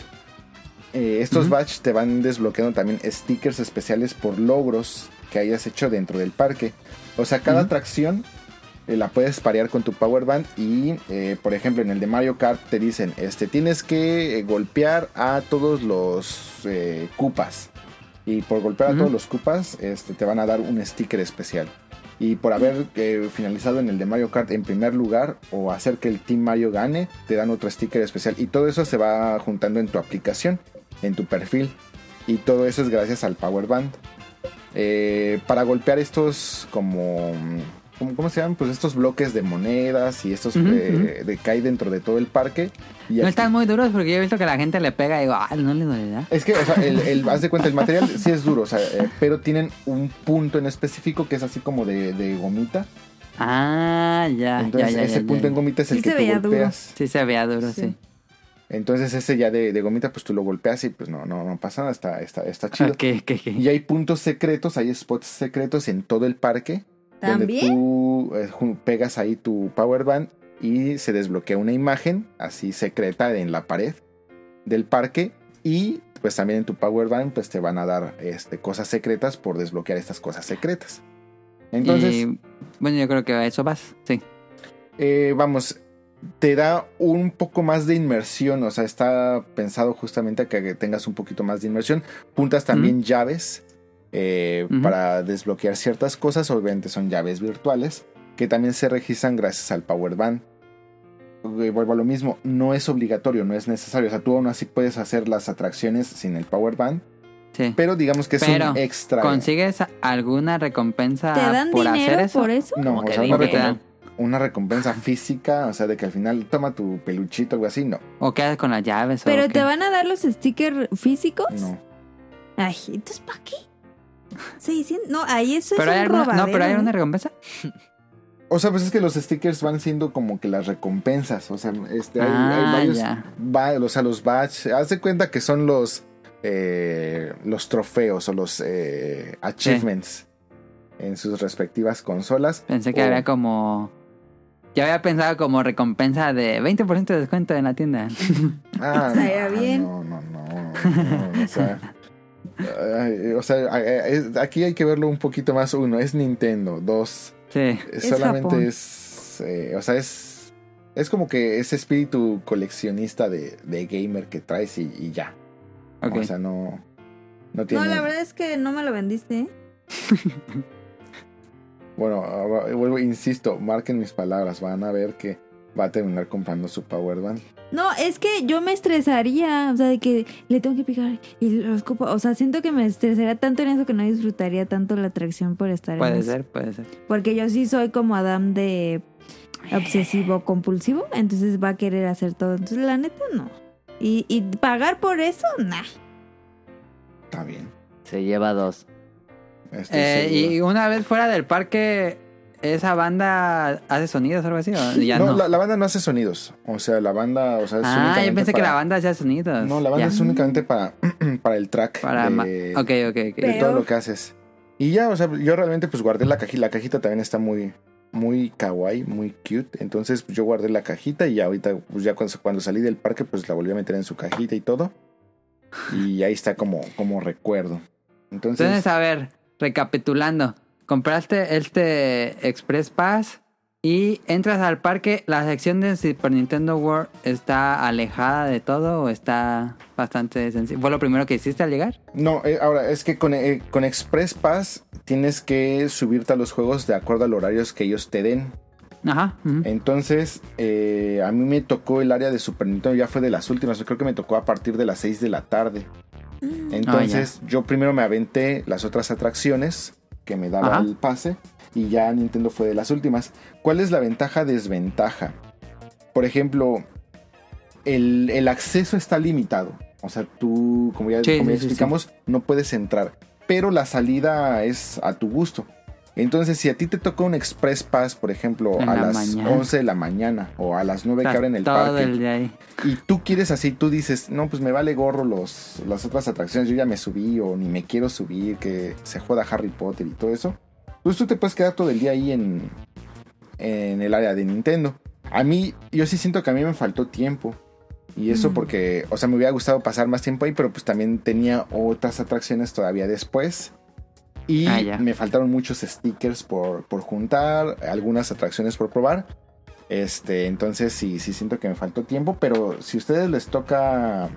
[SPEAKER 1] Eh, estos
[SPEAKER 5] Ujú.
[SPEAKER 1] batch te van desbloqueando también stickers especiales por logros que hayas hecho dentro del parque. O sea, cada atracción eh, la puedes parear con tu power band y eh, por ejemplo en el de Mario Kart te dicen este tienes que golpear a todos los cupas y por golpear a todos los cupas este, te van a dar un sticker especial y por haber eh, finalizado en el de Mario Kart en primer lugar o hacer que el Team Mario gane te dan otro sticker especial. Y todo eso se va juntando en tu aplicación en tu perfil. Y todo eso es gracias al power band. Eh, para golpear estos como ¿cómo, cómo se llaman? Pues estos bloques de monedas y estos eh, de que hay dentro de todo el parque. Y
[SPEAKER 5] No
[SPEAKER 1] aquí-
[SPEAKER 5] están muy duros porque yo he visto que la gente le pega y digo, ah, no le dolerá.
[SPEAKER 1] Es que, o sea, el, el- haz de cuenta, el material sí es duro, o sea, eh, pero tienen un punto en específico que es así como de, de gomita.
[SPEAKER 5] Ah, ya,
[SPEAKER 1] Entonces,
[SPEAKER 5] ya, ya.
[SPEAKER 1] ese
[SPEAKER 5] ya,
[SPEAKER 1] punto
[SPEAKER 5] ya.
[SPEAKER 1] en gomita es el
[SPEAKER 4] Sí
[SPEAKER 1] que
[SPEAKER 4] se
[SPEAKER 1] tú
[SPEAKER 4] veía duro.
[SPEAKER 1] golpeas.
[SPEAKER 5] Sí se veía duro, sí.
[SPEAKER 4] Sí.
[SPEAKER 1] Entonces, ese ya de, de gomita, pues tú lo golpeas y pues no, no, no pasa nada, está, está, está chido. Y hay puntos secretos, hay spots secretos en todo el parque. Donde
[SPEAKER 4] ¿También?
[SPEAKER 1] tú eh, pegas ahí tu power band y se desbloquea una imagen así secreta en la pared del parque. Y pues también en tu power band pues te van a dar este, cosas secretas por desbloquear estas cosas secretas. Entonces,
[SPEAKER 5] Y, bueno, yo creo que a eso vas, sí.
[SPEAKER 1] eh, vamos, te da un poco más de inmersión, o sea, está pensado justamente a que tengas un poquito más de inmersión. Puntas también llaves eh, para desbloquear ciertas cosas, obviamente son llaves virtuales, que también se registran gracias al Power Band. Eh, Vuelvo a lo mismo, no es obligatorio, no es necesario, o sea, tú aún así puedes hacer las atracciones sin el Power Band,
[SPEAKER 5] Sí.
[SPEAKER 1] pero digamos que es
[SPEAKER 5] Pero,
[SPEAKER 1] un extra.
[SPEAKER 5] ¿Consigues alguna recompensa
[SPEAKER 4] ¿Te dan
[SPEAKER 5] por
[SPEAKER 4] dinero
[SPEAKER 5] hacer eso?
[SPEAKER 4] por eso?
[SPEAKER 1] No, o sea, una, recompensa- una recompensa física, o sea, de que al final toma tu peluchito o algo así, no,
[SPEAKER 5] ¿O quedas con las llaves?
[SPEAKER 4] ¿Pero
[SPEAKER 5] o
[SPEAKER 4] te
[SPEAKER 5] qué?
[SPEAKER 4] van a dar los stickers físicos?
[SPEAKER 1] no.
[SPEAKER 4] Ay, entonces ¿para qué? 600. No, ahí eso
[SPEAKER 5] ¿Pero
[SPEAKER 4] es
[SPEAKER 5] hay
[SPEAKER 4] un
[SPEAKER 5] alguna, no, pero hay
[SPEAKER 4] ¿no?
[SPEAKER 5] una recompensa.
[SPEAKER 1] O sea, pues es que los stickers van siendo como que las recompensas. O sea, este, hay,
[SPEAKER 5] Ah,
[SPEAKER 1] hay varios.
[SPEAKER 5] ya.
[SPEAKER 1] va- o sea, los badge. Haz de cuenta que son los. eh, los trofeos o los eh, achievements en sus respectivas consolas.
[SPEAKER 5] Pensé que
[SPEAKER 1] O-
[SPEAKER 5] había como... Yo había pensado como recompensa de 20% de descuento en la tienda.
[SPEAKER 1] Ah, no,
[SPEAKER 4] bien.
[SPEAKER 1] No, no, no. no, o sea. Ay, o sea, es- aquí hay que verlo un poquito más. Uno, es Nintendo. Dos,
[SPEAKER 5] Sí.
[SPEAKER 1] solamente
[SPEAKER 4] Japón.
[SPEAKER 1] es. eh, o sea, es. Es como que ese espíritu coleccionista de, de gamer que traes y, y ya. O sea, no. No tiene.
[SPEAKER 4] No, la verdad es que no me lo vendiste. ¿eh?
[SPEAKER 1] Bueno, vuelvo, insisto, marquen mis palabras. Van a ver que va a terminar comprando su Power Band.
[SPEAKER 4] No, es que yo me estresaría, o sea, de que le tengo que picar y lo escupo. O sea, siento que me estresaría tanto en eso que no disfrutaría tanto la atracción por estar en
[SPEAKER 5] Puede
[SPEAKER 4] eso.
[SPEAKER 5] ser, puede ser.
[SPEAKER 4] Porque yo sí soy como Adam de obsesivo compulsivo, entonces va a querer hacer todo. Entonces, la neta, no. Y, y pagar por eso, nah.
[SPEAKER 1] Está bien.
[SPEAKER 6] Se lleva dos.
[SPEAKER 5] Eh, y una vez fuera del parque, esa banda hace sonidos o algo así? ¿O ya
[SPEAKER 1] no,
[SPEAKER 5] no?
[SPEAKER 1] La, la banda no hace sonidos. O sea, la banda, o sea, es
[SPEAKER 5] ah, yo pensé que la banda hacía sonidos.
[SPEAKER 1] No, la banda
[SPEAKER 5] Ya.
[SPEAKER 1] es únicamente para, para el track.
[SPEAKER 5] Para
[SPEAKER 1] de,
[SPEAKER 5] ma- ok, ok, ok.
[SPEAKER 1] de
[SPEAKER 4] Pero-
[SPEAKER 1] todo lo que haces. Y ya, o sea, yo realmente pues guardé la cajita. La cajita también está muy, muy kawaii, muy cute. Entonces pues, yo guardé la cajita y ya ahorita, pues ya cuando, cuando salí del parque, pues la volví a meter en su cajita y todo. Y ahí está como, como recuerdo. Entonces,
[SPEAKER 5] Entonces, a ver, recapitulando. Compraste este Express Pass y entras al parque. ¿La sección de Super Nintendo World está alejada de todo o está bastante sencillo? ¿Fue lo primero que hiciste al llegar?
[SPEAKER 1] no, eh, ahora es que con, eh, con Express Pass tienes que subirte a los juegos de acuerdo a los horarios que ellos te den.
[SPEAKER 5] Ajá.
[SPEAKER 1] Entonces, eh, a mí me tocó el área de Super Nintendo, ya fue de las últimas, creo que me tocó a partir de las 6 de la tarde. Entonces, yo primero me aventé las otras atracciones que me daba
[SPEAKER 5] Ajá.
[SPEAKER 1] el pase y ya Nintendo fue de las últimas. ¿Cuál es la ventaja, desventaja? Por ejemplo, el, el acceso está limitado. O sea, tú, como ya,
[SPEAKER 5] Sí,
[SPEAKER 1] como ya
[SPEAKER 5] sí, sí,
[SPEAKER 1] explicamos, no puedes entrar. Pero la salida es a tu gusto. Entonces, si a ti te toca un Express Pass, por ejemplo,
[SPEAKER 5] En
[SPEAKER 1] a
[SPEAKER 5] la
[SPEAKER 1] las
[SPEAKER 5] mañana.
[SPEAKER 1] 11 de la mañana o a las 9 que abren el parque,
[SPEAKER 5] el
[SPEAKER 1] y tú quieres así, tú dices, no, pues me vale gorro los, las otras atracciones, yo ya me subí o ni me quiero subir, que se joda Harry Potter y todo eso, pues tú te puedes quedar todo el día ahí en, en el área de Nintendo. A mí, yo sí siento que a mí me faltó tiempo. Y eso
[SPEAKER 4] Mm.
[SPEAKER 1] porque, o sea, me hubiera gustado pasar más tiempo ahí, pero pues también tenía otras atracciones todavía después. Y
[SPEAKER 5] Ah,
[SPEAKER 1] me faltaron muchos stickers por, por juntar, algunas atracciones por probar. Este, entonces sí, sí siento que me faltó tiempo, pero si a ustedes les toca...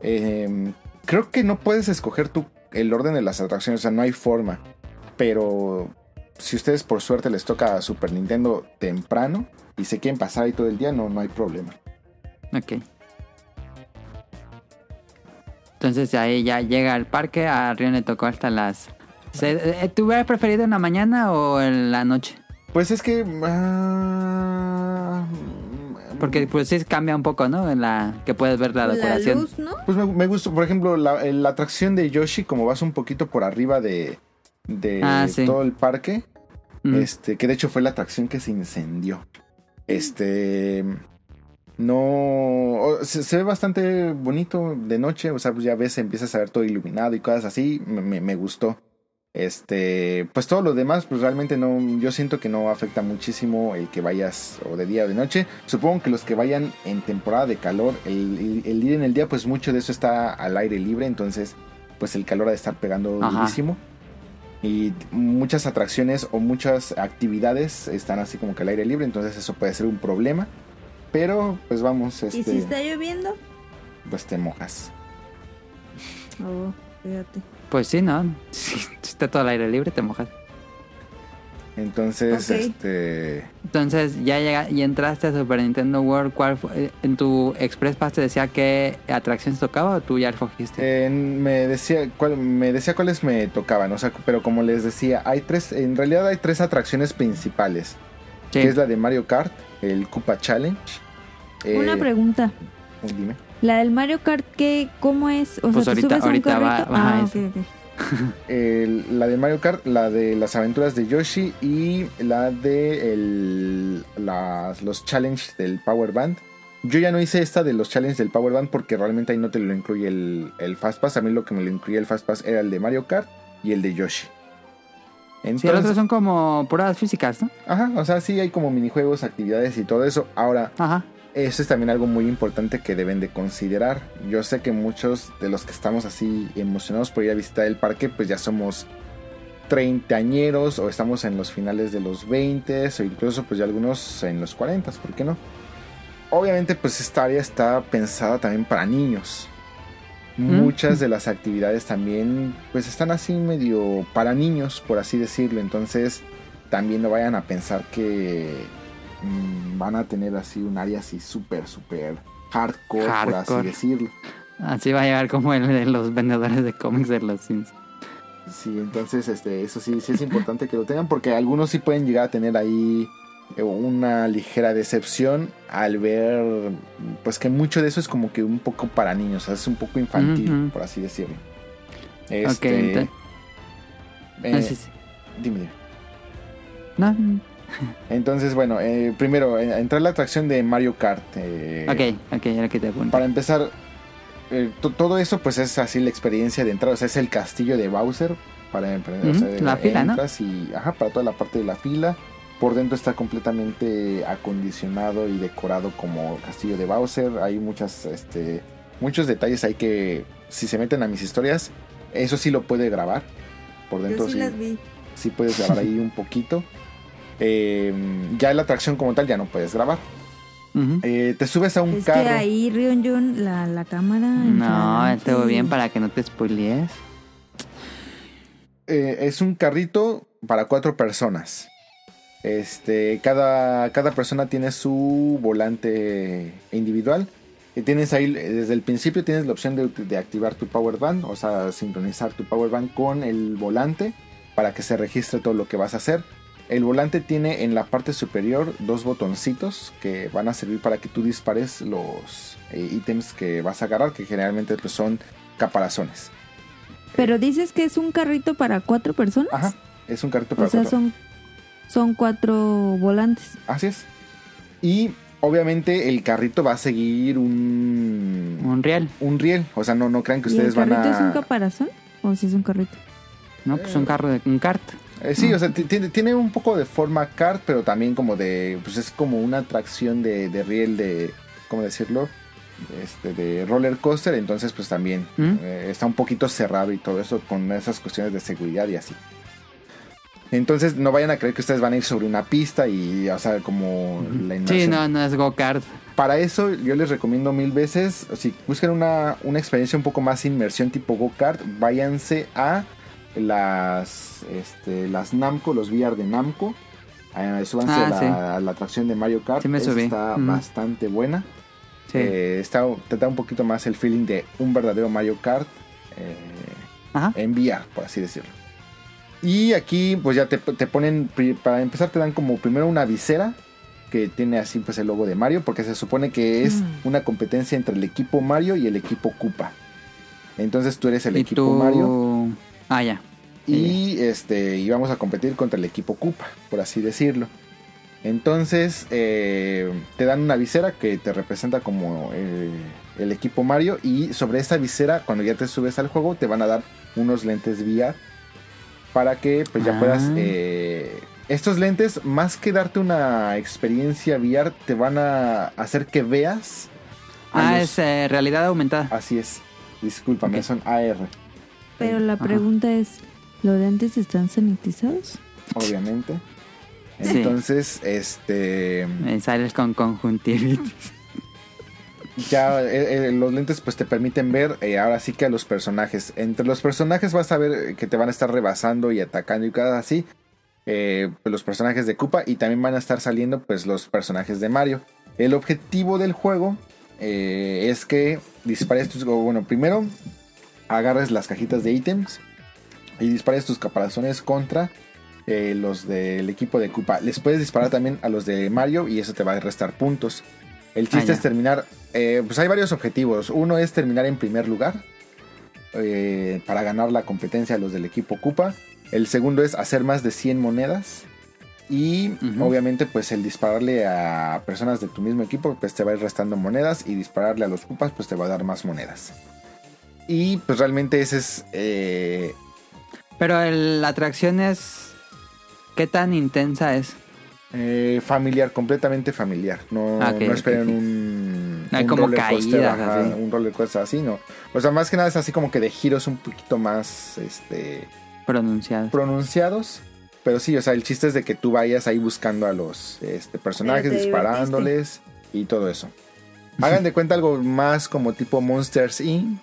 [SPEAKER 1] eh, creo que no puedes escoger tú el orden de las atracciones, o sea, no hay forma. Pero si ustedes por suerte les toca Super Nintendo temprano y se quieren pasar ahí todo el día, no, no hay problema.
[SPEAKER 5] Ok. Entonces ahí ya llega al parque. A Rion le tocó hasta las... eh, ¿Tú hubieras preferido en la mañana o en la noche?
[SPEAKER 1] Pues es que... ah,
[SPEAKER 5] Porque pues sí cambia un poco, ¿no? En la que puedes ver la
[SPEAKER 4] La
[SPEAKER 5] decoración.
[SPEAKER 4] luz, ¿no?
[SPEAKER 1] Pues me, me gustó, por ejemplo, la, la atracción de Yoshi, como vas un poquito por arriba de, de
[SPEAKER 5] Ah, sí.
[SPEAKER 1] todo el parque,
[SPEAKER 5] Mm.
[SPEAKER 1] este, que de hecho fue la atracción que se incendió. Este, no, se, se ve bastante bonito de noche, o sea, pues ya ves, empiezas a ver todo iluminado y cosas así, me, me- me gustó. Este, pues todo lo demás, pues realmente no, yo siento que no afecta muchísimo el que vayas o de día o de noche. Supongo que los que vayan en temporada de calor, el, el, el ir en el día, pues mucho de eso está al aire libre, entonces, pues el calor ha de estar pegando
[SPEAKER 5] Ajá.
[SPEAKER 1] durísimo. Y muchas atracciones o muchas actividades están así como que al aire libre, entonces eso puede ser un problema. Pero, pues vamos,
[SPEAKER 4] ¿Y
[SPEAKER 1] este,
[SPEAKER 4] si está lloviendo?
[SPEAKER 1] pues te mojas.
[SPEAKER 4] Oh, fíjate.
[SPEAKER 5] Pues sí, ¿no? Si está todo al aire libre, te mojas.
[SPEAKER 1] Entonces, este...
[SPEAKER 5] Entonces ya llega y entraste a Super Nintendo World. ¿Cuál fue? Eh, ¿En tu Express Pass te decía qué atracciones tocaba o tú ya escogiste?
[SPEAKER 1] Eh, me decía cuál, me decía cuáles me tocaban, o sea, pero como les decía, hay tres, en realidad hay tres atracciones principales,
[SPEAKER 5] Sí.
[SPEAKER 1] que es la de Mario Kart, el Koopa Challenge. eh,
[SPEAKER 4] Una pregunta.
[SPEAKER 1] Dime.
[SPEAKER 4] La del Mario Kart, ¿qué, ¿cómo es? O
[SPEAKER 5] Pues
[SPEAKER 4] sea, ¿te
[SPEAKER 5] ahorita-
[SPEAKER 4] subes a un
[SPEAKER 5] va-
[SPEAKER 4] carrito?
[SPEAKER 5] va a
[SPEAKER 4] ah,
[SPEAKER 5] eso.
[SPEAKER 4] ok, ok.
[SPEAKER 1] El- la de Mario Kart, la de las aventuras de Yoshi y la de el- las- los challenge del Power Band. Yo ya no hice esta de los challenge del Power Band porque realmente ahí no te lo incluye el, el Fast Pass. A mí lo que me lo incluía el Fast Pass era el de Mario Kart y el de Yoshi.
[SPEAKER 5] Sí, los
[SPEAKER 1] Entonces,
[SPEAKER 5] otros son como pruebas físicas, ¿no?
[SPEAKER 1] Ajá, o sea, sí hay como minijuegos, actividades y todo eso. Ahora,
[SPEAKER 5] Ajá.
[SPEAKER 1] Eso es también algo muy importante que deben de considerar. Yo sé que muchos de los que estamos así emocionados por ir a visitar el parque, pues ya somos treintañeros o estamos en los finales de los 20 o incluso pues ya algunos en los 40, ¿por qué no? Obviamente pues esta área está pensada también para niños. Muchas de las actividades también pues están así medio para niños, por así decirlo. Entonces también no vayan a pensar que mm, van a tener así un área así súper, súper hardcore, por así decirlo.
[SPEAKER 5] Así va a llegar como el de los vendedores de cómics de los Sims.
[SPEAKER 1] Sí, entonces este, eso sí, sí es importante que lo tengan porque algunos sí pueden llegar a tener ahí eh, una ligera decepción al ver pues que mucho de eso es como que un poco para niños, o sea, es un poco infantil, por así decirlo.
[SPEAKER 5] Ok,
[SPEAKER 1] Este,
[SPEAKER 5] ente-
[SPEAKER 1] eh,
[SPEAKER 5] Ah, sí, sí.
[SPEAKER 1] dime, dime.
[SPEAKER 5] No.
[SPEAKER 1] Entonces, bueno, eh, primero, eh, entrar a la atracción de Mario Kart. eh,
[SPEAKER 5] Ok, ok, era que te apunto.
[SPEAKER 1] Para empezar, eh, to- todo eso pues es así la experiencia de entrar, o sea, es el castillo de Bowser para emprender. o
[SPEAKER 5] Ujú,
[SPEAKER 1] sea,
[SPEAKER 5] la fila, ¿no?
[SPEAKER 1] y, ajá, para toda la parte de la fila. Por dentro está completamente acondicionado y decorado como castillo de Bowser. Hay muchas, este, muchos detalles ahí que si se meten a mis historias, eso sí lo puede grabar. Por dentro
[SPEAKER 4] Yo sí
[SPEAKER 1] sí,
[SPEAKER 4] las vi.
[SPEAKER 1] sí puedes grabar ahí un poquito. Eh, ya la atracción como tal ya no puedes grabar. Eh, te subes a un
[SPEAKER 4] Es
[SPEAKER 1] carro.
[SPEAKER 4] que ahí Rion Jun, la, la cámara.
[SPEAKER 5] No, estuvo bien para que no te spoilees.
[SPEAKER 1] Eh, es un carrito para cuatro personas. Este, cada, cada persona tiene su volante individual. Y tienes ahí, desde el principio tienes la opción de, de activar tu power band, o sea, sincronizar tu power band con el volante para que se registre todo lo que vas a hacer. El volante tiene en la parte superior dos botoncitos que van a servir para que tú dispares los eh, ítems que vas a agarrar, que generalmente pues, son caparazones.
[SPEAKER 4] Pero dices que es un carrito para cuatro personas.
[SPEAKER 1] Ajá, es un carrito para
[SPEAKER 4] O sea,
[SPEAKER 1] cuatro.
[SPEAKER 4] son, son cuatro volantes.
[SPEAKER 1] Así es. Y obviamente el carrito va a seguir un,
[SPEAKER 5] Un real.
[SPEAKER 1] un riel. O sea, no, no crean que
[SPEAKER 4] ¿Y
[SPEAKER 1] ustedes
[SPEAKER 4] el
[SPEAKER 1] van
[SPEAKER 4] carrito
[SPEAKER 1] a.
[SPEAKER 4] es un caparazón? ¿O si es un carrito?
[SPEAKER 5] No, pues un carro de un kart.
[SPEAKER 1] Eh, sí, o sea, ti- tiene, un poco de forma kart, pero también como de. Pues es como una atracción de, de riel de. ¿Cómo decirlo? Este, de roller coaster. Entonces, pues también
[SPEAKER 5] ¿Mm?
[SPEAKER 1] eh, está un poquito cerrado y todo eso con esas cuestiones de seguridad y así. Entonces, no vayan a creer que ustedes van a ir sobre una pista y, o sea, como la
[SPEAKER 5] Sí,
[SPEAKER 1] inmersión.
[SPEAKER 5] no, no es go-kart.
[SPEAKER 1] Para eso yo les recomiendo mil veces, si buscan una, una experiencia un poco más inmersión tipo go-kart, váyanse a las, este, las Namco, los VR de Namco. Eh, súbanse
[SPEAKER 5] Ah,
[SPEAKER 1] a, la,
[SPEAKER 5] sí.
[SPEAKER 1] a la atracción de Mario Kart.
[SPEAKER 5] Sí me subí.
[SPEAKER 1] Está bastante buena.
[SPEAKER 5] Sí.
[SPEAKER 1] Eh, está, te da un poquito más el feeling de un verdadero Mario Kart eh, en VR, por así decirlo. Y aquí pues ya te, te ponen, para empezar te dan como primero una visera que tiene así pues el logo de Mario, porque se supone que es
[SPEAKER 4] Mm.
[SPEAKER 1] una competencia entre el equipo Mario y el equipo Koopa. Entonces tú eres el equipo
[SPEAKER 5] tú...
[SPEAKER 1] Mario
[SPEAKER 5] Ah, ya.
[SPEAKER 1] y este y vamos a competir contra el equipo Koopa, por así decirlo. Entonces eh, te dan una visera que te representa como eh, el equipo Mario y sobre esa visera cuando ya te subes al juego te van a dar unos lentes VR para que pues ya
[SPEAKER 5] Ah.
[SPEAKER 1] puedas eh, estos lentes más que darte una experiencia VR te van a hacer que veas
[SPEAKER 5] Ah,
[SPEAKER 1] los-
[SPEAKER 5] es realidad aumentada.
[SPEAKER 1] así es discúlpame
[SPEAKER 5] Ok.
[SPEAKER 1] son AR
[SPEAKER 4] Pero la
[SPEAKER 5] Ajá.
[SPEAKER 4] pregunta es, ¿los lentes están sanitizados?
[SPEAKER 1] obviamente
[SPEAKER 5] Sí.
[SPEAKER 1] entonces este
[SPEAKER 5] Eh, sales con conjuntivitis.
[SPEAKER 1] ya eh, eh, los lentes pues te permiten ver eh, ahora sí que a los personajes. Entre los personajes vas a ver que te van a estar rebasando y atacando y cosas así. eh, pues, los personajes de Koopa y también van a estar saliendo pues los personajes de Mario. El objetivo del juego eh, es que dispares tus... Bueno, primero agarres las cajitas de ítems y dispares tus caparazones contra eh, los del equipo de Koopa. Les puedes disparar también a los de Mario y eso te va a restar puntos. El chiste
[SPEAKER 5] Ah,
[SPEAKER 1] es terminar. eh, pues hay varios objetivos. Uno es terminar en primer lugar eh, para ganar la competencia a los del equipo Koopa. El segundo es hacer más de 100 monedas. Y obviamente, pues el dispararle a personas de tu mismo equipo, pues te va a ir restando monedas. Y dispararle a los Koopas, pues te va a dar más monedas. Y pues realmente ese es. eh,
[SPEAKER 5] Pero el- la atracción es... ¿Qué tan intensa es?
[SPEAKER 1] Eh, familiar, completamente familiar. No,
[SPEAKER 5] Ah, ok,
[SPEAKER 1] no esperen un,
[SPEAKER 5] No hay
[SPEAKER 1] un
[SPEAKER 5] como
[SPEAKER 1] roller coaster,
[SPEAKER 5] caídas,
[SPEAKER 1] ajá,
[SPEAKER 5] así.
[SPEAKER 1] un roller coaster así, no. O sea, más que nada es así como que de giros un poquito más este,
[SPEAKER 5] Pronunciado.
[SPEAKER 1] pronunciados. Pero sí, o sea, el chiste es de que tú vayas ahí buscando a los este, personajes, disparándoles y todo eso. Hagan de cuenta algo más como tipo Monsters Inc.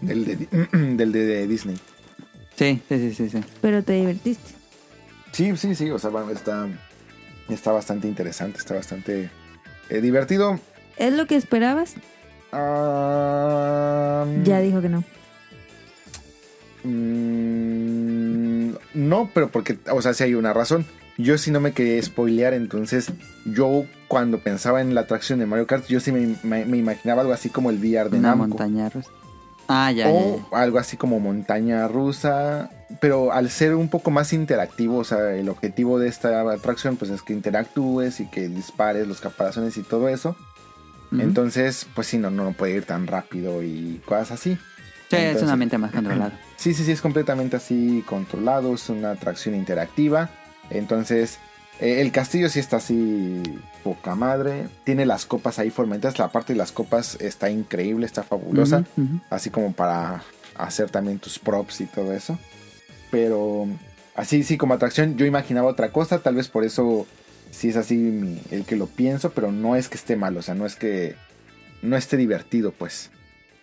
[SPEAKER 1] Del de, del de, de Disney.
[SPEAKER 5] Sí, sí, sí, sí. sí.
[SPEAKER 4] Pero te divertiste.
[SPEAKER 1] Sí, sí, sí, o sea, bueno, está, está bastante interesante, está bastante eh, divertido.
[SPEAKER 4] ¿Es lo que esperabas? Ya dijo que no.
[SPEAKER 1] mm, no, pero porque, o sea, sí hay una razón. Yo sí no me quería spoilear, entonces yo cuando pensaba en la atracción de Mario Kart, yo sí me, me- me imaginaba algo así como el VR de
[SPEAKER 5] Una
[SPEAKER 1] Namco.
[SPEAKER 5] montaña rusa. Ah, ya,
[SPEAKER 1] o
[SPEAKER 5] ya.
[SPEAKER 1] algo así como montaña rusa pero al ser un poco más interactivo, o sea, el objetivo de esta atracción pues es que interactúes y que dispares los caparazones y todo eso. Entonces, pues sí, no, no puede ir tan rápido y cosas así.
[SPEAKER 5] Sí, es un ambiente más controlado.
[SPEAKER 1] Sí, sí, sí, es completamente así controlado, es una atracción interactiva. Entonces, eh, el castillo sí está así poca madre. Tiene las copas ahí formentadas. La parte de las copas está increíble, está fabulosa. Así como para hacer también tus props y todo eso. Pero así, sí, como atracción, yo imaginaba otra cosa. Tal vez por eso sí es así mi- el que lo pienso, pero no es que esté mal, o sea, no es que no esté divertido, pues.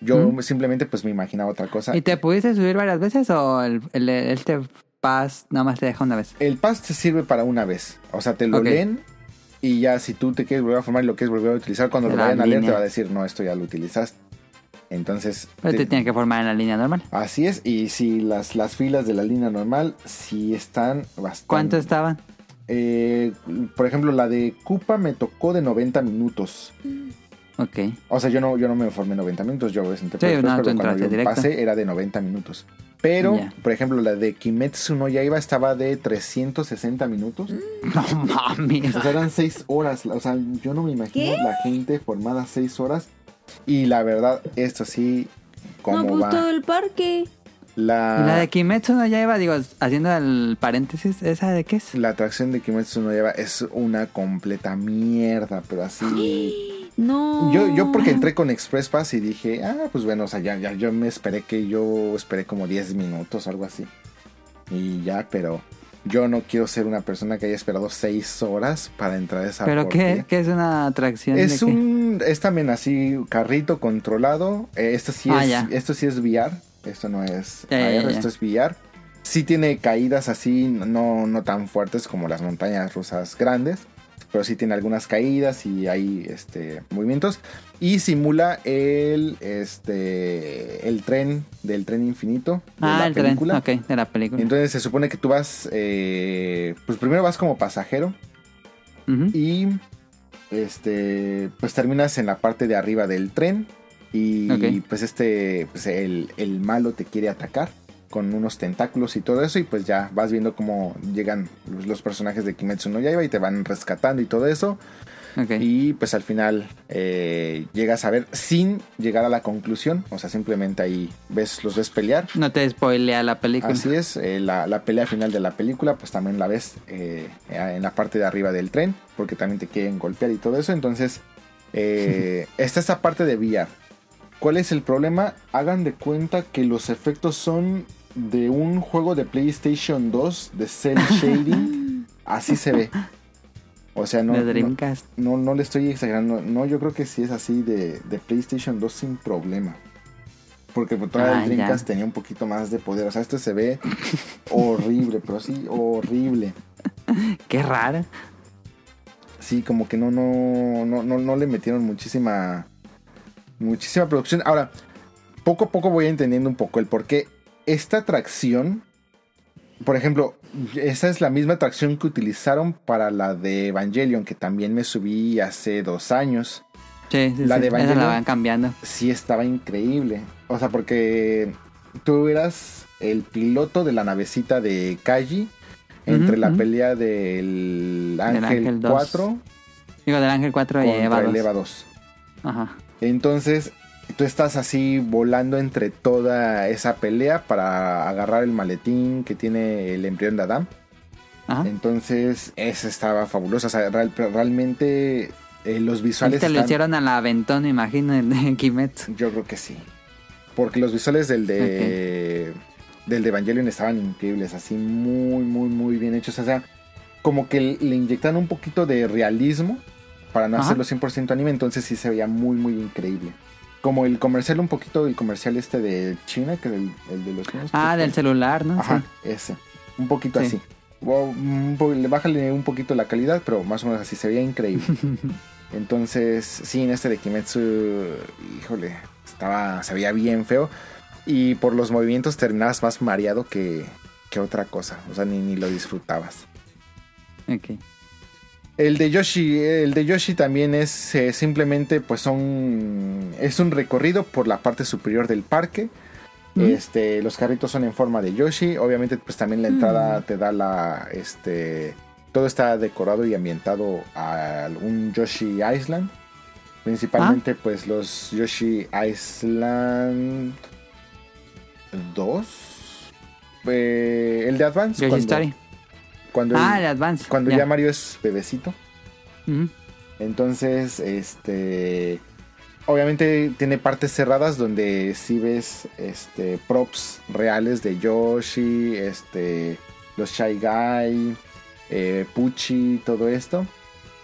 [SPEAKER 1] Yo simplemente pues me imaginaba otra cosa.
[SPEAKER 5] ¿Y te pudiste subir varias veces o el, el, este pass nada más te deja una vez?
[SPEAKER 1] El pass te sirve para una vez. O sea, te lo leen y ya si tú te quieres volver a formar y lo quieres volver a utilizar, cuando lo vayan a leer te va a decir, no, esto ya lo utilizaste. Entonces,
[SPEAKER 5] Pero
[SPEAKER 1] te-
[SPEAKER 5] te tiene que formar en la línea normal.
[SPEAKER 1] así es. Y si las, las filas de la línea normal, sí están bastante...
[SPEAKER 5] ¿Cuánto estaban?
[SPEAKER 1] Eh, por ejemplo, la de Cupa me tocó de 90 minutos.
[SPEAKER 5] Ok.
[SPEAKER 1] O sea, yo no, yo no me formé 90 minutos, yo
[SPEAKER 5] Sí, no,
[SPEAKER 1] pero cuando yo pasé era de 90 minutos. Pero, por ejemplo, la de Kimetsu no Yaiba estaba de 360 minutos.
[SPEAKER 5] No mames.
[SPEAKER 1] O sea, eran 6 horas. O sea, yo no me imagino la gente formada 6 horas. Y la verdad, esto sí, ¿cómo
[SPEAKER 4] no, pues
[SPEAKER 1] va?
[SPEAKER 4] todo el parque.
[SPEAKER 1] La,
[SPEAKER 5] ¿Y la de Kimetsu no ya iba, digo, haciendo el paréntesis, ¿esa de qué es?
[SPEAKER 1] la atracción de Kimetsu no Yaiba es una completa mierda, pero así...
[SPEAKER 4] No.
[SPEAKER 1] Yo, yo porque entré con Express Pass y dije, ah, pues bueno, o sea, ya, ya yo me esperé que yo esperé como 10 minutos, algo así. Y ya, pero yo no quiero ser una persona que haya esperado 6 horas para entrar a esa
[SPEAKER 5] ¿Pero qué, qué es una atracción?
[SPEAKER 1] Es
[SPEAKER 5] de qué?
[SPEAKER 1] un, es también así, carrito controlado. Eh, esto sí
[SPEAKER 5] Ah,
[SPEAKER 1] es,
[SPEAKER 5] ya.
[SPEAKER 1] esto sí es VR. Esto no es AR, esto es VR. Sí tiene caídas así, no, no tan fuertes como las montañas rusas grandes. Pero sí tiene algunas caídas y hay este, movimientos. Y simula el, este, el tren del tren infinito. De
[SPEAKER 5] Ah,
[SPEAKER 1] la
[SPEAKER 5] el
[SPEAKER 1] película.
[SPEAKER 5] tren, ok, de la película.
[SPEAKER 1] Entonces se supone que tú vas, eh, pues primero vas como pasajero y este pues terminas en la parte de arriba del tren y pues este pues el, el malo te quiere atacar con unos tentáculos y todo eso y pues ya vas viendo cómo llegan los, los personajes de Kimetsu no Yaiba y te van rescatando y todo eso y pues al final eh, llegas a ver sin llegar a la conclusión o sea simplemente ahí ves los ves pelear
[SPEAKER 5] No te spoilea la película.
[SPEAKER 1] Así es, eh, la, la pelea final de la película, pues también la ves eh, en la parte de arriba del tren, porque también te quieren golpear y todo eso. Entonces, está esta parte de VR. ¿Cuál es el problema? Hagan de cuenta que los efectos son de un juego de PlayStation 2 de cel shading. Así se ve. O sea, no,
[SPEAKER 5] de
[SPEAKER 1] no,
[SPEAKER 5] Dreamcast.
[SPEAKER 1] no, no le estoy exagerando. No, yo creo que sí es así de, de PlayStation 2 sin problema. Porque pues, todavía
[SPEAKER 5] Ah,
[SPEAKER 1] el Dreamcast
[SPEAKER 5] ya.
[SPEAKER 1] tenía un poquito más de poder. O sea, este se ve horrible, pero sí, horrible.
[SPEAKER 5] Qué raro.
[SPEAKER 1] Sí, como que no, no, no, no, no le metieron muchísima, muchísima producción. Ahora, poco a poco voy entendiendo un poco el por qué esta atracción, por ejemplo, esa es la misma atracción que utilizaron para la de Evangelion, que también me subí hace dos años.
[SPEAKER 5] Sí, sí,
[SPEAKER 1] La
[SPEAKER 5] sí.
[SPEAKER 1] de Evangelion.
[SPEAKER 5] la van cambiando.
[SPEAKER 1] Sí estaba increíble. O sea, porque tú eras el piloto de la navecita de Kaji. Entre la pelea del Ángel,
[SPEAKER 5] Ángel 2
[SPEAKER 1] 4
[SPEAKER 5] Digo, del Ángel 4 y Eva
[SPEAKER 1] el
[SPEAKER 5] 2.
[SPEAKER 1] Eva 2.
[SPEAKER 5] Ajá.
[SPEAKER 1] Entonces, tú estás así volando entre toda esa pelea para agarrar el maletín que tiene el embrión de Adam.
[SPEAKER 5] Ajá.
[SPEAKER 1] Entonces, eso estaba fabuloso. O sea, real- realmente eh, los visuales.
[SPEAKER 5] Te lo hicieron a la aventón, me imagino, de Kimetsu.
[SPEAKER 1] Yo creo que sí. Porque los visuales del de. Del de Evangelion estaban increíbles, así muy, muy, muy bien hechos. O sea, como que le inyectan un poquito de realismo para no
[SPEAKER 5] Ajá.
[SPEAKER 1] hacerlo 100% anime, entonces sí se veía muy, muy increíble. Como el comercial, un poquito el comercial este de China, que es el, el de los niños.
[SPEAKER 5] Ah, del celular, ¿no?
[SPEAKER 1] Ajá,
[SPEAKER 5] Sí.
[SPEAKER 1] ese. Un poquito
[SPEAKER 5] Sí.
[SPEAKER 1] así. O, un po- bájale un poquito la calidad, pero más o menos así se veía increíble. Entonces, sí, en este de Kimetsu, híjole, estaba, se veía bien feo. Y por los movimientos terminabas más mareado que, que otra cosa. O sea, ni, ni lo disfrutabas.
[SPEAKER 5] Ok.
[SPEAKER 1] El de Yoshi, el de Yoshi también es eh, simplemente, pues son, es un recorrido por la parte superior del parque. Este, los carritos son en forma de Yoshi. Obviamente, pues también la entrada te da la. Este. Todo está decorado y ambientado a un Yoshi Island. Principalmente, pues los Yoshi Island 2. Eh, el de Advance.
[SPEAKER 5] Yoshi
[SPEAKER 1] cuando,
[SPEAKER 5] Story.
[SPEAKER 1] Cuando,
[SPEAKER 5] Ah,
[SPEAKER 1] el-
[SPEAKER 5] Advance.
[SPEAKER 1] cuando ya. Mario es bebecito.
[SPEAKER 5] Ujú.
[SPEAKER 1] Entonces, este. Obviamente tiene partes cerradas donde sí ves este, props reales de Yoshi, este, los Shy Guy, eh, Pucci, todo esto.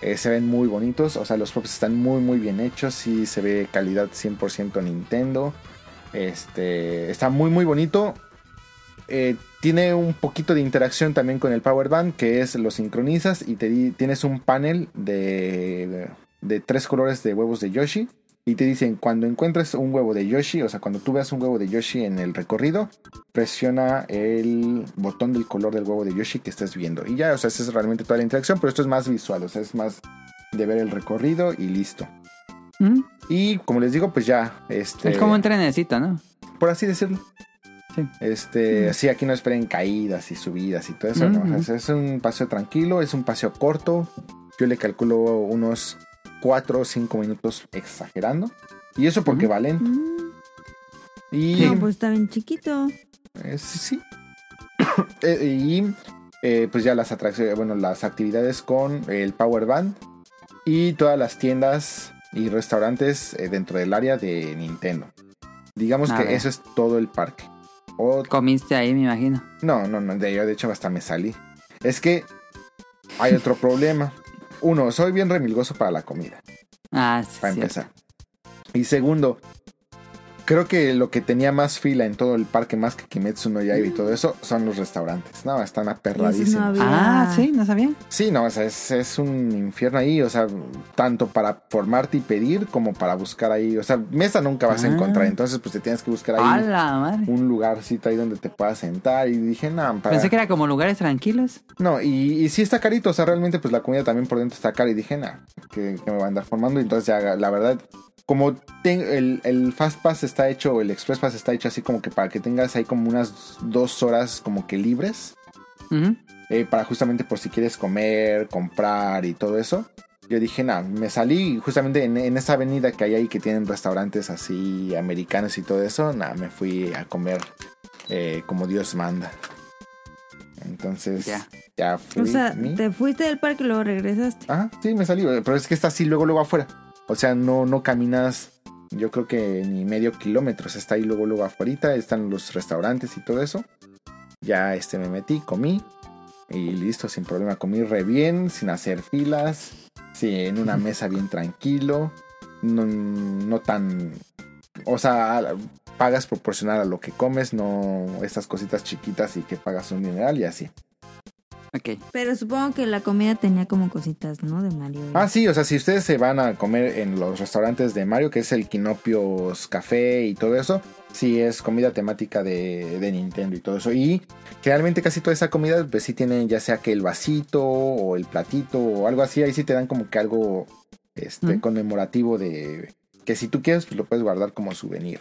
[SPEAKER 1] Eh, se ven muy bonitos, o sea, los props están muy, muy bien hechos. y se ve calidad 100% Nintendo. Este, está muy, muy bonito. Eh, tiene un poquito de interacción también con el Power Band, que es lo sincronizas y te tienes un panel de, de tres colores de huevos de Yoshi. Y te dicen, cuando encuentres un huevo de Yoshi, o sea, cuando tú veas un huevo de Yoshi en el recorrido, presiona el botón del color del huevo de Yoshi que estés viendo. Y ya, o sea, esa es realmente toda la interacción, pero esto es más visual, o sea, es más de ver el recorrido y listo. Y como les digo, pues ya, este...
[SPEAKER 5] Es como un trenecito, ¿no?
[SPEAKER 1] por así decirlo.
[SPEAKER 5] Sí.
[SPEAKER 1] Este, sí, aquí no esperen caídas y subidas y todo eso. ¿no?
[SPEAKER 5] Ujú.
[SPEAKER 1] O sea, es un paseo tranquilo, es un paseo corto. Yo le calculo unos 4 o 5 minutos exagerando. Y eso porque
[SPEAKER 5] Ujú.
[SPEAKER 1] va lento.
[SPEAKER 4] Mm,
[SPEAKER 1] Y
[SPEAKER 4] No, pues está bien chiquito.
[SPEAKER 1] eh, sí, sí. Eh, y eh, pues ya las atracciones, bueno, las actividades con el Power Band y todas las tiendas y restaurantes eh, dentro del área de Nintendo. Digamos
[SPEAKER 5] A
[SPEAKER 1] que
[SPEAKER 5] ver.
[SPEAKER 1] eso es todo el parque. O-
[SPEAKER 5] Comiste ahí, me imagino.
[SPEAKER 1] no, no, no, de, yo de hecho hasta me salí. Es que hay otro problema. Uno, soy bien remilgoso para la comida,
[SPEAKER 5] Ah, sí.
[SPEAKER 1] para
[SPEAKER 5] cierto.
[SPEAKER 1] empezar. Y segundo, creo que lo que tenía más fila en todo el parque, más que Kimetsu no Yaiba y todo eso, son los restaurantes. No, están aperradísimos.
[SPEAKER 5] Ah, sí, no sabía.
[SPEAKER 1] Sí, no, o sea, es, es un infierno ahí, o sea, tanto para formarte y pedir como para buscar ahí. O sea, mesa nunca vas a
[SPEAKER 5] Ah.
[SPEAKER 1] encontrar, entonces pues te tienes que buscar ahí
[SPEAKER 5] madre.
[SPEAKER 1] un lugarcito ahí donde te puedas sentar. Y dije, no, para...
[SPEAKER 5] Pensé que era como lugares tranquilos.
[SPEAKER 1] No, y, y sí está carito, o sea, realmente pues la comida también por dentro está cara y dije, nah, que, que me va a andar formando. Y entonces ya, la verdad, como ten- el, el Fast Pass está hecho, el Express Pass está hecho así como que para que tengas ahí como unas dos horas como que libres, eh, para justamente por si quieres comer, comprar y todo eso. Yo dije, nah, me salí justamente en, en esa avenida que hay ahí que tienen restaurantes así americanos y todo eso, nah, me fui a comer eh, como Dios manda. Entonces,
[SPEAKER 5] Ya.
[SPEAKER 1] ya fui.
[SPEAKER 4] O sea, te fuiste del parque y luego regresaste.
[SPEAKER 1] Ajá, sí, me salí, pero es que está así luego, luego afuera. O sea, no, no caminas, yo creo que ni medio kilómetro, o sea, está ahí luego, luego afuera, están los restaurantes y todo eso. Ya este me metí, comí y listo, sin problema. Comí re bien, sin hacer filas, sí, en una mesa bien tranquilo, no, no tan... O sea, pagas proporcional a lo que comes, no estas cositas chiquitas y que pagas un dineral y así.
[SPEAKER 5] Ok.
[SPEAKER 4] Pero supongo que la comida tenía como cositas, ¿no? De Mario.
[SPEAKER 1] Ah, sí, o sea, si ustedes se van a comer en los restaurantes de Mario, que es el Quinopios Café y todo eso, sí es comida temática de, de Nintendo y todo eso. Y generalmente casi toda esa comida, pues sí tienen ya sea que el vasito o el platito o algo así, ahí sí te dan como que algo este,
[SPEAKER 5] Mm.
[SPEAKER 1] conmemorativo de que si tú quieres, pues lo puedes guardar como souvenir.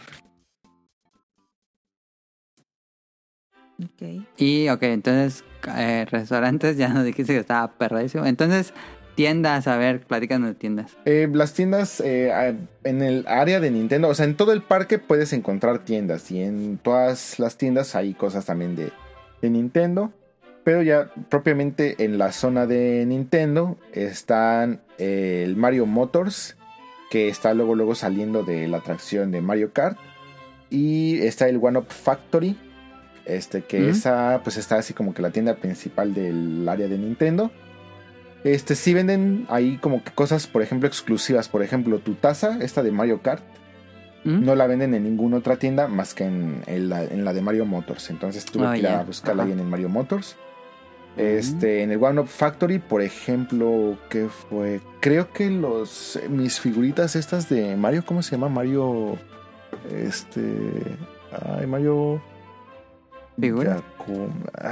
[SPEAKER 4] Ok.
[SPEAKER 5] Y, ok, entonces, eh, restaurantes, ya nos dijiste que estaba perradísimo. Entonces, tiendas, a ver, platícanos de tiendas.
[SPEAKER 1] Eh, las tiendas eh, en el área de Nintendo, o sea, en todo el parque puedes encontrar tiendas y en todas las tiendas hay cosas también de, Nintendo. Pero ya propiamente en la zona de Nintendo están el Mario Motors, que está luego luego saliendo de la atracción de Mario Kart. Y está el One Up Factory, este que esa pues está así como que la tienda principal del área de Nintendo. Este sí venden ahí como que cosas, por ejemplo, exclusivas. Por ejemplo, tu taza, esta de Mario Kart,
[SPEAKER 5] ¿Mm?
[SPEAKER 1] no la venden en ninguna otra tienda más que en, en la, en la de Mario Motors. Entonces tuve
[SPEAKER 5] Ah,
[SPEAKER 1] que ir a buscarla
[SPEAKER 5] Ajá.
[SPEAKER 1] ahí en el Mario Motors. Este, en el One Up Factory, por ejemplo, ¿qué fue? Creo que los mis figuritas estas de Mario, ¿cómo se llama? Mario. Este. Ay, Mario.
[SPEAKER 5] ¿Figura?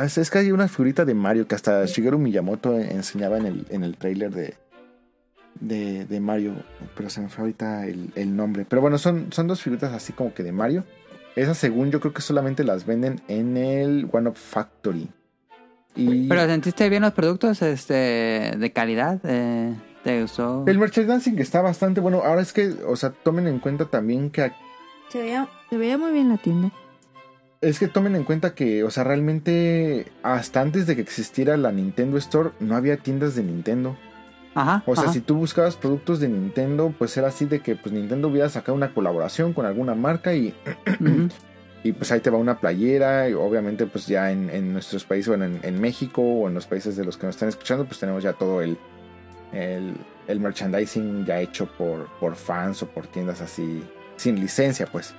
[SPEAKER 1] Es, es que hay una figurita de Mario que hasta Shigeru Miyamoto enseñaba en el, en el trailer de, de, de Mario. Pero se me fue ahorita el, el nombre. Pero bueno, son, son dos figuritas así como que de Mario. Esas según yo creo que solamente las venden en el One Up Factory. Y
[SPEAKER 5] ¿Pero sentiste bien los productos este, de calidad? Eh, ¿Te gustó?
[SPEAKER 1] el merchandising está bastante bueno. Ahora es que, o sea, tomen en cuenta también que
[SPEAKER 4] Se veía, se veía muy bien la tienda.
[SPEAKER 1] Es que tomen en cuenta que, o sea, realmente hasta antes de que existiera la Nintendo Store no había tiendas de Nintendo.
[SPEAKER 5] Ajá.
[SPEAKER 1] O sea,
[SPEAKER 5] ajá.
[SPEAKER 1] si tú buscabas productos de Nintendo, pues era así de que pues Nintendo hubiera sacado una colaboración con alguna marca y, y pues ahí te va una playera. Y obviamente pues ya en, en nuestros países, bueno, en, en México o en los países de los que nos están escuchando, pues tenemos ya todo el, el, el merchandising ya hecho por, por fans o por tiendas así sin licencia, pues.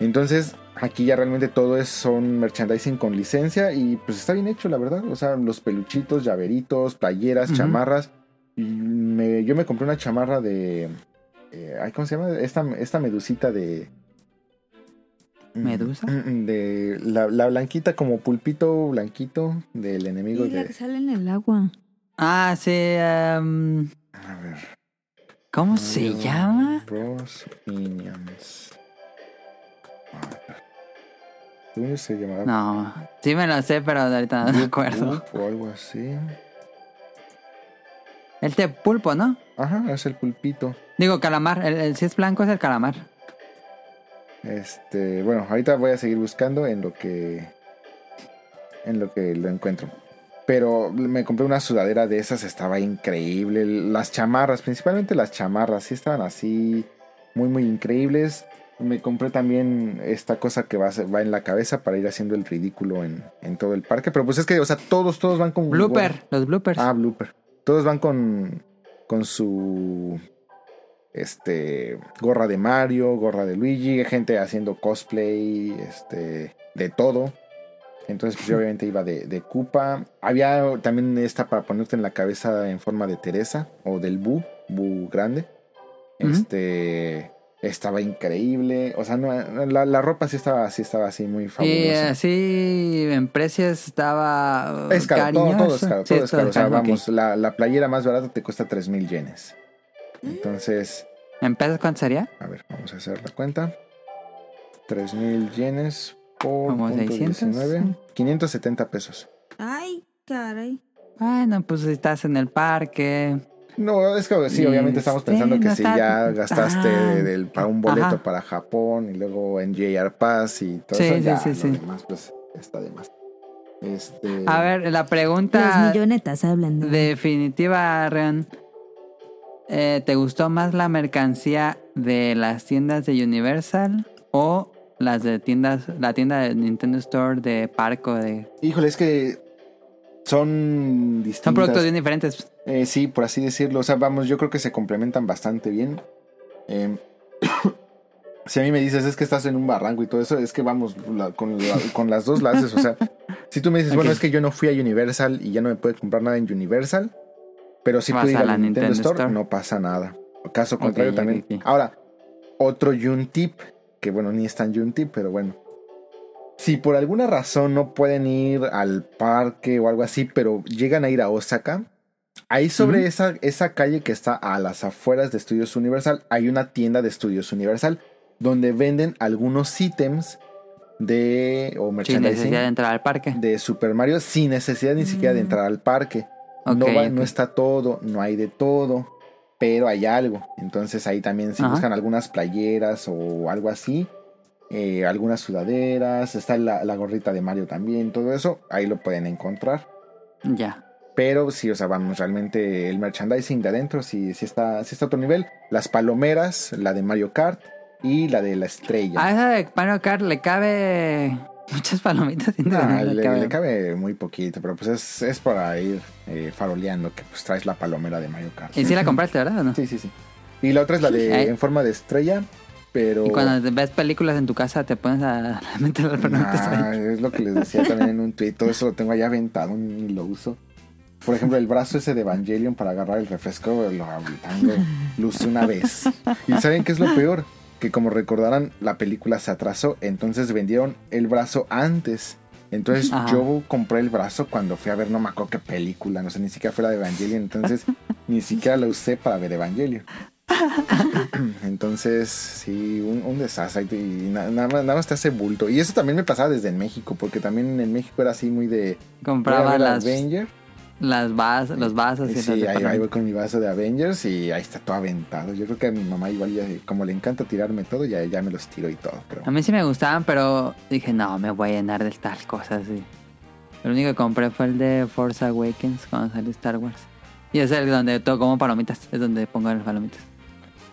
[SPEAKER 1] Entonces, aquí ya realmente todo es son merchandising con licencia y pues está bien hecho, la verdad. O sea, los peluchitos, llaveritos, playeras, chamarras. Y me- yo me compré una chamarra de... eh, ¿Cómo se llama? Esta, esta medusita de...
[SPEAKER 5] ¿Medusa?
[SPEAKER 1] Mm, De la, la blanquita como pulpito blanquito del enemigo
[SPEAKER 4] Y la que
[SPEAKER 1] de...
[SPEAKER 4] sale en el agua.
[SPEAKER 5] Ah, sí. em,
[SPEAKER 1] A ver.
[SPEAKER 5] ¿Cómo se llama?
[SPEAKER 1] Bros. Minions.
[SPEAKER 5] No, sí me lo sé, pero ahorita no me acuerdo.
[SPEAKER 1] Boop O algo así.
[SPEAKER 5] Pulpo, ¿no?
[SPEAKER 1] Ajá, es el pulpito.
[SPEAKER 5] Digo, calamar. El, el- si es blanco es el calamar.
[SPEAKER 1] Este, bueno, ahorita voy a seguir buscando en lo que en lo que lo encuentro. Pero me compré una sudadera de esas, estaba increíble. Las chamarras, principalmente las chamarras, sí estaban así muy muy increíbles. Me compré también esta cosa que va, va en la cabeza para ir haciendo el ridículo en, en todo el parque. Pero pues es que, o sea, todos, todos van con...
[SPEAKER 5] Blooper, los bloopers.
[SPEAKER 1] Ah, blooper. Todos van con, con su este gorra de Mario, gorra de Luigi, gente haciendo cosplay, este, de todo. Entonces, pues yo obviamente iba de, de Koopa. Había también esta para ponerte en la cabeza en forma de Teresa o del Bu, Bu grande. Este estaba increíble. O sea, no, la, la ropa sí estaba, sí estaba así muy
[SPEAKER 5] y
[SPEAKER 1] fabulosa.
[SPEAKER 5] así en precios estaba
[SPEAKER 1] Es caro, todo,
[SPEAKER 5] cariñoso.
[SPEAKER 1] todo es caro,
[SPEAKER 5] Sí,
[SPEAKER 1] todo es caro. O sea, vamos, la, la playera más barata te cuesta 3000 yenes. Entonces,
[SPEAKER 5] ¿En pesos cuánto sería?
[SPEAKER 1] a ver, vamos a hacer la cuenta. 3000 yenes por
[SPEAKER 5] Como
[SPEAKER 1] punto
[SPEAKER 5] 600.
[SPEAKER 1] 19, 570 pesos.
[SPEAKER 4] Ay, caray.
[SPEAKER 5] Bueno, pues si estás en el parque.
[SPEAKER 1] No, es que sí, obviamente estamos
[SPEAKER 5] Este,
[SPEAKER 1] pensando que
[SPEAKER 5] no
[SPEAKER 1] si ya gastaste
[SPEAKER 5] tan-
[SPEAKER 1] del, para un boleto
[SPEAKER 5] Ajá.
[SPEAKER 1] para Japón y luego en JR Pass y todo
[SPEAKER 5] Sí,
[SPEAKER 1] eso,
[SPEAKER 5] sí,
[SPEAKER 1] ya
[SPEAKER 5] sí,
[SPEAKER 1] lo
[SPEAKER 5] sí.
[SPEAKER 1] demás pues está de más. Este,
[SPEAKER 5] A ver, la
[SPEAKER 4] Los
[SPEAKER 5] pregunta
[SPEAKER 4] millonetas hablando.
[SPEAKER 5] definitiva, Rean. Eh, ¿Te gustó más la mercancía de las tiendas de Universal o las de tiendas, la tienda de Nintendo Store de Parco? De...
[SPEAKER 1] híjole, es que son distintas.
[SPEAKER 5] Son productos bien diferentes.
[SPEAKER 1] Eh, sí, por así decirlo. O sea, vamos, yo creo que se complementan bastante bien. Eh, si a mí me dices es que estás en un barranco y todo eso, es que vamos la- con, la- con las dos haces. O sea, si tú me dices, bueno, es que yo no fui a Universal y ya no me puede comprar nada en Universal, pero si pude ir
[SPEAKER 5] a la
[SPEAKER 1] la Nintendo,
[SPEAKER 5] Nintendo
[SPEAKER 1] Store,
[SPEAKER 5] Store.
[SPEAKER 1] no pasa nada. Caso contrario también. Ahora, otro Tip que bueno, ni es tan Tip, pero bueno. Si por alguna razón no pueden ir al parque o algo así, pero llegan a ir a Osaka, ahí sobre esa, esa calle que está a las afueras de Estudios Universal, hay una tienda de Estudios Universal donde venden algunos ítems de o
[SPEAKER 5] Sin
[SPEAKER 1] merchandising
[SPEAKER 5] necesidad de entrar al parque.
[SPEAKER 1] de Super Mario sin necesidad ni siquiera de
[SPEAKER 4] Mm.
[SPEAKER 1] entrar al parque. no, va- no está todo, no hay de todo, pero hay algo. Entonces ahí también si
[SPEAKER 5] Ajá.
[SPEAKER 1] buscan algunas playeras o algo así, eh, algunas sudaderas, está la, la gorrita de Mario también, todo eso, ahí lo pueden encontrar.
[SPEAKER 5] Ya.
[SPEAKER 1] Pero sí, o sea, vamos, realmente el merchandising de adentro sí, sí, está, sí está a otro nivel. Las palomeras, la de Mario Kart y la de la estrella.
[SPEAKER 5] A esa de Mario Kart le cabe muchas palomitas.
[SPEAKER 1] Nah,
[SPEAKER 5] no
[SPEAKER 1] le,
[SPEAKER 5] cabe.
[SPEAKER 1] le cabe muy poquito, pero pues es, es para ir eh, faroleando que pues traes la palomera de Mario Kart.
[SPEAKER 5] Y sí la compraste, ¿verdad? ¿O no?
[SPEAKER 1] Sí, sí, sí. Y la otra es la de en forma de estrella, pero...
[SPEAKER 5] Y cuando ves películas en tu casa te pones a meter las palomitas
[SPEAKER 1] Nah, es lo que les decía también en un tweet, todo eso lo tengo allá aventado, ni lo uso. Por ejemplo, el brazo ese de Evangelion para agarrar el refresco, lo tengo, lo usé una vez. ¿Y saben qué es lo peor? Que como recordarán, la película se atrasó, entonces vendieron el brazo antes. Entonces
[SPEAKER 5] Ajá.
[SPEAKER 1] yo compré el brazo cuando fui a ver no me acuerdo qué película, no sé, ni siquiera fuera de Evangelion, entonces ni siquiera lo usé para ver Evangelion. Entonces, sí, un, un desastre. Y na- nada, más, nada más te hace bulto. Y eso también me pasaba desde en México, porque también en México era así muy de.
[SPEAKER 5] Compraba las,
[SPEAKER 1] Avenger.
[SPEAKER 5] Las vas, los vasos y
[SPEAKER 1] sí, ahí, ahí voy con mi vaso de Avengers y ahí está todo aventado. Yo creo que a mi mamá igual ya, como le encanta tirarme todo, ya, ya me los tiro y todo. Pero
[SPEAKER 5] A mí sí me gustaban, pero dije, no, me voy a llenar de estas cosas. Y el único que compré fue el de Force Awakens cuando salió Star Wars. Y es el donde todo como palomitas, es donde pongo las palomitas.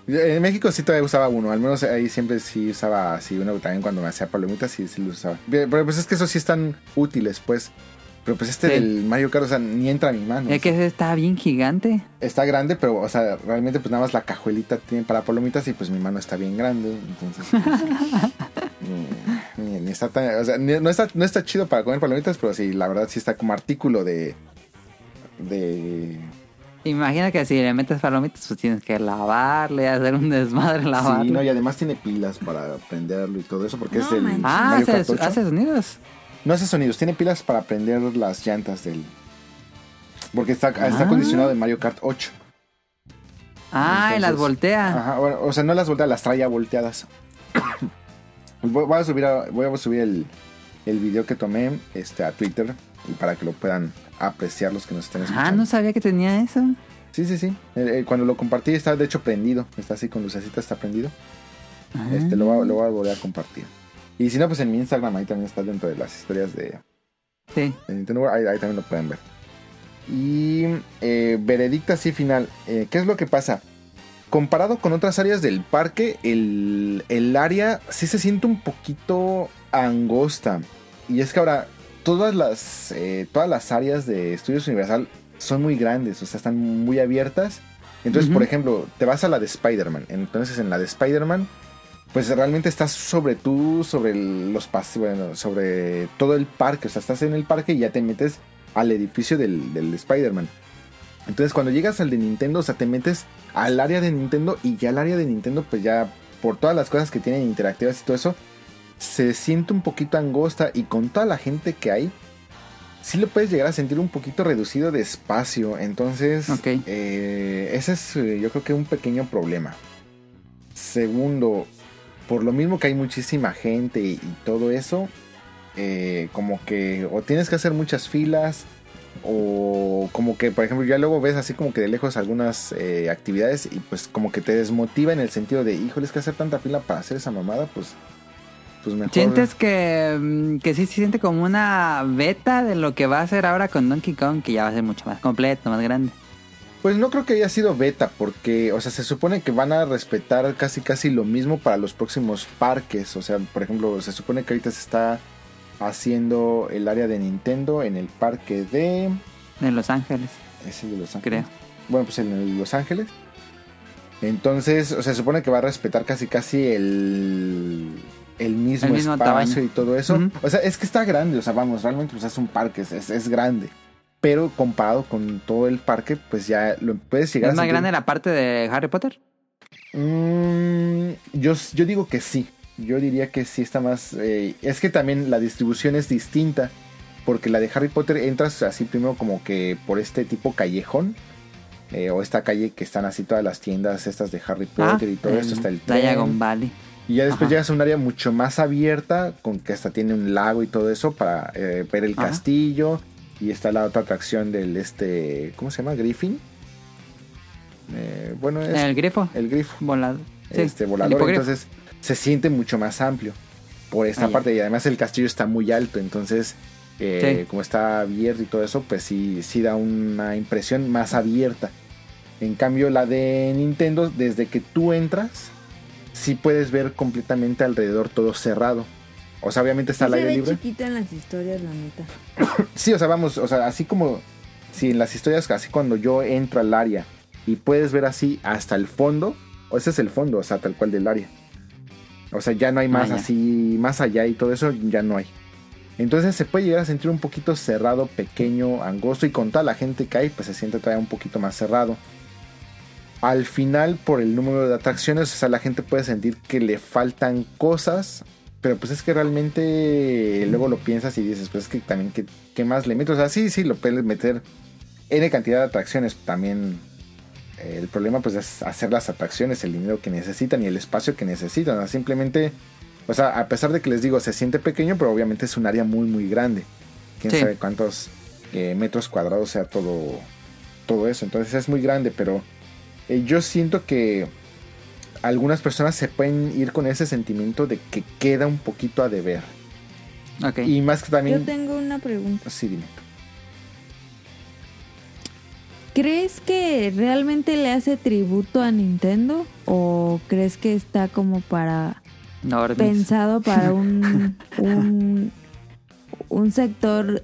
[SPEAKER 1] en México sí todavía usaba uno, al menos ahí siempre sí usaba así uno también cuando me hacía palomitas sí, sí lo usaba. Pero pues es que esos sí están útiles, pues. Pero pues este
[SPEAKER 5] Sí.
[SPEAKER 1] del Mario Kart, o sea, ni entra a mi mano.
[SPEAKER 5] Es que ese está bien gigante.
[SPEAKER 1] Está grande, pero, o sea, realmente pues nada más la cajuelita tiene para palomitas y pues mi mano está bien grande. Entonces, pues, ni, ni- ni está tan, o sea, ni- no, está, no está chido para comer palomitas, pero sí, la verdad sí está como artículo de... De...
[SPEAKER 5] Imagina que si le metes palomitas, pues tienes que lavarle, hacer un desmadre, lavarle.
[SPEAKER 1] Sí, no, y además tiene pilas para prenderlo y todo eso, porque
[SPEAKER 4] No
[SPEAKER 1] es
[SPEAKER 4] manches.
[SPEAKER 5] ah,
[SPEAKER 1] Mario Kart
[SPEAKER 5] hace,
[SPEAKER 1] 8.
[SPEAKER 5] hace sonidos.
[SPEAKER 1] No hace sonidos, tiene pilas para prender las llantas del... Porque está, está
[SPEAKER 5] Ah.
[SPEAKER 1] acondicionado de Mario Kart 8.
[SPEAKER 5] Ah, las voltea.
[SPEAKER 1] Ajá, o sea, no las voltea, las trae ya volteadas. voy, voy a subir, a- voy a subir el, el video que tomé este, a Twitter y para que lo puedan apreciar los que nos estén
[SPEAKER 5] Ah,
[SPEAKER 1] escuchando.
[SPEAKER 5] no sabía que tenía eso.
[SPEAKER 1] Sí, sí, sí. Cuando lo compartí está de hecho prendido. Está así con lucecita, está prendido.
[SPEAKER 5] Ah.
[SPEAKER 1] Este, lo, voy a, lo voy a volver a compartir. Y si no, pues en mi Instagram ahí también está dentro de las historias de,
[SPEAKER 5] Sí.
[SPEAKER 1] de Nintendo World, ahí, ahí también lo pueden ver. Y eh, veredicto así final. Eh, ¿Qué es lo que pasa? Comparado con otras áreas del parque, el, el área sí se siente un poquito angosta. Y es que ahora todas las, eh, todas las áreas de Estudios Universal son muy grandes, o sea, están muy abiertas. Entonces, por ejemplo, te vas a la de Spider-Man. Entonces, en la de Spider-Man, pues realmente estás sobre tú, sobre los pases, bueno, sobre todo el parque. O sea, estás en el parque y ya te metes al edificio del, del Spider-Man. Entonces, cuando llegas al de Nintendo, o sea, te metes al área de Nintendo y ya el área de Nintendo, pues ya por todas las cosas que tienen interactivas y todo eso, se siente un poquito angosta y con toda la gente que hay, sí lo puedes llegar a sentir un poquito reducido de espacio. Entonces, eh, ese es eh, yo creo que un pequeño problema. Segundo, por lo mismo que hay muchísima gente y, todo eso, eh, como que o tienes que hacer muchas filas o como que, por ejemplo, ya luego ves así como que de lejos algunas eh, actividades y pues como que te desmotiva en el sentido de, híjole, es que hacer tanta fila para hacer esa mamada, pues, pues.
[SPEAKER 5] ¿Sientes que, mm, que sí se siente como una beta de lo que va a hacer ahora con Donkey Kong, que ya va a ser mucho más completo, más grande?
[SPEAKER 1] Pues no creo que haya sido beta, porque, o sea, se supone que van a respetar casi casi lo mismo para los próximos parques. O sea, por ejemplo, se supone que ahorita se está haciendo el área de Nintendo en el parque de...
[SPEAKER 5] En Los Ángeles,
[SPEAKER 1] ¿Es el de Los Ángeles?
[SPEAKER 5] creo.
[SPEAKER 1] Bueno, pues en el de Los Ángeles. Entonces, o sea, se supone que va a respetar casi casi el, el mismo,
[SPEAKER 5] El mismo
[SPEAKER 1] espacio
[SPEAKER 5] tamaño.
[SPEAKER 1] y todo eso. O sea, es que está grande, o sea, vamos, realmente pues es un parque, es- es grande. Pero comparado con todo el parque, pues ya lo puedes llegar
[SPEAKER 5] ¿Es
[SPEAKER 1] a
[SPEAKER 5] más
[SPEAKER 1] sentir-
[SPEAKER 5] grande la parte de Harry Potter?
[SPEAKER 1] Mm, yo, yo digo que sí. Yo diría que sí está más. eh, es que también la distribución es distinta. Porque la de Harry Potter entras así primero como que por este tipo callejón. eh, o esta calle que están así todas las tiendas estas de Harry Potter y todo esto. Está el.
[SPEAKER 5] Ah, Diagon Valley.
[SPEAKER 1] Y ya después
[SPEAKER 5] Ajá.
[SPEAKER 1] llegas a un área mucho más abierta. Con que hasta tiene un lago y todo eso. Para eh, ver el
[SPEAKER 5] Ajá.
[SPEAKER 1] castillo. Y está la otra atracción del este. ¿Cómo se llama? Griffin. Eh, bueno, es
[SPEAKER 5] El grifo
[SPEAKER 1] el grifo
[SPEAKER 5] volado.
[SPEAKER 1] Este volador. Entonces se siente mucho más amplio por esta parte. Y además el castillo está muy alto. Entonces, eh,
[SPEAKER 5] Sí.
[SPEAKER 1] como está abierto y todo eso, pues sí, sí da una impresión más abierta. En cambio, la de Nintendo, desde que tú entras, sí puedes ver completamente alrededor todo cerrado. O sea, obviamente está
[SPEAKER 4] Sí
[SPEAKER 1] al
[SPEAKER 4] se
[SPEAKER 1] aire
[SPEAKER 4] ve
[SPEAKER 1] libre.
[SPEAKER 4] chiquito en las historias, la neta.
[SPEAKER 1] Sí, o sea, vamos, o sea, así como si en las historias, así cuando yo entro al área y puedes ver así hasta el fondo, o ese es el fondo, o sea, tal cual del área. O sea, ya no hay más
[SPEAKER 5] Ah, ya.
[SPEAKER 1] así, más allá y todo eso, ya no hay. Entonces se puede llegar a sentir un poquito cerrado, pequeño, angosto y con toda la gente que hay, pues se siente todavía un poquito más cerrado. Al final, por el número de atracciones, o sea, la gente puede sentir que le faltan cosas, pero pues es que realmente luego lo piensas y dices, pues es que también, ¿qué, qué más le meto? O sea, sí, sí, lo puedes meter N cantidad de atracciones, también El problema pues es hacer las atracciones, el dinero que necesitan y el espacio que necesitan. O sea, simplemente, o sea, a pesar de que les digo, se siente pequeño, pero obviamente es un área muy, muy grande. Quién
[SPEAKER 5] Sí.
[SPEAKER 1] sabe cuántos eh, metros cuadrados sea todo, todo eso. Entonces es muy grande, pero eh, yo siento que algunas personas se pueden ir con ese sentimiento de que queda un poquito a deber.
[SPEAKER 5] Ok.
[SPEAKER 1] Y más que también...
[SPEAKER 4] Yo tengo una pregunta.
[SPEAKER 1] Sí, dime.
[SPEAKER 4] ¿Crees que realmente le hace tributo a Nintendo? ¿O crees que está como para pensado para un, un, un sector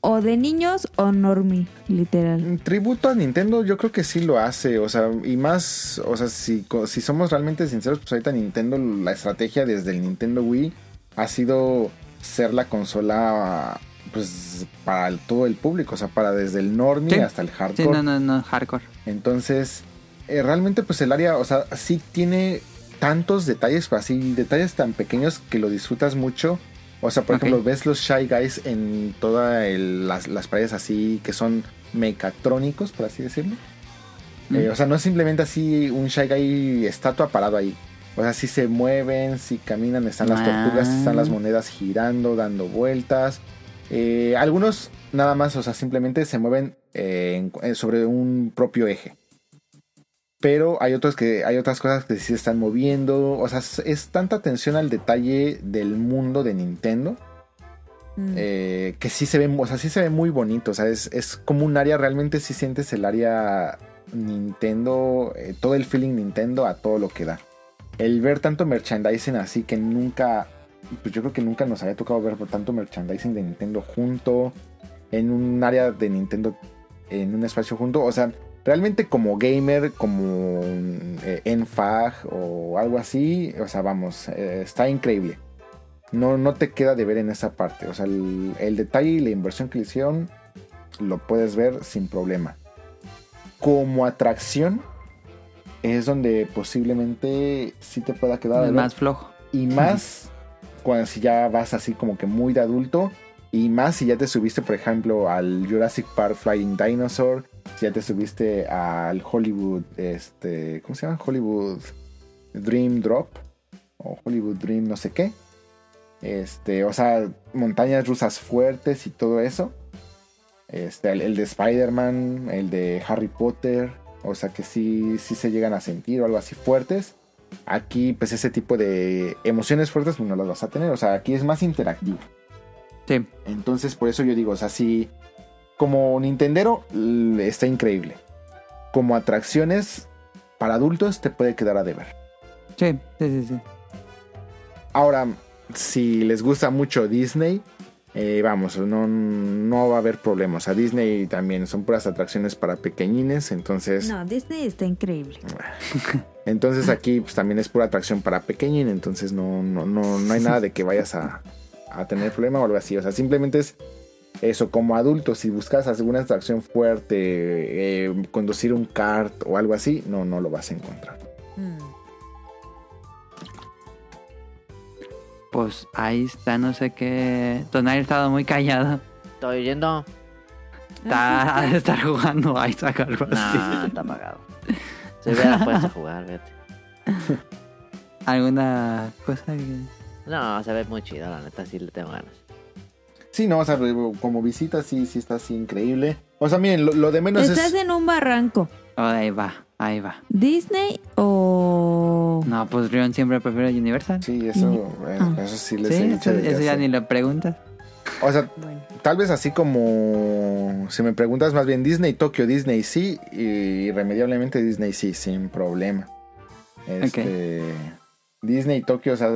[SPEAKER 4] o de niños o normie, literal?
[SPEAKER 1] Tributo a Nintendo yo creo que sí lo hace, o sea, y más, o sea, si, si somos realmente sinceros, pues ahorita Nintendo, la estrategia desde el Nintendo Wii ha sido ser la consola, pues, para el- todo el público, o sea, para desde el normie
[SPEAKER 5] Sí.
[SPEAKER 1] hasta el
[SPEAKER 5] Sí,
[SPEAKER 1] hardcore.
[SPEAKER 5] no, no, no, hardcore.
[SPEAKER 1] Entonces, eh, realmente pues el área, o sea, sí tiene tantos detalles, así detalles tan pequeños que lo disfrutas mucho. O sea, por ejemplo, ves los Shy Guys en todas las, las paredes así que son mecatrónicos, por así decirlo. Eh, o sea, no es simplemente así un Shy Guy estatua parado ahí. O sea, sí se mueven, sí caminan, están las
[SPEAKER 5] Ah.
[SPEAKER 1] tortugas, están las monedas girando, dando vueltas. Eh, algunos nada más, o sea, simplemente se mueven en- eh, sobre un propio eje. Pero hay otros que hay otras cosas que sí se están moviendo. O sea, es, es tanta atención al detalle del mundo de Nintendo
[SPEAKER 4] Mm.
[SPEAKER 1] eh, que sí se ve, o sea, sí se ve muy bonito. O sea, es, es como un área, realmente sí sientes el área Nintendo, eh, todo el feeling Nintendo a todo lo que da. El ver tanto merchandising así que nunca, pues yo creo que nunca nos había tocado ver tanto merchandising de Nintendo junto, en un área de Nintendo, en un espacio junto. O sea, realmente como gamer, como eh, NFAG o algo así, o sea, vamos, eh, está increíble no, no te queda de ver en esa parte. O sea, el, el detalle y la inversión que le hicieron lo puedes ver sin problema. Como atracción es donde posiblemente sí te pueda quedar ver.
[SPEAKER 5] más flojo.
[SPEAKER 1] Y más cuando si ya vas así como que muy de adulto. Y más si ya te subiste, por ejemplo, al Jurassic Park Flying Dinosaur. Si ya te subiste al Hollywood, este, ¿cómo se llama? Hollywood Dream Drop. O Hollywood Dream no sé qué. Este, o sea, montañas rusas fuertes y todo eso. Este, el, el de Spider-Man, el de Harry Potter. O sea que sí, sí se llegan a sentir o algo así fuertes. Aquí, pues ese tipo de emociones fuertes pues, no las vas a tener. O sea, aquí es más interactivo.
[SPEAKER 5] Sí.
[SPEAKER 1] Entonces, por eso yo digo, o sea, sí, como Nintendero está increíble. Como atracciones para adultos te puede quedar a deber.
[SPEAKER 5] Sí, sí, sí, sí.
[SPEAKER 1] Ahora, si les gusta mucho Disney, eh, vamos, no, no va a haber problemas. A Disney también son puras atracciones para pequeñines, entonces...
[SPEAKER 4] No, Disney está increíble.
[SPEAKER 1] Entonces aquí pues, también es pura atracción para pequeñín, entonces no, no, no, no hay nada de que vayas a, a tener problema o algo así. O sea, simplemente es eso, como adulto, si buscas alguna atracción fuerte, eh, conducir un kart o algo así, no, no lo vas a encontrar.
[SPEAKER 4] Mm.
[SPEAKER 5] Pues ahí está, no sé qué. Tonali ha estado muy callado.
[SPEAKER 6] Estoy oyendo.
[SPEAKER 5] Está, ha de estar jugando Isaac o algo así.
[SPEAKER 6] No, está apagado. Se hubiera puesto a jugar, fíjate.
[SPEAKER 5] ¿Alguna cosa que.?
[SPEAKER 6] No, se ve muy chido, la neta, sí le tengo ganas.
[SPEAKER 1] Sí, no, o sea, como visita sí, sí está así increíble. O sea, miren, lo, lo de menos
[SPEAKER 4] Estás
[SPEAKER 1] es...
[SPEAKER 4] en un barranco.
[SPEAKER 5] Oh, ahí va, ahí va.
[SPEAKER 4] ¿Disney o...?
[SPEAKER 5] No, pues Rion siempre prefiere Universal.
[SPEAKER 1] Sí, eso, eh,
[SPEAKER 4] Ah.
[SPEAKER 1] eso sí les
[SPEAKER 5] Sí,
[SPEAKER 1] he
[SPEAKER 5] eso,
[SPEAKER 1] dicho
[SPEAKER 5] eso ya ni lo preguntas.
[SPEAKER 1] O sea,
[SPEAKER 4] Bueno.
[SPEAKER 1] tal vez así como si me preguntas más bien Disney, Tokio, Disney sí, y irremediablemente Disney sí, sin problema. Este, Disney Tokio, o sea,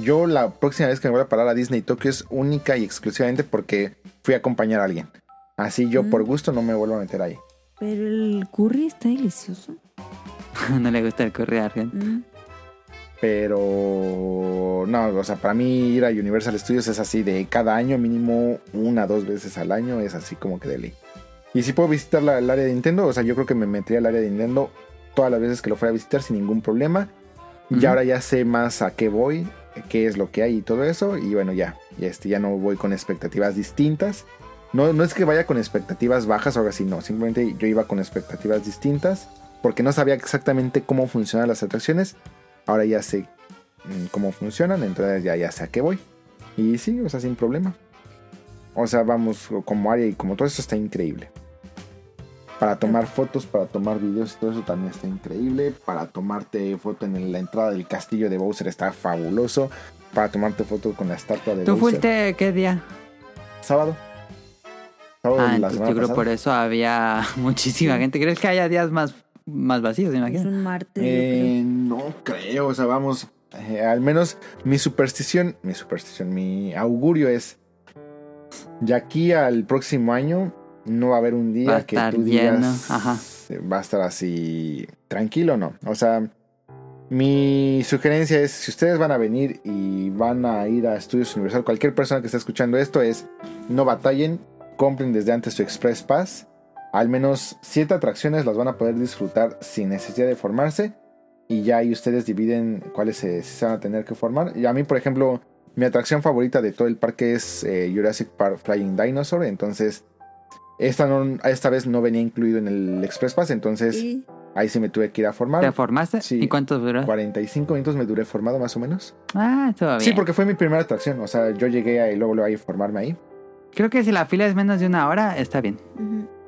[SPEAKER 1] yo la próxima vez que me voy a parar a Disney Tokio es única y exclusivamente porque fui a acompañar a alguien. Así yo
[SPEAKER 4] Mm.
[SPEAKER 1] por gusto no me vuelvo a meter ahí.
[SPEAKER 4] Pero el curry está delicioso.
[SPEAKER 5] no le gusta el curry a.
[SPEAKER 4] Mm.
[SPEAKER 1] Pero no, o sea, para mí ir a Universal Studios es así de cada año mínimo una, dos veces al año, es así como que de ley. Y si puedo visitar la- el área de Nintendo, o sea, yo creo que me metería al área de Nintendo todas las veces que lo fuera a visitar sin ningún problema. Y ahora ya sé más a qué voy, qué es lo que hay y todo eso. Y bueno, ya, este, ya no voy con expectativas distintas. No, no es que vaya con expectativas bajas o algo así, no. Simplemente yo iba con expectativas distintas. porque no sabía exactamente cómo funcionan las atracciones. Ahora ya sé mm, cómo funcionan, entonces ya, ya sé a qué voy. Y sí, o sea, sin problema. O sea, vamos, como área y como todo eso está increíble. Para tomar fotos, para tomar videos y todo eso también está increíble. Para tomarte foto en la entrada del castillo de Bowser está fabuloso. Para tomarte foto con la estatua de
[SPEAKER 5] ¿Tú
[SPEAKER 1] Bowser.
[SPEAKER 5] fuiste qué día?
[SPEAKER 1] Sábado. Sábado de
[SPEAKER 5] Ah,
[SPEAKER 1] la
[SPEAKER 5] entonces
[SPEAKER 1] semana
[SPEAKER 5] yo creo
[SPEAKER 1] pasada.
[SPEAKER 5] por eso había muchísima gente. ¿Crees que haya días más, más vacíos, me
[SPEAKER 4] Es
[SPEAKER 5] imagino?
[SPEAKER 4] un martes.
[SPEAKER 1] Eh, no creo, o sea, vamos. eh, al menos mi superstición, mi superstistión, mi augurio es. De aquí al próximo año no va a haber un día que tú digas.
[SPEAKER 5] ajá.
[SPEAKER 1] eh, Va a estar así. Tranquilo, no. O sea, mi sugerencia es: si ustedes van a venir y van a ir a Estudios Universal, cualquier persona que esté escuchando esto es. No batallen, compren desde antes su Express Pass. Al menos siete atracciones las van a poder disfrutar sin necesidad de formarse. Y ya ahí ustedes dividen cuáles se, se van a tener que formar. Y a mí, por ejemplo, mi atracción favorita de todo el parque es eh, Jurassic Park Flying Dinosaur. Entonces, esta, no, esta vez no venía incluido en el Express Pass. Entonces,
[SPEAKER 4] Y
[SPEAKER 1] ahí sí me tuve que ir a
[SPEAKER 5] ¿Te
[SPEAKER 1] formar.
[SPEAKER 5] formaste?
[SPEAKER 1] Sí.
[SPEAKER 5] ¿Y cuánto duró?
[SPEAKER 1] 45 minutos me duré formado más o menos.
[SPEAKER 5] Ah, estuvo bien.
[SPEAKER 1] Sí, porque fue mi primera atracción. O sea, yo llegué ahí, luego lo a formarme ahí.
[SPEAKER 5] Creo que si la fila es menos de una hora, está bien.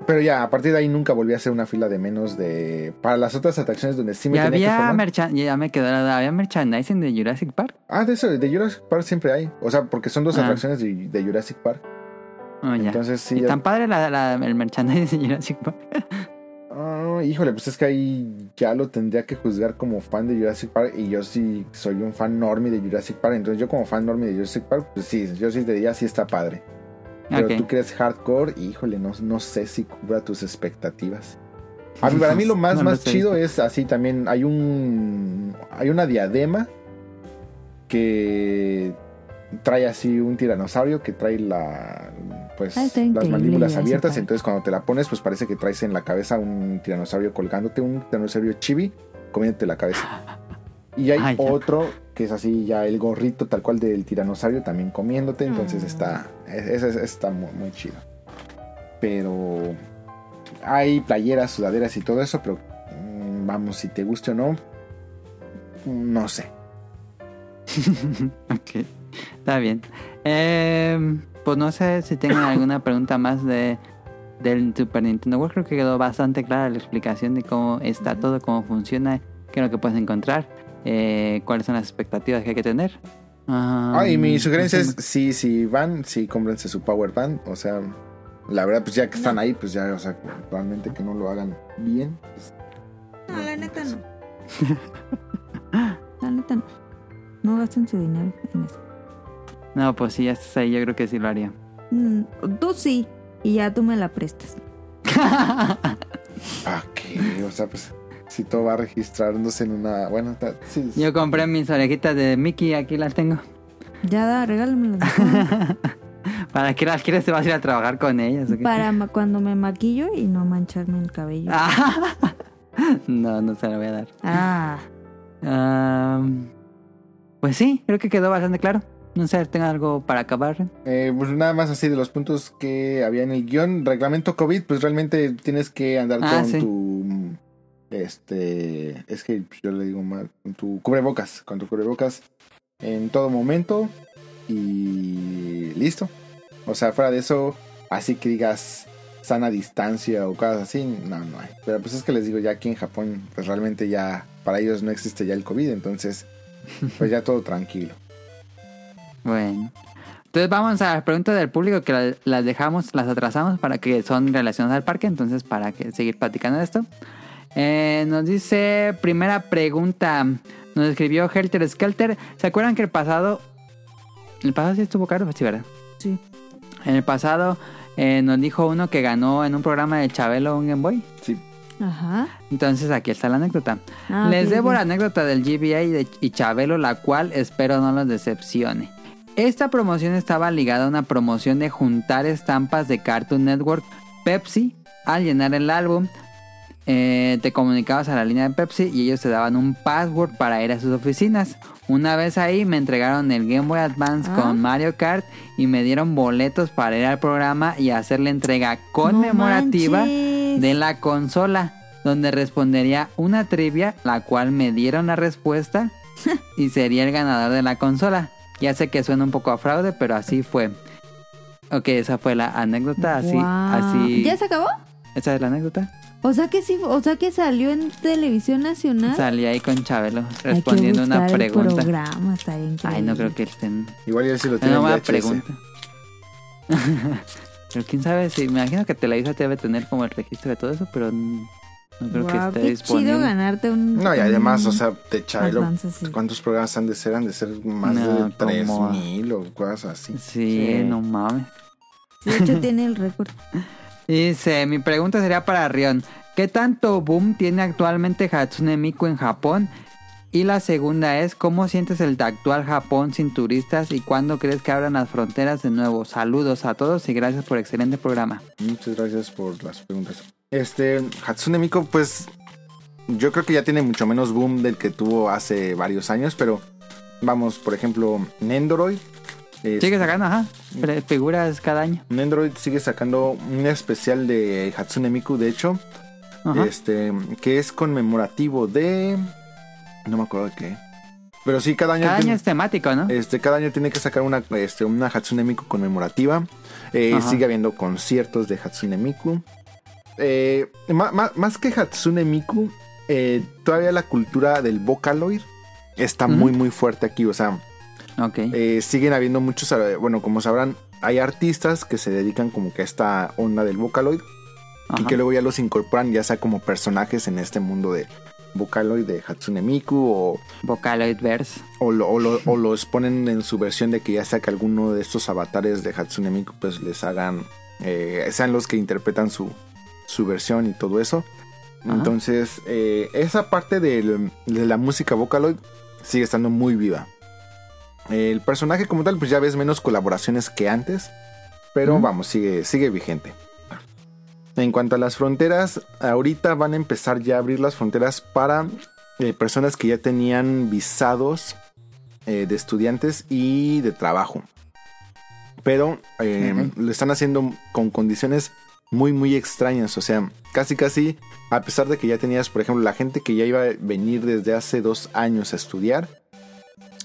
[SPEAKER 1] Pero ya, a partir de ahí nunca volví a hacer una fila de menos de... Para las otras atracciones donde sí me
[SPEAKER 5] ¿Y
[SPEAKER 1] tenía que
[SPEAKER 5] había,
[SPEAKER 1] formar.
[SPEAKER 5] merchan- ya me quedó la ¿había merchandising de Jurassic Park?
[SPEAKER 1] Ah, de eso, de Jurassic Park siempre hay. O sea, porque son dos
[SPEAKER 5] Ah.
[SPEAKER 1] atracciones de, de Jurassic Park.
[SPEAKER 5] Oh.
[SPEAKER 1] Entonces sí.
[SPEAKER 5] ¿Y
[SPEAKER 1] ya-
[SPEAKER 5] tan padre la, la- el merchandising de Jurassic Park?
[SPEAKER 1] Ah, híjole, pues es que ahí ya lo tendría que juzgar como fan de Jurassic Park. Y yo sí soy un fan normie de Jurassic Park. Entonces yo como fan normie de Jurassic Park, pues sí, yo sí te diría sí está padre. Pero
[SPEAKER 5] Ok.
[SPEAKER 1] tú eres hardcore, híjole, no, no sé si cubra tus expectativas. A mí, para mí lo más,
[SPEAKER 5] No
[SPEAKER 1] más
[SPEAKER 5] sé.
[SPEAKER 1] chido es así también. Hay un. Hay una diadema que trae así un tiranosaurio que trae la. Pues
[SPEAKER 4] Ah,
[SPEAKER 1] las mandíbulas abiertas. Entonces cuando te la pones, pues parece que traes en la cabeza un tiranosaurio colgándote, un tiranosaurio chibi comiéndote la cabeza. Y hay
[SPEAKER 5] ya.
[SPEAKER 1] otro que es así ya el gorrito tal cual del tiranosaurio también comiéndote. Entonces
[SPEAKER 4] Ah.
[SPEAKER 1] está. Ese ese está muy, muy chido. Pero hay playeras, sudaderas y todo eso, pero mm, vamos, si te guste o no, no sé.
[SPEAKER 5] ok, está bien. Eh, pues no sé si tengan alguna pregunta más de del Super Nintendo World. Creo que quedó bastante clara la explicación de cómo está todo, cómo funciona, qué es lo que puedes encontrar, eh, cuáles son las expectativas que hay que tener. Ah,
[SPEAKER 1] y mi sugerencia
[SPEAKER 5] no
[SPEAKER 1] es,
[SPEAKER 5] sé.
[SPEAKER 1] sí, si van, sí, cómprense su Power Band. O sea, la verdad, pues ya que están ahí, pues ya, o sea, realmente que no lo hagan bien. pues,
[SPEAKER 4] No, la neta no. La neta no. No gasten su dinero en eso.
[SPEAKER 5] No, pues si ya estás ahí, yo creo que sí lo haría.
[SPEAKER 4] Mm, Tú sí. Y ya tú me la prestas.
[SPEAKER 1] Ah, qué, o sea, pues si todo va registrándose en una, bueno, ta- sí, sí.
[SPEAKER 5] Yo compré mis orejitas de Mickey, aquí las tengo.
[SPEAKER 4] Ya da, regálamelas.
[SPEAKER 5] ¿Para qué las quieres? ¿Te vas a ir a trabajar con ellas? o qué?
[SPEAKER 4] Para ma- cuando me maquillo y no mancharme el cabello.
[SPEAKER 5] Ah. no, no se lo voy a dar.
[SPEAKER 4] Ah.
[SPEAKER 5] Am, pues sí, creo que quedó bastante claro. No sé, ¿tengo algo para acabar?
[SPEAKER 1] Eh, pues nada más así de los puntos que había en el guion. Reglamento COVID, pues realmente tienes que andar
[SPEAKER 5] Ah,
[SPEAKER 1] con
[SPEAKER 5] sí.
[SPEAKER 1] tu. Este. Es que yo le digo mal. Con tu cubrebocas. Con tu cubrebocas en todo momento. Y listo. O sea, fuera de eso, así que digas sana distancia o cosas así, no, no hay. Pero pues es que les digo, ya aquí en Japón, pues realmente ya para ellos no existe ya el COVID, entonces, pues ya todo tranquilo.
[SPEAKER 5] Bueno. Entonces vamos a las preguntas del público que la- las dejamos, las atrasamos para que son relacionadas al parque, entonces para que seguir platicando de esto. Eh, nos dice, primera pregunta, nos escribió Helter Skelter. ¿Se acuerdan que el pasado... El pasado sí estuvo caro, sí, ¿verdad?
[SPEAKER 4] Sí.
[SPEAKER 5] En el pasado eh, nos dijo uno que ganó en un programa de Chabelo un Game Boy.
[SPEAKER 1] Sí.
[SPEAKER 4] Ajá.
[SPEAKER 5] Entonces aquí está la anécdota.
[SPEAKER 4] Ah,
[SPEAKER 5] Les debo la anécdota del GBA y, de- y Chabelo, la cual espero no los decepcione. Esta promoción estaba ligada a una promoción de juntar estampas de Cartoon Network Pepsi. Al llenar el álbum, eh, te comunicabas a la línea de Pepsi y ellos te daban un password para ir a sus oficinas. Una vez ahí me entregaron el Game Boy Advance
[SPEAKER 4] Ah.
[SPEAKER 5] con Mario Kart y me dieron boletos para ir al programa y hacer la entrega conmemorativa de la consola. donde respondería una trivia, la cual me dieron la respuesta y sería el ganador de la consola. Ya sé que suena un poco a fraude, pero así fue. Ok, esa fue la anécdota, así, así.
[SPEAKER 4] ¿Ya se acabó?
[SPEAKER 5] Esa es la anécdota.
[SPEAKER 4] O sea que sí, o sea que salió en televisión nacional.
[SPEAKER 5] Salí ahí con Chabelo
[SPEAKER 4] Hay que
[SPEAKER 5] respondiendo una
[SPEAKER 4] buscar el
[SPEAKER 5] pregunta.
[SPEAKER 4] programa, estaría increíble.
[SPEAKER 5] Ay, no creo que estén.
[SPEAKER 1] Igual ya si lo tienen
[SPEAKER 5] No, una pregunta. pero quién sabe si. Me imagino que Televisa debe tener como el registro de todo eso, pero no creo que esté
[SPEAKER 4] qué
[SPEAKER 5] disponible.
[SPEAKER 4] chido ganarte un.
[SPEAKER 1] No, y además, o sea, de Chabelo,
[SPEAKER 4] Advance, sí.
[SPEAKER 1] ¿cuántos programas han de ser? Han de ser más
[SPEAKER 5] No,
[SPEAKER 1] de tres
[SPEAKER 5] como-
[SPEAKER 1] mil o cosas así.
[SPEAKER 5] Sí,
[SPEAKER 6] Sí.
[SPEAKER 5] no mames.
[SPEAKER 4] Sí, de hecho tiene el récord.
[SPEAKER 5] Dice, mi pregunta sería para Rion. ¿Qué tanto boom tiene actualmente Hatsune Miku en Japón? Y la segunda es, ¿cómo sientes el actual Japón sin turistas y cuándo crees que abran las fronteras de nuevo? Saludos a todos y gracias por excelente programa.
[SPEAKER 1] Muchas gracias por las preguntas. Este, Hatsune Miku, pues yo creo que ya tiene mucho menos boom del que tuvo hace varios años, pero vamos, por ejemplo, Nendoroid. es-
[SPEAKER 5] Sigue sacando, ajá, figuras cada año.
[SPEAKER 1] Nendoroid sigue sacando un especial de Hatsune Miku, de hecho,
[SPEAKER 5] Ajá.
[SPEAKER 1] este, que es conmemorativo de... No me acuerdo de qué. Pero sí, cada año...
[SPEAKER 5] Cada año es temático, ¿no?
[SPEAKER 1] Este, cada año tiene que sacar una, este, una Hatsune Miku conmemorativa. Eh, sigue habiendo conciertos de Hatsune Miku. Eh, ma- ma- más que Hatsune Miku, eh, todavía la cultura del Vocaloid está muy, muy fuerte aquí. O sea,
[SPEAKER 5] Ok.
[SPEAKER 1] eh, siguen habiendo muchos, bueno, como sabrán, hay artistas que se dedican como que a esta onda del Vocaloid y que luego ya los incorporan ya sea como personajes en este mundo de Vocaloid de Hatsune Miku o
[SPEAKER 5] Vocaloid Verse.
[SPEAKER 1] o, lo- o lo- o los ponen en su versión de que ya sea que alguno de estos avatares de Hatsune Miku pues les hagan, eh, sean los que interpretan su, su versión y todo eso.
[SPEAKER 5] Ajá.
[SPEAKER 1] Entonces, eh, esa parte del- de la música Vocaloid sigue estando muy viva. El personaje como tal, pues ya ves menos colaboraciones que antes, pero vamos, sigue, sigue vigente. En cuanto a las fronteras, ahorita van a empezar ya a abrir las fronteras para eh, personas que ya tenían visados eh, de estudiantes y de trabajo. Pero eh, lo están haciendo con condiciones muy, muy extrañas. O sea, casi, casi, a pesar de que ya tenías, por ejemplo, la gente que ya iba a venir desde hace dos años a estudiar,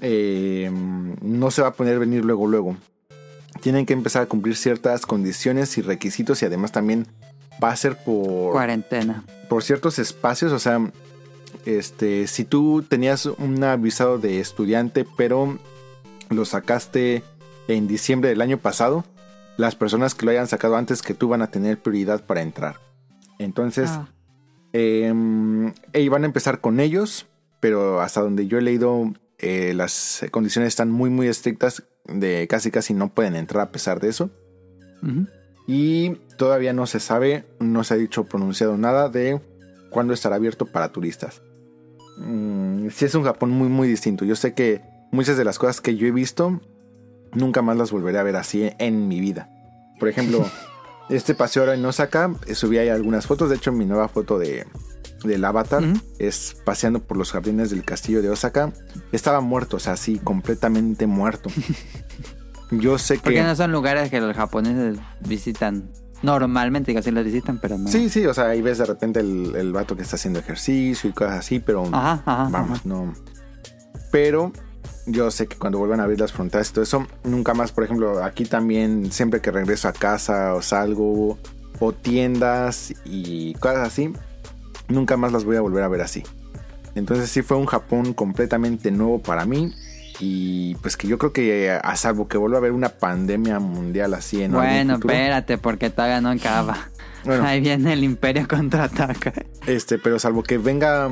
[SPEAKER 1] eh, no se va a poner a venir luego, luego. Tienen que empezar a cumplir ciertas condiciones y requisitos y además también va a ser por
[SPEAKER 5] Cuarentena.
[SPEAKER 1] por ciertos espacios, o sea, este, si tú tenías un visado de estudiante, pero lo sacaste en diciembre del año pasado, las personas que lo hayan sacado antes que tú van a tener prioridad para entrar. Entonces,
[SPEAKER 4] Ah.
[SPEAKER 1] eh, van a empezar con ellos, pero hasta donde yo he leído, eh, las condiciones están muy, muy estrictas, de casi, casi no pueden entrar a pesar de eso.
[SPEAKER 5] Ujú.
[SPEAKER 1] Y todavía no se sabe, no se ha dicho pronunciado nada de cuándo estará abierto para turistas. Mm, sí es un Japón muy muy distinto. Yo sé que muchas de las cosas que yo he visto nunca más las volveré a ver así en mi vida. Por ejemplo, este paseo ahora en Osaka, eh, subí ahí algunas fotos. De hecho, mi nueva foto de del avatar
[SPEAKER 5] Ujú.
[SPEAKER 1] es paseando por los jardines del castillo de Osaka. Estaba muerto, o sea, así completamente muerto. Yo sé que
[SPEAKER 5] Porque no son lugares que los japoneses visitan normalmente, sí los visitan, pero no.
[SPEAKER 1] Sí, sí, o sea, ahí ves de repente el, el vato que está haciendo ejercicio y cosas así, pero
[SPEAKER 5] Ajá, ajá.
[SPEAKER 1] vamos,
[SPEAKER 5] ajá.
[SPEAKER 1] no. Pero yo sé que cuando vuelvan a abrir las fronteras y todo eso, nunca más, por ejemplo, aquí también, siempre que regreso a casa o salgo, o tiendas y cosas así, nunca más las voy a volver a ver así. Entonces sí fue un Japón completamente nuevo para mí. Y pues que yo creo que a salvo que vuelva a haber una pandemia mundial así en
[SPEAKER 5] Bueno, espérate, porque todavía no acaba.
[SPEAKER 1] Bueno.
[SPEAKER 5] Ahí viene el Imperio contraataca.
[SPEAKER 1] Este, pero salvo que venga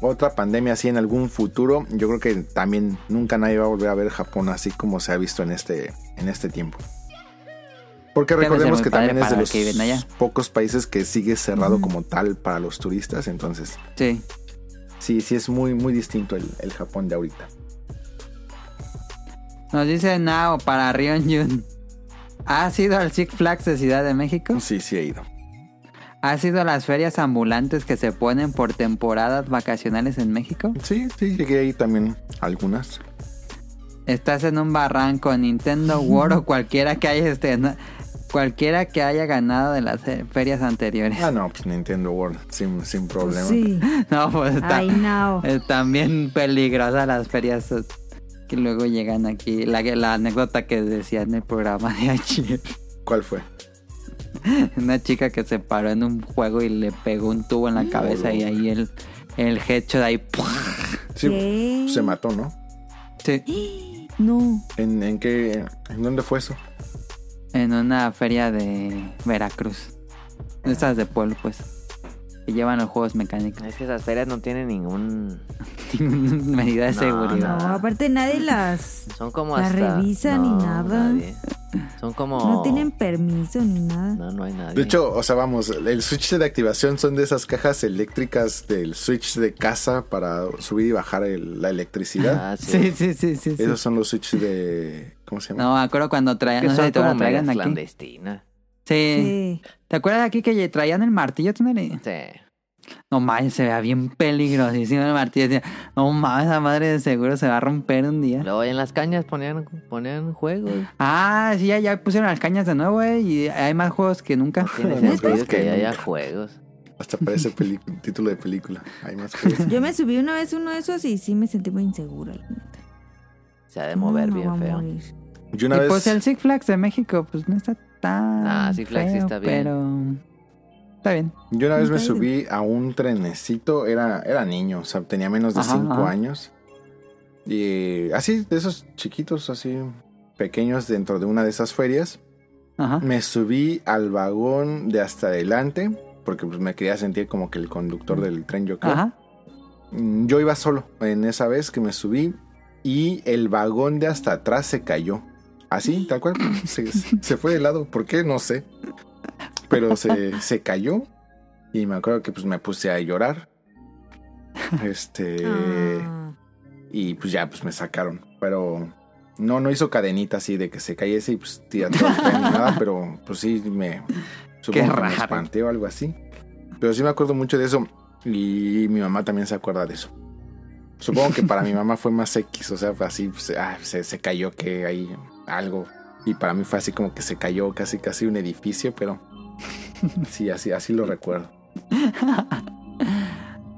[SPEAKER 1] otra pandemia así en algún futuro, yo creo que también nunca nadie va a volver a ver Japón así como se ha visto en este, en este tiempo. Porque recordemos que también es de los
[SPEAKER 5] que
[SPEAKER 1] pocos países que sigue cerrado como tal para los turistas, entonces
[SPEAKER 5] Sí.
[SPEAKER 1] sí, sí es muy, muy distinto el, el Japón de ahorita.
[SPEAKER 5] Nos dice Nao para Rion Jun. ¿Has ido al Six Flags de Ciudad de México?
[SPEAKER 1] Sí, sí he ido.
[SPEAKER 5] ¿Has ido a las ferias ambulantes que se ponen por temporadas vacacionales en México?
[SPEAKER 1] Sí, sí, llegué ahí también algunas.
[SPEAKER 5] Estás en un barranco, Nintendo World o cualquiera que haya este. no- cualquiera que haya ganado de las eh, ferias anteriores.
[SPEAKER 1] Ah, no, pues Nintendo World, sin, sin problema.
[SPEAKER 4] Sí.
[SPEAKER 5] No, pues está, están bien peligrosas las ferias eh, que luego llegan aquí. La, la anécdota que decía en el programa de ayer.
[SPEAKER 1] ¿Cuál fue?
[SPEAKER 5] Una chica que se paró en un juego y le pegó un tubo en la cabeza y ahí el, el headshot ahí. ¡pua!
[SPEAKER 1] Sí,
[SPEAKER 4] ¿Qué?
[SPEAKER 1] se mató, ¿no?
[SPEAKER 5] Sí,
[SPEAKER 4] No.
[SPEAKER 1] ¿En, en qué? ¿En dónde fue eso?
[SPEAKER 5] en una feria de Veracruz. Estas de pueblo, pues. Que llevan los juegos mecánicos.
[SPEAKER 6] Es que esas ferias no tienen ningún...
[SPEAKER 5] Medida de
[SPEAKER 6] No,
[SPEAKER 5] seguridad.
[SPEAKER 4] No, aparte nadie las...
[SPEAKER 6] Son como
[SPEAKER 4] La
[SPEAKER 6] hasta...
[SPEAKER 4] revisa ni nada.
[SPEAKER 6] nadie. Son como...
[SPEAKER 4] No tienen permiso ni nada.
[SPEAKER 6] No, no hay nadie.
[SPEAKER 1] De hecho, o sea, vamos, el switch de activación son de esas cajas eléctricas del switch de casa para subir y bajar el- la electricidad.
[SPEAKER 6] Ah, sí.
[SPEAKER 5] Sí, sí, sí, sí. sí.
[SPEAKER 1] Esos son los switches de... ¿Cómo se llama?
[SPEAKER 5] No, me acuerdo cuando traían. No sé
[SPEAKER 6] como
[SPEAKER 5] traigan aquí.
[SPEAKER 6] clandestinas.
[SPEAKER 5] Sí.
[SPEAKER 4] Sí.
[SPEAKER 5] ¿Te acuerdas aquí que traían el martillo?
[SPEAKER 6] Sí.
[SPEAKER 5] No mames, se vea bien peligrosísimo el martillo. Decía, no mames, esa madre de seguro se va a romper un día.
[SPEAKER 6] Luego en las cañas ponían, ponían juegos.
[SPEAKER 5] Ah, sí, ya, ya pusieron las cañas de nuevo, eh, y hay más juegos que nunca.
[SPEAKER 6] Tiene
[SPEAKER 1] ¿Neta?
[SPEAKER 6] sentido que
[SPEAKER 1] Que
[SPEAKER 6] haya juegos.
[SPEAKER 1] Hasta parece título de película. Hay más cosas.
[SPEAKER 4] Yo me subí una vez uno de esos y sí me sentí muy insegura. la neta.
[SPEAKER 6] Se ha de mover
[SPEAKER 4] No,
[SPEAKER 6] bien feo.
[SPEAKER 1] Yo una
[SPEAKER 5] y
[SPEAKER 1] vez...
[SPEAKER 5] pues el Six Flags de México, pues no está tan.
[SPEAKER 6] Ah, Six Flags sí
[SPEAKER 5] feo,
[SPEAKER 6] está bien.
[SPEAKER 5] Pero. Está bien.
[SPEAKER 1] Yo una vez me subí a un trenecito, era, era niño, o sea, tenía menos de
[SPEAKER 5] Ajá,
[SPEAKER 1] 5
[SPEAKER 5] ajá.
[SPEAKER 1] años. Y así, de esos chiquitos, así, pequeños dentro de una de esas ferias.
[SPEAKER 5] Ajá.
[SPEAKER 1] Me subí al vagón de hasta adelante, porque pues, me quería sentir como que el conductor del tren, yo creo.
[SPEAKER 5] Ajá.
[SPEAKER 1] Yo iba solo en esa vez que me subí y el vagón de hasta atrás se cayó. Así, tal cual. Se, se fue de lado. ¿Por qué? No sé. Pero se, se cayó y me acuerdo que pues me puse a llorar. Este...
[SPEAKER 4] Ah.
[SPEAKER 1] Y pues ya, pues me sacaron. Pero no, no hizo cadenita así de que se cayese y pues tira todo el tren ni nada. Pero pues sí me... Supongo que me espanté o algo así. Pero sí me acuerdo mucho de eso. Y mi mamá también se acuerda de eso. Supongo que para mi mamá fue más X. O sea, así, pues, ah, se, se cayó que hay algo. Y para mí fue así como que se cayó casi casi un edificio. Pero sí, así, así lo recuerdo.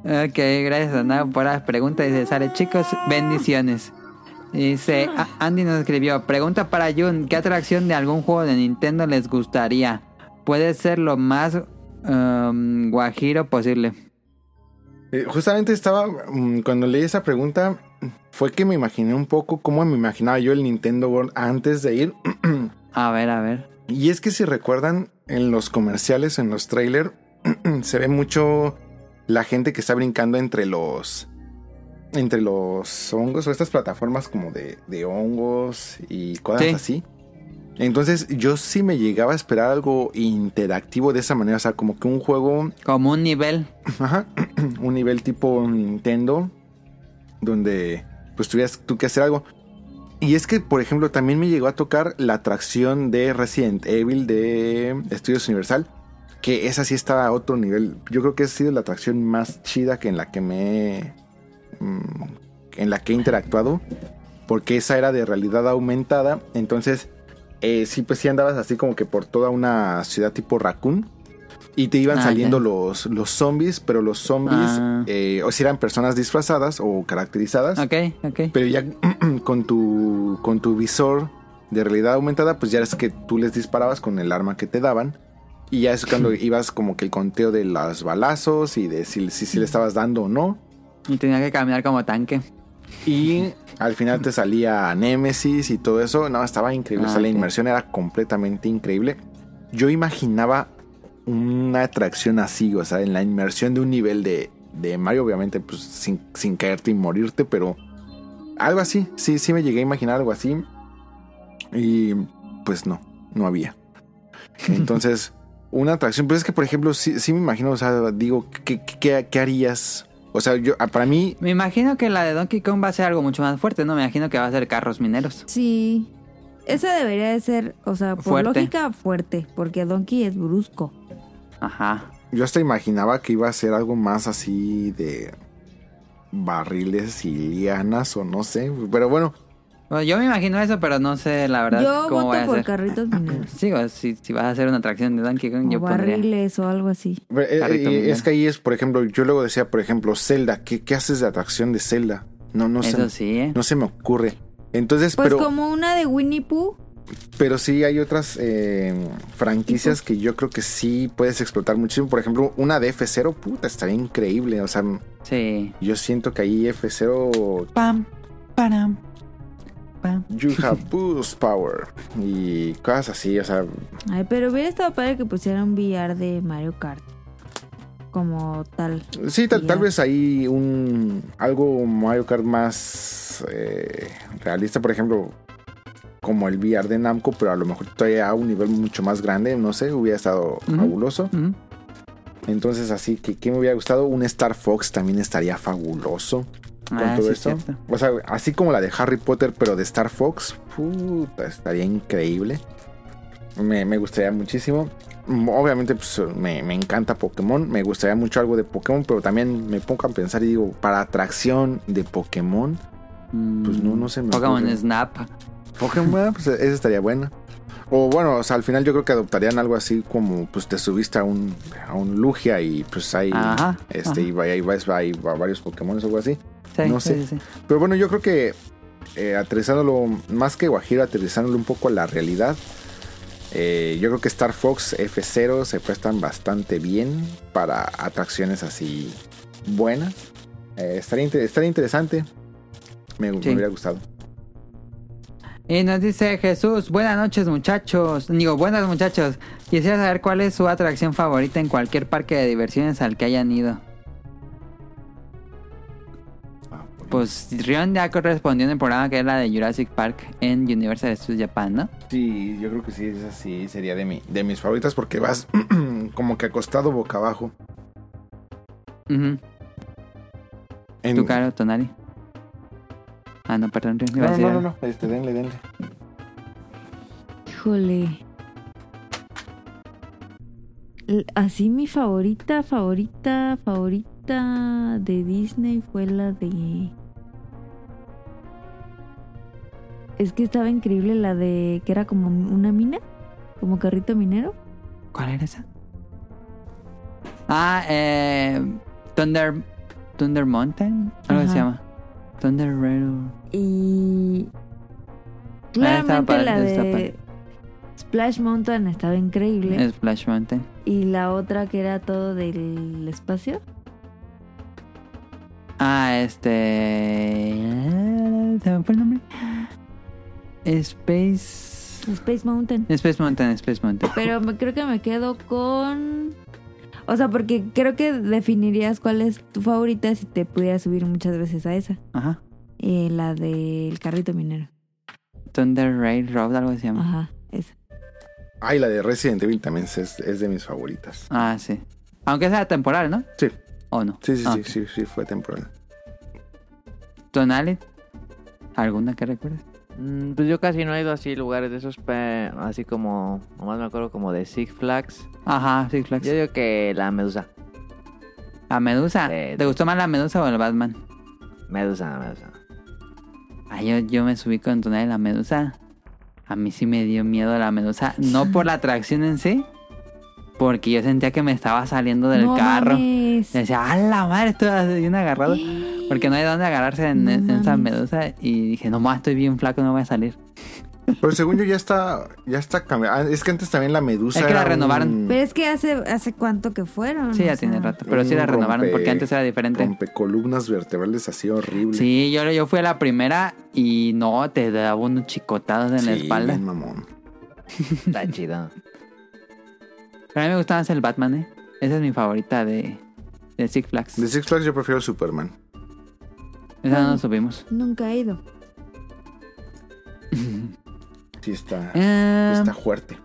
[SPEAKER 5] Ok, gracias Ana por las preguntas. Dice, sale chicos, bendiciones. Dice, A- Andy nos escribió, pregunta para Jun, ¿qué atracción de algún juego de Nintendo les gustaría? Puede ser lo más um, guajiro posible.
[SPEAKER 1] Eh, justamente estaba, mm, cuando leí esa pregunta, fue que me imaginé un poco cómo me imaginaba yo el Nintendo World antes de ir.
[SPEAKER 5] A ver, a ver.
[SPEAKER 1] Y es que si recuerdan, en los comerciales, en los trailers, se ve mucho la gente que está brincando entre los. Entre los hongos o estas plataformas como de, de hongos y cosas
[SPEAKER 5] Sí.
[SPEAKER 1] así. Entonces yo sí me llegaba a esperar algo interactivo de esa manera, o sea, como que un juego
[SPEAKER 5] Como un nivel.
[SPEAKER 1] Ajá, un nivel tipo Nintendo, donde pues tuvieras tú que hacer algo. Y es que, por ejemplo, también me llegó a tocar la atracción de Resident Evil de Estudios Universal, que esa sí estaba a otro nivel. Yo creo que ha sido la atracción más chida que en la que me... mm, en la que he interactuado, porque esa era de realidad aumentada, entonces... eh, sí, pues sí andabas así como que por toda una ciudad tipo Raccoon. Y te iban
[SPEAKER 5] Ah,
[SPEAKER 1] saliendo
[SPEAKER 5] ya.
[SPEAKER 1] los, los zombies, pero los zombies,
[SPEAKER 5] Ah.
[SPEAKER 1] eh, o si eran personas disfrazadas o caracterizadas,
[SPEAKER 5] Ok, ok.
[SPEAKER 1] pero ya con tu, con tu visor de realidad aumentada, pues ya es que tú les disparabas con el arma que te daban. Y ya es cuando ibas como que el conteo de los balazos y de si, si, si le estabas dando o no.
[SPEAKER 5] Y tenía que caminar como tanque.
[SPEAKER 1] Y al final te salía Nemesis y todo eso. No, estaba increíble.
[SPEAKER 5] Ah,
[SPEAKER 1] o sea, la
[SPEAKER 5] ok.
[SPEAKER 1] inmersión era completamente increíble. Yo imaginaba una atracción así, o sea, en la inmersión de un nivel de, de Mario, obviamente, pues sin, sin caerte y morirte, pero algo así. Sí, sí me llegué a imaginar algo así. Y pues no, no había. Entonces, una atracción. Pero es que, por ejemplo, sí, sí me imagino, o sea, digo, ¿qué, qué, qué harías? O sea, yo, ah, para mí,
[SPEAKER 5] Me imagino que la de Donkey Kong va a ser algo mucho más fuerte, ¿no? Me imagino que va a ser carros mineros.
[SPEAKER 4] Sí. Esa debería de ser, o sea, por
[SPEAKER 5] Fuerte.
[SPEAKER 4] lógica, fuerte. Porque Donkey es brusco.
[SPEAKER 5] Ajá.
[SPEAKER 1] Yo hasta imaginaba que iba a ser algo más así de barriles y lianas o no sé. Pero bueno,
[SPEAKER 5] Bueno, yo me imagino eso, pero no sé la verdad
[SPEAKER 4] Yo
[SPEAKER 5] cómo voy
[SPEAKER 4] voto
[SPEAKER 5] a
[SPEAKER 4] por
[SPEAKER 5] hacer.
[SPEAKER 4] carritos mineros.
[SPEAKER 5] Sí, o si, si vas a hacer una atracción de Donkey Kong,
[SPEAKER 4] O
[SPEAKER 5] yo pondría.
[SPEAKER 4] barriles o algo así.
[SPEAKER 1] Pero, eh, eh, es que ahí es, por ejemplo, yo luego decía, por ejemplo, Zelda. ¿Qué, qué haces de atracción de Zelda? No, no
[SPEAKER 5] Eso sí, ¿eh?
[SPEAKER 1] No se me ocurre. Entonces,
[SPEAKER 4] Pues
[SPEAKER 1] pero,
[SPEAKER 4] como una de Winnie Pooh.
[SPEAKER 1] Pero sí hay otras eh, franquicias que yo creo que sí puedes explotar muchísimo. Por ejemplo, una de F0, puta, estaría increíble. O sea,
[SPEAKER 5] Sí.
[SPEAKER 1] yo siento que ahí F0
[SPEAKER 5] Pam, param, pam.
[SPEAKER 1] You have boost power. Y cosas así, o sea,
[SPEAKER 4] Ay, pero hubiera estado padre que pusieran un VR de Mario Kart. Como tal.
[SPEAKER 1] sí, tal, tal vez ahí un algo Mario Kart más eh, realista, por ejemplo, como el VR de Namco, pero a lo mejor todavía a un nivel mucho más grande, no sé, hubiera estado fabuloso. Entonces, así que, ¿qué me hubiera gustado? Un Star Fox también estaría fabuloso. Con
[SPEAKER 5] Ah,
[SPEAKER 1] todo
[SPEAKER 5] sí, cierto.
[SPEAKER 1] O sea, así como la de Harry Potter, pero de Star Fox, puta, estaría increíble. Me, me gustaría muchísimo. Obviamente, pues me, me encanta Pokémon. Me gustaría mucho algo de Pokémon, pero también me pongo a pensar y digo, para atracción de Pokémon, Pues no, no se me
[SPEAKER 5] Pokémon
[SPEAKER 1] ocurre.
[SPEAKER 5] Snap.
[SPEAKER 1] Pokémon, pues esa estaría buena. O bueno, o sea, al final yo creo que adoptarían algo así como, pues te subiste a un, a un Lugia y pues hay,
[SPEAKER 5] Ajá,
[SPEAKER 1] este,
[SPEAKER 5] ajá.
[SPEAKER 1] y va- ahí vas, hay varios Pokémon o algo así.
[SPEAKER 5] Sí,
[SPEAKER 1] No
[SPEAKER 5] sí,
[SPEAKER 1] sé.
[SPEAKER 5] sí.
[SPEAKER 1] Pero bueno, yo creo que eh, aterrizándolo, más que Guajiro, aterrizándolo un poco a la realidad, eh, yo creo que Star Fox F0 se prestan bastante bien para atracciones así buenas. Eh, estaría, inter- estaría interesante. Me, hubiera gustado.
[SPEAKER 5] Y nos dice Jesús, buenas noches muchachos. Digo, buenas muchachos. Quisiera saber cuál es su atracción favorita en cualquier parque de diversiones al que hayan ido. Pues Rion ya respondió en el programa que es la de Jurassic Park en Universal Studios Japan, ¿no?
[SPEAKER 1] Sí, yo creo que sí, esa sí sería de, mi, de mis favoritas porque vas como que acostado boca abajo. En-
[SPEAKER 5] ¿Tu caro, Tonali? Ah, no, perdón, Rion. iba a
[SPEAKER 1] No,
[SPEAKER 5] decir
[SPEAKER 1] no, no, este, denle, denle.
[SPEAKER 4] Híjole. Así mi favorita, favorita, favorita de Disney fue la de... Es que estaba increíble la de que era como una mina, como carrito minero.
[SPEAKER 5] ¿Cuál era esa? Ah, eh. Thunder. Thunder Mountain. Algo se llama. Thunder Railroad.
[SPEAKER 4] Y
[SPEAKER 5] Ah,
[SPEAKER 4] claramente
[SPEAKER 5] padre,
[SPEAKER 4] la de. Splash Mountain estaba increíble.
[SPEAKER 5] Splash Mountain.
[SPEAKER 4] Y la otra que era todo del espacio.
[SPEAKER 5] Ah, este. ¿Se me fue el nombre? Space.
[SPEAKER 4] Space Mountain.
[SPEAKER 5] Space Mountain, Space Mountain.
[SPEAKER 4] Pero me, creo que me quedo con... O sea, porque creo que definirías cuál es tu favorita si te pudieras subir muchas veces a esa.
[SPEAKER 5] Ajá.
[SPEAKER 4] Eh, la del carrito minero.
[SPEAKER 5] Thunder Railroad, algo se llama.
[SPEAKER 4] Ajá, esa.
[SPEAKER 1] Ay, la de Resident Evil también es, es de mis favoritas.
[SPEAKER 5] Ah, sí. Aunque sea temporal, ¿no?
[SPEAKER 1] Sí,
[SPEAKER 5] ¿O no?
[SPEAKER 1] sí, sí,
[SPEAKER 5] Ah,
[SPEAKER 1] sí, sí, sí, fue temporal.
[SPEAKER 5] Tonali. ¿Alguna que recuerdes?
[SPEAKER 6] Mm, Pues yo casi no he ido así lugares de esos, así como, nomás me acuerdo como de Six Flags.
[SPEAKER 5] Ajá, Six Flags.
[SPEAKER 6] Yo digo que la Medusa.
[SPEAKER 5] ¿A Medusa? ¿Te gustó más la Medusa o el Batman?
[SPEAKER 6] Medusa, Medusa.
[SPEAKER 5] Ah, yo, yo me subí con Tonali en la Medusa. A mí sí me dio miedo la Medusa. No por la atracción en sí, porque yo sentía que me estaba saliendo del
[SPEAKER 4] No
[SPEAKER 5] carro.
[SPEAKER 4] mames.
[SPEAKER 5] Decía, ¡a la madre! Estoy bien agarrado. Porque no hay dónde agarrarse en,
[SPEAKER 4] No
[SPEAKER 5] en esa medusa. Y dije, no más, estoy bien flaco, no voy a salir.
[SPEAKER 1] Pero según yo ya está, ya está cambiando. Es que antes también la medusa.
[SPEAKER 5] Es que la renovaron.
[SPEAKER 1] un
[SPEAKER 4] Pero es que hace, hace cuánto que fueron.
[SPEAKER 5] Sí, ya tiene rato. Pero sí la renovaron porque
[SPEAKER 1] rompe-
[SPEAKER 5] antes era diferente.
[SPEAKER 1] Rompecolumnas vertebrales así horrible.
[SPEAKER 5] Sí, yo, yo fui a la primera y no, te daba unos chicotados en la espalda.
[SPEAKER 1] bien mamón.
[SPEAKER 6] Está chido.
[SPEAKER 5] Pero a mí me gustaba más el Batman, ¿eh? Esa es mi favorita de, de Six Flags.
[SPEAKER 1] De Six Flags yo prefiero Superman.
[SPEAKER 5] Esa no nos subimos.
[SPEAKER 4] Nunca he ido.
[SPEAKER 1] Sí está,
[SPEAKER 5] Eh,
[SPEAKER 1] está fuerte.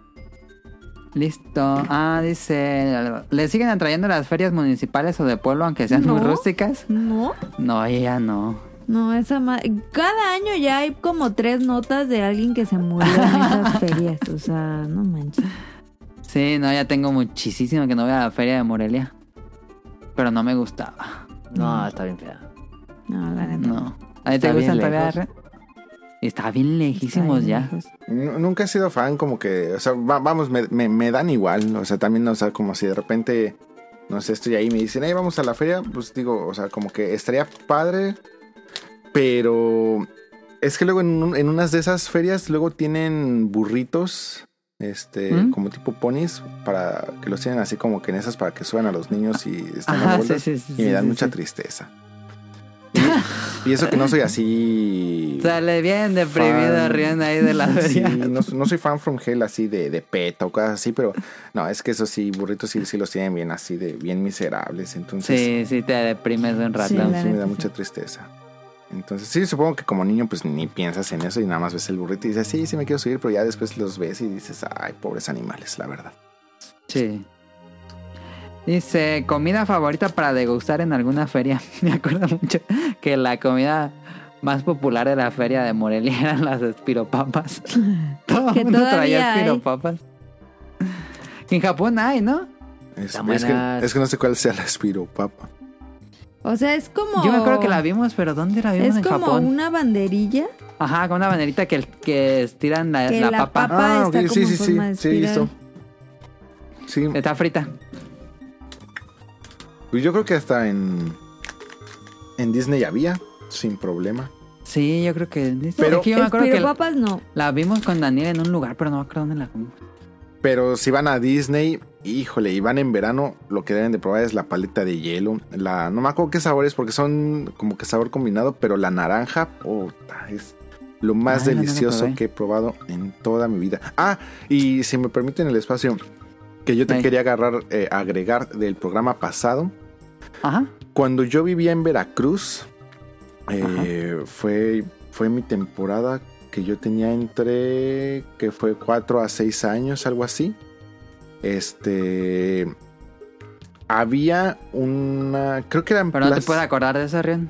[SPEAKER 5] listo. Ah, dice... ¿Le siguen atrayendo las ferias municipales o de pueblo aunque sean muy
[SPEAKER 4] No.
[SPEAKER 5] rústicas?
[SPEAKER 4] No.
[SPEAKER 5] No, ella no.
[SPEAKER 4] No, esa ma- Cada año ya hay como tres notas de alguien que se murió en esas ferias. O sea, no manches.
[SPEAKER 5] Sí, no, ya tengo muchísimo que no voy a la feria de Morelia. Pero no me gustaba.
[SPEAKER 6] No, está bien fea.
[SPEAKER 4] No, la neta.
[SPEAKER 5] No. ¿A ti te gustan todavía? está bien lejísimos
[SPEAKER 4] Está bien
[SPEAKER 5] ya.
[SPEAKER 4] lejos.
[SPEAKER 1] Nunca he sido fan como que, o sea, va- vamos, me, me- me dan igual, o sea, también, o sea, como si de repente, no sé, estoy ahí y me dicen, hey, vamos a la feria, pues digo, o sea, como que estaría padre, pero es que luego en, un- en unas de esas ferias luego tienen burritos, este,
[SPEAKER 5] ¿Mm?
[SPEAKER 1] como tipo ponis, para que los tienen así como que en esas para que suban a los niños y están
[SPEAKER 5] Ajá, sí, sí, sí,
[SPEAKER 1] y me dan
[SPEAKER 5] sí,
[SPEAKER 1] mucha
[SPEAKER 5] sí.
[SPEAKER 1] tristeza. Y, y eso que no soy así...
[SPEAKER 5] Sale bien deprimido riendo ahí de la
[SPEAKER 1] no, no soy fan from hell así de, de PETA o cosas así, pero no, es que eso sí, burritos sí, sí los tienen bien así de bien miserables. Entonces
[SPEAKER 5] Sí, sí, te deprimes un rato.
[SPEAKER 4] Sí,
[SPEAKER 1] me da mucha tristeza. Entonces, sí, supongo que como niño, pues ni piensas en eso y nada más ves el burrito y dices, sí, sí me quiero subir, pero ya después los ves y dices, ay, pobres animales, la verdad.
[SPEAKER 5] Sí. Dice, comida favorita para degustar en alguna feria. Me acuerdo mucho que la comida más popular de la feria de Morelia eran las espiropapas. Todo el mundo traía
[SPEAKER 4] hay.
[SPEAKER 5] espiropapas. En Japón hay, ¿no?
[SPEAKER 1] Es,
[SPEAKER 6] Están
[SPEAKER 1] es que,
[SPEAKER 6] buenas.
[SPEAKER 1] es que no sé cuál sea la espiropapa.
[SPEAKER 4] O sea, es como.
[SPEAKER 5] Yo me acuerdo que la vimos, pero ¿dónde la vimos
[SPEAKER 4] Es
[SPEAKER 5] en
[SPEAKER 4] como
[SPEAKER 5] Japón?
[SPEAKER 4] una banderilla
[SPEAKER 5] Ajá, con una banderita que, que estiran la,
[SPEAKER 4] que
[SPEAKER 5] la
[SPEAKER 4] la,
[SPEAKER 5] papa.
[SPEAKER 4] papa, está
[SPEAKER 1] ok,
[SPEAKER 4] como
[SPEAKER 1] sí,
[SPEAKER 4] en
[SPEAKER 1] sí, sí, sí,
[SPEAKER 4] espiral.
[SPEAKER 1] Sí,
[SPEAKER 5] Está frita.
[SPEAKER 1] pues yo creo que hasta en, en Disney había, sin problema.
[SPEAKER 5] Sí, yo creo que...
[SPEAKER 1] Pero-
[SPEAKER 5] es que yo me acuerdo que
[SPEAKER 4] Espiropapas no.
[SPEAKER 5] la vimos con Daniel en un lugar, pero no me acuerdo dónde la comimos.
[SPEAKER 1] Pero si van a Disney, híjole, y van en verano, lo que deben de probar es la paleta de hielo. La, no me acuerdo qué sabores, porque son como que sabor combinado, pero la naranja, puta, es lo más
[SPEAKER 5] no
[SPEAKER 1] delicioso que he probado en toda mi vida. Ah, y si me permiten el espacio, que yo te
[SPEAKER 5] Ay.
[SPEAKER 1] quería agarrar, eh, agregar del programa pasado.
[SPEAKER 5] Ajá.
[SPEAKER 1] Cuando yo vivía en Veracruz, eh, fue, fue mi temporada que yo tenía entre, que fue 4 a 6 años, algo así. Este... Había una... Creo que eran...
[SPEAKER 5] Pero no te puedes acordar de eso, Rion.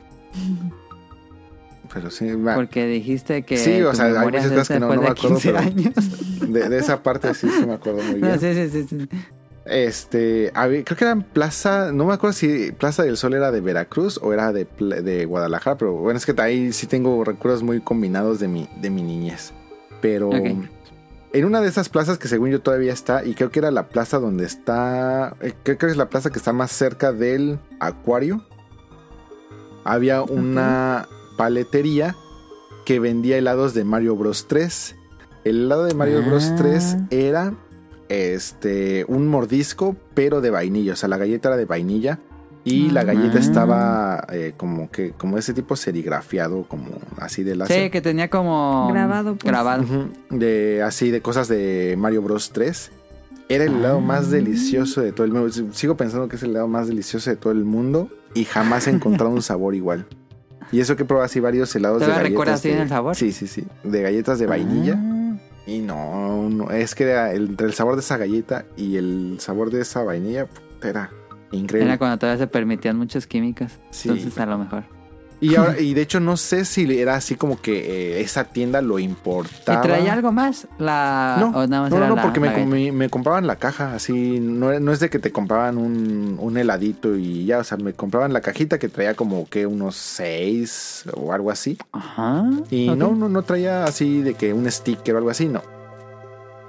[SPEAKER 1] Pero sí, va,
[SPEAKER 5] Porque dijiste que
[SPEAKER 1] Sí, o sea, hay
[SPEAKER 5] memoria
[SPEAKER 1] muchas
[SPEAKER 5] es
[SPEAKER 1] cosas que no- no me
[SPEAKER 5] de
[SPEAKER 1] acuerdo,
[SPEAKER 5] 15
[SPEAKER 1] pero- de, de esa parte sí, sí me acuerdo muy
[SPEAKER 5] No,
[SPEAKER 1] bien.
[SPEAKER 5] sí, sí, sí, sí.
[SPEAKER 1] Este, había- creo que eran Plaza, no me acuerdo si Plaza del Sol era de Veracruz o era de, de Guadalajara, pero bueno, es que ahí sí tengo recuerdos muy combinados de mi, de mi niñez. Pero. En una de esas plazas que según yo todavía está, y creo que era la plaza donde está, eh, creo que es la plaza que está más cerca del acuario, había una paletería que vendía helados de Mario Bros 3. El helado de Mario Bros
[SPEAKER 5] Ah.
[SPEAKER 1] 3 era este un mordisco, pero de vainilla. O sea, la galleta era de vainilla. Y la galleta
[SPEAKER 5] Ah.
[SPEAKER 1] estaba eh, como que, como ese tipo serigrafiado, como así de láser.
[SPEAKER 5] Sí, que tenía como...
[SPEAKER 4] Grabado, pues.
[SPEAKER 5] Grabado.
[SPEAKER 1] De así de cosas de Mario Bros 3. Era el helado más
[SPEAKER 5] Ah.
[SPEAKER 1] delicioso de todo el mundo. Sigo pensando que es el helado más delicioso de todo el mundo. Y jamás he encontrado un sabor igual. Y eso que he probado así varios helados de
[SPEAKER 5] ¿Todavía
[SPEAKER 1] galletas.
[SPEAKER 5] recuerdas bien
[SPEAKER 1] de-
[SPEAKER 5] el sabor?
[SPEAKER 1] Sí, sí, sí. De galletas de vainilla.
[SPEAKER 5] Ah.
[SPEAKER 1] Y no, no, es que era el- entre el sabor de esa galleta y el sabor de esa vainilla, era increíble.
[SPEAKER 5] Era cuando todavía se permitían muchas químicas.
[SPEAKER 1] Sí.
[SPEAKER 5] Entonces a lo mejor.
[SPEAKER 1] Y ahora, y de hecho no sé si era así como que eh, esa tienda lo importaba.
[SPEAKER 5] ¿Y traía algo más? La...
[SPEAKER 1] No,
[SPEAKER 5] o nada más
[SPEAKER 1] no,
[SPEAKER 5] era
[SPEAKER 1] no,
[SPEAKER 5] la-
[SPEAKER 1] porque me,
[SPEAKER 5] la galleta?
[SPEAKER 1] me- me compraban la caja, así, no, no es de que te compraban un, un heladito y ya, o sea, me compraban la cajita que traía como que unos seis o algo así.
[SPEAKER 5] Ajá.
[SPEAKER 1] Y no, no, no traía así de que un sticker o algo así, no.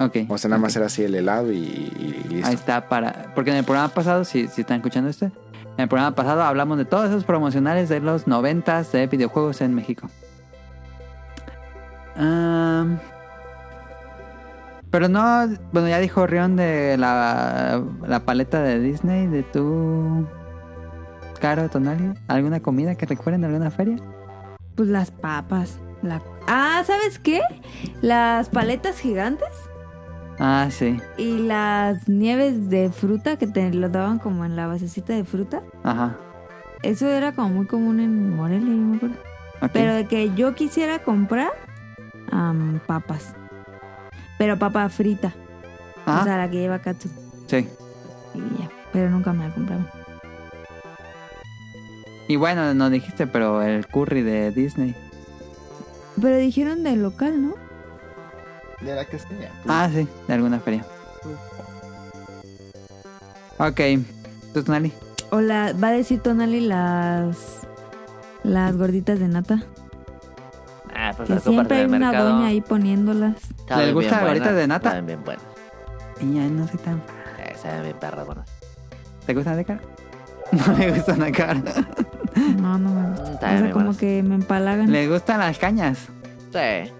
[SPEAKER 5] Ok.
[SPEAKER 1] O sea, nada más era así el helado y, y listo.
[SPEAKER 5] Ahí está para... Porque en el programa pasado, si, si están escuchando este, en el programa pasado hablamos de todos esos promocionales de los noventas de videojuegos en México. Pero no, bueno, ya dijo Rion de la, la paleta de Disney, de tu... Caro, Tonali, ¿alguna comida que recuerden de alguna feria?
[SPEAKER 4] Pues las papas. La... Ah, ¿sabes qué? Las paletas gigantes
[SPEAKER 5] Ah, sí,
[SPEAKER 4] y las nieves de fruta que te lo daban como en la basecita de fruta.
[SPEAKER 5] ajá.
[SPEAKER 4] Eso era como muy común en Morelia, yo me acuerdo.
[SPEAKER 5] ok.
[SPEAKER 4] Pero de que yo quisiera comprar am, papas. Pero papa frita.
[SPEAKER 5] Ajá,
[SPEAKER 4] O sea, la que lleva katsu.
[SPEAKER 5] sí.
[SPEAKER 4] Y ya. Pero nunca me la compraban.
[SPEAKER 5] Y bueno, no dijiste, pero el curry de Disney.
[SPEAKER 4] Pero dijeron del local, ¿no?
[SPEAKER 1] De la que sea.
[SPEAKER 5] Ah, sí, de alguna feria. Ok, ¿tú, Tonali?
[SPEAKER 4] O la, va a decir Tonali las. Las gorditas de nata.
[SPEAKER 6] Ah, Pues
[SPEAKER 4] Que
[SPEAKER 6] las
[SPEAKER 4] siempre hay una
[SPEAKER 6] mercado.
[SPEAKER 4] doña ahí poniéndolas.
[SPEAKER 6] Saben
[SPEAKER 5] ¿Les gusta
[SPEAKER 6] bien
[SPEAKER 5] la gorrita
[SPEAKER 6] buenas,
[SPEAKER 5] de nata?
[SPEAKER 6] Saben bien buenas.
[SPEAKER 5] Y ya no sé tan...
[SPEAKER 6] Eh, saben bien perras buenas.
[SPEAKER 5] ¿Te gustan de cara? No me gustan de cara.
[SPEAKER 4] No, no me gusta.
[SPEAKER 6] Mm,
[SPEAKER 4] O sea, como
[SPEAKER 6] buenas.
[SPEAKER 4] que me empalagan.
[SPEAKER 5] ¿Les gustan las cañas?
[SPEAKER 6] Sí,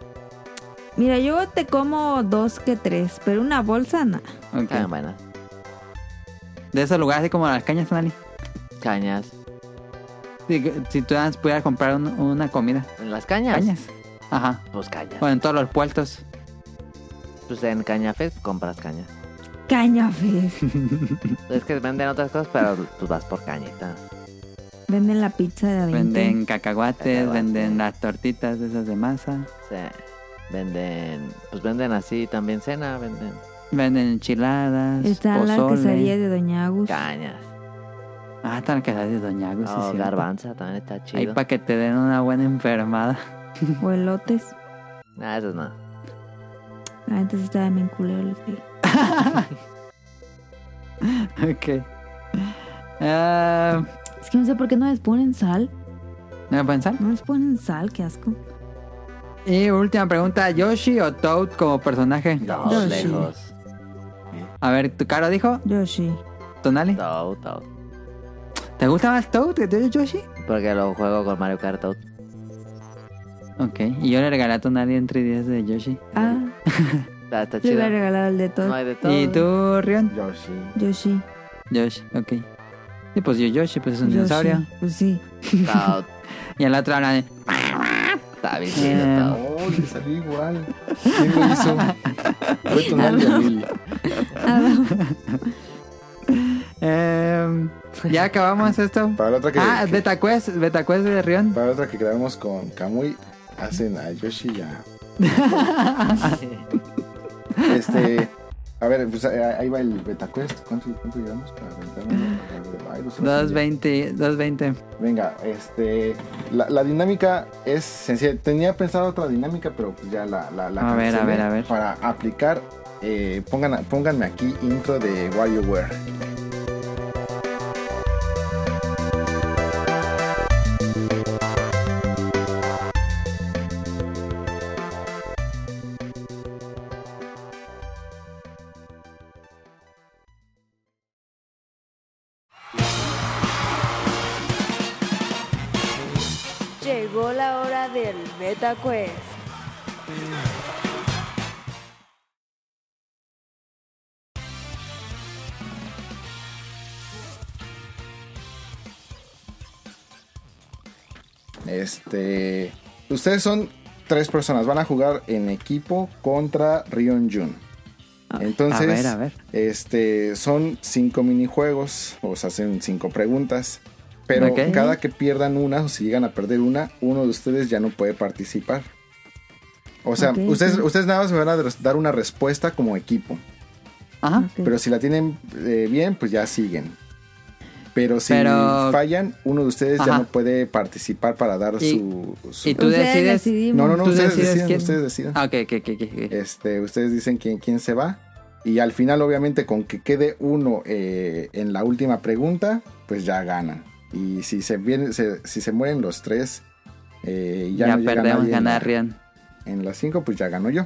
[SPEAKER 4] Mira, yo te como dos que tres, pero una bolsa no.
[SPEAKER 5] Ok.
[SPEAKER 6] saben buenas.
[SPEAKER 5] De esos lugares así como las cañas, Tonali.
[SPEAKER 6] Cañas.
[SPEAKER 5] Si, si tú pudieras comprar un- una comida.
[SPEAKER 6] ¿En las cañas?
[SPEAKER 5] ¿Cañas? Ajá.
[SPEAKER 6] Pues cañas.
[SPEAKER 5] O en todos los puertos.
[SPEAKER 6] Pues en Cañafest compras cañas.
[SPEAKER 4] Caña Fest.
[SPEAKER 6] Es que venden otras cosas, pero pues vas por cañita.
[SPEAKER 4] Venden la pizza de 20.
[SPEAKER 5] Venden cacahuates,
[SPEAKER 6] Cacahuate.
[SPEAKER 5] venden las tortitas de esas de masa.
[SPEAKER 6] Sí. Venden, pues venden así también cena, venden
[SPEAKER 5] Venden enchiladas.
[SPEAKER 4] Están las
[SPEAKER 5] pozole.
[SPEAKER 4] quesadillas de Doña Agus.
[SPEAKER 6] cañas.
[SPEAKER 5] Ah, están las quesadillas de Doña Agus, sí,
[SPEAKER 6] Oh,
[SPEAKER 5] cierto.
[SPEAKER 6] garbanza también está
[SPEAKER 5] Ahí
[SPEAKER 6] chido.
[SPEAKER 5] para que te den una buena enfermada.
[SPEAKER 4] O elotes.
[SPEAKER 6] Nah, eso no.
[SPEAKER 4] La gente sí estaba bien culero. les digo.
[SPEAKER 5] ok. Ah,
[SPEAKER 4] Es que no sé por qué no les ponen sal.
[SPEAKER 5] ¿No me pensar?
[SPEAKER 4] No les ponen sal, qué asco.
[SPEAKER 5] Y última pregunta, ¿Yoshi o Toad como personaje?
[SPEAKER 4] Yoshi.
[SPEAKER 6] lejos.
[SPEAKER 5] A ver, ¿tu caro dijo?
[SPEAKER 4] Yoshi.
[SPEAKER 5] ¿Tonali?
[SPEAKER 6] Toad, Toad.
[SPEAKER 5] ¿Te gusta más Toad que tú, Yoshi?
[SPEAKER 6] Porque lo juego con Mario Kart Toad.
[SPEAKER 5] Ok, y yo le regalé a Tonali en 3 de Yoshi.
[SPEAKER 4] Ah,
[SPEAKER 6] Está, está
[SPEAKER 4] le
[SPEAKER 6] chido.
[SPEAKER 4] hubiera regalado el de
[SPEAKER 6] No
[SPEAKER 4] todo.
[SPEAKER 6] hay de todo.
[SPEAKER 5] ¿Y tú, Rion?
[SPEAKER 1] Yoshi.
[SPEAKER 4] Yoshi.
[SPEAKER 5] Yoshi, ok. Y pues yo, Yoshi, pues es un
[SPEAKER 4] Yoshi.
[SPEAKER 5] dinosaurio.
[SPEAKER 4] Pues sí.
[SPEAKER 6] Toad.
[SPEAKER 5] Y el otro habla de...
[SPEAKER 6] Está bien chido Toad.
[SPEAKER 1] Oh, le salió igual. ¿Quién lo hizo? Fue Tonali o Lili.
[SPEAKER 5] Em, ya acabamos esto.
[SPEAKER 1] Para la otra que,
[SPEAKER 5] Ah,
[SPEAKER 1] que-
[SPEAKER 5] Beta Quest, Beta Quest de Rion.
[SPEAKER 1] para la otra que grabamos con Kamui, hacen a Yoshi ya. Este, a ver, pues ahí ahí va el beta quest. ¿Cuánto, cuánto llevamos para aventarnos? Ay, los-
[SPEAKER 5] 220, 220.
[SPEAKER 1] Venga, este, la, la dinámica es sencilla. Tenía pensado otra dinámica, pero pues ya la, la, la
[SPEAKER 5] A ver, a ver, a ver.
[SPEAKER 1] Para aplicar, eh, pongan, pónganme aquí intro de WarioWare.
[SPEAKER 4] Quest.
[SPEAKER 1] Este, ustedes son tres personas. Van a jugar en equipo contra Rion Jun. Entonces,
[SPEAKER 5] a ver, a ver.
[SPEAKER 1] este, son cinco minijuegos. O se hacen cinco preguntas. Pero cada que pierdan una, o si llegan a perder una, uno de ustedes ya no puede participar. O sea, ustedes, ustedes nada más me van a dar una respuesta como equipo.
[SPEAKER 5] Ajá.
[SPEAKER 1] Pero si la tienen eh, bien, pues ya siguen. Pero si
[SPEAKER 5] Pero-
[SPEAKER 1] fallan, uno de ustedes ya no puede participar para dar
[SPEAKER 5] Y-
[SPEAKER 1] su, su-
[SPEAKER 5] y tú
[SPEAKER 4] Ustedes
[SPEAKER 5] decides-
[SPEAKER 4] decidimos.
[SPEAKER 1] No, no, no,
[SPEAKER 5] ¿Tú
[SPEAKER 1] ustedes deciden,
[SPEAKER 5] quién?
[SPEAKER 1] ustedes deciden.
[SPEAKER 5] Ah, ok, ok, ok, ok, ok.
[SPEAKER 1] Este, ustedes dicen quién, quién se va. Y al final, obviamente, con que quede uno eh, en la última pregunta, pues ya ganan. Y si se, vienen, se- si se mueren los tres, eh, ya,
[SPEAKER 5] ya
[SPEAKER 1] no llega
[SPEAKER 5] perdemos,
[SPEAKER 1] nadie en las cinco, pues ya ganó yo.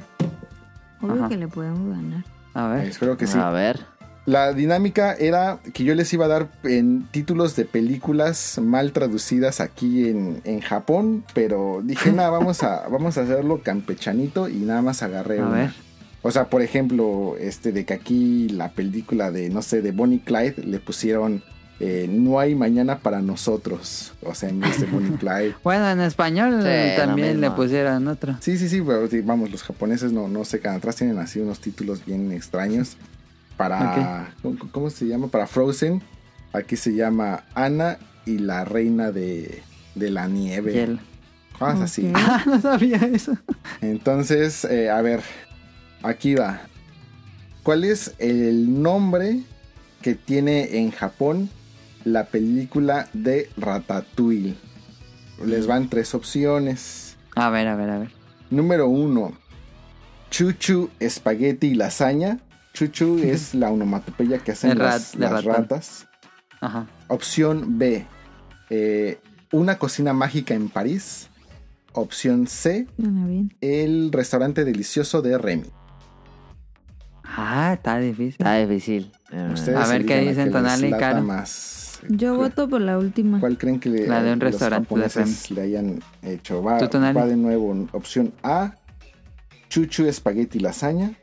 [SPEAKER 4] Obvio
[SPEAKER 5] Ajá.
[SPEAKER 4] que le podemos ganar.
[SPEAKER 5] A ver.
[SPEAKER 1] Espero que sí.
[SPEAKER 6] A ver.
[SPEAKER 1] La dinámica era que yo les iba a dar en títulos de películas mal traducidas aquí en, en Japón, pero dije, nada, vamos a, vamos a hacerlo campechanito y nada más agarré
[SPEAKER 5] A
[SPEAKER 1] una.
[SPEAKER 5] ver.
[SPEAKER 1] O sea, por ejemplo, este de que aquí la película de, no sé, de Bonnie Clyde le pusieron eh, No hay mañana para nosotros. O sea, en Bonnie Clyde.
[SPEAKER 5] Bueno, en español
[SPEAKER 6] Sí,
[SPEAKER 5] también le pusieron otro.
[SPEAKER 1] Sí, sí, sí, pero vamos, los japoneses no, no se quedan atrás, tienen así unos títulos bien extraños. Para, ¿cómo, cómo se llama? Para Frozen, aquí se llama Ana y la reina de, de la nieve.
[SPEAKER 5] Hiel.
[SPEAKER 1] Cosas así.
[SPEAKER 4] Ok.
[SPEAKER 5] Ah, no sabía eso.
[SPEAKER 1] Entonces, eh, a ver, aquí va. ¿Cuál es el nombre que tiene en Japón la película de Ratatouille? Les van tres opciones.
[SPEAKER 5] A ver, a ver, a ver.
[SPEAKER 1] Número uno, Chuchu Espagueti y Lasaña. Chuchu es la onomatopeya que hacen
[SPEAKER 5] rat-
[SPEAKER 1] las, las ratas.
[SPEAKER 5] Ajá.
[SPEAKER 1] Opción B, eh, Una cocina mágica en París. Opción C, el restaurante delicioso de Remy.
[SPEAKER 5] Ah, está difícil.
[SPEAKER 6] Está difícil.
[SPEAKER 1] Ustedes
[SPEAKER 5] A ver qué dicen Tonali y
[SPEAKER 1] lata
[SPEAKER 5] Caro.
[SPEAKER 1] más.
[SPEAKER 4] Yo
[SPEAKER 1] ¿Cuál-
[SPEAKER 4] voto por la última.
[SPEAKER 1] ¿Cuál creen que le,
[SPEAKER 5] La de un
[SPEAKER 1] los
[SPEAKER 5] restaurante de
[SPEAKER 1] japoneses le hayan hecho? Va,
[SPEAKER 5] ¿Tú, Tonali?
[SPEAKER 1] va de nuevo. Opción A, chuchu espagueti lasaña.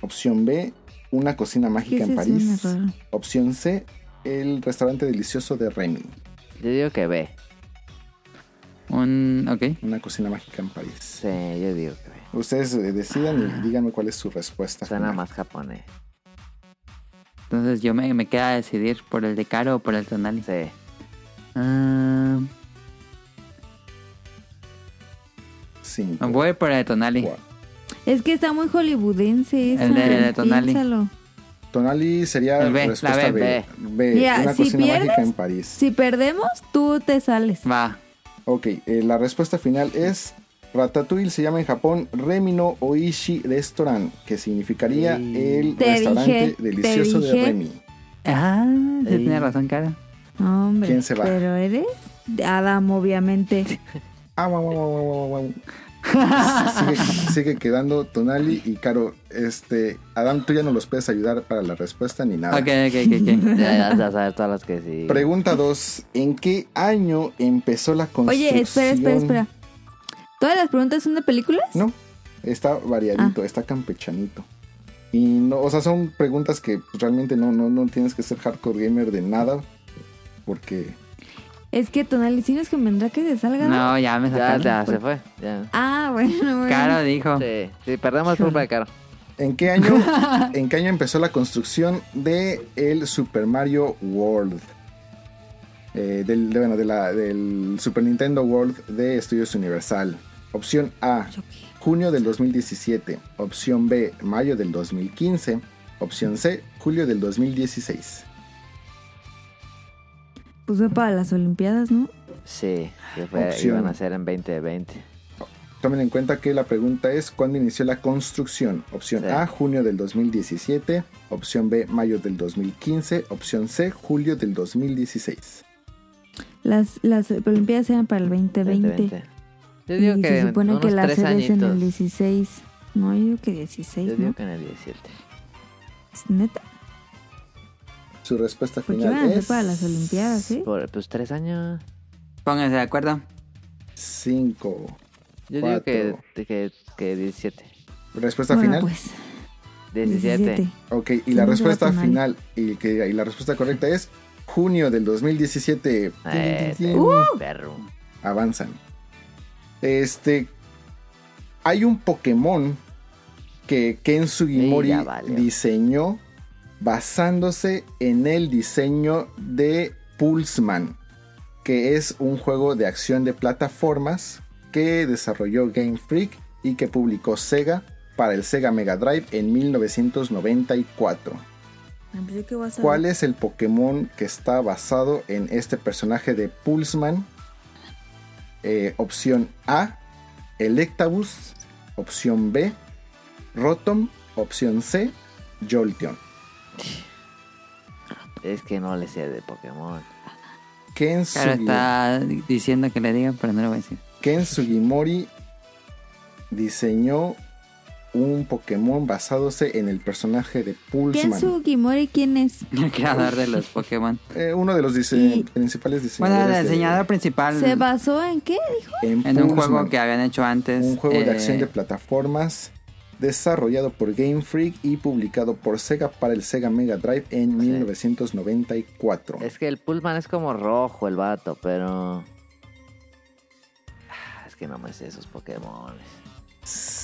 [SPEAKER 1] Opción B, una cocina
[SPEAKER 4] ¿Qué
[SPEAKER 1] mágica en París. Opción C, el restaurante delicioso de Remy.
[SPEAKER 6] Yo digo que B.
[SPEAKER 5] Un. Ok.
[SPEAKER 1] Una cocina mágica en París.
[SPEAKER 6] Sí, yo digo que B.
[SPEAKER 1] Ustedes eh, decidan y díganme cuál es su respuesta.
[SPEAKER 6] Suena
[SPEAKER 1] final.
[SPEAKER 6] más japonés.
[SPEAKER 5] Entonces yo me, me queda decidir por el de Caro o por el Tonali.
[SPEAKER 6] Sí.
[SPEAKER 5] Ah,
[SPEAKER 1] Cinco,
[SPEAKER 5] voy por el de Tonali.
[SPEAKER 1] cuatro.
[SPEAKER 4] Es que está muy hollywoodense esa.
[SPEAKER 5] El de- de Tonali.
[SPEAKER 4] Piénsalo.
[SPEAKER 1] Tonali sería
[SPEAKER 5] El B,
[SPEAKER 1] respuesta
[SPEAKER 5] la
[SPEAKER 1] B.
[SPEAKER 5] B,
[SPEAKER 1] B,
[SPEAKER 4] Mira,
[SPEAKER 1] una
[SPEAKER 4] si
[SPEAKER 1] cocina mágica en París.
[SPEAKER 4] Si perdemos, tú te sales.
[SPEAKER 5] Va.
[SPEAKER 1] Ok, eh, la respuesta final es Ratatouille se llama en Japón Remino Oishi Restaurant, que significaría
[SPEAKER 6] Sí.
[SPEAKER 1] el
[SPEAKER 4] Te
[SPEAKER 1] restaurante
[SPEAKER 4] dije,
[SPEAKER 1] delicioso de. Remy.
[SPEAKER 5] Ah, sí tiene razón, Caro.
[SPEAKER 4] No, hombre.
[SPEAKER 1] ¿Quién se va?
[SPEAKER 4] Pero eres Adam, obviamente.
[SPEAKER 1] Ah, guau, guau, guau, guau, guau. sigue, sigue quedando Tonali y Caro. Este, Adam, tú ya no los puedes ayudar para la respuesta ni nada.
[SPEAKER 5] Ok, ok, ok, ok.
[SPEAKER 6] Ya, ya saber todas las que sí.
[SPEAKER 1] Pregunta 2. ¿En qué año empezó la construcción?
[SPEAKER 4] Oye, espera, espera, espera. ¿Todas las preguntas son de películas?
[SPEAKER 1] No, está variadito, está campechanito. Y no, o sea, son preguntas que pues, realmente no, no, no tienes que ser hardcore gamer de nada. Porque
[SPEAKER 4] Es que Tonali, ¿sí nos convendrá que se salga?
[SPEAKER 5] No, ya me
[SPEAKER 6] Ya,
[SPEAKER 5] sacaron.
[SPEAKER 6] ya se fue. Ya.
[SPEAKER 4] Ah, bueno, bueno.
[SPEAKER 5] Caro dijo.
[SPEAKER 6] Sí, sí, perdemos culpa de Caro.
[SPEAKER 1] ¿en qué año, en qué año empezó la construcción de el Super Mario World? Eh, del, de- bueno, de la- del Super Nintendo World de Estudios Universal. Opción A, junio del 2017. Opción B, mayo del 2015. Opción C, julio del 2016.
[SPEAKER 4] Pues fue para las Olimpiadas, ¿no?
[SPEAKER 6] Sí, que fue,
[SPEAKER 1] Opción.
[SPEAKER 6] iban a ser en 2020.
[SPEAKER 1] Tomen en cuenta que la pregunta es ¿cuándo inició la construcción? Opción
[SPEAKER 6] Sí.
[SPEAKER 1] A, junio del 2017. Opción B, mayo del 2015. Opción C, julio del 2016.
[SPEAKER 4] Las, las Olimpiadas eran para el 2020.
[SPEAKER 6] 2020. Yo digo
[SPEAKER 4] y
[SPEAKER 6] que
[SPEAKER 4] se supone
[SPEAKER 6] unos
[SPEAKER 4] que la
[SPEAKER 6] tres
[SPEAKER 4] sede es en el
[SPEAKER 6] añitos.
[SPEAKER 4] 16. No, yo digo que 16,
[SPEAKER 6] Yo digo
[SPEAKER 4] ¿no?
[SPEAKER 6] que en el 17.
[SPEAKER 4] ¿Es ¿Neta?
[SPEAKER 1] Su respuesta
[SPEAKER 4] Porque
[SPEAKER 1] final
[SPEAKER 4] iban a ser
[SPEAKER 1] es
[SPEAKER 4] para las Olimpiadas, ¿eh?
[SPEAKER 6] Por, pues tres años.
[SPEAKER 5] Pónganse de acuerdo.
[SPEAKER 1] 5.
[SPEAKER 6] Yo digo que, que, que 17.
[SPEAKER 1] Respuesta
[SPEAKER 4] Bueno,
[SPEAKER 1] final.
[SPEAKER 4] pues.
[SPEAKER 6] 17.
[SPEAKER 4] 17.
[SPEAKER 1] Ok, y
[SPEAKER 4] Sí,
[SPEAKER 1] la respuesta
[SPEAKER 4] a
[SPEAKER 1] final y, que, y la respuesta correcta es junio del 2017.
[SPEAKER 6] Eh.
[SPEAKER 4] Uh.
[SPEAKER 6] Perro.
[SPEAKER 1] Avanzan. Este. Hay un Pokémon que Ken Sugimori diseñó basándose en el diseño de Pulseman, que es un juego de acción de plataformas que desarrolló Game Freak y que publicó Sega para el Sega Mega Drive en 1994.
[SPEAKER 4] Ah.
[SPEAKER 1] ¿Cuál es el Pokémon que está basado en este personaje de Pulseman? Eh, opción A, Electabuzz. Opción B, Rotom. Opción C, Jolteon.
[SPEAKER 6] Es que no le sé de Pokémon.
[SPEAKER 1] Ken,
[SPEAKER 5] Caro
[SPEAKER 1] Sugi-
[SPEAKER 5] está diciendo que le digan, pero no lo voy a decir.
[SPEAKER 1] Ken Sugimori diseñó un Pokémon basándose en el personaje de Pulseman.
[SPEAKER 4] ¿Quién Sugimori quién es?
[SPEAKER 5] El creador de los Pokémon.
[SPEAKER 1] Eh, uno de los dise-
[SPEAKER 4] Y-
[SPEAKER 1] principales
[SPEAKER 5] Bueno,
[SPEAKER 1] diseñadores.
[SPEAKER 5] el
[SPEAKER 1] de-
[SPEAKER 5] diseñador principal
[SPEAKER 4] ¿Se basó en qué? Dijo.
[SPEAKER 1] en,
[SPEAKER 5] en un juego que habían hecho antes.
[SPEAKER 1] Un juego de
[SPEAKER 5] eh,
[SPEAKER 1] acción de plataformas desarrollado por Game Freak y publicado por Sega para el Sega Mega Drive en 1994.
[SPEAKER 6] Es que el Pullman es como rojo el vato, pero. Ah, Es que no me sé esos Pokémon.
[SPEAKER 1] Sí,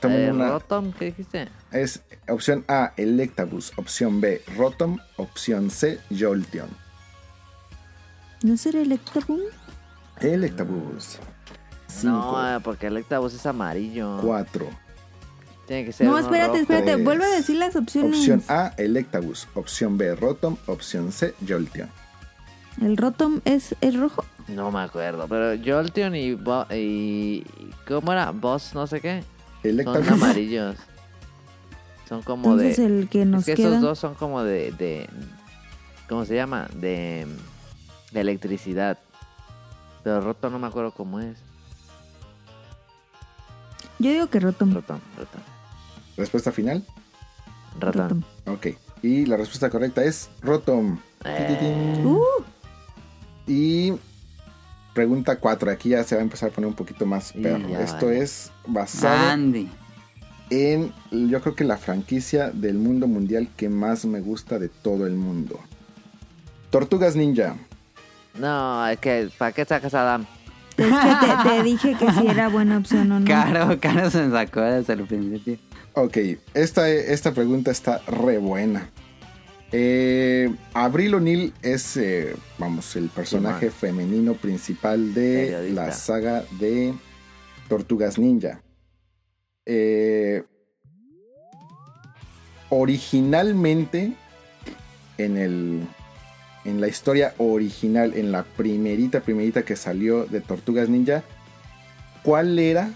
[SPEAKER 1] tomen
[SPEAKER 6] Eh,
[SPEAKER 1] una.
[SPEAKER 6] Rotom, ¿qué dijiste?
[SPEAKER 1] Es opción A, Electabuzz. Opción B, Rotom. Opción C, Jolteon.
[SPEAKER 4] ¿No será Electabuzz?
[SPEAKER 1] Electabuzz.
[SPEAKER 6] No,
[SPEAKER 1] 5,
[SPEAKER 6] eh, porque el Electabuzz es amarillo.
[SPEAKER 1] 4.
[SPEAKER 6] Tiene que ser.
[SPEAKER 4] No, espérate,
[SPEAKER 6] rojo.
[SPEAKER 4] espérate.
[SPEAKER 1] Tres.
[SPEAKER 4] Vuelve a decir las opciones.
[SPEAKER 1] Opción A, Electabuzz. Opción B, Rotom. Opción C, Jolteon.
[SPEAKER 4] ¿El Rotom es el rojo?
[SPEAKER 6] No me acuerdo, pero Jolteon y, Bo- y. ¿Cómo era? Boss, no sé qué. Son
[SPEAKER 1] Electabuzz.
[SPEAKER 6] amarillos. Son como de.
[SPEAKER 4] Entonces el que nos
[SPEAKER 6] es que
[SPEAKER 4] queda.
[SPEAKER 6] esos dos son como de, de. ¿Cómo se llama? De. De electricidad. Pero roto no me acuerdo cómo es.
[SPEAKER 4] Yo digo que Rotom.
[SPEAKER 6] Rotom, Rotom.
[SPEAKER 1] Respuesta final.
[SPEAKER 6] Rotom.
[SPEAKER 1] Ok. Y la respuesta correcta es Rotom.
[SPEAKER 6] Eh.
[SPEAKER 4] Uh,
[SPEAKER 1] Y pregunta 4. Aquí ya se va a empezar a poner un poquito más perro.
[SPEAKER 6] ya
[SPEAKER 1] Esto
[SPEAKER 6] vale.
[SPEAKER 1] es basado
[SPEAKER 5] Andy.
[SPEAKER 1] en, yo creo que la franquicia del mundo mundial que más me gusta de todo el mundo. Tortugas Ninja.
[SPEAKER 6] No, es que, ¿para qué sacas a Adam?
[SPEAKER 4] es que te, te dije que si era buena opción o no.
[SPEAKER 5] Caro, Caro se sacó desde el principio.
[SPEAKER 1] Ok, esta, esta pregunta está re buena. Eh, Abril O'Neill es, eh, vamos, el personaje femenino principal de
[SPEAKER 6] Periodista.
[SPEAKER 1] la saga de Tortugas Ninja. Eh, originalmente, en el, en la historia original, en la primerita, primerita que salió de Tortugas Ninja, ¿cuál era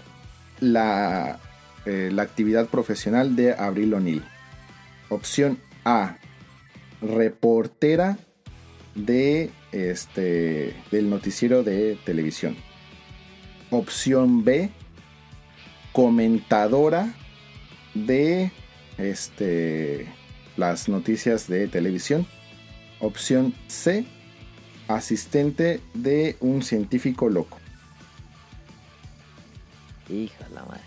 [SPEAKER 1] la, la actividad profesional de Abril O'Neill? Opción A, reportera de este del noticiero de televisión. Opción B, comentadora de este las noticias de televisión. Opción C, asistente de un científico loco.
[SPEAKER 6] Hijo de la madre.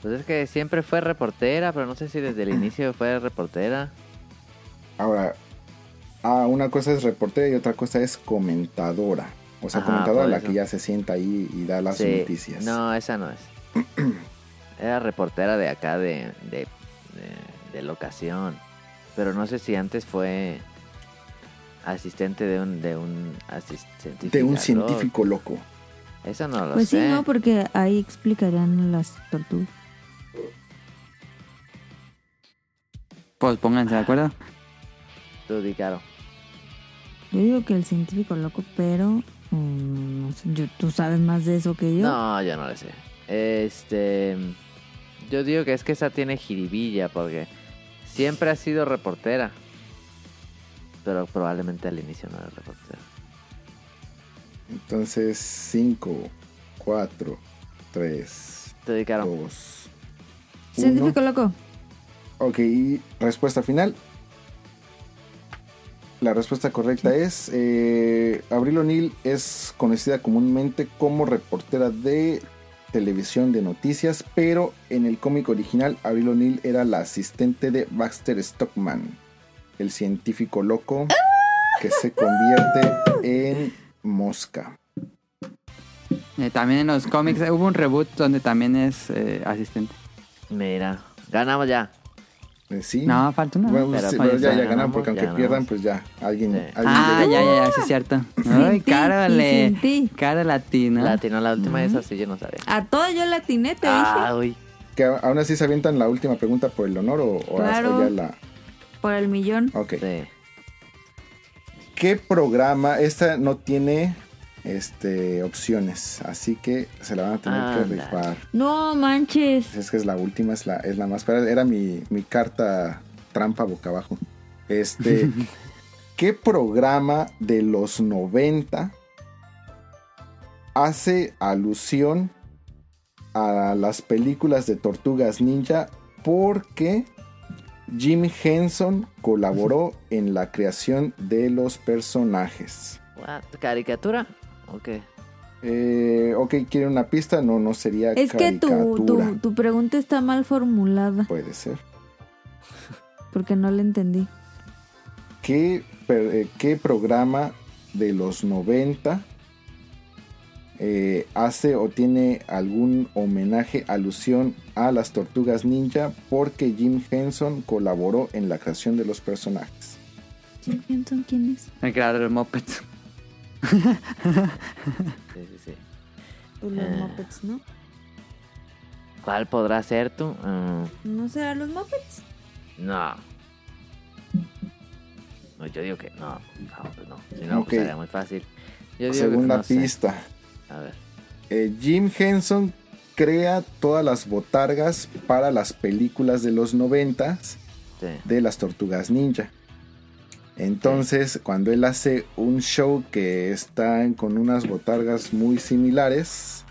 [SPEAKER 6] Pues es que siempre fue reportera, pero no sé si desde el inicio fue reportera.
[SPEAKER 1] Ahora, ah, una cosa es reportera y otra cosa es comentadora. O sea,
[SPEAKER 6] Ajá,
[SPEAKER 1] comentadora la que ya se sienta ahí y da las
[SPEAKER 6] Sí.
[SPEAKER 1] noticias.
[SPEAKER 6] No, esa no es. Era reportera de acá, de, de, de, de locación. Pero no sé si antes fue asistente de un, de un
[SPEAKER 1] de un
[SPEAKER 6] científico.
[SPEAKER 1] loco.
[SPEAKER 6] Eso no lo
[SPEAKER 4] Pues sí,
[SPEAKER 6] sé.
[SPEAKER 4] no, porque ahí explicarían las tortugas.
[SPEAKER 5] Pues pónganse de acuerdo.
[SPEAKER 6] Tú, di, Caro.
[SPEAKER 4] Yo digo que el científico loco, pero mm, no sé, yo- tú sabes más de eso que yo.
[SPEAKER 6] No, yo no lo sé. Este. Yo digo que es que esa tiene jiribilla porque siempre ha sido reportera. Pero probablemente al inicio no era reportera.
[SPEAKER 1] Entonces, 5, 4, 3,
[SPEAKER 6] Te dedicaron.
[SPEAKER 1] 2,
[SPEAKER 4] científico loco.
[SPEAKER 1] Ok, y respuesta final. La respuesta correcta es, eh, Abril O'Neill es conocida comúnmente como reportera de televisión de noticias, pero en el cómic original Abril O'Neill era la asistente de Baxter Stockman, el científico loco que se convierte en mosca.
[SPEAKER 5] Eh, también en los cómics hubo un reboot donde también es eh, asistente.
[SPEAKER 6] Mira, ganamos ya.
[SPEAKER 1] Eh, sí.
[SPEAKER 5] No, falta una.
[SPEAKER 1] Bueno,
[SPEAKER 6] Pero
[SPEAKER 1] sí,
[SPEAKER 6] pues
[SPEAKER 1] pero ya,
[SPEAKER 6] ya
[SPEAKER 1] ya
[SPEAKER 6] ganamos,
[SPEAKER 1] porque aunque
[SPEAKER 6] ya
[SPEAKER 1] pierdan,
[SPEAKER 6] ganamos.
[SPEAKER 1] pues ya alguien,
[SPEAKER 6] Sí.
[SPEAKER 1] alguien
[SPEAKER 5] Ah, ya, ya, ya, sí es cierto. Ay,
[SPEAKER 4] ti,
[SPEAKER 5] cara, latina.
[SPEAKER 6] Latino, la última esa sí yo no sabía.
[SPEAKER 4] A todas yo la atiné, te
[SPEAKER 6] Ah,
[SPEAKER 4] dije.
[SPEAKER 6] uy.
[SPEAKER 1] Que aún así se avientan la última pregunta por el honor o, o
[SPEAKER 4] Claro.
[SPEAKER 1] ya la.
[SPEAKER 4] Por el millón.
[SPEAKER 1] Ok.
[SPEAKER 6] Sí.
[SPEAKER 1] ¿Qué programa? Esta no tiene este opciones, así que se la van a tener que rifar.
[SPEAKER 4] No manches.
[SPEAKER 1] Es que es la última, es la, es la más. Era era mi, mi carta trampa boca abajo. Este. ¿Qué programa de los 90 hace alusión a las películas de Tortugas Ninja? Porque Jim Henson colaboró en la creación de los personajes.
[SPEAKER 6] What? ¿Caricatura? ¿O qué?
[SPEAKER 1] Eh, ok, ¿quiere una pista? No, no sería
[SPEAKER 4] Es que tu, tu, tu pregunta está mal formulada.
[SPEAKER 1] Puede ser.
[SPEAKER 4] Porque no la entendí.
[SPEAKER 1] ¿Qué, per- eh, qué programa de los 90 eh, hace o tiene algún homenaje, alusión a las tortugas ninja? Porque Jim Henson colaboró en la creación de los personajes.
[SPEAKER 4] ¿Jim Henson quién es?
[SPEAKER 5] El creador de Muppets.
[SPEAKER 6] Sí, sí, sí.
[SPEAKER 4] Los
[SPEAKER 6] Ah.
[SPEAKER 4] Muppets, ¿no?
[SPEAKER 6] ¿Cuál podrá ser tú? Mm,
[SPEAKER 4] ¿No será los Muppets?
[SPEAKER 6] no. No, yo digo que no. No, pues no. Si no, pues sería muy fácil. Yo digo
[SPEAKER 1] Segunda
[SPEAKER 6] que no sé.
[SPEAKER 1] pista.
[SPEAKER 6] A ver.
[SPEAKER 1] Eh, Jim Henson crea todas las botargas para las películas de los 90
[SPEAKER 6] Sí.
[SPEAKER 1] de las tortugas ninja. Entonces, cuando él hace un show que están con unas botargas muy similares,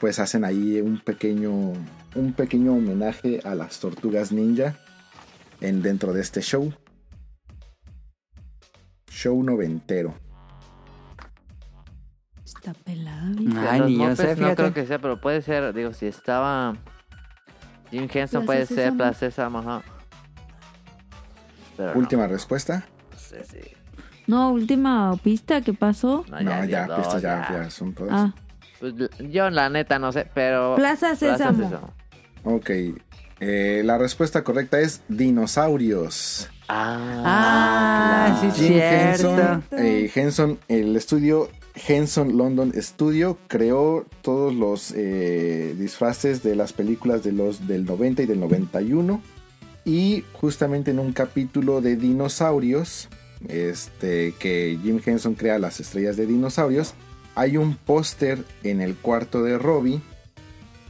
[SPEAKER 1] pues hacen ahí un pequeño, un pequeño homenaje a las tortugas ninja en, dentro de este show. Show noventero.
[SPEAKER 4] Está pelada,
[SPEAKER 5] Ay, ni yo sé,
[SPEAKER 6] No creo que sea, pero puede ser, digo, si estaba Jim Henson puede ser. Plaza Sésamo, ajá. Pero no,
[SPEAKER 1] Última respuesta.
[SPEAKER 6] no sé si-
[SPEAKER 4] No, última pista, ¿qué pasó?
[SPEAKER 6] no,
[SPEAKER 1] No,
[SPEAKER 6] ya,
[SPEAKER 1] ya,
[SPEAKER 6] dio
[SPEAKER 1] pistas ya,
[SPEAKER 6] ya.
[SPEAKER 1] ya son todas.
[SPEAKER 4] Ah,
[SPEAKER 6] Pues, yo la neta no sé, pero
[SPEAKER 4] Plaza Sésamo.
[SPEAKER 6] Sésamo.
[SPEAKER 1] Ok. eh, la respuesta correcta es dinosaurios.
[SPEAKER 6] Ah,
[SPEAKER 5] Ah, sí,
[SPEAKER 1] Jim
[SPEAKER 5] cierto.
[SPEAKER 1] Henson, eh, Henson, el estudio Henson London Studio creó todos los eh, disfraces de las películas de los del 90 y del 91 y justamente en un capítulo de dinosaurios este que Jim Henson crea las estrellas de dinosaurios hay un póster en el cuarto de Robbie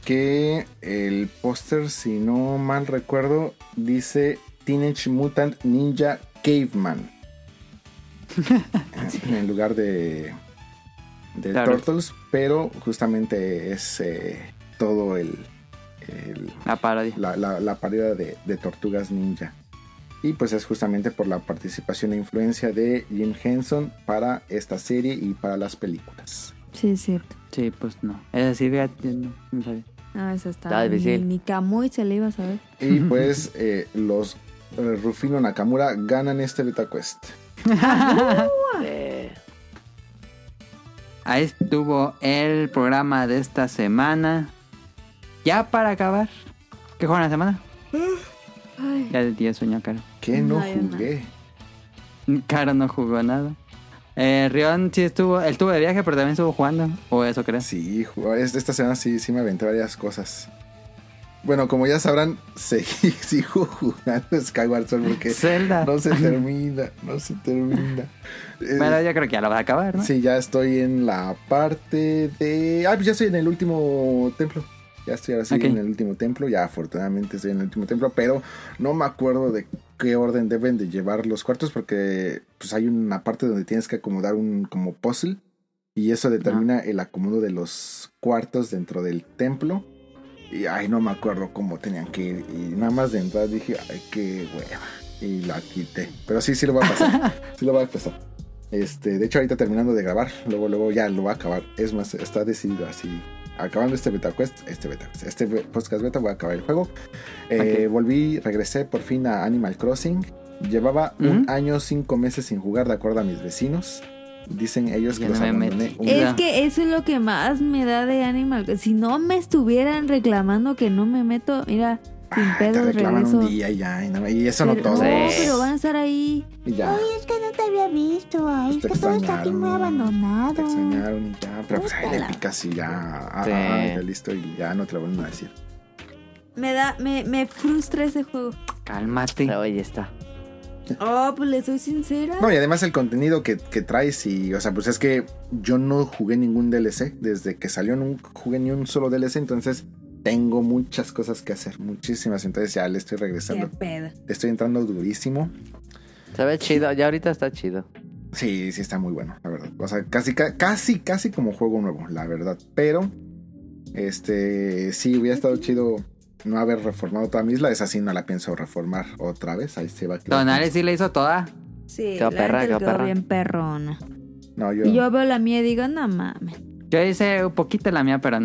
[SPEAKER 1] que el póster si no mal recuerdo dice Teenage Mutant Ninja Caveman en lugar de, de. Turtles, pero justamente es eh, todo el, el-
[SPEAKER 5] La parodia.
[SPEAKER 1] la, la, la parodia de, de Tortugas Ninja. Y pues es justamente por la participación e influencia de Jim Henson para esta serie y para las películas.
[SPEAKER 4] sí, es cierto.
[SPEAKER 5] Sí, pues no. Es decir, fíjate, no, no sabía.
[SPEAKER 4] Ah, esa está.
[SPEAKER 6] Está difícil.
[SPEAKER 4] Ni, ni Camuy se le iba a saber.
[SPEAKER 1] Y pues eh, los eh, Rufino Nakamura ganan este Beta Quest.
[SPEAKER 5] Ahí estuvo el programa de esta semana. Ya para acabar. ¿Qué juegan la semana?
[SPEAKER 4] Ay,
[SPEAKER 5] Ya día sueño, Caro.
[SPEAKER 1] Que no jugué.
[SPEAKER 5] Caro no jugó nada. Eh, Rion sí estuvo, él estuvo de viaje, pero también estuvo jugando. O eso crees.
[SPEAKER 1] Sí, jugó- esta semana sí, sí me aventé varias cosas. Bueno, como ya sabrán, seguí, sigo jugando Skyward Sword porque
[SPEAKER 5] Zelda.
[SPEAKER 1] no se termina, no se termina. Eh,
[SPEAKER 5] Pero yo creo que ya lo va a acabar, ¿no?
[SPEAKER 1] Sí, ya estoy en la parte de... Ah, pues ya estoy en el último templo. Ya estoy ahora sí
[SPEAKER 5] Ok.
[SPEAKER 1] en el último templo. Ya afortunadamente estoy en el último templo. Pero no me acuerdo de qué orden deben de llevar los cuartos. Porque pues hay una parte donde tienes que acomodar un como puzzle. Y eso determina el acomodo de los cuartos dentro del templo. Y ay, no me acuerdo cómo tenían que ir. Y nada más de entrar dije, ay, qué hueva. Y la quité. Pero sí, sí lo voy a pasar. sí lo voy a pasar. Este, de hecho, ahorita terminando de grabar, luego, luego ya lo voy a acabar. Es más, está decidido así. Acabando este beta quest, este beta quest, este podcast beta, voy a acabar el juego. Eh. Volví, regresé por fin a Animal Crossing. Llevaba un año, cinco meses sin jugar, de acuerdo a mis vecinos. Dicen ellos que los
[SPEAKER 5] no me
[SPEAKER 1] abandoné. un-.
[SPEAKER 4] Es que eso es lo que más me da de Animal. Si no me estuvieran reclamando que no me meto, mira, sin
[SPEAKER 1] te
[SPEAKER 4] regreso.
[SPEAKER 1] un día y ya, y, no- y eso no todo.
[SPEAKER 4] no, pero van a estar ahí.
[SPEAKER 1] Ya.
[SPEAKER 9] Ay, es que no te había visto. Ay,
[SPEAKER 1] Pues
[SPEAKER 9] es
[SPEAKER 1] te
[SPEAKER 9] que todo está aquí muy abandonado.
[SPEAKER 1] Te extrañaron y ya. Pero pues ahí le picas y ya. Ah,
[SPEAKER 6] Sí.
[SPEAKER 1] ah, ya listo y ya no te lo vuelven a decir.
[SPEAKER 4] Me da, me, me frustra ese juego.
[SPEAKER 5] Cálmate.
[SPEAKER 6] pero ahí está.
[SPEAKER 4] Oh, pues le soy sincera.
[SPEAKER 1] No, y además el contenido que, que traes y, o sea, pues es que yo no jugué ningún DLC. Desde que salió no jugué ni un solo DLC, entonces tengo muchas cosas que hacer, muchísimas. Entonces ya le estoy
[SPEAKER 4] Qué
[SPEAKER 1] regresando.
[SPEAKER 4] pedo.
[SPEAKER 1] Le estoy entrando durísimo.
[SPEAKER 6] Se ve chido, ya ahorita está chido.
[SPEAKER 1] Sí, sí está muy bueno, la verdad. O sea, casi, ca- casi, casi como juego nuevo, la verdad. Pero, este, sí, hubiera estado chido no haber reformado toda mi isla. Esa sí no la pienso reformar otra vez. Ahí se va a quedar.
[SPEAKER 5] Tonales sí le hizo toda.
[SPEAKER 4] Sí,
[SPEAKER 6] Quedó
[SPEAKER 4] la
[SPEAKER 6] perra, quedó perra.
[SPEAKER 4] bien perrona.
[SPEAKER 1] No, yo.
[SPEAKER 4] Y yo veo la mía y digo, no mames.
[SPEAKER 5] Yo hice un poquito la mía, pero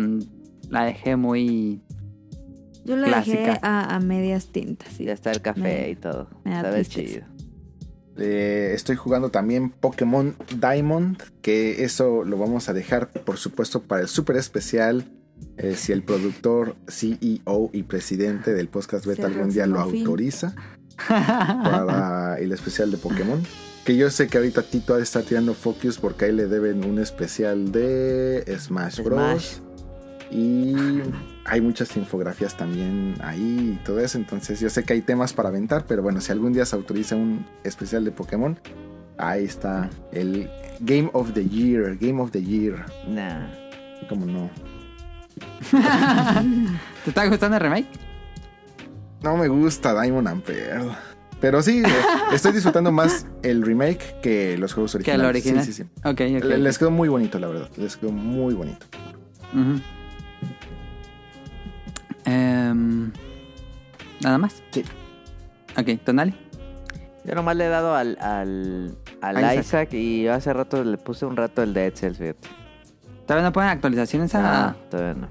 [SPEAKER 5] la dejé muy.
[SPEAKER 4] Yo la dejé
[SPEAKER 5] Clásica.
[SPEAKER 4] a, a medias tintas. sí.
[SPEAKER 6] Ya está el café
[SPEAKER 4] Me-
[SPEAKER 6] y todo.
[SPEAKER 4] me tristeza.
[SPEAKER 6] chido.
[SPEAKER 1] Eh, estoy jugando también Pokémon Diamond, que eso lo vamos a dejar, por supuesto, para el súper especial. eh, si el productor, CEO y presidente del podcast beta algún día lo
[SPEAKER 4] fin.
[SPEAKER 1] autoriza para el especial de Pokémon. Que yo sé que ahorita Tito estar tirando Focus porque ahí le deben un especial de Smash Bros.
[SPEAKER 6] Smash.
[SPEAKER 1] Y hay muchas infografías también ahí y todo eso. Entonces yo sé que hay temas para aventar, pero bueno, si algún día se autoriza un especial de Pokémon, ahí está el Game of the Year, Game of the Year.
[SPEAKER 6] Nah.
[SPEAKER 1] Como no.
[SPEAKER 5] ¿Te está gustando el remake?
[SPEAKER 1] No me gusta Diamond and Pearl. Pero sí, eh, estoy disfrutando más el remake que los juegos
[SPEAKER 5] Que el
[SPEAKER 1] originales.
[SPEAKER 5] original.
[SPEAKER 1] Sí, sí, sí.
[SPEAKER 5] Ok, ok.
[SPEAKER 1] Le- Les quedó muy bonito, la verdad. Les quedó muy bonito.
[SPEAKER 5] Ujú. Em, Nada más.
[SPEAKER 1] Sí.
[SPEAKER 5] Ok, Tonali.
[SPEAKER 6] Yo nomás le he dado al, al, al
[SPEAKER 5] Isaac.
[SPEAKER 6] Isaac. y hace rato le puse un rato el Dead Cells, fíjate.
[SPEAKER 5] Todavía no ponen actualizaciones a.
[SPEAKER 6] Ah, todavía no.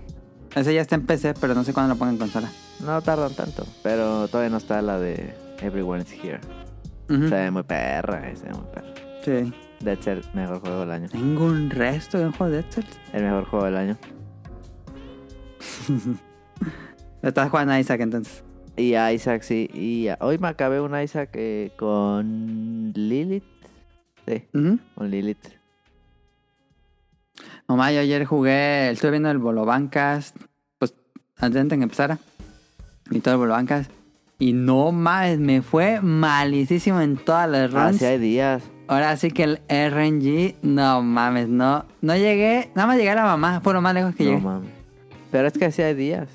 [SPEAKER 5] Ese ya está en PC, pero no sé cuándo lo pongan en consola.
[SPEAKER 6] No tardan tanto, pero todavía no está la de Everyone's Here.
[SPEAKER 5] Ujú.
[SPEAKER 6] Se ve muy perra, eh, se ve muy perra.
[SPEAKER 5] Sí.
[SPEAKER 6] Dead Cells, mejor juego del año.
[SPEAKER 5] Tengo un resto de un juego de Dead Cells.
[SPEAKER 6] El mejor juego del año.
[SPEAKER 5] Estás jugando a Isaac entonces.
[SPEAKER 6] Y a Isaac, sí. Y a- hoy me acabé un Isaac eh, con Lilith. Sí, con Lilith.
[SPEAKER 5] Mamá, yo ayer jugué, estuve viendo el Bolobancas, pues antes de que empezara, y todo el Bolobancas, y no mames, me fue malicísimo en todas las runs.
[SPEAKER 6] Hace días.
[SPEAKER 5] Ahora sí que el RNG, no mames, no, no llegué, nada más llegué a la mamá, fue lo más lejos que
[SPEAKER 6] No
[SPEAKER 5] llegué.
[SPEAKER 6] mames. Pero es que hacía días.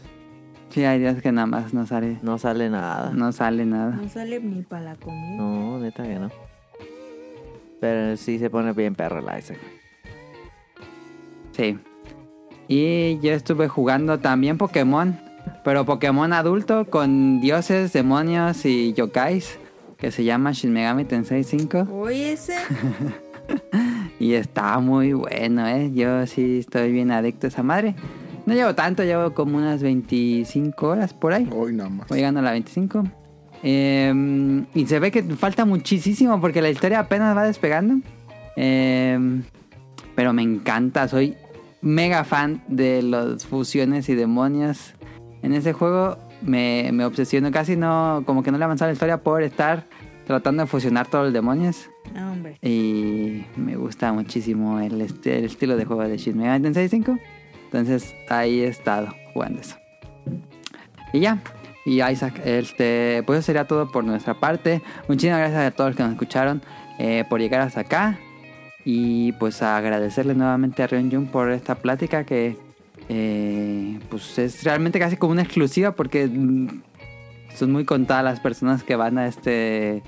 [SPEAKER 5] Sí, hay días que nada más no sale,
[SPEAKER 6] No sale nada.
[SPEAKER 5] no sale nada.
[SPEAKER 4] No sale ni para la comida.
[SPEAKER 6] No, neta que no. Pero sí se pone bien perro el Isaac.
[SPEAKER 5] Sí. Y yo estuve jugando también Pokémon, pero Pokémon adulto con dioses, demonios y yokais, que se llama Shin Megami Tensei 5.
[SPEAKER 4] Oye, ese.
[SPEAKER 5] Y está muy bueno, ¿eh? Yo sí estoy bien adicto a esa madre. No llevo tanto, llevo como unas 25 horas por ahí.
[SPEAKER 1] Hoy nada más.
[SPEAKER 5] Voy llegando a la 25. Eh, y se ve que falta muchísimo porque la historia apenas va despegando. Eh, pero me encanta, soy mega fan de los fusiones y demonios. En ese juego me, me obsesiono, casi no, como que no le avanzaba la historia por estar tratando de fusionar todos los demonios.
[SPEAKER 4] Ah, hombre.
[SPEAKER 5] Y me gusta muchísimo el, el estilo de juego de Shin Megami Tensei 5. Entonces ahí he estado jugando eso. Y ya. Y Isaac, este, pues eso sería todo por nuestra parte. Muchísimas gracias a todos los que nos escucharon eh, por llegar hasta acá. Y pues agradecerle nuevamente a Rion Jun por esta plática que eh, pues es realmente casi como una exclusiva porque mm, son muy contadas las personas que van a este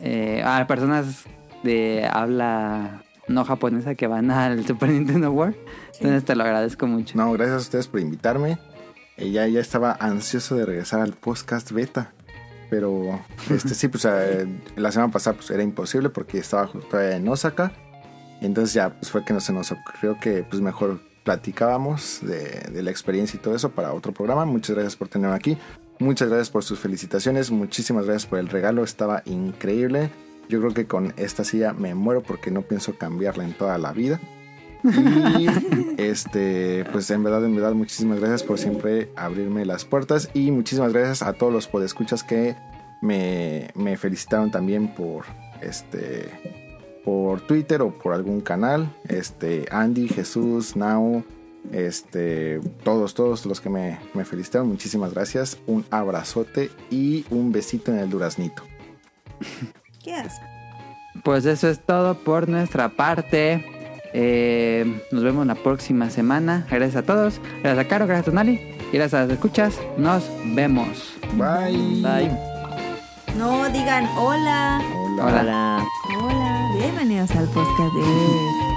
[SPEAKER 5] eh, a personas de habla no japonesa que van al Super Nintendo World. Entonces te lo agradezco mucho.
[SPEAKER 1] No, gracias a ustedes por invitarme. Eh, ya, estaba ansioso de regresar al podcast beta. Pero este sí, pues eh, la semana pasada pues, era imposible porque estaba ju- todavía en Osaka. Entonces ya pues, fue que no se nos ocurrió que pues mejor platicábamos de, de la experiencia y todo eso para otro programa. Muchas gracias por tenerme aquí. Muchas gracias por sus felicitaciones. Muchísimas gracias por el regalo. Estaba increíble. Yo creo que con esta silla me muero porque no pienso cambiarla en toda la vida. Y este, pues en verdad, en verdad, muchísimas gracias por siempre abrirme las puertas. Y muchísimas gracias a todos los podescuchas que me, me felicitaron también por este por Twitter o por algún canal. Este, Andy, Jesús, Nao, este, todos, todos los que me, me felicitaron, muchísimas gracias. Un abrazote y un besito en el duraznito.
[SPEAKER 4] ¿Qué?
[SPEAKER 5] Pues eso es todo por nuestra parte. Eh, nos vemos la próxima semana. Gracias a todos. Gracias a Caro, gracias a Tonali. Y gracias a las escuchas. Nos vemos.
[SPEAKER 1] Bye.
[SPEAKER 6] Bye.
[SPEAKER 4] No digan hola.
[SPEAKER 1] Hola.
[SPEAKER 5] Hola.
[SPEAKER 6] Hola.
[SPEAKER 4] Hola. Bienvenidos al podcast de